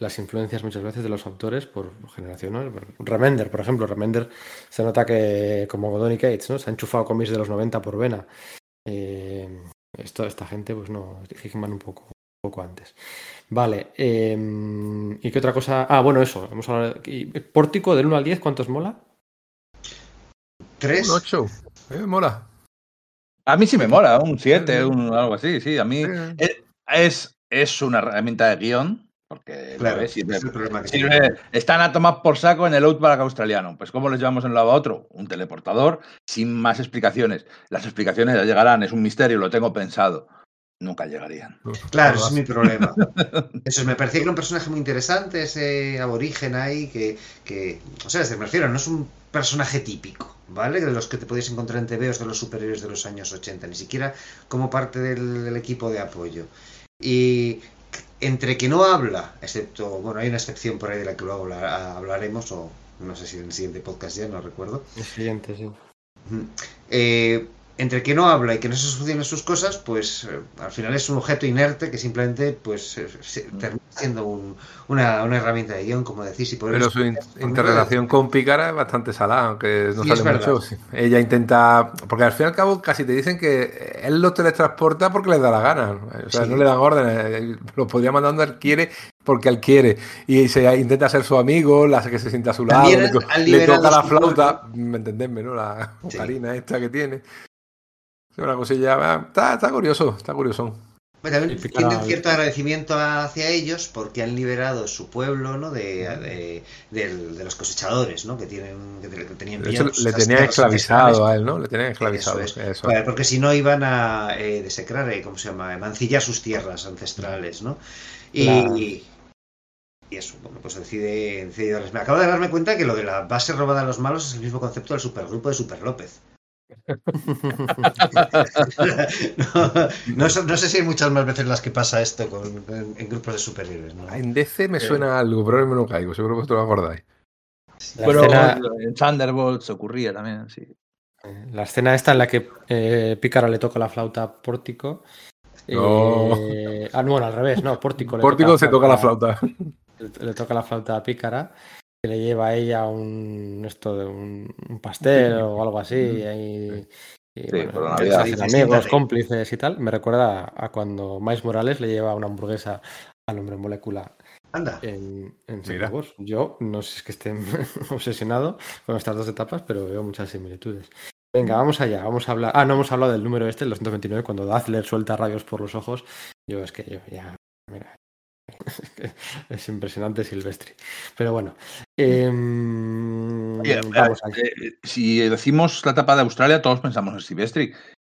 las influencias muchas veces de los autores por generación, ¿no? Remender, por ejemplo, Remender se nota que, como Godoni Cates, ¿no? Se ha enchufado cómics de los 90 por vena. Eh, esto, esta gente, pues no, Hickman un poco, un poco antes. Vale, eh, ¿y qué otra cosa? Ah, bueno, eso, hemos hablado de- Pórtico del 1 al 10, ¿cuántos mola? Tres. Un 8. Eh, mola. A mí sí me mola, un 7, Sí. un, algo así. Sí, a mí es, es, es una herramienta de guion. Porque Claro, sirve, es el problema que sirve- están a tomar por saco en el Outback australiano. Pues ¿cómo les llevamos de un lado a otro? Un teleportador sin más explicaciones. Las explicaciones ya llegarán, es un misterio, lo tengo pensado. Nunca llegarían. Claro, ese es mi problema. Eso es, me parecía que era un personaje muy interesante, ese aborigen ahí, que, que o sea, me refiero, no es un personaje típico, ¿vale? De los que te podías encontrar en TVOs de los superiores de los años 80, ni siquiera como parte del, del equipo de apoyo. Y entre que no habla, excepto, bueno, hay una excepción por ahí de la que luego habla- hablaremos, o no sé si en el siguiente podcast ya, no recuerdo. El siguiente, sí. Eh, entre que no habla y que no se solucionan sus cosas, pues eh, al final es un objeto inerte que simplemente pues eh, se- termina siendo un- una, una herramienta de guion, como decís. Y por Pero su in- interrelación con Pícara es bastante salada, aunque no Sí, sale mucho. Ella intenta. Porque al fin y al cabo casi te dicen que él los teletransporta porque le da la gana. O sea, Sí. no le dan órdenes. Él Los podría mandar donde él quiere porque él quiere. Y se intenta ser su amigo, la hace que se sienta a su lado, le, toca la flauta. ¿Me entendéis, no? La Sí. ocarina esta que tiene. Una cosilla. Está, está curioso, está curioso. Bueno, también tienen cierto agradecimiento hacia ellos porque han liberado su pueblo ¿no? de, de, los cosechadores, ¿no? que, tienen, que te- que tenían hecho, le tenían esclavizado a él, ¿no? Le tenían esclavizado. Eso es. eso. Vale, porque si no iban a eh, desecrar, eh, ¿cómo se llama? Mancillar sus tierras ancestrales, ¿no? Y, Claro. y eso, bueno, pues decide, decide darles- Me acabo de darme cuenta que lo de la base robada a los malos es el mismo concepto del supergrupo de Super López. no, no sé- no sé si hay muchas más veces las que pasa esto con, en, en grupos de superhéroes, ¿no? En DC me suena algo, pero ahora me lo caigo, seguro que os lo acordáis. La, Pero escena, en Thunderbolts ocurría también, sí. la escena esta en la que eh, Pícara le toca la flauta a Pórtico. No. eh, ah, no, bueno, al revés, no, Pórtico le Pórtico se toca la flauta. le, le toca la flauta a Pícara, que le lleva a ella un esto de un, un pastel o algo así. Y, ahí- y, Sí, por Navidad. amigos, cómplices y tal. Me recuerda a, cuando Miles Morales le lleva una hamburguesa al hombre molécula Anda. en, en Mira. Yo no sé si es que esté obsesionado con estas dos etapas, pero veo muchas similitudes. Venga, vamos allá, vamos a hablar. Ah, no hemos hablado del número este, el 229, cuando Dazzler suelta rayos por los ojos Yo es que yo ya. Mira. es impresionante Silvestri. Pero bueno. em, Oye, vamos eh, eh, si decimos la etapa de Australia, todos pensamos en Silvestri.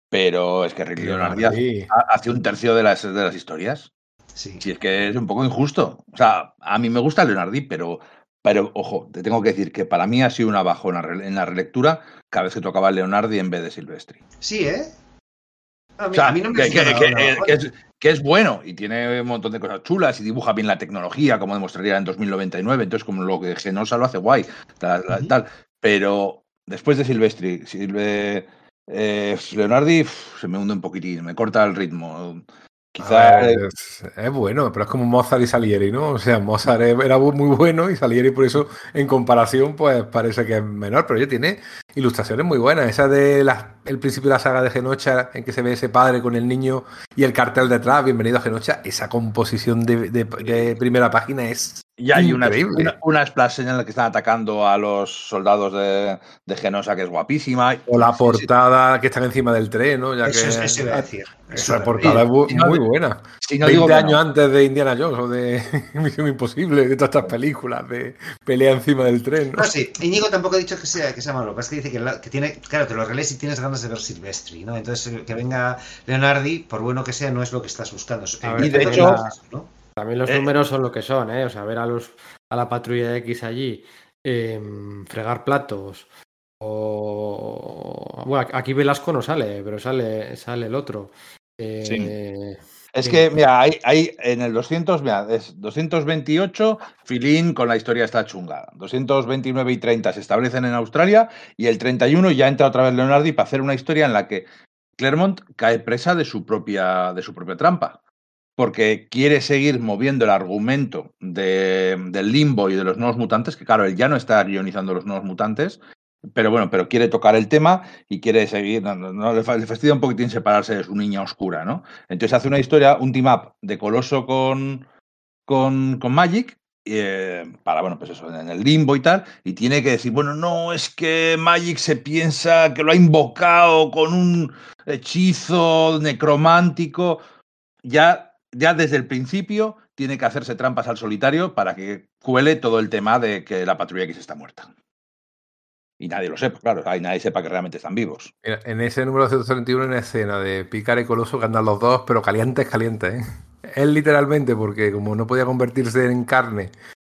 Pero es que Rick Leonardi hace, un tercio de las, de las historias. Sí. Si es que es un poco injusto. O sea, a mí me gusta Leonardi, pero, pero ojo, te tengo que decir que para mí ha sido una bajona en la relectura cada vez que tocaba Leonardi en vez de Silvestri. Sí, ¿eh? A mí, O sea, a mí no me que, que- suena que- una bajona. que es, que es bueno y tiene un montón de cosas chulas y dibuja bien la tecnología, como demostraría en 2099. Entonces, como lo que Genosa lo hace guay, tal, tal. Pero después de Silvestri, Silve, eh, Leonardi se me hunde un poquitín, me corta el ritmo. A Quizá. ver, es, es bueno, pero es como Mozart y Salieri, ¿no? O sea, Mozart era muy bueno y Salieri por eso, en comparación, pues parece que es menor, pero oye, tiene ilustraciones muy buenas. Esa de la- el principio de la saga de Genocha, en que se ve ese padre con el niño y el cartel detrás, bienvenido a Genocha, esa composición de, de- de primera página es Y hay una, increíble. una, una splash en la que están atacando a los soldados de, de Genosa, que es guapísima. O la Sí, sí. portada que están encima del tren, ¿no? Ya Eso, que es- eso iba a decir. esa portada es muy buena. Si no 20 digo que años no. antes de Indiana Jones o de Misión Imposible, de todas estas películas de pelea encima del tren, ¿no? No, sí, Íñigo tampoco ha dicho que sea, que sea malo, lo que pasa es que dice que, la- que tiene, claro, te lo relees y tienes ganas de ver Silvestri, ¿no? Entonces, eh, que venga Leonardi, por bueno que sea, no es lo que estás buscando. A ver, Y de. También los Eh. números son lo que son, ¿eh? O sea, ver a los a la patrulla X allí em, fregar platos o bueno, aquí Velasco no sale, pero sale sale el otro. Eh, Es que, mira, hay, hay en el 200, mira, es 228, Filín con la historia está chunga. 229 y 30 se establecen en Australia y el 31 ya entra otra vez Leonardi para hacer una historia en la que Claremont cae presa de su propia, de su propia trampa. Porque quiere seguir moviendo el argumento de- del limbo y de los nuevos mutantes, que claro, él ya no está guionizando los nuevos mutantes, pero bueno, pero quiere tocar el tema y quiere seguir, no, no, le fa- le fastidia un poquitín separarse de su niña oscura, ¿no? Entonces hace una historia, un team up de Coloso con, con, con Magic, eh, para, bueno, pues eso, en el limbo y tal, y tiene que decir, bueno, no, es que Magic se piensa que lo ha invocado con un hechizo necromántico. Ya, ya desde el principio tiene que hacerse trampas al solitario para que cuele todo el tema de que la patrulla X está muerta. Y nadie lo sepa, claro, y nadie sepa que realmente están vivos. Mira, en ese número 131 hay una escena de Pícara y Coloso que andan los dos, pero calientes, calientes, ¿eh? Él literalmente, porque como no podía convertirse en carne,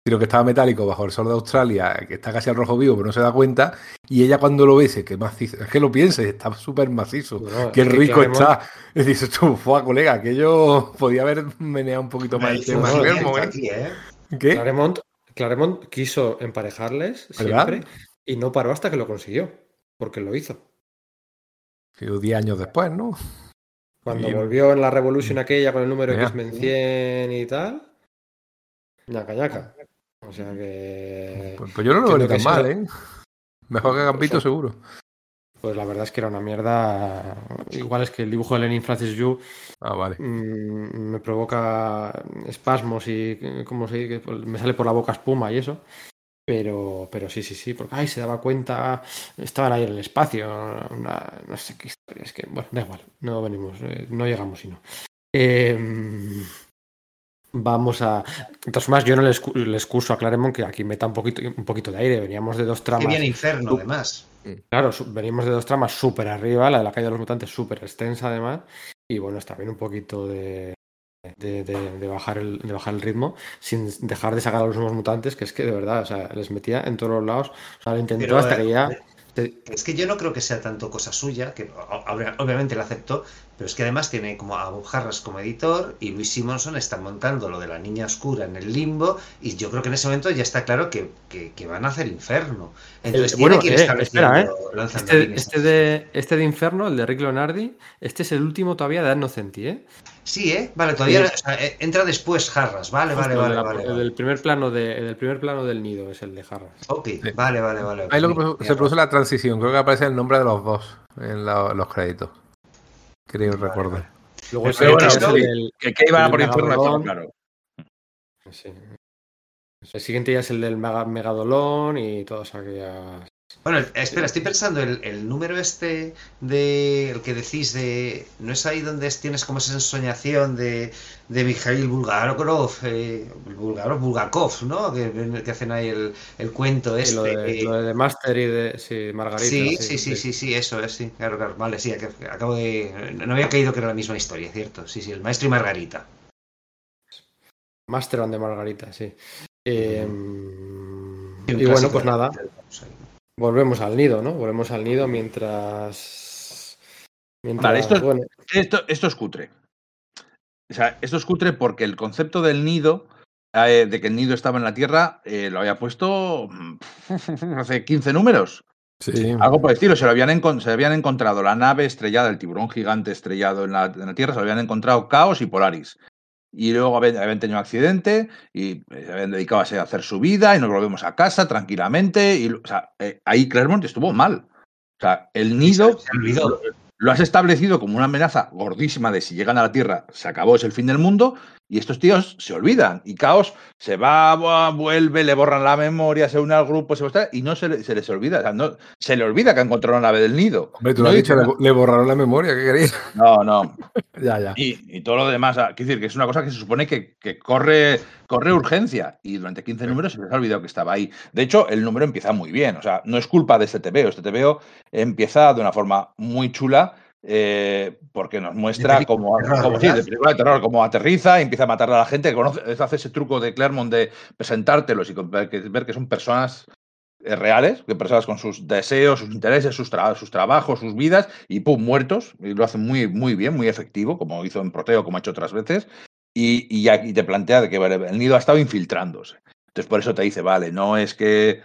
sino que estaba metálico bajo el sol de Australia, que está casi al rojo vivo, pero no se da cuenta, y ella cuando lo ve dice que macizo, es que lo piense, está súper macizo, Bueno, qué que rico Claremont- está. Y dices tú, fue colega, que yo podía haber meneado un poquito más el tema. movimiento ¿eh? ¿eh? ¿Qué? Claremont, Claremont quiso emparejarles ¿Verdad? Y no paró hasta que lo consiguió, porque lo hizo. Sí, 10 años después, ¿no? Cuando volvió en la Revolution aquella con el número Ya. X-Men 100 y tal, ñaca ñaca. O sea que. Pues, pues yo no lo veo tan que mal, ¿eh? Mejor que Gambito, Pues, seguro. Pues la verdad es que era una mierda. Igual es que el dibujo de Lenin Francis Yu Ah, vale. mm, me provoca espasmos y como se dice, Pues me sale por la boca espuma y eso. Pero, pero sí, sí, sí, porque ay, se daba cuenta, estaban ahí en el espacio, una- no sé qué historia, es que, bueno, da igual, no venimos, eh, no llegamos sino. Em, vamos a. De todas formas, yo no les, les curso a Claremont que aquí meta un poquito, un poquito de aire. Veníamos de dos tramas. viene Inferno, además. Claro, venimos de dos tramas súper arriba, la de la calle de los mutantes súper extensa además, y bueno, está bien un poquito de, de, de- de bajar el, de bajar el ritmo sin dejar de sacar a los nuevos mutantes, que es que de verdad, o sea, les metía en todos los lados, o sea, lo intentó Pero, hasta eh, que ya... se- Es que yo no creo que sea tanto cosa suya, que obviamente la aceptó, pero es que además tiene como a Bob Harras como editor y Luis Simonson está montando lo de la niña oscura en el limbo y yo creo que en ese momento ya está claro que, que- que van a hacer Inferno. Entonces El- tiene bueno, que ir eh, espera, lanzando Este, este de, este de Inferno, el de Rick Leonardi, este es el último todavía de Innocenti, ¿eh? Sí, ¿eh? Vale, todavía Sí. o sea, eh, entra después Harras, vale, vale, vale, la- vale. el vale. primer plano de, el del primer plano del nido es el de Harras. Ok, vale, vale, vale. Ahí lo que se produce la transición. Creo que aparece el nombre de los dos en la- los créditos. Creo Vale, recordar. Luego el bueno, el del- Que, que iban a el por Megalodón. claro. Sí. El siguiente ya es el del mega- megadolón y todas aquellas Bueno, el- espera, estoy pensando, el, el número este de el que decís de. ¿No es ahí donde es- tienes como esa ensoñación de, de Mikhail Bulgarov, eh, Bulgarov, Bulgakov, ¿no? Que, que hacen ahí el, el cuento Sí, este. lo, de, eh, lo de The Master y de sí, Margarita. Sí, sí, sí, sí, sí, eso es, sí, claro, claro, vale, sí, ac- acabo de... No había caído que era la misma historia, ¿cierto? Sí, sí, el maestro y Margarita. Master and de Margarita, sí. Eh, Un y bueno, pues nada, volvemos al nido, ¿no? Volvemos al nido mientras. mientras Vale, esto es- bueno, Esto, esto es cutre. O sea, esto es cutre porque el concepto del nido, eh, de que el nido estaba en la Tierra, eh, lo había puesto mm, hace 15 números. Sí. Algo por el estilo. Se, lo habían, encon- se habían encontrado la nave estrellada, el tiburón gigante estrellado en la, en la Tierra, se lo habían encontrado Caos y Polaris. Y luego habían, habían tenido un accidente y eh, se habían dedicado a hacer su vida y nos volvemos a casa tranquilamente. Y, o sea, eh, ahí Claremont estuvo mal. O sea, el nido Se olvidó. Lo, has establecido como una amenaza gordísima de si llegan a la Tierra, se acabó, es el fin del mundo. Y estos tíos se olvidan. Y Caos se va, buah, vuelve, le borran la memoria, se une al grupo, se va y no se, le- se les olvida. O sea, no, se le olvida que ha encontrado una nave del nido. Hombre, tú No lo has dice dicho, le, borraron la memoria, ¿qué querías? No, no. ya, ya. Y, y todo lo demás, quiero decir que es una cosa que se supone que, que corre, corre urgencia y durante 15 números se les ha olvidado que estaba ahí. De hecho, el número empieza muy bien, o sea, no es culpa de este TVO, este TVO empieza de una forma muy chula eh, porque nos muestra cómo, sí, de película de terror, cómo aterriza, y empieza a matar a la gente, que conoce, hace ese truco de Claremont de presentártelos y ver que, ver que son personas eh, reales, que personas con sus deseos, sus intereses, sus, tra- sus trabajos, sus vidas, y pum, muertos. Y lo hace muy, muy bien, muy efectivo, como hizo en Proteo, como ha hecho otras veces. Y, y aquí te plantea de que vale, el nido ha estado infiltrándose. Entonces, por eso te dice, vale, no es que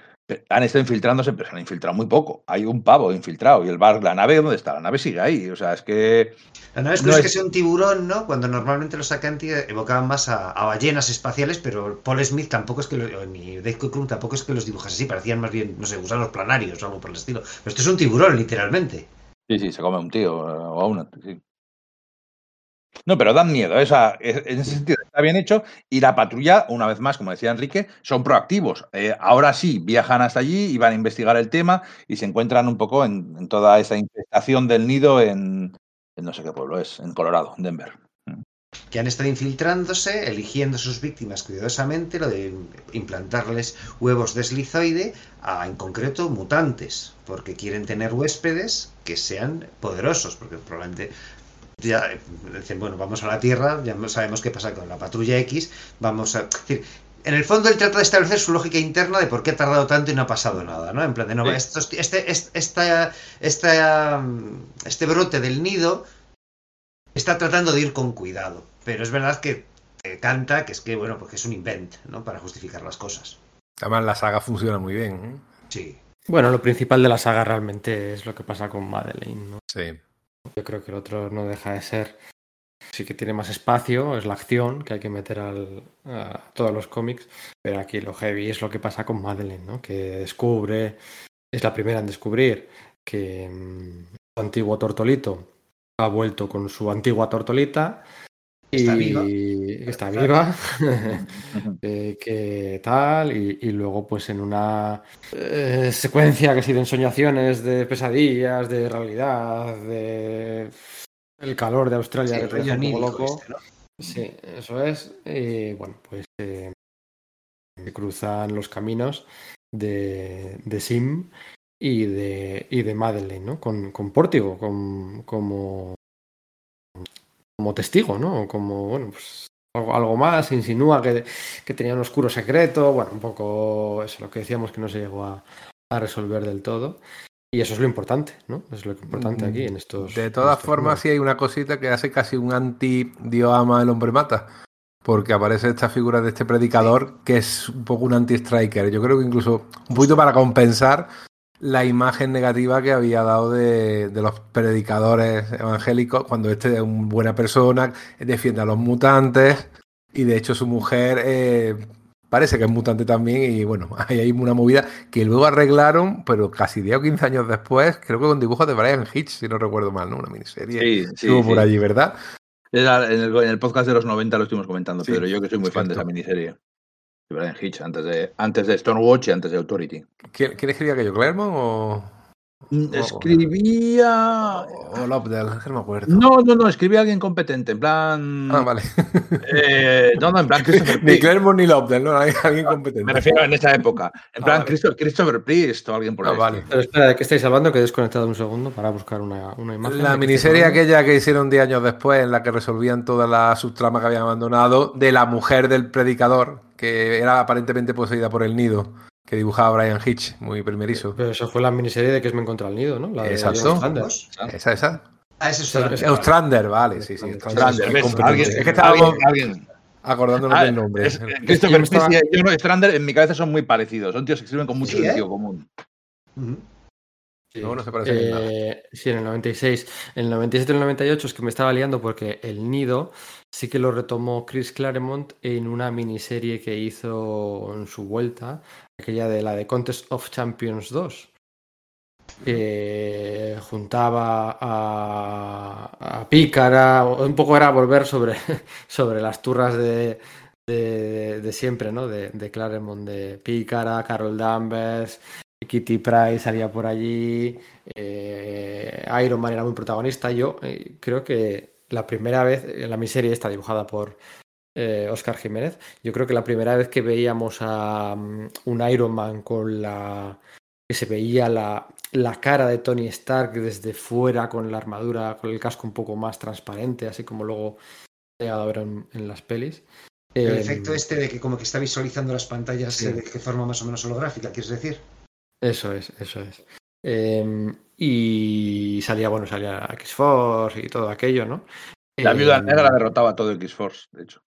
han estado infiltrándose, pero se han infiltrado muy poco. Hay un pavo infiltrado. Y el bar, la nave, ¿dónde está? La nave sigue ahí. O sea, es que. La nave es No es- que sea un tiburón, ¿no? Cuando normalmente los Acanti evocaban más a, a ballenas espaciales, pero Paul Smith tampoco es que lo, ni Dave Cockrum tampoco es que los dibujase así, parecían más bien, no sé, gusanos planarios o algo por el estilo. Pero esto es un tiburón, literalmente. Sí, sí, se come a un tío eh, o a una. sí. No, pero dan miedo. ¿eh? O sea, es- en ese sentido bien hecho. Y la patrulla, una vez más, como decía Enrique, son proactivos. Eh, ahora sí, viajan hasta allí y van a investigar el tema y se encuentran un poco en, toda esa infestación del nido en, no sé qué pueblo es, en Colorado, en Denver. que han estado infiltrándose, eligiendo sus víctimas cuidadosamente, lo de implantarles huevos de eslizoide, a en concreto mutantes, porque quieren tener huéspedes que sean poderosos, porque probablemente ya eh, dicen, bueno, vamos a la Tierra, ya no sabemos qué pasa con la patrulla X, vamos a... es decir, en el fondo él trata de establecer su lógica interna de por qué ha tardado tanto y no ha pasado nada, ¿no? En plan de, no, Sí. estos- este, este, esta, esta, mm, este brote del nido está tratando de ir con cuidado. Pero es verdad que te canta que es que, bueno, porque es un invent, ¿no? Para justificar las cosas. Además, la saga funciona muy bien. ¿eh? Sí. bueno, lo principal de la saga realmente es lo que pasa con Madeleine, ¿no? Sí. Yo creo que el otro no deja de ser. Sí que tiene más espacio, es la acción que hay que meter al, a todos los cómics, pero aquí lo heavy es lo que pasa con Madeleine, ¿no? Que descubre, es la primera en descubrir que mm, su antiguo tortolito ha vuelto con su antigua tortolita y Está viva. que está viva, eh, que tal, y, y luego pues en una eh, secuencia que ha sido ensoñaciones de pesadillas, de realidad, de el calor de Australia Sí, que te deja un poco loco. este, ¿no? Sí, eso es. Y bueno, pues eh, cruzan los caminos de, de Sim y de, y de Madeleine, ¿no? Con, con Pórtigo con- como, como testigo, ¿no? Como, bueno, pues algo, algo más, insinúa que, que tenía un oscuro secreto, bueno, un poco eso, lo que decíamos que no se llegó a, a resolver del todo. Y eso es lo importante, ¿no? Es lo importante aquí en estos. De todas estos formas, sí hay una cosita que hace casi un anti-Dios ama, el hombre mata. Porque aparece esta figura de este predicador que es un poco un anti-striker. Yo creo que incluso un poquito para compensar la imagen negativa que había dado de, de los predicadores evangélicos cuando este es una buena persona, defiende a los mutantes y de hecho su mujer eh, parece que es mutante también y bueno, hay ahí una movida que luego arreglaron, pero casi 10 o 15 años después, creo que con dibujos de Brian Hitch, si no recuerdo mal, ¿no? Una miniserie. Sí, sí, por sí. allí, ¿verdad? En, el, en el podcast de los 90 lo estuvimos comentando, Sí, Pedro. Yo que soy muy fan de esa miniserie. Brian Hitch, antes de, antes de Stormwatch y antes de Authority. ¿Quién, quién escribía aquello? ¿Claremont o, Escribía. o Lobdell? No me acuerdo. No, no, no, escribía alguien competente, en plan. Ah, vale. eh, no, no, en plan Christopher ni. Claremont ni Lobdell, ¿no? Hay alguien competente. Me refiero en esa época. En Ah, plan vale. Christo- Christopher Priest o alguien por Ah, ahí. vale. Pero espera, ¿de qué estáis hablando? Que he desconectado un segundo para buscar una, una imagen. La ¿De qué miniserie aquella que hicieron 10 años después, en la que resolvían toda la subtrama que habían abandonado, de la mujer del predicador, que era aparentemente poseída por el nido, que dibujaba Brian Hitch, muy primerizo. Pero eso fue la miniserie de que es me contra el nido, ¿no? La de Exacto. Ostrander. Esa, esa. Ah, ese es Esa- Ostrander. esa- Ostrander, vale, sí, sí. Ostrander. Strander, ¿ves? competente. Alguien- es que estábamos alguien- alguien- acordándonos Ah, del nombre. es- Christopher estaba- en mi cabeza son muy parecidos. Son tíos que escriben con mucho Sí, ¿eh? sentido común. Ujú. Sí. Luego no se parecen en nada. Eh, sí, en el 96. En el 97 y el 98 es que me estaba liando porque El Nido sí que lo retomó Chris Claremont en una miniserie que hizo en su vuelta, aquella de la de Contest of Champions 2. Que juntaba a, a Pícara, un poco era volver sobre, sobre las turras de, de, siempre, ¿no? De, Claremont, de Pícara, Carol Danvers, Kitty Pryde salía por allí, eh, Iron Man era muy protagonista. Yo eh, creo que la primera vez, en la miseria está dibujada por eh, Oscar Jiménez, yo creo que la primera vez que veíamos a um, un Iron Man con la. que se veía la, la cara de Tony Stark desde fuera, con la armadura, con el casco un poco más transparente, así como luego he llegado a ver en, en las pelis. El Eh, efecto este de que como que está visualizando las pantallas Sí. eh, de que forma más o menos holográfica, ¿quieres decir? Eso es, eso es. Eh, y salía, bueno, salía X-Force y todo aquello, ¿no? La viuda Eh, negra derrotaba a todo X-Force, de hecho.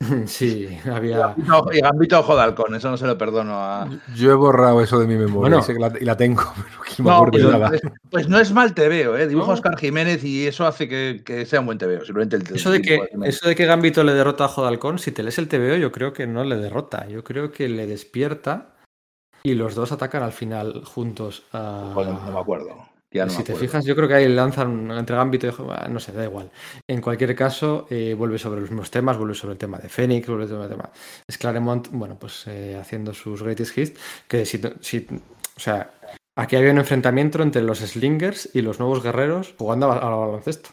Sí, había. Y Gambito Ojo de Halcón, eso no se lo perdono a. Yo he borrado eso de mi memoria Bueno. y, sé que la, y la tengo, pero que no me de pues, nada. pues- pues no es mal TVO, ¿eh? Dibuja No. Oscar Jiménez y eso hace que, que sea un buen TVO. Simplemente el Eso de, que, eso de que Gambito le derrota a Jodalcón, si te lees el TVO, yo creo que no le derrota. Yo creo que le despierta y los dos atacan al final juntos. a- Joder, no me acuerdo. Ya no si te fijas, yo creo que ahí lanzan entre ah, no sé, da igual. En cualquier caso, eh, vuelve sobre los mismos temas, vuelve sobre el tema de Fénix, vuelve sobre el tema. Es Claremont, bueno, pues eh, haciendo sus greatest hits, que si, si- o sea, aquí había un enfrentamiento entre los Slingers y los nuevos guerreros jugando al, al baloncesto.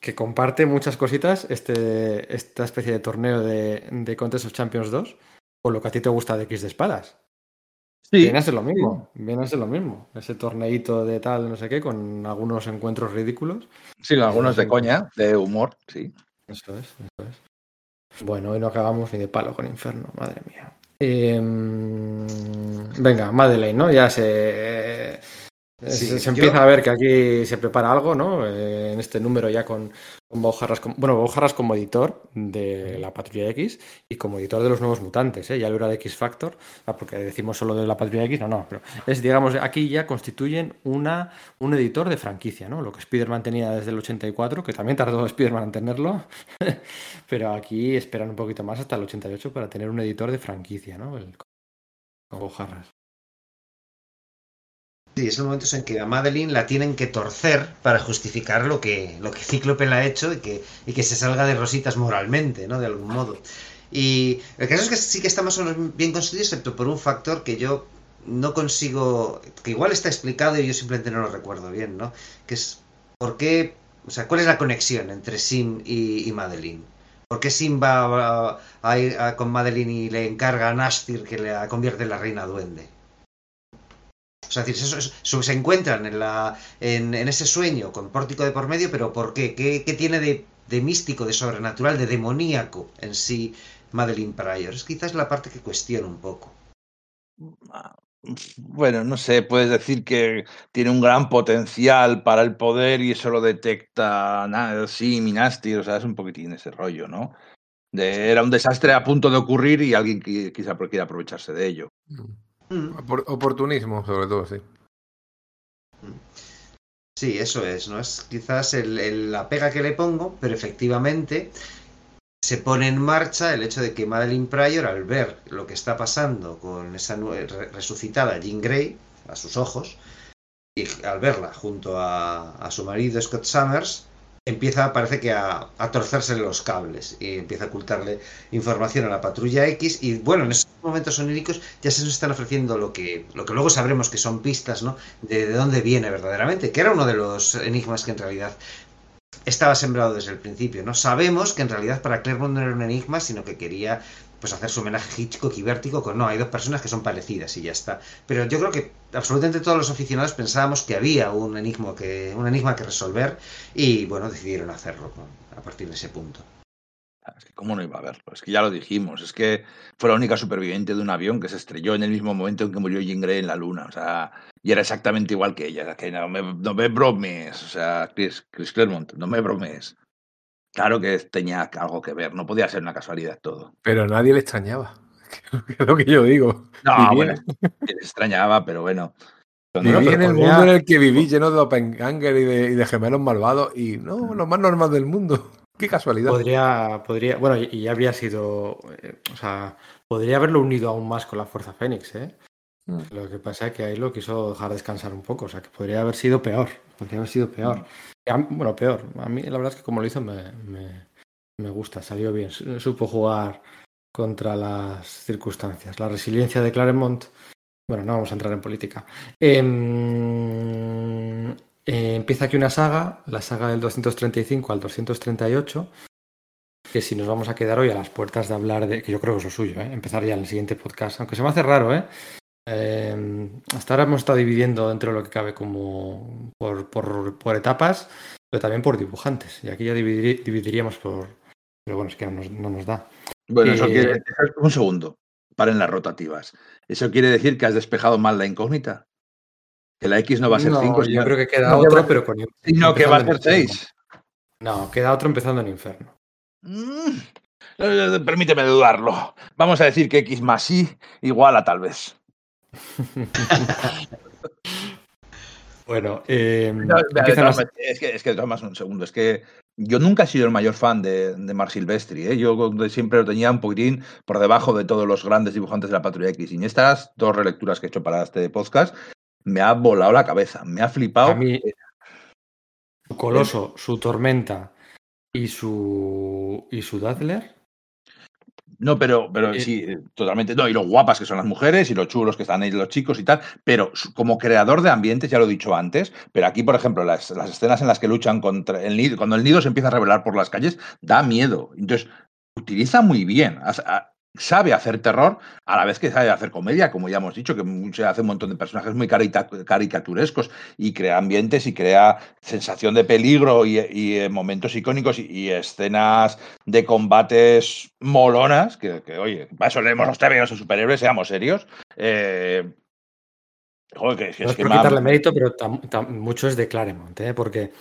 Que comparte muchas cositas este, esta especie de torneo de, de Contest of Champions 2 con lo que a ti te gusta de X de espadas. Sí, Viene a ser lo mismo, viene a ser lo mismo. Ese torneito de tal, no sé qué, con algunos encuentros ridículos. sí, algunos de coña, de humor, sí. Eso es, eso es. Bueno, hoy no acabamos ni de palo con Inferno, madre mía. Em, venga, Madeleine, ¿no? Ya se, Sí, se, se yo- empieza a ver que aquí se prepara algo, ¿no? Eh, en este número ya con, con como, bueno, Bob Harras como editor de la Patrulla X y como editor de los nuevos mutantes, ¿eh? Ya lo era de X Factor, ah, porque decimos solo de la Patrulla X, no, no, pero es, digamos, aquí ya constituyen una, un editor de franquicia, ¿no? Lo que Spider-Man tenía desde el 84, que también tardó Spider-Man en tenerlo, pero aquí esperan un poquito más hasta el 88 para tener un editor de franquicia, ¿no? Con Bob Harras. Sí, es el momento en que a Madeline la tienen que torcer para justificar lo que, lo que Cíclope le ha hecho y que, y que se salga de rositas moralmente, ¿no? De algún modo. Y el caso es que sí que está más o menos bien construido, excepto por un factor que yo no consigo, que igual está explicado y yo simplemente no lo recuerdo bien, ¿no? Que es, ¿por qué, o sea, cuál es la conexión entre Sim y, Madeline? ¿Por qué Sim va a, a- con Madeline y le encarga a Nastir que la convierte en la reina duende? O sea, es decir, eso- eso- se encuentran en, la, en, en ese sueño con pórtico de por medio, pero ¿por qué? ¿Qué, qué tiene de, de místico, de sobrenatural, de demoníaco en sí Madeline Pryor? Es quizás la parte que cuestiono un poco. Bueno, no sé, puedes decir que tiene un gran potencial para el poder y eso lo detecta nada, sí, Minasti, o sea, es un poquitín ese rollo, ¿no? De, era un desastre a punto de ocurrir y alguien qui- quizá quiere aprovecharse de ello. Mm. Opor- Oportunismo, sobre todo, sí. Sí, eso es, ¿no? Es quizás el- el- la pega que le pongo, pero efectivamente se pone en marcha el hecho de que Madeline Pryor, al ver lo que está pasando con esa resucitada Jean Grey a sus ojos, y al verla junto a, a su marido Scott Summers, empieza, parece que a, a torcerse los cables y empieza a ocultarle información a la patrulla X y bueno, en esos momentos oníricos ya se nos están ofreciendo lo que, lo que luego sabremos que son pistas, ¿no? De, de dónde viene verdaderamente, que era uno de los enigmas que en realidad estaba sembrado desde el principio, ¿no? Sabemos que en realidad para Claremont no era un enigma, sino que quería pues hacer su homenaje Hitchcock y Vértigo con no, hay dos personas que son parecidas y ya está. Pero yo creo que absolutamente todos los aficionados pensábamos que había un enigma que, un enigma que resolver y bueno, decidieron hacerlo a partir de ese punto. Es que cómo no iba a verlo, es que ya lo dijimos, es que fue la única superviviente de un avión que se estrelló en el mismo momento en que murió Jean Grey en la luna, o sea, y era exactamente igual que ella, que no me, no me bromes, o sea, Chris, Chris Claremont, no me bromes. Claro que tenía algo que ver, no podía ser una casualidad todo. Pero a nadie le extrañaba. Es lo que yo digo. No, Vivía- bueno, me extrañaba, pero bueno. Viví en el mundo en el que viví, lleno de doppelganger y de, y de gemelos malvados, y no, lo más normal del mundo. Qué casualidad. Podría, podría, bueno, y, y habría sido, eh, o sea, podría haberlo unido aún más con la Fuerza Fénix, ¿eh? Mm. Lo que pasa es que ahí lo quiso dejar descansar un poco, o sea, que podría haber sido peor, podría haber sido peor. Mí- bueno, peor. A mí la verdad es que como lo hizo me, me, me gusta, salió bien, su- supo jugar contra las circunstancias. La resiliencia de Claremont, bueno, no vamos a entrar en política. Em, eh, empieza aquí una saga, la saga del 235 al 238, que si nos vamos a quedar hoy a las puertas de hablar de, que yo creo que es lo suyo, ¿eh? empezar ya en el siguiente podcast, aunque se me hace raro, ¿eh? Eh, hasta ahora hemos estado dividiendo dentro de lo que cabe como por, por, por etapas, pero también por dibujantes. Y aquí ya dividir- dividiríamos por... Pero bueno, es que no nos, no nos da. Bueno, eso Eh, quiere un segundo, paren las rotativas. ¿Eso quiere decir que has despejado mal la incógnita? Que la X no va a ser No, 5, yo creo que queda no, que otro, va- pero con... sino que va a ser empezando en Inferno. 6. No, queda otro empezando en Inferno. Mm, eh, permíteme dudarlo. Vamos a decir que X más Y igual a tal vez. Bueno, eh, No, es que, es que de todas maneras, un segundo, es que yo nunca he sido el mayor fan de, de Mark Silvestri, ¿eh? yo de- siempre lo tenía un poquitín por debajo de todos los grandes dibujantes de la Patrulla X. Y en estas dos relecturas que he hecho para este podcast, me ha volado la cabeza, me ha flipado. A mí, su Coloso, su Tormenta y su y su Dazzler. No, pero, pero Eh, sí, eh, totalmente. No, y lo guapas que son las mujeres y lo chulos que están ahí los chicos y tal. Pero como creador de ambientes, ya lo he dicho antes, pero aquí, por ejemplo, las, las escenas en las que luchan contra el nido, cuando el nido se empieza a revelar por las calles, da miedo. Entonces, utiliza muy bien. Sabe hacer terror a la vez que sabe hacer comedia, como ya hemos dicho, que se hace un montón de personajes muy caricaturescos y crea ambientes y crea sensación de peligro y, y, eh, momentos icónicos y, y escenas de combates molonas, que, que, oye, para eso leemos los TVOs de superhéroes, seamos serios. Eh, joder, que, que No es por quitarle mérito, pero tam- tam- mucho es de Claremont, ¿eh? porque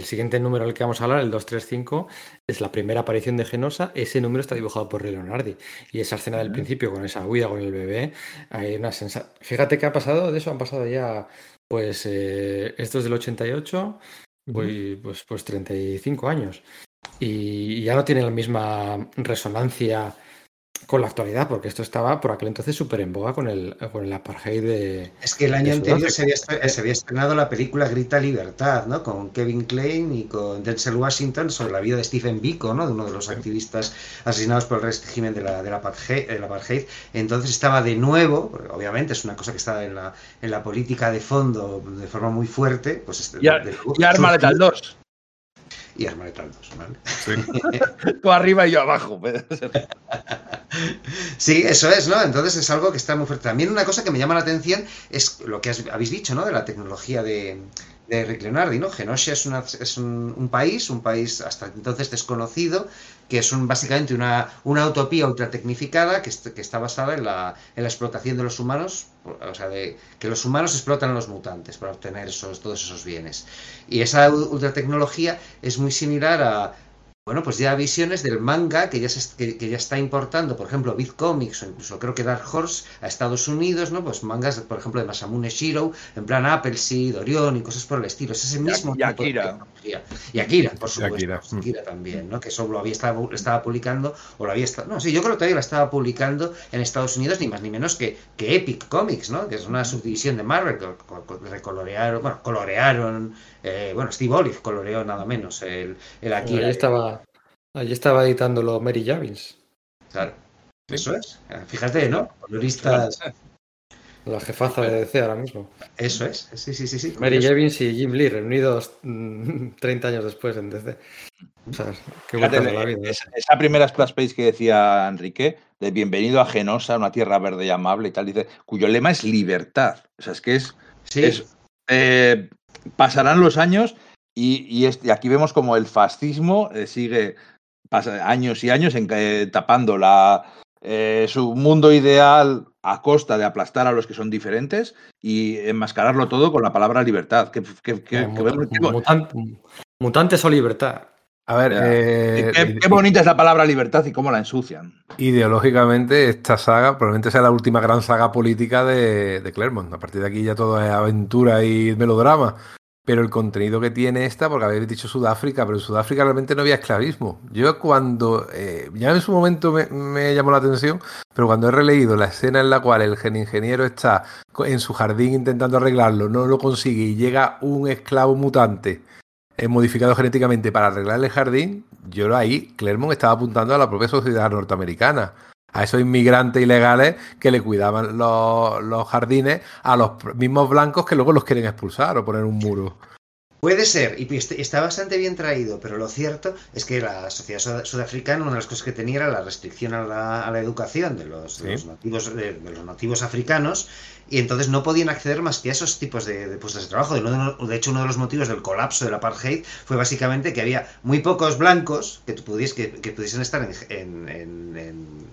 el siguiente número del que vamos a hablar, el 235, es la primera aparición de Genosa. Ese número está dibujado por Ray Leonardi. Y esa escena del principio, con esa huida con el bebé, hay una sensación. Fíjate que ha pasado de eso, han pasado ya, pues, eh, esto es del 88, pues, pues, pues 35 años. Y ya no tiene la misma resonancia con la actualidad, porque esto estaba por aquel entonces súper en boga con el, con el apartheid de, Es que el de año anterior Sudáfrica. se había, estre- se había estrenado la película Grita Libertad, ¿no? Con Kevin Klein y con Denzel Washington sobre la vida de Stephen Biko, ¿no? De uno de los activistas asesinados por el régimen de la, de la apartheid, del apartheid. Entonces estaba de nuevo, obviamente es una cosa que está en la, en la política de fondo de forma muy fuerte, pues este- Y, de nuevo y Arma Letal surgió- 2. Y 2, ¿vale? Tú arriba y yo abajo. puede ser. Sí, eso es, ¿no? Entonces es algo que está muy fuerte. También una cosa que me llama la atención es lo que has- habéis dicho, ¿no? De la tecnología de, de Rick Leonardi, ¿no? Genosha es, una- es un, país, un país hasta entonces desconocido, que es un, básicamente una, una utopía ultratecnificada que, que está basada en la, en la explotación de los humanos, o sea, de que los humanos explotan a los mutantes para obtener esos, todos esos bienes. Y esa ultratecnología es muy similar a, bueno, pues ya visiones del manga que ya, se, que, que ya está importando, por ejemplo, Big Comics o incluso creo que Dark Horse a Estados Unidos, ¿no? Pues mangas, por ejemplo, de Masamune Shiro, en plan Appleseed, Orion y cosas por el estilo. Es ese mismo Y tipo Y Akira, por supuesto. Akira, Akira, mm. también, ¿no? Que eso lo había estaba, estaba publicando, o lo había estado. No, sí, yo creo que todavía la estaba publicando en Estados Unidos, ni más ni menos que, que Epic Comics, ¿no? Que es una subdivisión de Marvel, que co- co- recolorearon, bueno, colorearon, eh, bueno, Steve Olive coloreó nada menos el, el Akira. Allí estaba, allí estaba editándolo Mary Javins, Claro. Eso es. Fíjate, ¿no? Coloristas. la jefaza de DC ahora mismo. Eso es. Sí, sí, sí, sí. Mary. Javins y Jim Lee reunidos mm, 30 años después en DC. O sea, qué Fíjate, la vida. ¿eh? esa, esa primera splash page que decía Enrique, de bienvenido a Genosa, una tierra verde y amable y tal, dice, cuyo lema es libertad. O sea, es que es, Sí. es, eh, pasarán los años y, y es- y aquí vemos como el fascismo eh, sigue pasa años y años en, tapando la, eh, su mundo ideal a costa de aplastar a los que son diferentes y enmascararlo todo con la palabra libertad. Que, que- que- Eh, mutantes o libertad. A ver, eh, qué- qué bonita es la palabra libertad y cómo la ensucian. ideológicamente esta saga probablemente sea la última gran saga política de, de Claremont. A partir de aquí ya todo es aventura y melodrama. Pero el contenido que tiene esta, porque habéis dicho Sudáfrica, pero en Sudáfrica realmente no había esclavismo. Yo cuando, eh, ya en su momento me, llamó la atención, pero cuando he releído la escena en la cual el gen- ingeniero está en su jardín intentando arreglarlo, no lo consigue y llega un esclavo mutante eh, modificado genéticamente para arreglar el jardín, yo ahí, Clermont estaba apuntando a la propia sociedad norteamericana, a esos inmigrantes ilegales que le cuidaban los, los jardines a los mismos blancos que luego los quieren expulsar o poner un muro. Puede ser, y est- está bastante bien traído, pero lo cierto es que la sociedad sud- sudafricana, una de las cosas que tenía era la restricción a la, a la educación de los, de Sí. los nativos, de, de los nativos africanos, y entonces no podían acceder más que a esos tipos de, de puestos de trabajo. Y uno de, de hecho, uno de los motivos del colapso del apartheid fue básicamente que había muy pocos blancos que, pudies- que, que pudiesen estar en, en-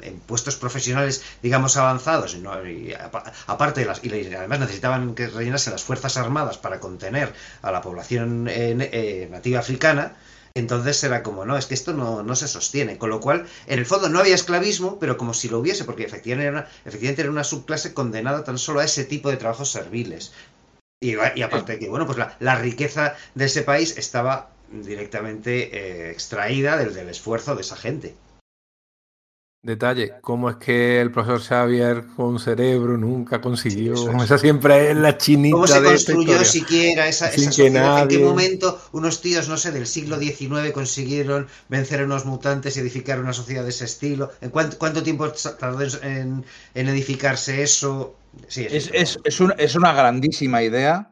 en- puestos profesionales, digamos, avanzados, y, no- y apa- aparte de las, y además necesitaban que rellenarse las fuerzas armadas para contener a la población eh, eh, nativa africana. Entonces era como, no, es que esto no, no se sostiene. Con lo cual, en el fondo no había esclavismo, pero como si lo hubiese, porque efectivamente era una, efectivamente era una subclase condenada tan solo a ese tipo de trabajos serviles. Y, aparte de que, bueno, pues la, la riqueza de ese país estaba directamente eh, extraída del, del esfuerzo de esa gente. Detalle, ¿cómo es que el profesor Xavier con cerebro nunca consiguió? Sí, eso es. Esa siempre es la chinita ¿Cómo se de construyó siquiera esa, esa que sociedad? ¿En qué momento unos tíos, no sé, del siglo XIX consiguieron vencer a unos mutantes y edificar una sociedad de ese estilo? ¿En cuánto, cuánto tiempo tardó en, en edificarse eso? Sí, Es, es- es una, es una grandísima idea.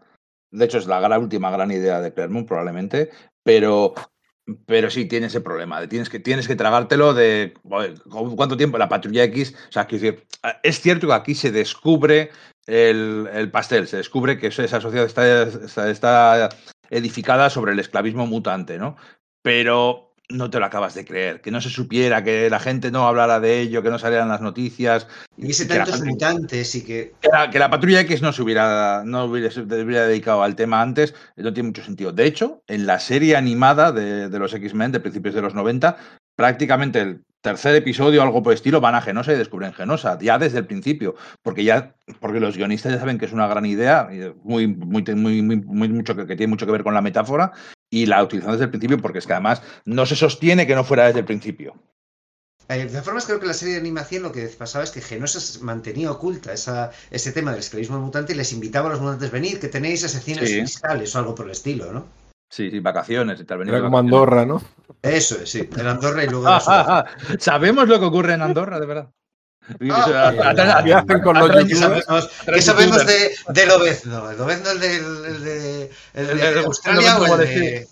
De hecho, es la gran- última gran idea de Clermont, probablemente. Pero, pero sí tiene ese problema. de tienes, que, tienes que tragártelo de. joder, ¿cu- ¿Cuánto tiempo? La patrulla X. O sea, decir, es cierto que aquí se descubre el, el pastel. Se descubre que esa sociedad está, está, está edificada sobre el esclavismo mutante, ¿no? Pero no te lo acabas de creer. Que no se supiera, que la gente no hablara de ello, que no salieran las noticias. Y ese tantos gente- mutantes y que... que la, que la patrulla X no se hubiera, no hubiera, se hubiera dedicado al tema antes, no tiene mucho sentido. De hecho, en la serie animada de, de los X-Men de principios de los 90, prácticamente el tercer episodio, algo por el estilo, van a Genosa y descubren Genosa, ya desde el principio, porque ya, porque los guionistas ya saben que es una gran idea, muy, muy, muy, muy, muy mucho que, que tiene mucho que ver con la metáfora, y la utilizan desde el principio, porque es que además no se sostiene que no fuera desde el principio. Eh, de todas formas, creo que la serie de animación lo que pasaba es que Genosa se mantenía oculta esa, ese tema del esclavismo mutante y les invitaba a los mutantes, venid, que tenéis excepciones Sí. fiscales o algo por el estilo, ¿no? Sí, sí, vacaciones y tal. venir Era como. Andorra, ¿no? Eso es, sí, en Andorra y luego Ah, ah, ah. Sabemos lo que ocurre en Andorra, de verdad. ¿Qué hacen con los atrás- ¿Qué youtubers? sabemos, de, de Lobezno? ¿El Lobezno el de, el de, el de El- el- Australia el o el Wall de...?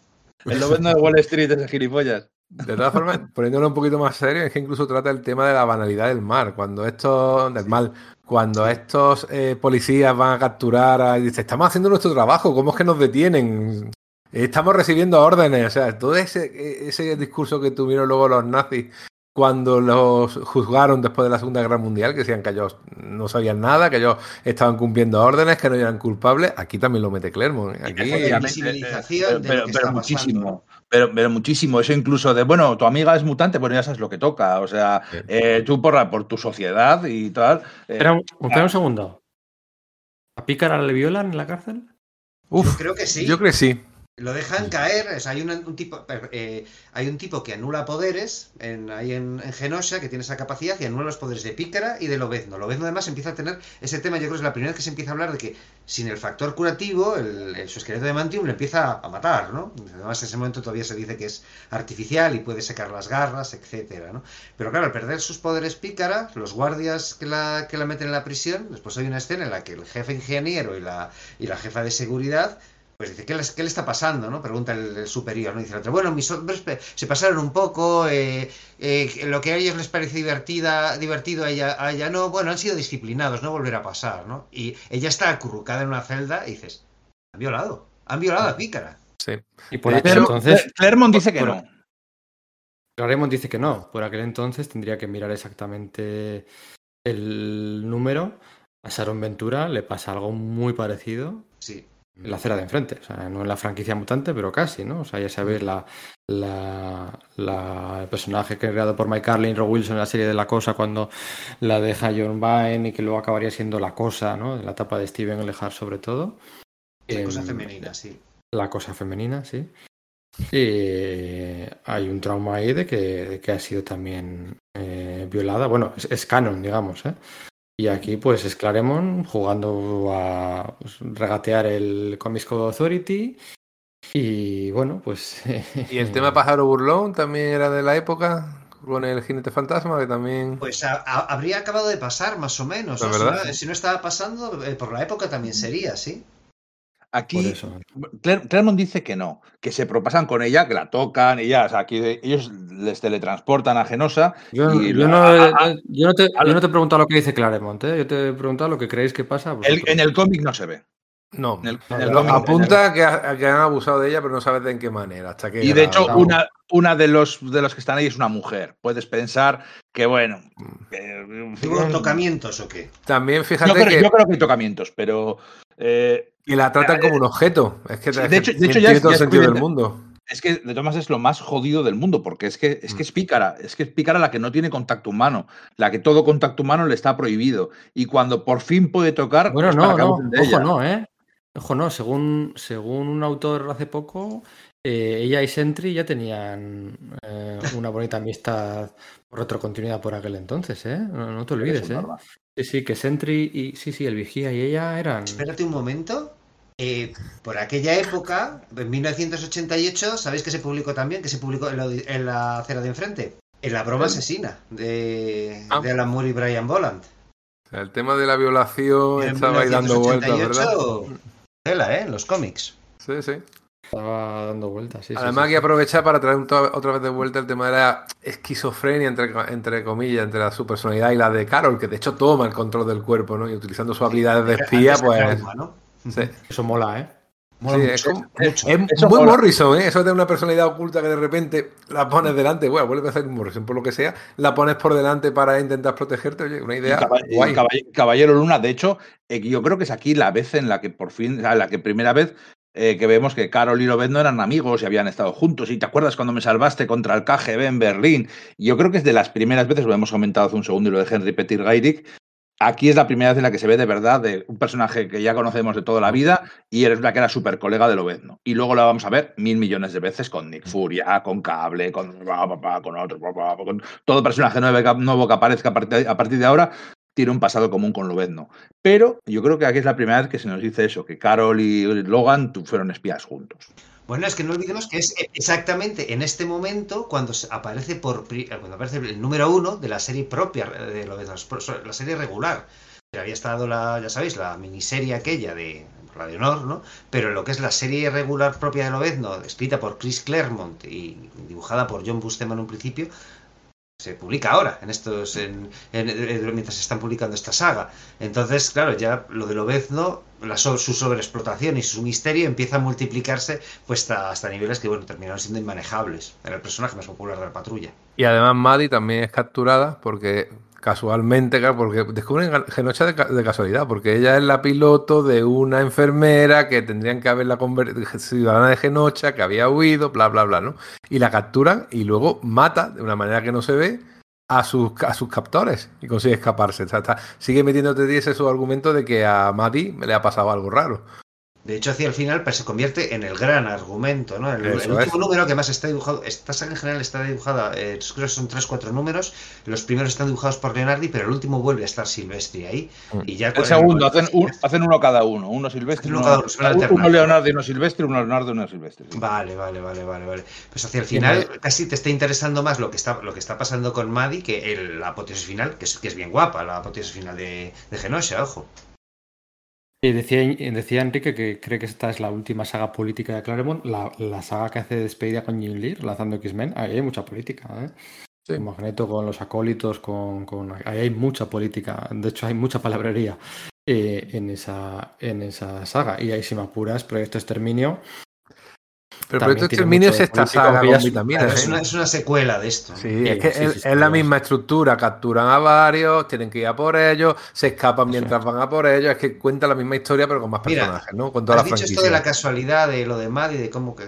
El lobezno de Wall Street ese gilipollas. De todas formas, poniéndolo un poquito más serio, es que incluso trata el tema de la banalidad del mar. Cuando estos, del mal, cuando estos eh, policías van a capturar a, y dice, estamos haciendo nuestro trabajo, ¿cómo es que nos detienen? Estamos recibiendo órdenes. O sea, todo ese, ese discurso que tuvieron luego los nazis cuando los juzgaron después de la Segunda Guerra Mundial, que decían que ellos no sabían nada, que ellos estaban cumpliendo órdenes, que no eran culpables, aquí también lo mete Clermont. Aquí, Efectivamente. visibilización de pero, lo que pero está muchísimo. Pero, pero muchísimo. Eso incluso de, bueno, tu amiga es mutante, bueno, ya sabes lo que toca. O sea, Sí. eh, tú por, la- por tu sociedad y tal. eh, Espera un, espera un segundo. ¿A Pícara le violan en la cárcel? Uf, Yo creo que sí. yo creo que sí. Lo dejan caer, sea, hay una- un tipo, eh, hay un tipo que anula poderes en, ahí en, en Genosha que tiene esa capacidad y anula los poderes de Pícara y de Lobezno. Lobezno además empieza a tener ese tema, yo creo que es la primera vez que se empieza a hablar de que sin el factor curativo, el, el- su esqueleto de Mantium le empieza a matar, ¿no? Además en ese momento todavía se dice que es artificial y puede secar las garras, etcétera, ¿no? Pero claro, al perder sus poderes Pícara, los guardias que la, que la meten en la prisión, después hay una escena en la que el jefe ingeniero y la, y la jefa de seguridad pues dice, ¿qué, les- qué le está pasando? ¿no? Pregunta el, el superior, ¿no? Dice el otro, bueno, mis hombres se pasaron un poco, eh, eh, lo que a ellos les parece divertida, divertido, a ella, a ella no, bueno, han sido disciplinados, no volverá a pasar, ¿no? Y ella está acurrucada en una celda y dices, han violado, han violado a Pícara. Sí. Y por aquel entonces. Claremont dice que por- no. Claremont dice que no. Por aquel entonces tendría que mirar exactamente el número. A Sharon Ventura le pasa algo muy parecido Sí. En la acera de enfrente. O sea, no en la franquicia mutante, pero casi, ¿no? O sea, ya sabéis la, la, la- el personaje creado por Mike Carlin, Rob Wilson en la serie de La Cosa, cuando la deja John Byrne y que luego acabaría siendo La Cosa, ¿no? En la etapa de Steven Lehart sobre todo. La cosa Em, femenina, sí. la cosa femenina, sí. Y hay un trauma ahí de que, de que ha sido también eh, violada. Bueno, es, es canon, digamos, ¿eh? Y aquí, pues, es Claremont jugando a pues, regatear el Comics Code Authority. Y bueno, pues. Y el tema pájaro burlón también era de la época, con el jinete fantasma, que también. Pues a- a- habría acabado de pasar, más o menos. Si, no, si no estaba pasando, eh, por la época también sería, ¿sí? Aquí Claremont dice que no, que se propasan con ella, que la tocan y ya, o sea, aquí ellos les teletransportan a Genosa. Yo, y yo lo- no, a- a- yo, no te, a- yo no te he preguntado lo que dice Claremont, ¿eh? Yo te he preguntado lo que creéis que pasa. el- en el cómic no se ve. No. En el- No, en el no, cómic- Apunta que, ha- que han abusado de ella, pero no sabes de en qué manera. Hasta que Y de hecho, una, una de los de los que están ahí es una mujer. Puedes pensar que, bueno. que- ¿Hubo tocamientos o qué? También fíjate yo, creo, que, yo creo que hay tocamientos, pero eh, que la tratan como un objeto. Es que, de hecho- de hecho ya tiene es- todo ya sentido del mundo. es que de Tomás es lo más jodido del mundo, porque es que es que es pícara, es que es pícara la que no tiene contacto humano, la que todo contacto humano le está prohibido. Y cuando por fin puede tocar, Bueno, es para no, no, ojo, ella. no, ¿eh? Ojo, no, según, según un autor hace poco, eh, ella y Sentry ya tenían eh, una bonita amistad por retrocontinuidad por aquel entonces, ¿eh? No, no te olvides, ¿eh? Sí, sí, que Sentry y sí, sí, el vigía y ella eran. Espérate un momento. Eh, por aquella época, en 1988, ¿sabéis que se publicó también? Que se publicó en la, en la acera de enfrente. En la broma asesina de, Ah. de Alan Moore y Brian Boland. O sea, el tema de la violación estaba ahí dando vueltas, ¿verdad? 1988, Tela, ¿eh? En los cómics. Sí, sí. Estaba dando vueltas, sí, sí, Además, sí, hay que sí. aprovechar para traer otra vez de vuelta el tema de la esquizofrenia, entre, entre comillas, entre la, su personalidad y la de Carol, que de hecho toma el control del cuerpo, ¿no? Y utilizando sus habilidades de espía, que pues. Trauma, ¿no? sí. Eso mola, ¿eh? Mola Sí, mucho, es, como- mucho. es muy mola. Morrison, ¿eh? Eso de una personalidad oculta que de repente la pones delante, bueno, vuelve a ser Morrison por lo que sea, la pones por delante para intentar protegerte, oye, una idea Caba- y guay. Caballe- Caballero Luna, de hecho, eh, yo creo que es aquí la vez en la que por fin, o sea, la que primera vez eh, que vemos que Carol y Lobezno eran amigos y habían estado juntos. Y te acuerdas cuando me salvaste contra el KGB en Berlín. Yo creo que es de las primeras veces, lo hemos comentado hace un segundo y lo de Henry Petir. Aquí es la primera vez en la que se ve de verdad de un personaje que ya conocemos de toda la vida y eres la que era súper colega de Lobezno. Y luego la vamos a ver mil millones de veces con Nick Furia, con Cable, con, con otro, con todo personaje nuevo que, aparezca a partir de ahora tiene un pasado común con Lobezno. Pero yo creo que aquí es la primera vez que se nos dice eso, que Carol y Logan fueron espías juntos. Bueno, es que no olvidemos que es exactamente en este momento cuando aparece por eh, cuando aparece el número uno de la serie propia de lo de las- la serie regular. Había estado la, ya sabéis, la miniserie aquella de de honor, ¿no? Pero lo que es la serie regular propia de Lobezno, escrita por Chris Claremont y dibujada por John Buscema en un principio, se publica ahora, en estos, en, en- mientras se están publicando esta saga. Entonces, claro, ya lo de Lobezno, la su sobreexplotación y su misterio empieza a multiplicarse pues hasta, hasta niveles que, bueno, terminaron siendo inmanejables. Era el personaje más popular de la patrulla. Y además Maddie también es capturada porque casualmente, porque descubren Genocha de, ca- de casualidad, porque ella es la piloto de una enfermera que tendrían que haberla convertido ciudadana de Genocha, que había huido, bla, bla, bla, ¿no? Y la capturan y luego mata de una manera que no se ve a sus, a sus captores y consigue escaparse. Está- sigue metiéndote ese su argumento de que a Maddie le ha pasado algo raro. De hecho, hacia el final pues, se convierte en el gran argumento, ¿no? El, último es. número que más está dibujado, esta saga en general está dibujada, eh, creo que son 3-4 números, los primeros están dibujados por Leonardi, pero el último vuelve a estar Silvestri ahí. Mm. Y ya El segundo, hacen, un- hacen uno cada uno. Uno Silvestre, Hacen uno uno, cada uno, uno y uno Silvestre, uno Leonardo y uno Silvestre. sí. Vale, vale, vale, vale, vale. Pues hacia el final casi te está interesando más lo que está, lo que está pasando con Maddie que el, la apoteosis final, que es, que es bien guapa, la apoteosis final de, de Genosha, ojo. Y decía, decía Enrique que cree que esta es la última saga política de Claremont, la, la saga que hace despedida con Jim Lee, lanzando X-Men. Ahí hay mucha política, ¿eh? Sí. Con Magneto, con los acólitos, con, con- Ahí hay mucha política. De hecho, hay mucha palabrería eh, en, esa, en esa saga. Y ahí, si me apuras, Proyecto Exterminio. Pero Proyecto Exterminio es de esta saga con es- vitaminas. Claro, es, una, es una secuela de esto. Sí, Sí, es que sí, es, sí, es la sí. misma estructura, capturan a varios, tienen que ir a por ellos, se escapan mientras van a por ellos, es que cuenta la misma historia pero con más Mira, personajes, ¿no? Con toda Has la dicho franquicia. esto de la casualidad de lo de Maddie, de cómo que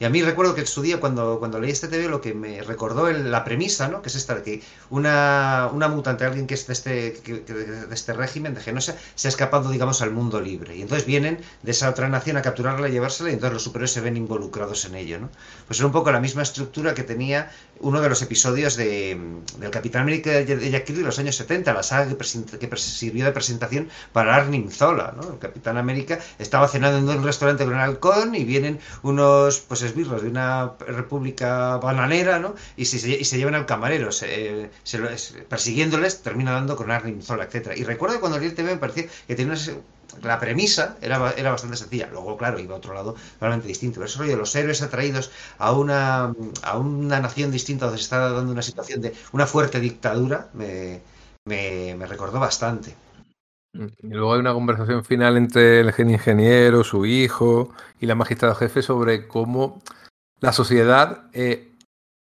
Y a mí recuerdo que en su día, cuando, cuando leí este TV, lo que me recordó el- la premisa, ¿no? Que es esta de que una, una mutante, alguien que es de este, que- que- de este régimen, de Genosa, se ha escapado, digamos, al mundo libre. Y entonces vienen de esa otra nación a capturarla y llevársela, y entonces los superhéroes se ven involucrados en ello, ¿no? Pues era un poco la misma estructura que tenía uno de los episodios de, del Capitán América de Jack Kirby de los años 70, la saga que, que sirvió de presentación para Arnim Zola, ¿no? El Capitán América estaba cenando en un restaurante con el halcón y vienen unos pues esbirros de una república bananera, ¿no? Y se, y se llevan al camarero, se, se persiguiéndoles, termina dando con Arnim Zola, etcétera. Y recuerdo que cuando el TV me parecía que tenía una, la premisa era, era bastante sencilla. Luego, claro, iba a otro lado totalmente distinto. Pero eso de los héroes atraídos a una, a una nación distinta donde se está dando una situación de una fuerte dictadura me, me, me recordó bastante. Y luego hay una conversación final entre el gen ingeniero, su hijo y la magistrada jefe sobre cómo la sociedad eh,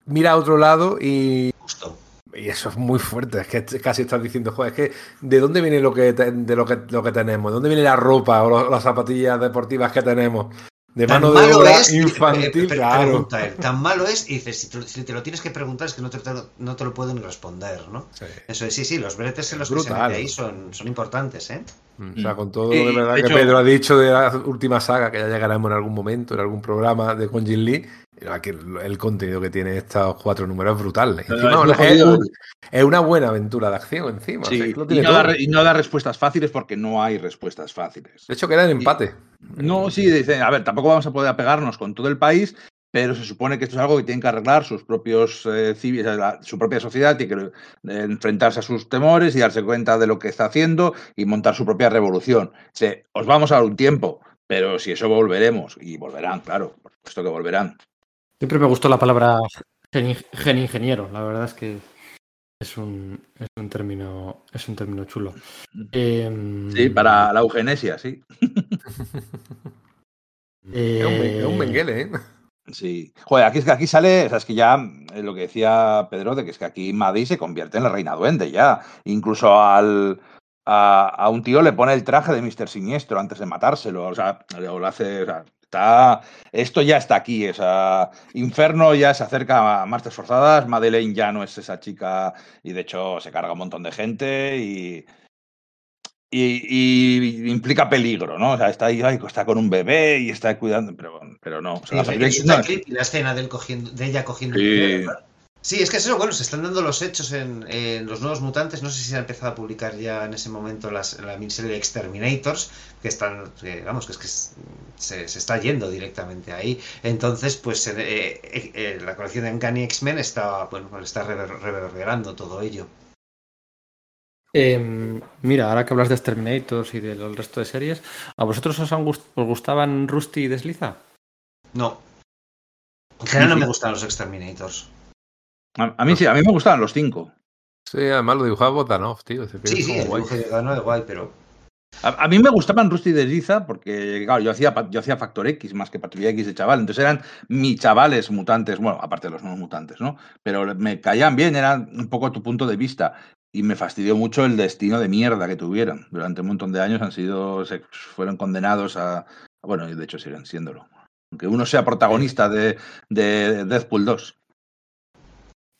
mira a otro lado y. y eso es muy fuerte. Es que casi estás diciendo, joder, es que ¿de dónde viene lo que, te- de lo que, lo que tenemos? ¿De dónde viene la ropa o lo- las zapatillas deportivas que tenemos? De Tan mano de malo obra es, infantil, eh, pre- claro. pregunta él, tan malo es, y dices, si te, si te lo tienes que preguntar es que no te, no te lo pueden responder, ¿no? Sí. Eso es, sí, sí, los bretes en los que se mete ahí son, son importantes, ¿eh? O sea, con todo lo de verdad de que hecho- Pedro ha dicho de la última saga, que ya llegaremos en algún momento, en algún programa de con Jin Lee, el, contenido que tiene estos cuatro números es brutal. Encima, es una- es, jodido. un- es una buena aventura de acción encima. o sea, y no, da, todo. re- y no da respuestas fáciles porque no hay respuestas fáciles. De hecho, queda en empate. No, sí, dicen, a ver, tampoco vamos a poder apegarnos con todo el país, pero se supone que esto es algo que tienen que arreglar sus propios eh, civiles, su propia sociedad, tiene que eh, enfrentarse a sus temores y darse cuenta de lo que está haciendo y montar su propia revolución. Dice, os vamos a dar un tiempo, pero si eso volveremos, y volverán, claro, por supuesto que volverán. Siempre me gustó la palabra gen, gen ingeniero. La verdad es que es un, es un término es un término chulo. Em, Sí, para la eugenesia, sí. eh, Es un, es un menguele, ¿eh? Sí. Joder, aquí es que aquí sale, o sea, es que ya eh, lo que decía Pedro, de que es que aquí Maddie se convierte en la reina duende ya. Incluso al a, a un tío le pone el traje de Mr. Siniestro antes de matárselo. O sea, lo hace. o sea, está. Esto ya está aquí. O sea, Inferno ya se acerca a marchas forzadas. Madeleine ya no es esa chica. Y de hecho se carga un montón de gente. Y. Y, y implica peligro, ¿no? O sea, está ahí, está con un bebé y está cuidando, pero, pero no. o sea, Sí, la no, creepy la escena de, él cogiendo, de ella cogiendo Sí. el bebé. Sí, es que eso, bueno, se están dando los hechos en, en los nuevos mutantes. No sé si se ha empezado a publicar ya en ese momento las, la miniserie de Exterminators, que están, que, vamos, que es que es- se, se está yendo directamente ahí. Entonces, pues eh, eh, eh, la colección de Uncanny X-Men está, bueno, está rever- reverberando todo ello. Em, mira, ahora que hablas de Exterminators y del resto de series, ¿a vosotros os, han gust- os gustaban Rusty y Desliza? No. En general no me gustan los Exterminators. A, a mí sí, a mí me gustaban los cinco. Sí, además lo dibujaba Botanov, tío. Sí, sí, guay. dibujo de guay, pero A, a mí me gustaban Rusty de Liza porque, claro, yo hacía, pa- yo hacía Factor X más que Patrulla X de chaval. Entonces eran mis chavales mutantes, bueno, aparte de los nuevos mutantes, ¿no? Pero me caían bien, eran un poco tu punto de vista. Y me fastidió mucho el destino de mierda que tuvieron. Durante un montón de años han sido, se fueron condenados a, bueno, y de hecho siguen siéndolo. Aunque uno sea protagonista de, de Deadpool 2.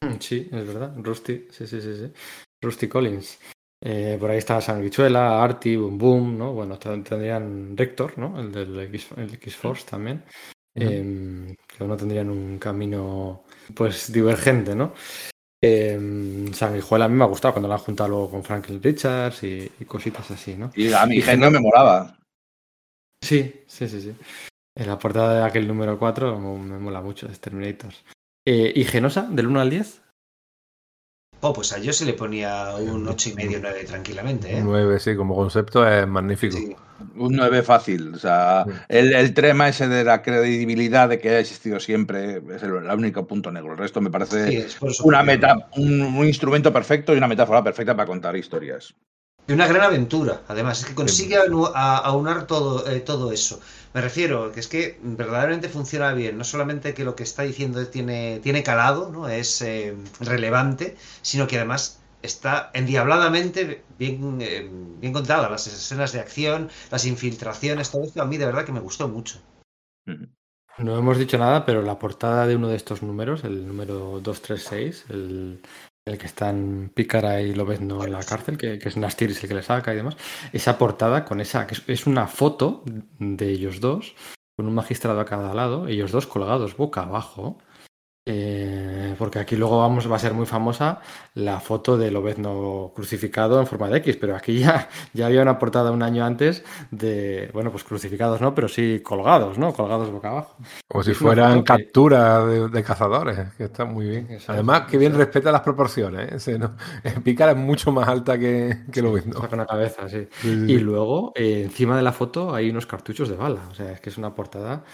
Mm, Sí, es verdad. Rusty, sí, sí, sí, sí. Rusty Collins. Eh, por ahí está Sanguichuela, Arti, Boom Boom, ¿no? Bueno, tendrían Rector, ¿no? El del X, el X-Force también. Eh, que no tendrían un camino, pues, divergente, ¿no? Eh, Sanguijuela a mí me ha gustado cuando la han juntado luego con Franklin Richards y, y cositas así, ¿no? Y a mi genio me molaba. Sí, sí, sí, sí. En la portada de aquel número 4 me, me mola mucho, de Terminators. Eh, ¿Y Genosa, del 1 al 10? Oh, pues a yo se le ponía un ocho y medio, 9 tranquilamente, ¿eh? 9, sí, como concepto es magnífico. Sí. Un 9 fácil. O sea, Sí. el, el tema ese de la credibilidad de que ha existido siempre es el, el único punto negro. El resto me parece Sí, una meta, un, un instrumento perfecto y una metáfora perfecta para contar historias. Y una gran aventura, además, es que consigue aunar todo, eh, todo eso. Me refiero que es que verdaderamente funciona bien, no solamente que lo que está diciendo tiene, tiene calado, ¿no? es eh, relevante, sino que además está endiabladamente bien, eh, bien contada, las escenas de acción, las infiltraciones, todo esto a mí de verdad que me gustó mucho. No hemos dicho nada, pero la portada de uno de estos números, el número 236, el, el que están Pícara y Lobezno en la cárcel, que, que es Nastiris el que le saca y demás, esa portada con esa, que es, es una foto de ellos dos, con un magistrado a cada lado, ellos dos colgados boca abajo, eh, porque aquí luego vamos, va a ser muy famosa la foto de Lobezno crucificado en forma de X, pero aquí ya, ya había una portada un año antes de, bueno, pues crucificados no, pero sí colgados, ¿no? Colgados boca abajo. Como si fueran foto que- capturas de, de cazadores, que está muy bien. Exacto, Además, que bien exacto. respeta las proporciones. ¿eh? Ese no- Pícara es mucho más alta que, que una cabeza, sí. Sí, sí, Y luego, eh, encima de la foto hay unos cartuchos de bala. O sea, es que es una portada.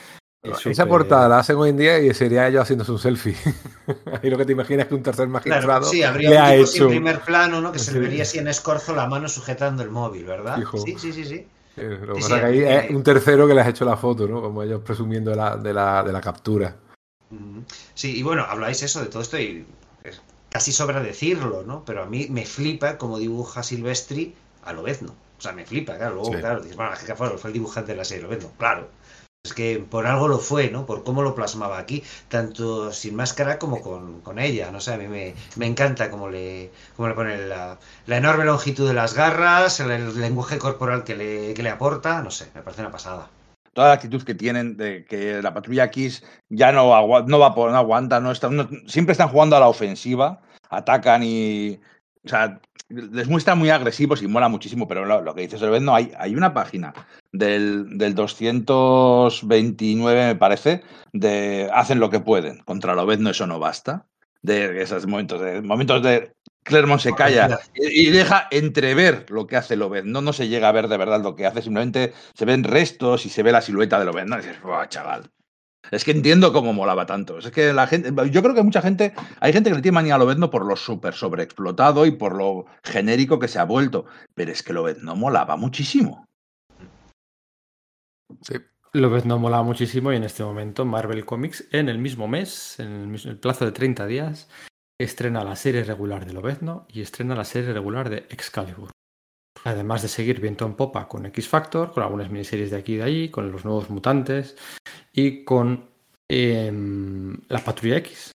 Eh, Esa portada la hacen hoy en día y sería ellos haciéndose un selfie. Ahí lo que te imaginas es que un tercer magistrado Claro, sí, habría le un ha tipo así en hecho. primer plano, ¿no? Que se le Sí. vería así en escorzo la mano sujetando el móvil, ¿verdad? Fijo. Sí, sí, sí, sí. Eh, Lo que Sí, pasa sí, que ahí eh, es un tercero que les ha hecho la foto, ¿no? Como ellos presumiendo de la, de la, de la captura. Sí, y bueno, habláis eso de todo esto y casi sobra decirlo, ¿no? Pero a mí me flipa como dibuja Silvestri a Lobezno. O sea, me flipa, claro. Luego, Sí. claro, dices, bueno, fue el dibujante de la serie Lobezno. Claro. Es que por algo lo fue, ¿no? Por cómo lo plasmaba aquí, tanto sin máscara como con, con ella. No sé, a mí me, me encanta cómo le, cómo le pone la, la enorme longitud de las garras, el, lenguaje corporal que le, que le aporta. No sé, me parece una pasada. Toda la actitud que tienen de que la patrulla X ya no, agua- no va por, no aguanta, no está, siempre están jugando a la ofensiva, atacan y. O sea, les muestra muy agresivos y mola muchísimo, pero lo, lo que dices, no hay, hay una página del, del 229, me parece, de hacen lo que pueden. Contra Lobezno eso no basta. De esos momentos de momentos de Clermont se calla y, y deja entrever lo que hace Lobezno. No se llega a ver de verdad lo que hace, simplemente se ven restos y se ve la silueta de Lobezno. Y dices, "Buah, chaval. Es que entiendo cómo molaba tanto. Es que la gente, yo creo que mucha gente, hay gente que le tiene manía a Lobezno por lo súper sobreexplotado y por lo genérico que se ha vuelto. Pero es que Lobezno molaba muchísimo. Sí. Lobezno mola muchísimo y en este momento Marvel Comics, en el mismo mes, en el, mismo- plazo de 30 días, estrena la serie regular de Lobezno y estrena la serie regular de Excalibur. Además de seguir viento en popa con X Factor, con algunas miniseries de aquí y de allí, con los nuevos mutantes y con em, la Patrulla X.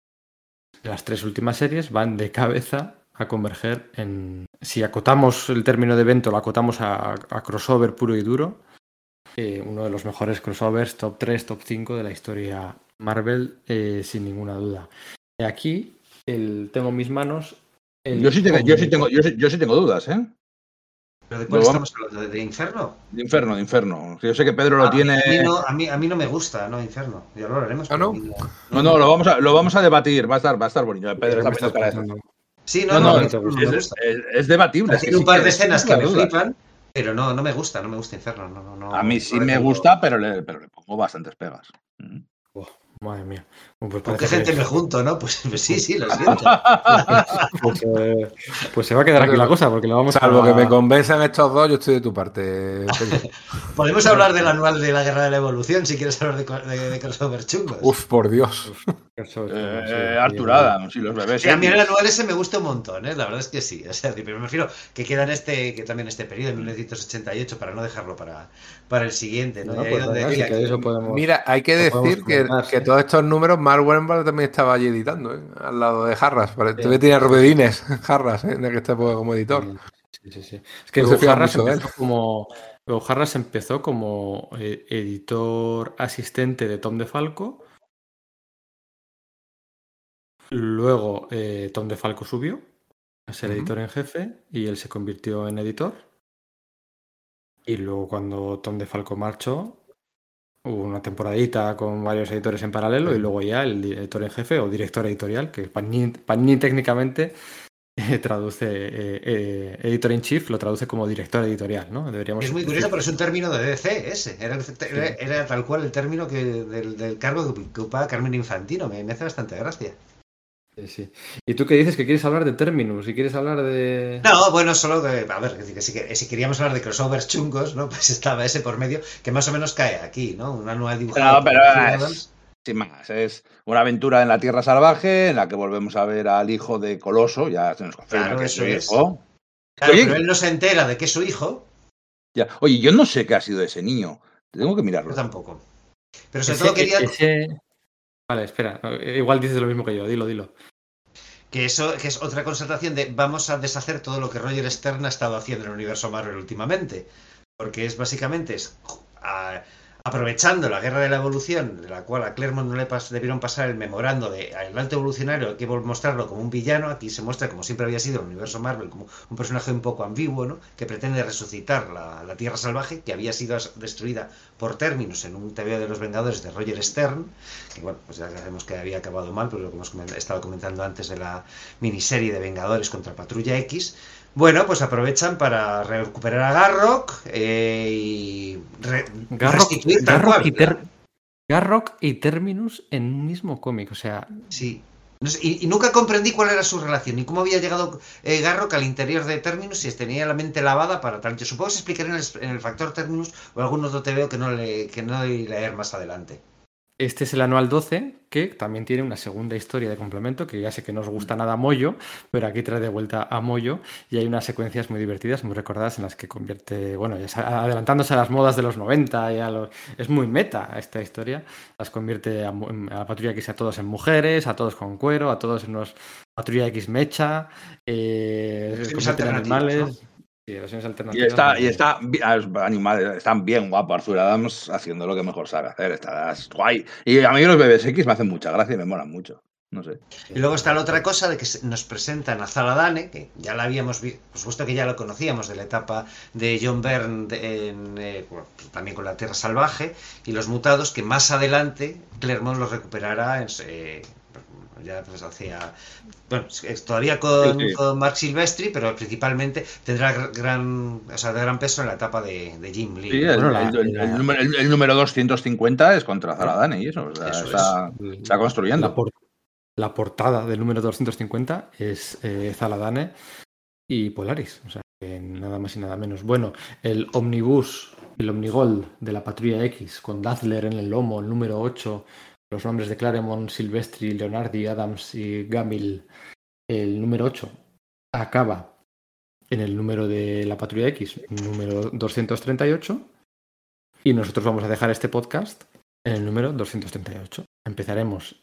Las tres últimas series van de cabeza a converger en... Si acotamos el término de evento, lo acotamos a, a crossover puro y duro, eh, uno de los mejores crossovers, top 3, top 5 de la historia Marvel, eh, sin ninguna duda. Aquí el, tengo en mis manos. el Yo sí, tengo, yo, sí tengo, yo, sí, yo sí tengo dudas, ¿eh? ¿Pero de cuál estamos hablando? ¿De, de Inferno? De infierno, de infierno. Yo sé que Pedro lo A mí- tiene. A mí, no, a, mí, a mí no me gusta, ¿no? Inferno. Ya lo hablaremos. ¿Ah, no? no- No, no, lo vamos a, lo vamos a debatir. Va a estar, va a estar bonito. Pedro está de- contando. Sí, no, No, es, es- es debatible. Tiene un par de escenas que me flipan, pero no, no me gusta, no me gusta Inferno. No, no, no, A mí sí me gusta, pero le, pero le pongo bastantes pegas. Madre mía. Pues ¿Con qué gente que- me junto, no? Pues, pues sí, sí, lo siento. pues, eh, pues se va a quedar aquí la cosa, porque lo vamos Salvo a. que me convenzan estos dos, yo estoy de tu parte. Podemos hablar del anual de la Guerra de la Evolución si quieres hablar de, de, de crossover chungos. Uf, por Dios. Eso es, Eh, sí, Arthur sí, los bebés. Sí, a mí el anual ese me gusta un montón, ¿eh? la verdad es que sí. O sea, pero me refiero que queda en este, que también este periodo, en 1988, para no dejarlo para, para el siguiente. ¿no? Pues donde Mira, hay que decir que, comentar, que sí. todos estos números, Mark también estaba allí editando, ¿eh? al lado de Jarras. Pare- Sí. Todavía tiene Rubedines, Jarras, ¿eh? en aquella época como editor. Sí, sí, sí. Es que No Harras empezó como, Harras empezó como eh, editor asistente de Tom DeFalco. Luego eh, Tom DeFalco subió a ser editor en jefe y él se convirtió en editor. Y luego cuando Tom DeFalco marchó, hubo una temporadita con varios editores en paralelo y luego ya el editor en jefe o director editorial, que Panini, Panini técnicamente eh, traduce, eh, eh, editor in chief lo traduce como director editorial, ¿no? Deberíamos Es muy curioso, pero es un término de DC ese. Era, era, era tal cual el término que, del, del cargo que ocupaba Carmen Infantino. Me, me hace bastante gracia. Sí, sí. ¿Y tú qué dices? ¿Que quieres hablar de Terminus? ¿Y quieres hablar de...? No, bueno, solo de. A ver, si, que si queríamos hablar de crossovers chungos, ¿no? Pues estaba ese por medio, que más o menos cae aquí, ¿no? Un anual dibujado. No, pero es, sin más, es una aventura en la Tierra Salvaje en la que volvemos a ver al hijo de Coloso, ya se nos confirma Claro, que es su eso es. hijo. Claro, Oye, pero él no se entera de que es su hijo, ya. Oye, yo no sé qué ha sido de ese niño, tengo que mirarlo. yo tampoco. Pero sobre Ese- todo quería ese- Vale, espera. Igual dices lo mismo que yo. Dilo, dilo. Que eso que es otra constatación de vamos a deshacer todo lo que Roger Stern ha estado haciendo en el universo Marvel últimamente. Porque es básicamente es, a- aprovechando la guerra de la evolución, de la cual a Claremont no le pas- debieron pasar el memorando de el alto evolucionario, hay que mostrarlo como un villano, aquí se muestra como siempre había sido el universo Marvel, como un personaje un poco ambiguo, ¿no? que pretende resucitar la, la Tierra Salvaje, que había sido destruida por términos en un TV de los Vengadores de Roger Stern, que bueno, pues ya sabemos que había acabado mal, pero lo que hemos estado comentando antes de la miniserie de Vengadores contra Patrulla X. Bueno, pues aprovechan para recuperar a Garrock eh, y re- Garrock, restituir Garrock cual, y, Ter- Garrock y Terminus en un mismo cómic. O sea, Sí. No sé, y, y nunca comprendí cuál era su relación, ni cómo había llegado eh, Garrock al interior de Terminus, si tenía la mente lavada para tal. Yo supongo que se explicará en el, en el factor Terminus o algún otro te veo que no le que no leer más adelante. Este es el anual 12, que también tiene una segunda historia de complemento, que ya sé que no os gusta nada Moyo, pero aquí trae de vuelta a Moyo y hay unas secuencias muy divertidas, muy recordadas, en las que convierte, bueno, adelantándose a las modas de los 90, y a los- es muy meta esta historia, las convierte a, la Patrulla X a todos en mujeres, a todos con cuero, a todos en unos Patrulla X mecha, eh, animales. Sí, versiones Y está, y está ah, los animales están bien guapos. Arthur Adams haciendo lo que mejor sabe hacer. Está es guay. Y a mí los bebés X me hacen mucha gracia y me molan mucho. No sé. Y luego está la otra cosa de que se- nos presentan a Zaladane, que ya la habíamos visto, por supuesto que ya lo conocíamos de la etapa de John Byrne de- en, eh, bueno, también con la Tierra Salvaje, y los mutados que más adelante Clermont los recuperará en, eh, ya pues hacia bueno es- todavía con, Sí, sí. con Mark Silvestri pero principalmente tendrá gr- gran o sea, de gran peso en la etapa de, de Jim Lee el, Bueno, la- el- el- la- el número, el- el número 250 es contra Zaradane y eso. o sea, Eso está, está construyendo. La, por- la portada del número 250 es eh, Zaladane y Polaris. O sea, que nada más y nada menos. Bueno, el Omnibus, el Omnigol de la Patrulla X, con Dazzler en el lomo, el número 8, los nombres de Claremont, Silvestri, Leonardi, Adams y Gamil, el número 8, acaba en el número de la Patrulla X, número 238. Y nosotros vamos a dejar este podcast en el número 238. Empezaremos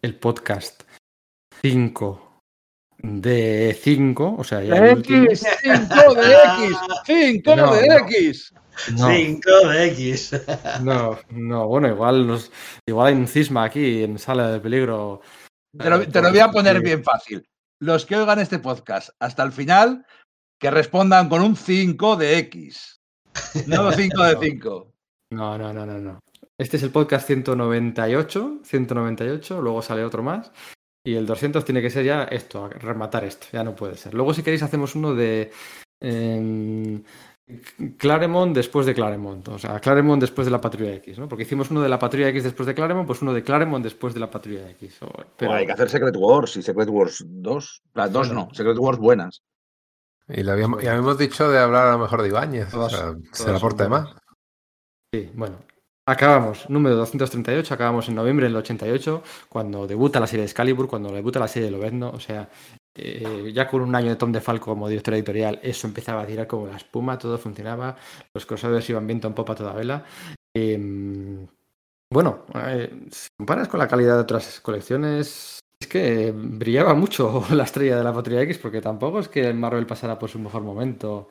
el podcast 5 de 5, o sea, ya el último. X, 5 de X, 5 No, de no. X. No, 5 de X no, no, bueno, igual nos, igual hay un cisma aquí en sala de peligro. Te lo, te lo voy a poner bien fácil. Los que oigan este podcast hasta el final, que respondan con un 5 de X. No 5 de 5. No, no, no, no, no. Este es el podcast 198, 198, luego sale otro más. Y el 200 tiene que ser ya esto, rematar esto, ya no puede ser. Luego si queréis hacemos uno de em, Claremont después de Claremont, o sea, Claremont después de la Patrulla X, ¿no? Porque hicimos uno de la Patrulla X después de Claremont, pues uno de Claremont después de la Patrulla X. o- pero hay que hacer Secret Wars y Secret Wars 2. Las dos no, Secret Wars buenas. Y, habíamos, y habíamos dicho de hablar a lo mejor de Ibáñez. O sea, se le aporta de más. Sí, bueno. Acabamos, número 238, acabamos en noviembre del 88, cuando debuta la serie de Excalibur, cuando debuta la serie de Lobezno, o sea, eh, ya con un año de Tom DeFalco como director editorial, eso empezaba a tirar como la espuma, todo funcionaba, los crossovers iban viento en popa toda vela. Eh, bueno, eh, si comparas con la calidad de otras colecciones, Es que brillaba mucho la estrella de la Patrulla X, porque tampoco es que Marvel pasara por su mejor momento.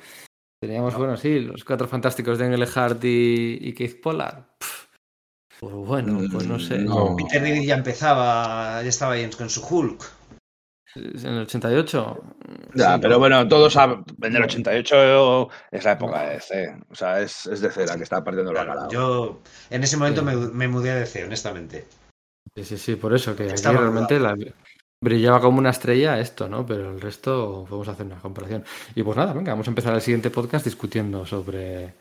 Teníamos, bueno, sí, los cuatro fantásticos de Engelhardt y, y Keith Pollard. Pff, Pues bueno, pues no sé. No. Peter David ya empezaba, ya estaba ahí con su Hulk. En el 88. Ya, sí, pero bueno, todos saben, en el 88 es la época de DC. O sea, es, es DC la que está partiendo la Claro, cara. yo en ese momento Sí. me, me mudé a DC, honestamente. Sí, sí, sí, por eso que aquí realmente la- brillaba como una estrella esto, ¿no? Pero el resto podemos hacer una comparación. Y pues nada, venga, vamos a empezar el siguiente podcast discutiendo sobre,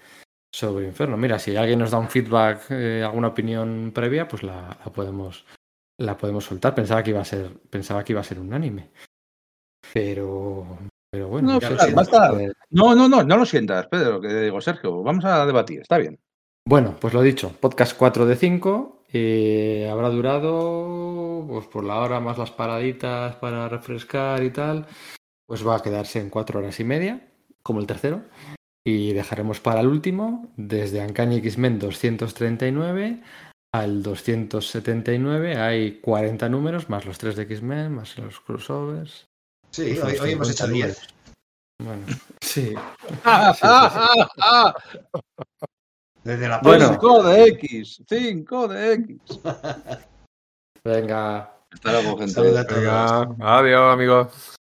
sobre Inferno. Mira, si alguien nos da un feedback, eh, alguna opinión previa, pues la, la podemos la podemos soltar. Pensaba que iba a ser pensaba que iba a ser unánime. Pero pero bueno, No, ya lo siento. va a estar. Eh, No, no, no, no lo sientas, Pedro, que digo, Sergio, vamos a debatir, está bien. Bueno, pues lo dicho, podcast 4 de 5. Eh, habrá durado, pues por la hora más las paraditas para refrescar y tal, pues va a quedarse en 4 horas y media, como el tercero. Y dejaremos para el último, desde Uncanny X-Men 239 al 279, hay 40 números, más los 3 de X-Men, más los crossovers. Sí, Pues hoy, hemos 50 hecho 10. Bueno, sí. Ah, sí, ah, ah, ah, Desde la Bueno. pausa. 5 de X, 5 de X. Venga, Hasta luego, gente. Venga, adiós, amigos.